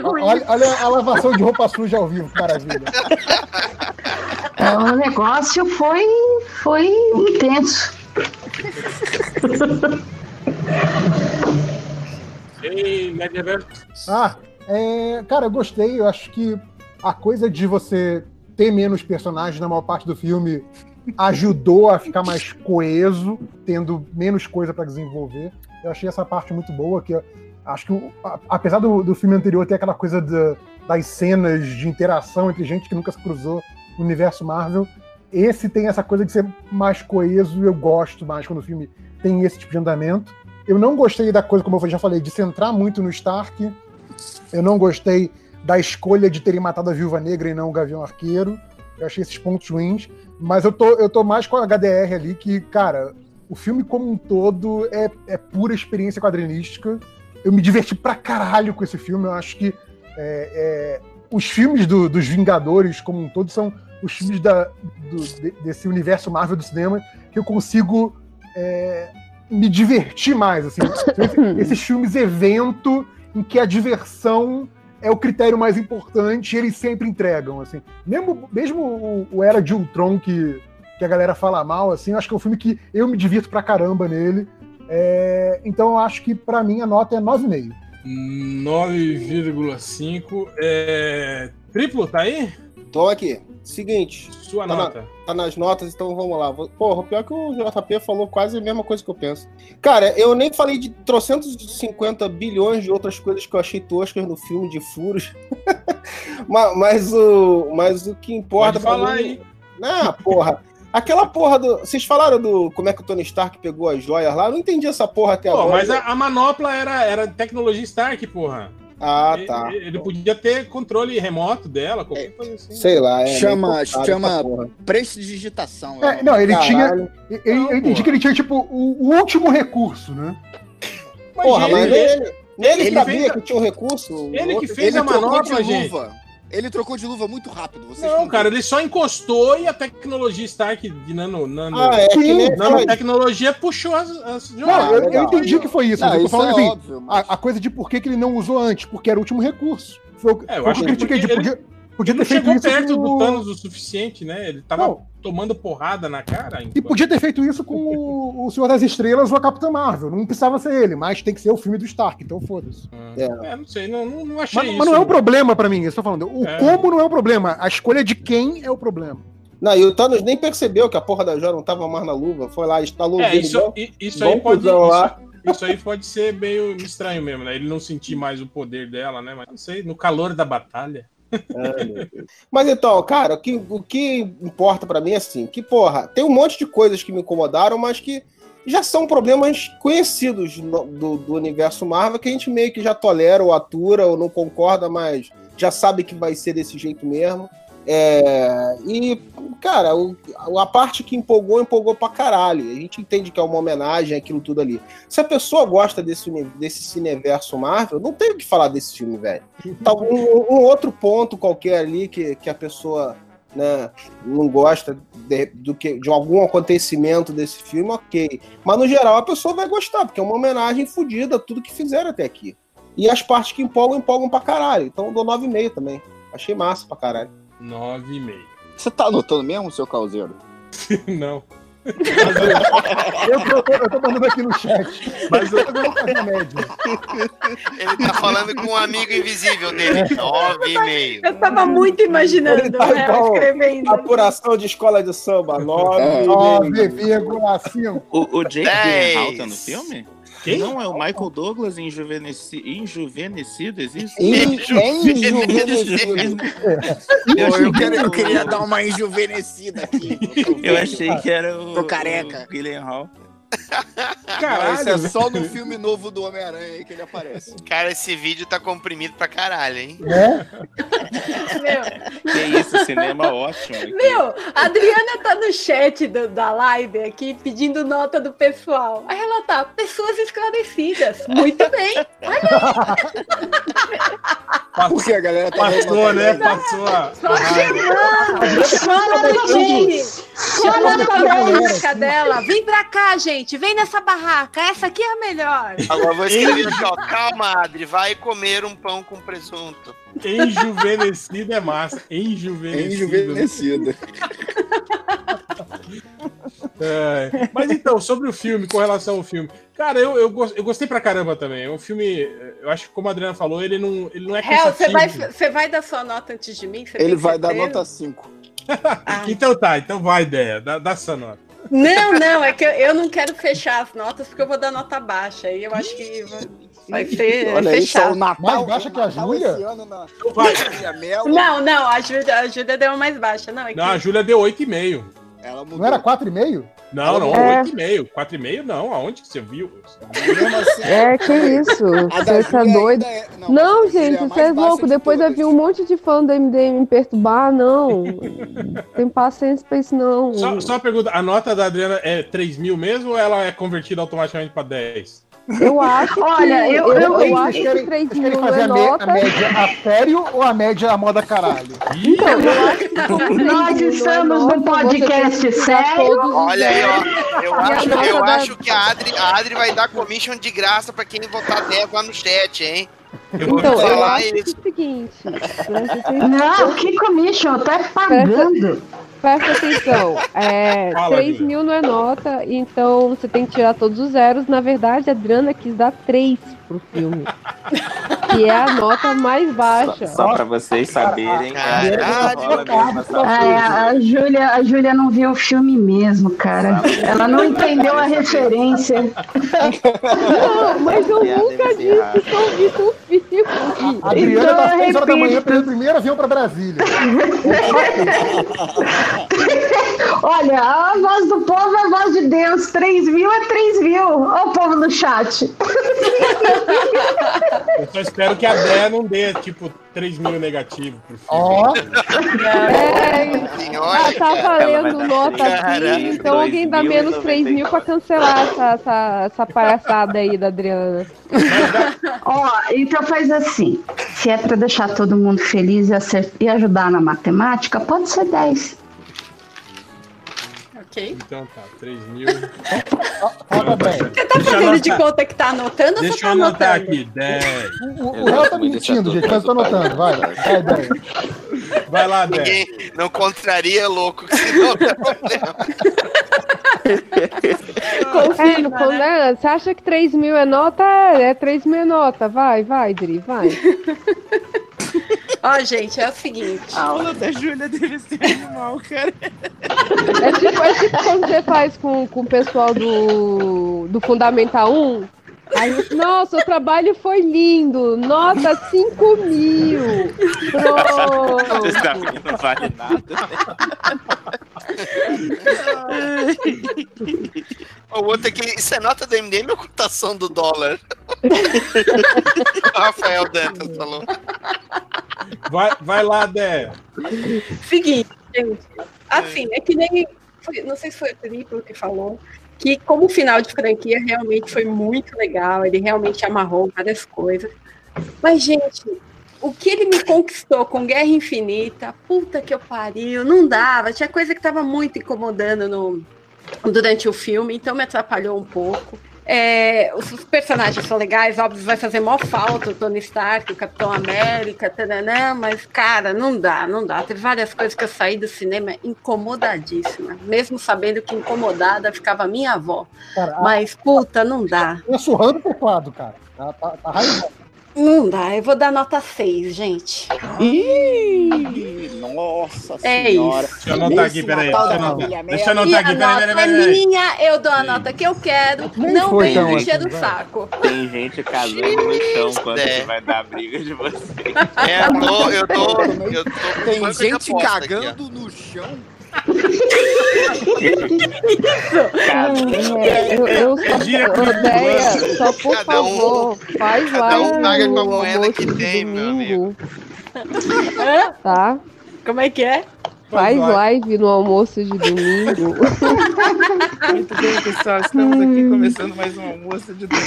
Speaker 7: Ó, Olha, olha a lavação de roupa suja ao vivo, maravilha.
Speaker 11: o negócio foi, foi intenso.
Speaker 7: Ah, é, cara, eu gostei. Eu acho que a coisa de você ter menos personagens na maior parte do filme ajudou a ficar mais coeso, tendo menos coisa pra desenvolver. Eu achei essa parte muito boa, que acho que, apesar do, do filme anterior ter aquela coisa da- das cenas de interação entre gente que nunca se cruzou no universo Marvel, esse tem essa coisa de ser mais coeso eu gosto mais quando o filme tem esse tipo de andamento. Eu não gostei da coisa, como eu já falei, de centrar muito no Stark. Eu não gostei da escolha de terem matado a Viúva Negra e não o Gavião Arqueiro. Eu achei esses pontos ruins. Mas eu tô, eu tô mais com a HDR ali, que, cara, o filme como um todo é, é pura experiência quadrinística. Eu me diverti pra caralho com esse filme. Eu acho que é, é, os filmes do- dos Vingadores, como um todo, são os filmes da, do- de- desse universo Marvel do cinema que eu consigo é, me divertir mais. Assim. Esse- esses filmes evento em que a diversão é o critério mais importante e eles sempre entregam. Assim. Mesmo, mesmo o, o Era de Ultron, que, que a galera fala mal, assim, eu acho que é um filme que eu me divirto pra caramba nele. É, então eu acho que pra mim a nota é 9,5.
Speaker 3: 9,5. É... Triplo, tá aí?
Speaker 6: Tô aqui. Seguinte,
Speaker 3: Sua
Speaker 6: Tá na-
Speaker 3: nota.
Speaker 6: tá nas notas, então vamos lá. Porra, pior que o JP falou quase a mesma coisa que eu penso. Cara, eu nem falei de trocentos de 50 bilhões de outras coisas que eu achei toscas no filme de furos. mas, mas o, mas o que importa
Speaker 3: Pode falar
Speaker 6: mim...
Speaker 3: aí.
Speaker 6: Ah, porra. Aquela porra do. Vocês falaram do. Como é que o Tony Stark pegou as joias lá? Eu não entendi essa porra até
Speaker 3: Pô,
Speaker 6: agora.
Speaker 3: mas a, a manopla era, era tecnologia Stark, porra.
Speaker 6: Ah,
Speaker 3: Ele-
Speaker 6: tá.
Speaker 3: Ele, podia ter controle remoto dela, qualquer coisa assim.
Speaker 6: Sei lá, é.
Speaker 12: Chama- chama-. Prestidigitação.
Speaker 7: É, não, ele
Speaker 6: Caralho.
Speaker 7: tinha. ele- eu entendi que ele tinha, tipo, o, o último recurso, né?
Speaker 3: Mas
Speaker 6: Porra, mas
Speaker 3: ele-
Speaker 6: ele, ele,
Speaker 3: ele
Speaker 6: sabia
Speaker 3: fez-
Speaker 6: que tinha um recurso.
Speaker 3: Ele que fez
Speaker 12: Ele
Speaker 3: a
Speaker 12: trocou
Speaker 3: manopla, gente.
Speaker 12: luva. Ele trocou de luva muito rápido. Vocês
Speaker 3: Não, cara, ele só encostou e a tecnologia Stark de nano, nano,
Speaker 6: Ah, é que
Speaker 7: Sim,
Speaker 6: nem aquela-
Speaker 3: nanotecnologia puxou as, as
Speaker 7: Não,
Speaker 6: Ah,
Speaker 7: eu, eu entendi que foi isso,
Speaker 12: Não,
Speaker 7: eu tô
Speaker 12: isso
Speaker 7: falando
Speaker 12: é
Speaker 7: assim,
Speaker 12: óbvio, mas-
Speaker 7: a, a coisa de por que, que ele não usou antes, porque era o último recurso. Foi,
Speaker 3: É, eu
Speaker 7: foi
Speaker 3: acho
Speaker 7: que eu
Speaker 3: que
Speaker 7: critiquei, de
Speaker 3: porque
Speaker 7: podia,
Speaker 3: Ele
Speaker 7: ter feito
Speaker 3: chegou
Speaker 7: isso
Speaker 3: perto
Speaker 7: com
Speaker 3: do
Speaker 7: o-
Speaker 3: Thanos o suficiente, né? Ele tava
Speaker 7: Não.
Speaker 3: tomando porrada na cara.
Speaker 7: E podia ter feito isso com o, o Senhor das Estrelas ou a Capitã Marvel. Não precisava ser ele, mas tem que ser o filme do Stark, então foda-se.
Speaker 3: É, não sei, não, não, não achei
Speaker 7: Mas,
Speaker 3: isso.
Speaker 7: mas não é um problema pra mim, eu tô falando. O
Speaker 3: É.
Speaker 7: como não é o problema, a escolha de quem é o problema.
Speaker 6: Não, e o Thanos nem percebeu que a porra da joia não tava mais na luva. Foi lá, instalou o
Speaker 3: É,
Speaker 6: dedo
Speaker 3: isso, isso aí
Speaker 6: um
Speaker 3: pode.
Speaker 6: lá.
Speaker 3: Isso, isso aí pode ser meio estranho mesmo, né? Ele não sentir mais o poder dela, né? Mas não sei, no calor da batalha.
Speaker 6: Mas então, cara, o que, o que importa pra mim é assim, que porra, tem um monte de coisas que me incomodaram, mas que já são problemas conhecidos no- do, do universo Marvel, que a gente meio que já tolera ou atura ou não concorda, mas já sabe que vai ser desse jeito mesmo. É, e, cara, o- a parte que empolgou, empolgou pra caralho. A gente entende que é uma homenagem àquilo tudo ali. Se a pessoa gosta desse, desse cineverso Marvel, não tem o que falar desse filme, velho. Tá um, um outro ponto qualquer ali que, que a pessoa né, não gosta de, do que, de algum acontecimento desse filme, ok. Mas no geral a pessoa vai gostar, porque é uma homenagem fodida a tudo que fizeram até aqui. E as partes que empolgam, empolgam pra caralho. Então eu dou 9,5 também. Achei massa pra caralho.
Speaker 3: 9,5.
Speaker 12: Você tá anotando mesmo, seu calzeiro?
Speaker 3: não.
Speaker 7: Eu tô, eu tô- eu tô mandando aqui no chat.
Speaker 3: Mas eu,
Speaker 7: Eu vou fazer a média.
Speaker 4: Ele tá falando com um amigo invisível dele. Nove e meio.
Speaker 8: Eu tava muito imaginando
Speaker 6: tá igual
Speaker 8: escrevendo.
Speaker 6: Apuração de escola de samba, 9
Speaker 12: É.
Speaker 7: 9,5.
Speaker 5: O, o Jake. Gyllenhaal tá no filme?
Speaker 3: Quem?
Speaker 5: Não, é o Michael Douglas enjuvenesci... enjuvenescido, existe?
Speaker 12: Enjuvenescido.
Speaker 5: Eu,
Speaker 12: Pô,
Speaker 5: achei
Speaker 12: eu,
Speaker 5: que
Speaker 12: quero- eu queria dar uma enjuvenescida aqui.
Speaker 5: Eu achei que era o.
Speaker 12: Tô careca.
Speaker 5: O Gyllenhaal.
Speaker 12: Não,
Speaker 3: caralho.
Speaker 12: isso é só no filme novo do Homem-Aranha aí que ele aparece.
Speaker 4: Cara, esse vídeo tá comprimido pra caralho, hein?
Speaker 8: Meu,
Speaker 5: Que isso, cinema ótimo. aqui.
Speaker 8: meu, a Adriana tá no chat do- da live aqui pedindo nota do pessoal. Aí ela tá, pessoas esclarecidas. Muito bem.
Speaker 12: Porque a galera tá
Speaker 3: Passou, né? Passou a.
Speaker 8: Só chamando. Chama gente. Chama a música dela. Vem pra cá, gente. Vem nessa barraca. Essa aqui é a melhor.
Speaker 4: Agora vou escrever aqui, ó. Calma, Adri, vai comer um pão com presunto.
Speaker 3: Enjuvenescido é massa. Enjuvenescido.
Speaker 12: Enjuvenescida.
Speaker 3: É, Mas então, sobre o filme, com relação ao filme. Cara, eu, eu, eu gostei pra caramba também. É um filme, eu acho que como a Adriana falou, ele não, ele não é
Speaker 8: Hel, você vai, você vai dar sua nota antes de mim? Você
Speaker 12: Ele vai dar
Speaker 8: certeza?
Speaker 12: nota 5.
Speaker 3: Então tá, então vai, ideia. Dá, dá essa nota.
Speaker 8: Não, não, é que eu, não quero fechar as notas porque eu vou dar nota baixa. E eu acho que vai- ser
Speaker 12: Olha aí, só o
Speaker 8: fechado.
Speaker 12: Natal.
Speaker 7: Mais baixa que a Júlia?
Speaker 12: na-
Speaker 8: Não, não, a Júlia, a Júlia deu uma mais baixa. Não, é que...
Speaker 3: Não, a Júlia deu 8,5.
Speaker 12: Ela mudou.
Speaker 7: Não era 4,5?
Speaker 3: Não, não,
Speaker 9: É.
Speaker 3: 8,5. 4,5 não, aonde que você viu?
Speaker 12: Assim,
Speaker 9: É, que isso. Você tá doido.
Speaker 12: é-
Speaker 9: Não,
Speaker 12: Júlia
Speaker 9: gente, você é louco.
Speaker 12: de
Speaker 9: Depois eu
Speaker 12: todas.
Speaker 9: vi um monte de fã do MDM me perturbar. Não. Tem paciência pra isso, não.
Speaker 3: Só, só uma pergunta, a nota da Adriana é 3 mil mesmo ou ela é convertida automaticamente pra 10?
Speaker 9: Eu acho que.
Speaker 11: Olha, eu-
Speaker 9: eu,
Speaker 11: eu-
Speaker 9: eu acho
Speaker 7: Vocês
Speaker 9: que
Speaker 7: querem,
Speaker 9: 3
Speaker 7: vocês
Speaker 9: mil
Speaker 7: querem fazer
Speaker 9: é nota.
Speaker 7: a média a sério ou a média a moda caralho?
Speaker 9: Então, eu acho que como 3
Speaker 11: Nós
Speaker 9: é
Speaker 11: estamos num
Speaker 9: você
Speaker 11: podcast
Speaker 9: que
Speaker 11: sério.
Speaker 4: Olha aí, ó. Eu acho, eu
Speaker 9: da-
Speaker 4: acho que a Adri, a Adri vai dar commission de graça pra quem votar 10 lá no chat, hein? Eu vou
Speaker 9: Então, eu
Speaker 4: falar
Speaker 9: acho que é
Speaker 4: isso.
Speaker 9: o seguinte.
Speaker 11: Não, que commission, eu tô é pagando.
Speaker 9: Presta atenção. É,
Speaker 3: Fala,
Speaker 9: 3
Speaker 3: Júlia.
Speaker 9: mil não é nota, então você tem que tirar todos os zeros. Na verdade, a Adriana quis dar 3 pro filme. que é a nota mais
Speaker 5: Só,
Speaker 9: baixa.
Speaker 5: só pra vocês saberem.
Speaker 4: Caralho.
Speaker 5: a rola mesmo essa
Speaker 11: Ai, a, Júlia, a Júlia não viu o filme mesmo, cara. Ela não entendeu a referência.
Speaker 9: Não, mas eu nunca disse que eu vi o filme.
Speaker 7: A Adriana
Speaker 11: Então, eu
Speaker 7: 6 horas da manhã
Speaker 11: repito.
Speaker 7: pegando o primeiro avião pra Brasília.
Speaker 11: Olha, a voz do povo é a voz de Deus. 3 mil é 3 mil. Olha o povo no chat.
Speaker 3: Eu só espero que a Dé não dê, tipo, 3 mil negativo pro filme.
Speaker 7: Ó.
Speaker 9: É, ah, tá valendo nota aqui, então alguém dá menos 3 mil pra cancelar essa, essa, essa palhaçada aí da Adriana.
Speaker 11: Ó, então faz assim. Se é pra deixar todo mundo feliz e, e ajudar na matemática, pode ser 10.
Speaker 8: Ok.
Speaker 3: Então tá, 3 mil.
Speaker 7: Fala bem.
Speaker 8: Você tá fazendo de conta que tá anotando ou você
Speaker 3: Deixa
Speaker 8: tá
Speaker 3: eu anotar
Speaker 8: anotando?
Speaker 3: aqui, 10.
Speaker 7: O, o réu tá mentindo, gente, mas eu tô anotando. Vai, vai, vai.
Speaker 3: Vai lá, Dé.
Speaker 4: Ninguém não contraria louco, senão dá problema.
Speaker 9: É, não, quando é- você acha que 3 mil é nota? É, é 3 mil é nota. Vai, vai, Dri, vai.
Speaker 8: Ó, gente, é o seguinte.
Speaker 5: A aula da Júlia deve ser animal, cara.
Speaker 9: É tipo, é tipo quando você faz com, com o pessoal do, do Fundamental 1. Aí, nossa, o trabalho foi lindo. Nota 5 mil. Pronto.
Speaker 5: Não vale nada.
Speaker 4: O outro aqui, isso é nota do MDM ou cotação do dólar? o Rafael Dantas falou.
Speaker 3: Vai, vai lá, Dé.
Speaker 8: Seguinte, gente. Assim, é que nem. Não sei se foi o Triplo que falou. Que como final de franquia realmente foi muito legal. Ele realmente amarrou várias coisas. Mas, gente, o que ele me conquistou com Guerra Infinita, puta que eu pariu, não dava. Tinha coisa que tava muito incomodando no, durante o filme, então me atrapalhou um pouco. É, os personagens são legais, óbvio, vai fazer mó falta o Tony Stark, o Capitão América, taranã, mas, cara, não dá, não dá. Teve várias coisas que eu saí do cinema incomodadíssima, mesmo sabendo que incomodada ficava a minha avó. Mas, puta, não dá.
Speaker 7: Tá surrando o teclado, cara. Tá, tá, tá.
Speaker 8: Não dá, eu vou dar nota 6, gente.
Speaker 12: Ih, nossa
Speaker 8: É
Speaker 12: senhora.
Speaker 8: isso.
Speaker 3: Deixa eu anotar aqui, peraí. Deixa eu anotar, deixa eu anotar aqui,
Speaker 8: a
Speaker 3: peraí,
Speaker 8: nota
Speaker 3: peraí,
Speaker 8: é minha, eu dou a nota que eu quero,
Speaker 7: Nem
Speaker 8: não vem
Speaker 7: tão
Speaker 8: encher o
Speaker 7: vai.
Speaker 8: saco.
Speaker 5: Tem gente casando no chão quando
Speaker 4: É.
Speaker 5: você vai dar a briga de você.
Speaker 4: É, eu tô, eu tô, eu tô com
Speaker 12: Tem
Speaker 4: banco de
Speaker 12: gente
Speaker 4: aposta aqui,
Speaker 12: cagando no chão.
Speaker 9: É, eu, eu só,
Speaker 3: Dia
Speaker 9: Odeia, só por
Speaker 4: Cada um-
Speaker 9: favor, faz
Speaker 4: cada um paga com a moeda que tem, meu
Speaker 9: domingo,
Speaker 8: Hã?
Speaker 9: tá?
Speaker 8: Como é que é?
Speaker 9: Faz live no almoço de domingo.
Speaker 5: Muito bem, pessoal. Estamos aqui começando mais um almoço de domingo.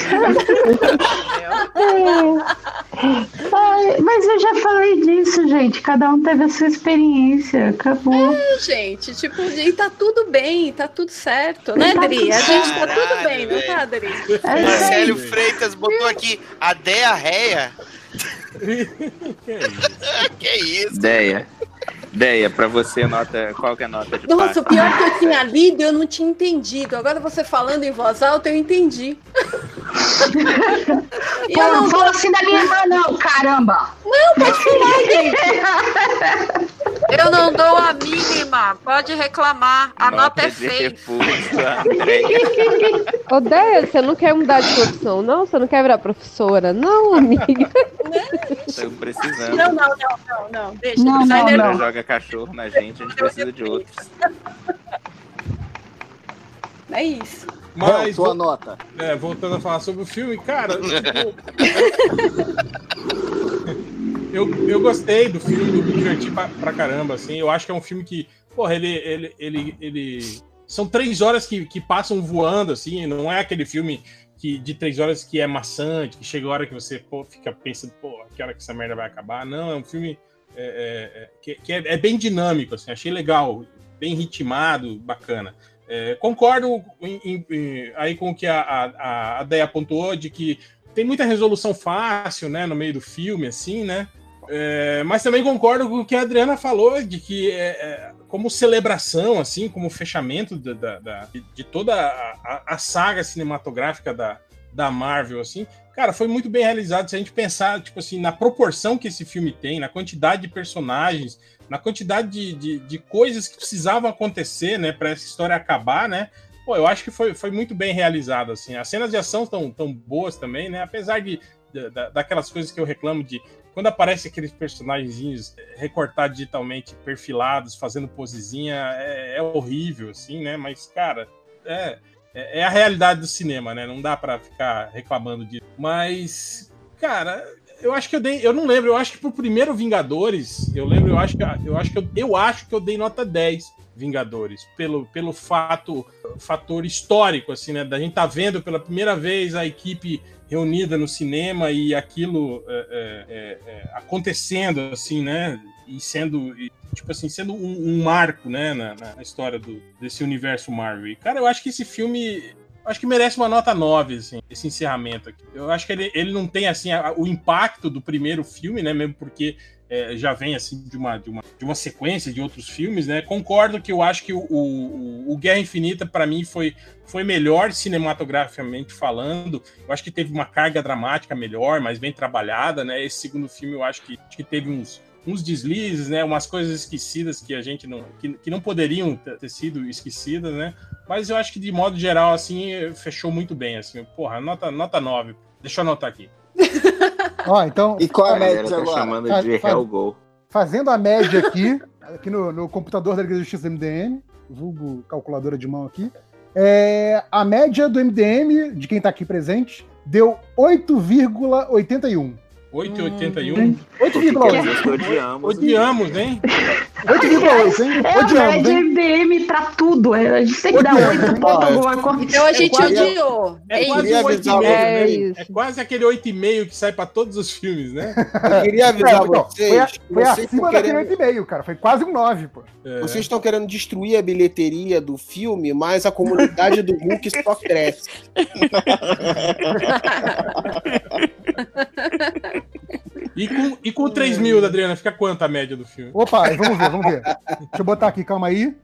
Speaker 11: Ai, mas eu já falei disso, gente. Cada um teve a sua experiência. Acabou.
Speaker 8: Gente, tipo, e tá tudo bem, tá tudo certo, né,
Speaker 11: Tá
Speaker 8: Dri?
Speaker 11: tudo
Speaker 8: A gente tá tudo bem, não tá, Dri?
Speaker 11: É isso aí.
Speaker 4: Marcelo Freitas botou aqui a
Speaker 3: isso?
Speaker 4: que isso?
Speaker 5: Ideia. Ideia, pra você, nota. Qual que é a nota de
Speaker 8: Nossa, o
Speaker 5: passe?
Speaker 8: pior é que eu tinha lido eu não tinha entendido. Agora você falando em voz alta, eu entendi. E
Speaker 11: Pô,
Speaker 8: eu
Speaker 11: não
Speaker 8: não
Speaker 11: fala assim da minha irmã, não, caramba!
Speaker 8: Eu não dou a mínima. Pode reclamar. A nota, é
Speaker 5: de
Speaker 8: seis.
Speaker 5: repulso, Andréia.
Speaker 9: Odeia, você não quer mudar de profissão, não? Você não quer virar professora, não, amiga?
Speaker 8: Não, não, não, não, não. Deixa.
Speaker 11: Não, não,
Speaker 8: daí.
Speaker 5: Ela joga cachorro na gente, a gente precisa de outros.
Speaker 8: É isso.
Speaker 12: Mas,
Speaker 3: Mas,
Speaker 12: sua nota.
Speaker 3: é, voltando a falar sobre o filme, cara, tipo, eu, eu gostei do filme, eu me diverti pra, pra caramba, assim, eu acho que é um filme que, porra, ele, ele, ele, ele... são três horas que, que passam voando, assim, não é aquele filme que, de três horas que é maçante, que chega a hora que você pô, fica pensando, pô, que hora que essa merda vai acabar, não, é um filme é, é, é, que, que é, é bem dinâmico, assim, achei legal, bem ritmado, bacana. É, concordo em- em- aí com o que a, a, a Deia apontou de que tem muita resolução fácil, né, no meio do filme, assim, né? É, mas também concordo com o que a Adriana falou de que é, é, como celebração, assim, como fechamento da, da- da- de, toda a, a- a saga cinematográfica da, da Marvel, assim, cara, foi muito bem realizado. Se a gente pensar, tipo assim, na proporção que esse filme tem, na quantidade de personagens, na quantidade de, de, de coisas que precisavam acontecer, né, para essa história acabar, né? Pô, eu acho que foi, foi muito bem realizado, assim. As cenas de ação estão tão boas também, né? Apesar de da- daquelas coisas que eu reclamo de quando aparece aqueles personagens recortados digitalmente, perfilados, fazendo posezinha, é, é horrível, assim, né? Mas, cara, é, é é a realidade do cinema, né? Não dá pra ficar reclamando disso. Mas, cara, eu acho que eu dei. Eu não lembro, eu acho que pro primeiro Vingadores, eu lembro, eu acho que eu acho que eu, eu acho que eu dei nota 10 Vingadores, pelo, pelo fato fator histórico, assim, né? Da gente tá vendo pela primeira vez a equipe reunida no cinema e aquilo é, é, é, é, acontecendo, assim, né? E sendo, e, tipo assim, sendo um, um marco, né? Na, na história do, desse universo Marvel. E, cara, eu acho que esse filme acho que merece uma nota 9, assim, esse encerramento aqui. Eu acho que ele, ele não tem, assim, a- o impacto do primeiro filme, né, mesmo porque é, já vem, assim, de uma, de, uma, de uma sequência de outros filmes, né, concordo que eu acho que o, o, o Guerra Infinita, para mim, foi, foi melhor cinematograficamente falando, eu acho que teve uma carga dramática melhor, mais bem trabalhada, né, esse segundo filme eu acho que, acho que teve uns uns deslizes, né, umas coisas esquecidas que a gente não que, que não poderiam ter sido esquecidas, né? Mas eu acho que de modo geral assim fechou muito bem assim. Porra, nota nota 9. Deixa eu anotar aqui.
Speaker 7: Ó, então.
Speaker 12: E qual é a
Speaker 5: A
Speaker 12: média
Speaker 5: tá
Speaker 12: agora?
Speaker 5: chamando
Speaker 7: Faz-
Speaker 5: de
Speaker 7: faz-
Speaker 5: Hellgol.
Speaker 7: Fazendo a média aqui, aqui no, no computador da Liga da Justiça MDM, vulgo calculadora de mão aqui, é, a média do MDM, de quem tá aqui presente, deu 8,81.
Speaker 3: 8,81.
Speaker 7: 8,8.
Speaker 5: Odiamos.
Speaker 3: Odiamos, hein?
Speaker 7: 8,8, hein?
Speaker 11: É a
Speaker 7: Odiamos,
Speaker 11: média
Speaker 7: hein?
Speaker 11: MDM pra tudo. é, A gente tem que dar
Speaker 7: Odiamos.
Speaker 11: oito pontos alguma coisa.
Speaker 8: Então a gente
Speaker 3: quase-
Speaker 8: odiou.
Speaker 3: É
Speaker 8: É
Speaker 3: quase
Speaker 8: isso.
Speaker 3: um
Speaker 6: avisar
Speaker 3: 8,5,
Speaker 9: É
Speaker 3: né? É quase aquele 8,5 que sai pra todos os filmes, né?
Speaker 6: Eu queria
Speaker 7: É,
Speaker 6: avisar vocês.
Speaker 7: foi, a-
Speaker 6: que
Speaker 7: foi
Speaker 6: vocês
Speaker 7: acima daquele
Speaker 6: querendo,
Speaker 7: 8,5, cara. Foi quase um 9, pô.
Speaker 3: É.
Speaker 6: vocês estão querendo destruir a bilheteria do filme, mas a comunidade do Hulk só cresce.
Speaker 3: E com, e com 3 mil, Adriana, fica quanto a média do filme?
Speaker 7: Opa, vamos ver, vamos ver. Deixa eu botar aqui, calma aí.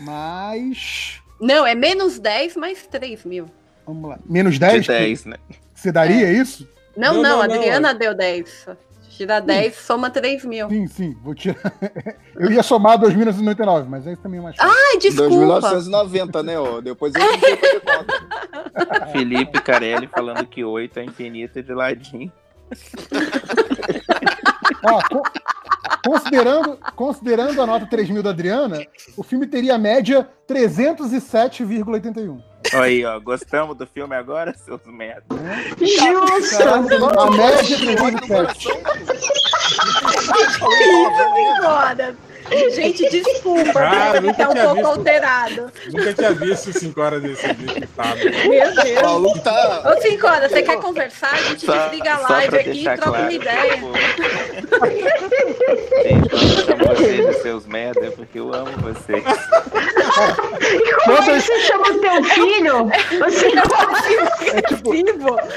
Speaker 7: Mais.
Speaker 8: Não, é menos 10 mais 3 mil.
Speaker 7: Vamos lá. Menos
Speaker 5: De
Speaker 7: 10?
Speaker 5: 10, né?
Speaker 7: Você daria é isso?
Speaker 8: Não,
Speaker 3: Não,
Speaker 8: não,
Speaker 3: não,
Speaker 8: a
Speaker 3: não,
Speaker 8: Adriana deu 10. Tira 10, soma 3 mil.
Speaker 7: Sim, sim, vou tirar. Eu ia somar 2.999, mas aí também é mais fácil.
Speaker 8: Ai, desculpa.
Speaker 12: 2990, né? Ó, depois eu conta.
Speaker 5: Felipe Carelli falando que 8 é infinito de ladinho.
Speaker 7: Ó, co- considerando, considerando a nota 3 mil da Adriana, o filme teria a média 307,81.
Speaker 5: Olha aí, ó. Gostamos do filme agora, seus merda.
Speaker 11: Justo!
Speaker 7: A média é 307.
Speaker 8: Agora. Gente, desculpa,
Speaker 3: Cara,
Speaker 8: deve estar um pouco
Speaker 3: visto.
Speaker 8: alterado.
Speaker 3: Nunca tinha visto 5 horas desse desse estado.
Speaker 8: Meu
Speaker 12: O
Speaker 8: Deus.
Speaker 12: maluco tá.
Speaker 8: Ô, cinco horas, você quer conversar? A gente desliga a live aqui e troca uma
Speaker 5: claro,
Speaker 8: ideia.
Speaker 5: tipo, Gente, quando eu chamo vocês de seus merda é porque eu amo vocês.
Speaker 11: Como é que você chama o teu filho? Você
Speaker 7: É tipo,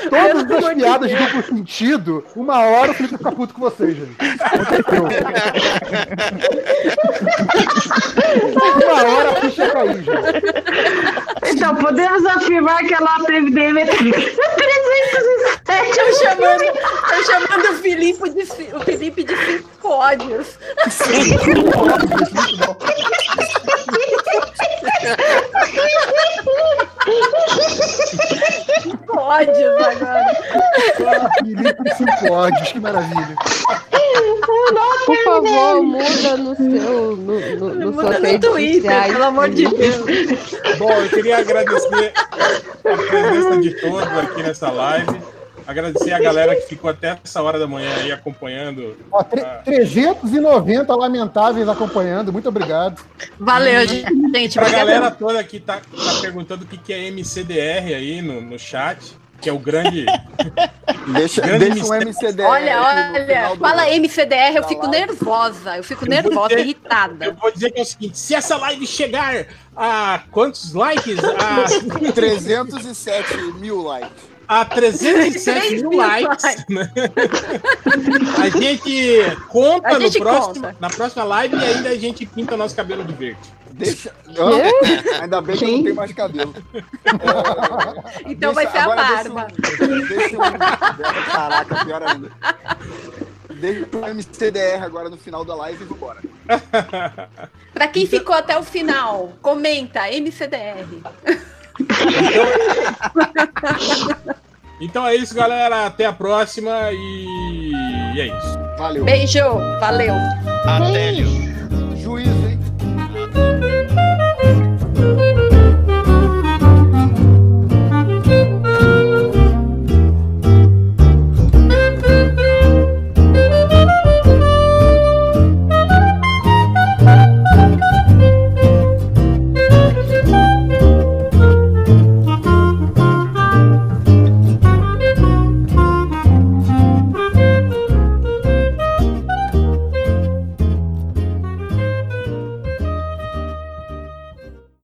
Speaker 7: todas as
Speaker 8: de
Speaker 7: piadas
Speaker 8: Deus.
Speaker 7: duplo sentido, uma hora o Felipe fica puto com vocês, gente. Uma hora a ficha cair, gente.
Speaker 11: Então, podemos afirmar que ela teve DM 307.
Speaker 8: Tô chamando, tô chamando o Felipe de, o Felipe de cinco ódios. Cinco ódios agora.
Speaker 7: Ah, Felipe cinco ódios, que maravilha.
Speaker 9: Por favor, muda no seu. No, no, no
Speaker 8: Muda no Twitter,
Speaker 9: sociais.
Speaker 8: pelo amor de Deus.
Speaker 3: Bom, eu queria agradecer a presença de todos aqui nessa live. Agradecer a galera que ficou até essa hora da manhã aí acompanhando.
Speaker 7: Ó, tre- 390 lamentáveis acompanhando, muito obrigado.
Speaker 8: Valeu, gente. Obrigada.
Speaker 3: galera toda que tá, tá perguntando o que, que é MCDR aí no, no chat, que é o grande.
Speaker 12: Deixa,
Speaker 3: Grande
Speaker 12: deixa um
Speaker 3: mistério.
Speaker 12: MCD.
Speaker 8: Olha, olha,
Speaker 12: final do-
Speaker 8: fala MCDR, eu fico nervosa. Eu fico
Speaker 3: Eu
Speaker 8: nervosa,
Speaker 3: dizer-
Speaker 8: irritada.
Speaker 3: Eu vou dizer que é o seguinte: se essa live chegar a quantos likes? A,
Speaker 12: 307 mil likes.
Speaker 3: a 307 mil likes, né? a gente conta
Speaker 8: A gente
Speaker 3: no próximo,
Speaker 8: conta.
Speaker 3: na próxima live e ainda a gente pinta nosso cabelo de verde.
Speaker 12: Deixa. Ó, Ainda bem que eu não tenho mais cabelo. É,
Speaker 8: Então
Speaker 12: deixa-
Speaker 8: vai ser a barba.
Speaker 12: Deixa, deixa um- Caraca, pior ainda. Deixa o MCDR agora no final da live e vambora.
Speaker 8: Pra quem ficou até o final, comenta MCDR.
Speaker 3: Então é isso, galera. Até a próxima e, e é isso.
Speaker 6: Valeu.
Speaker 8: Beijo, valeu.
Speaker 4: Até.
Speaker 12: Juízo, hein?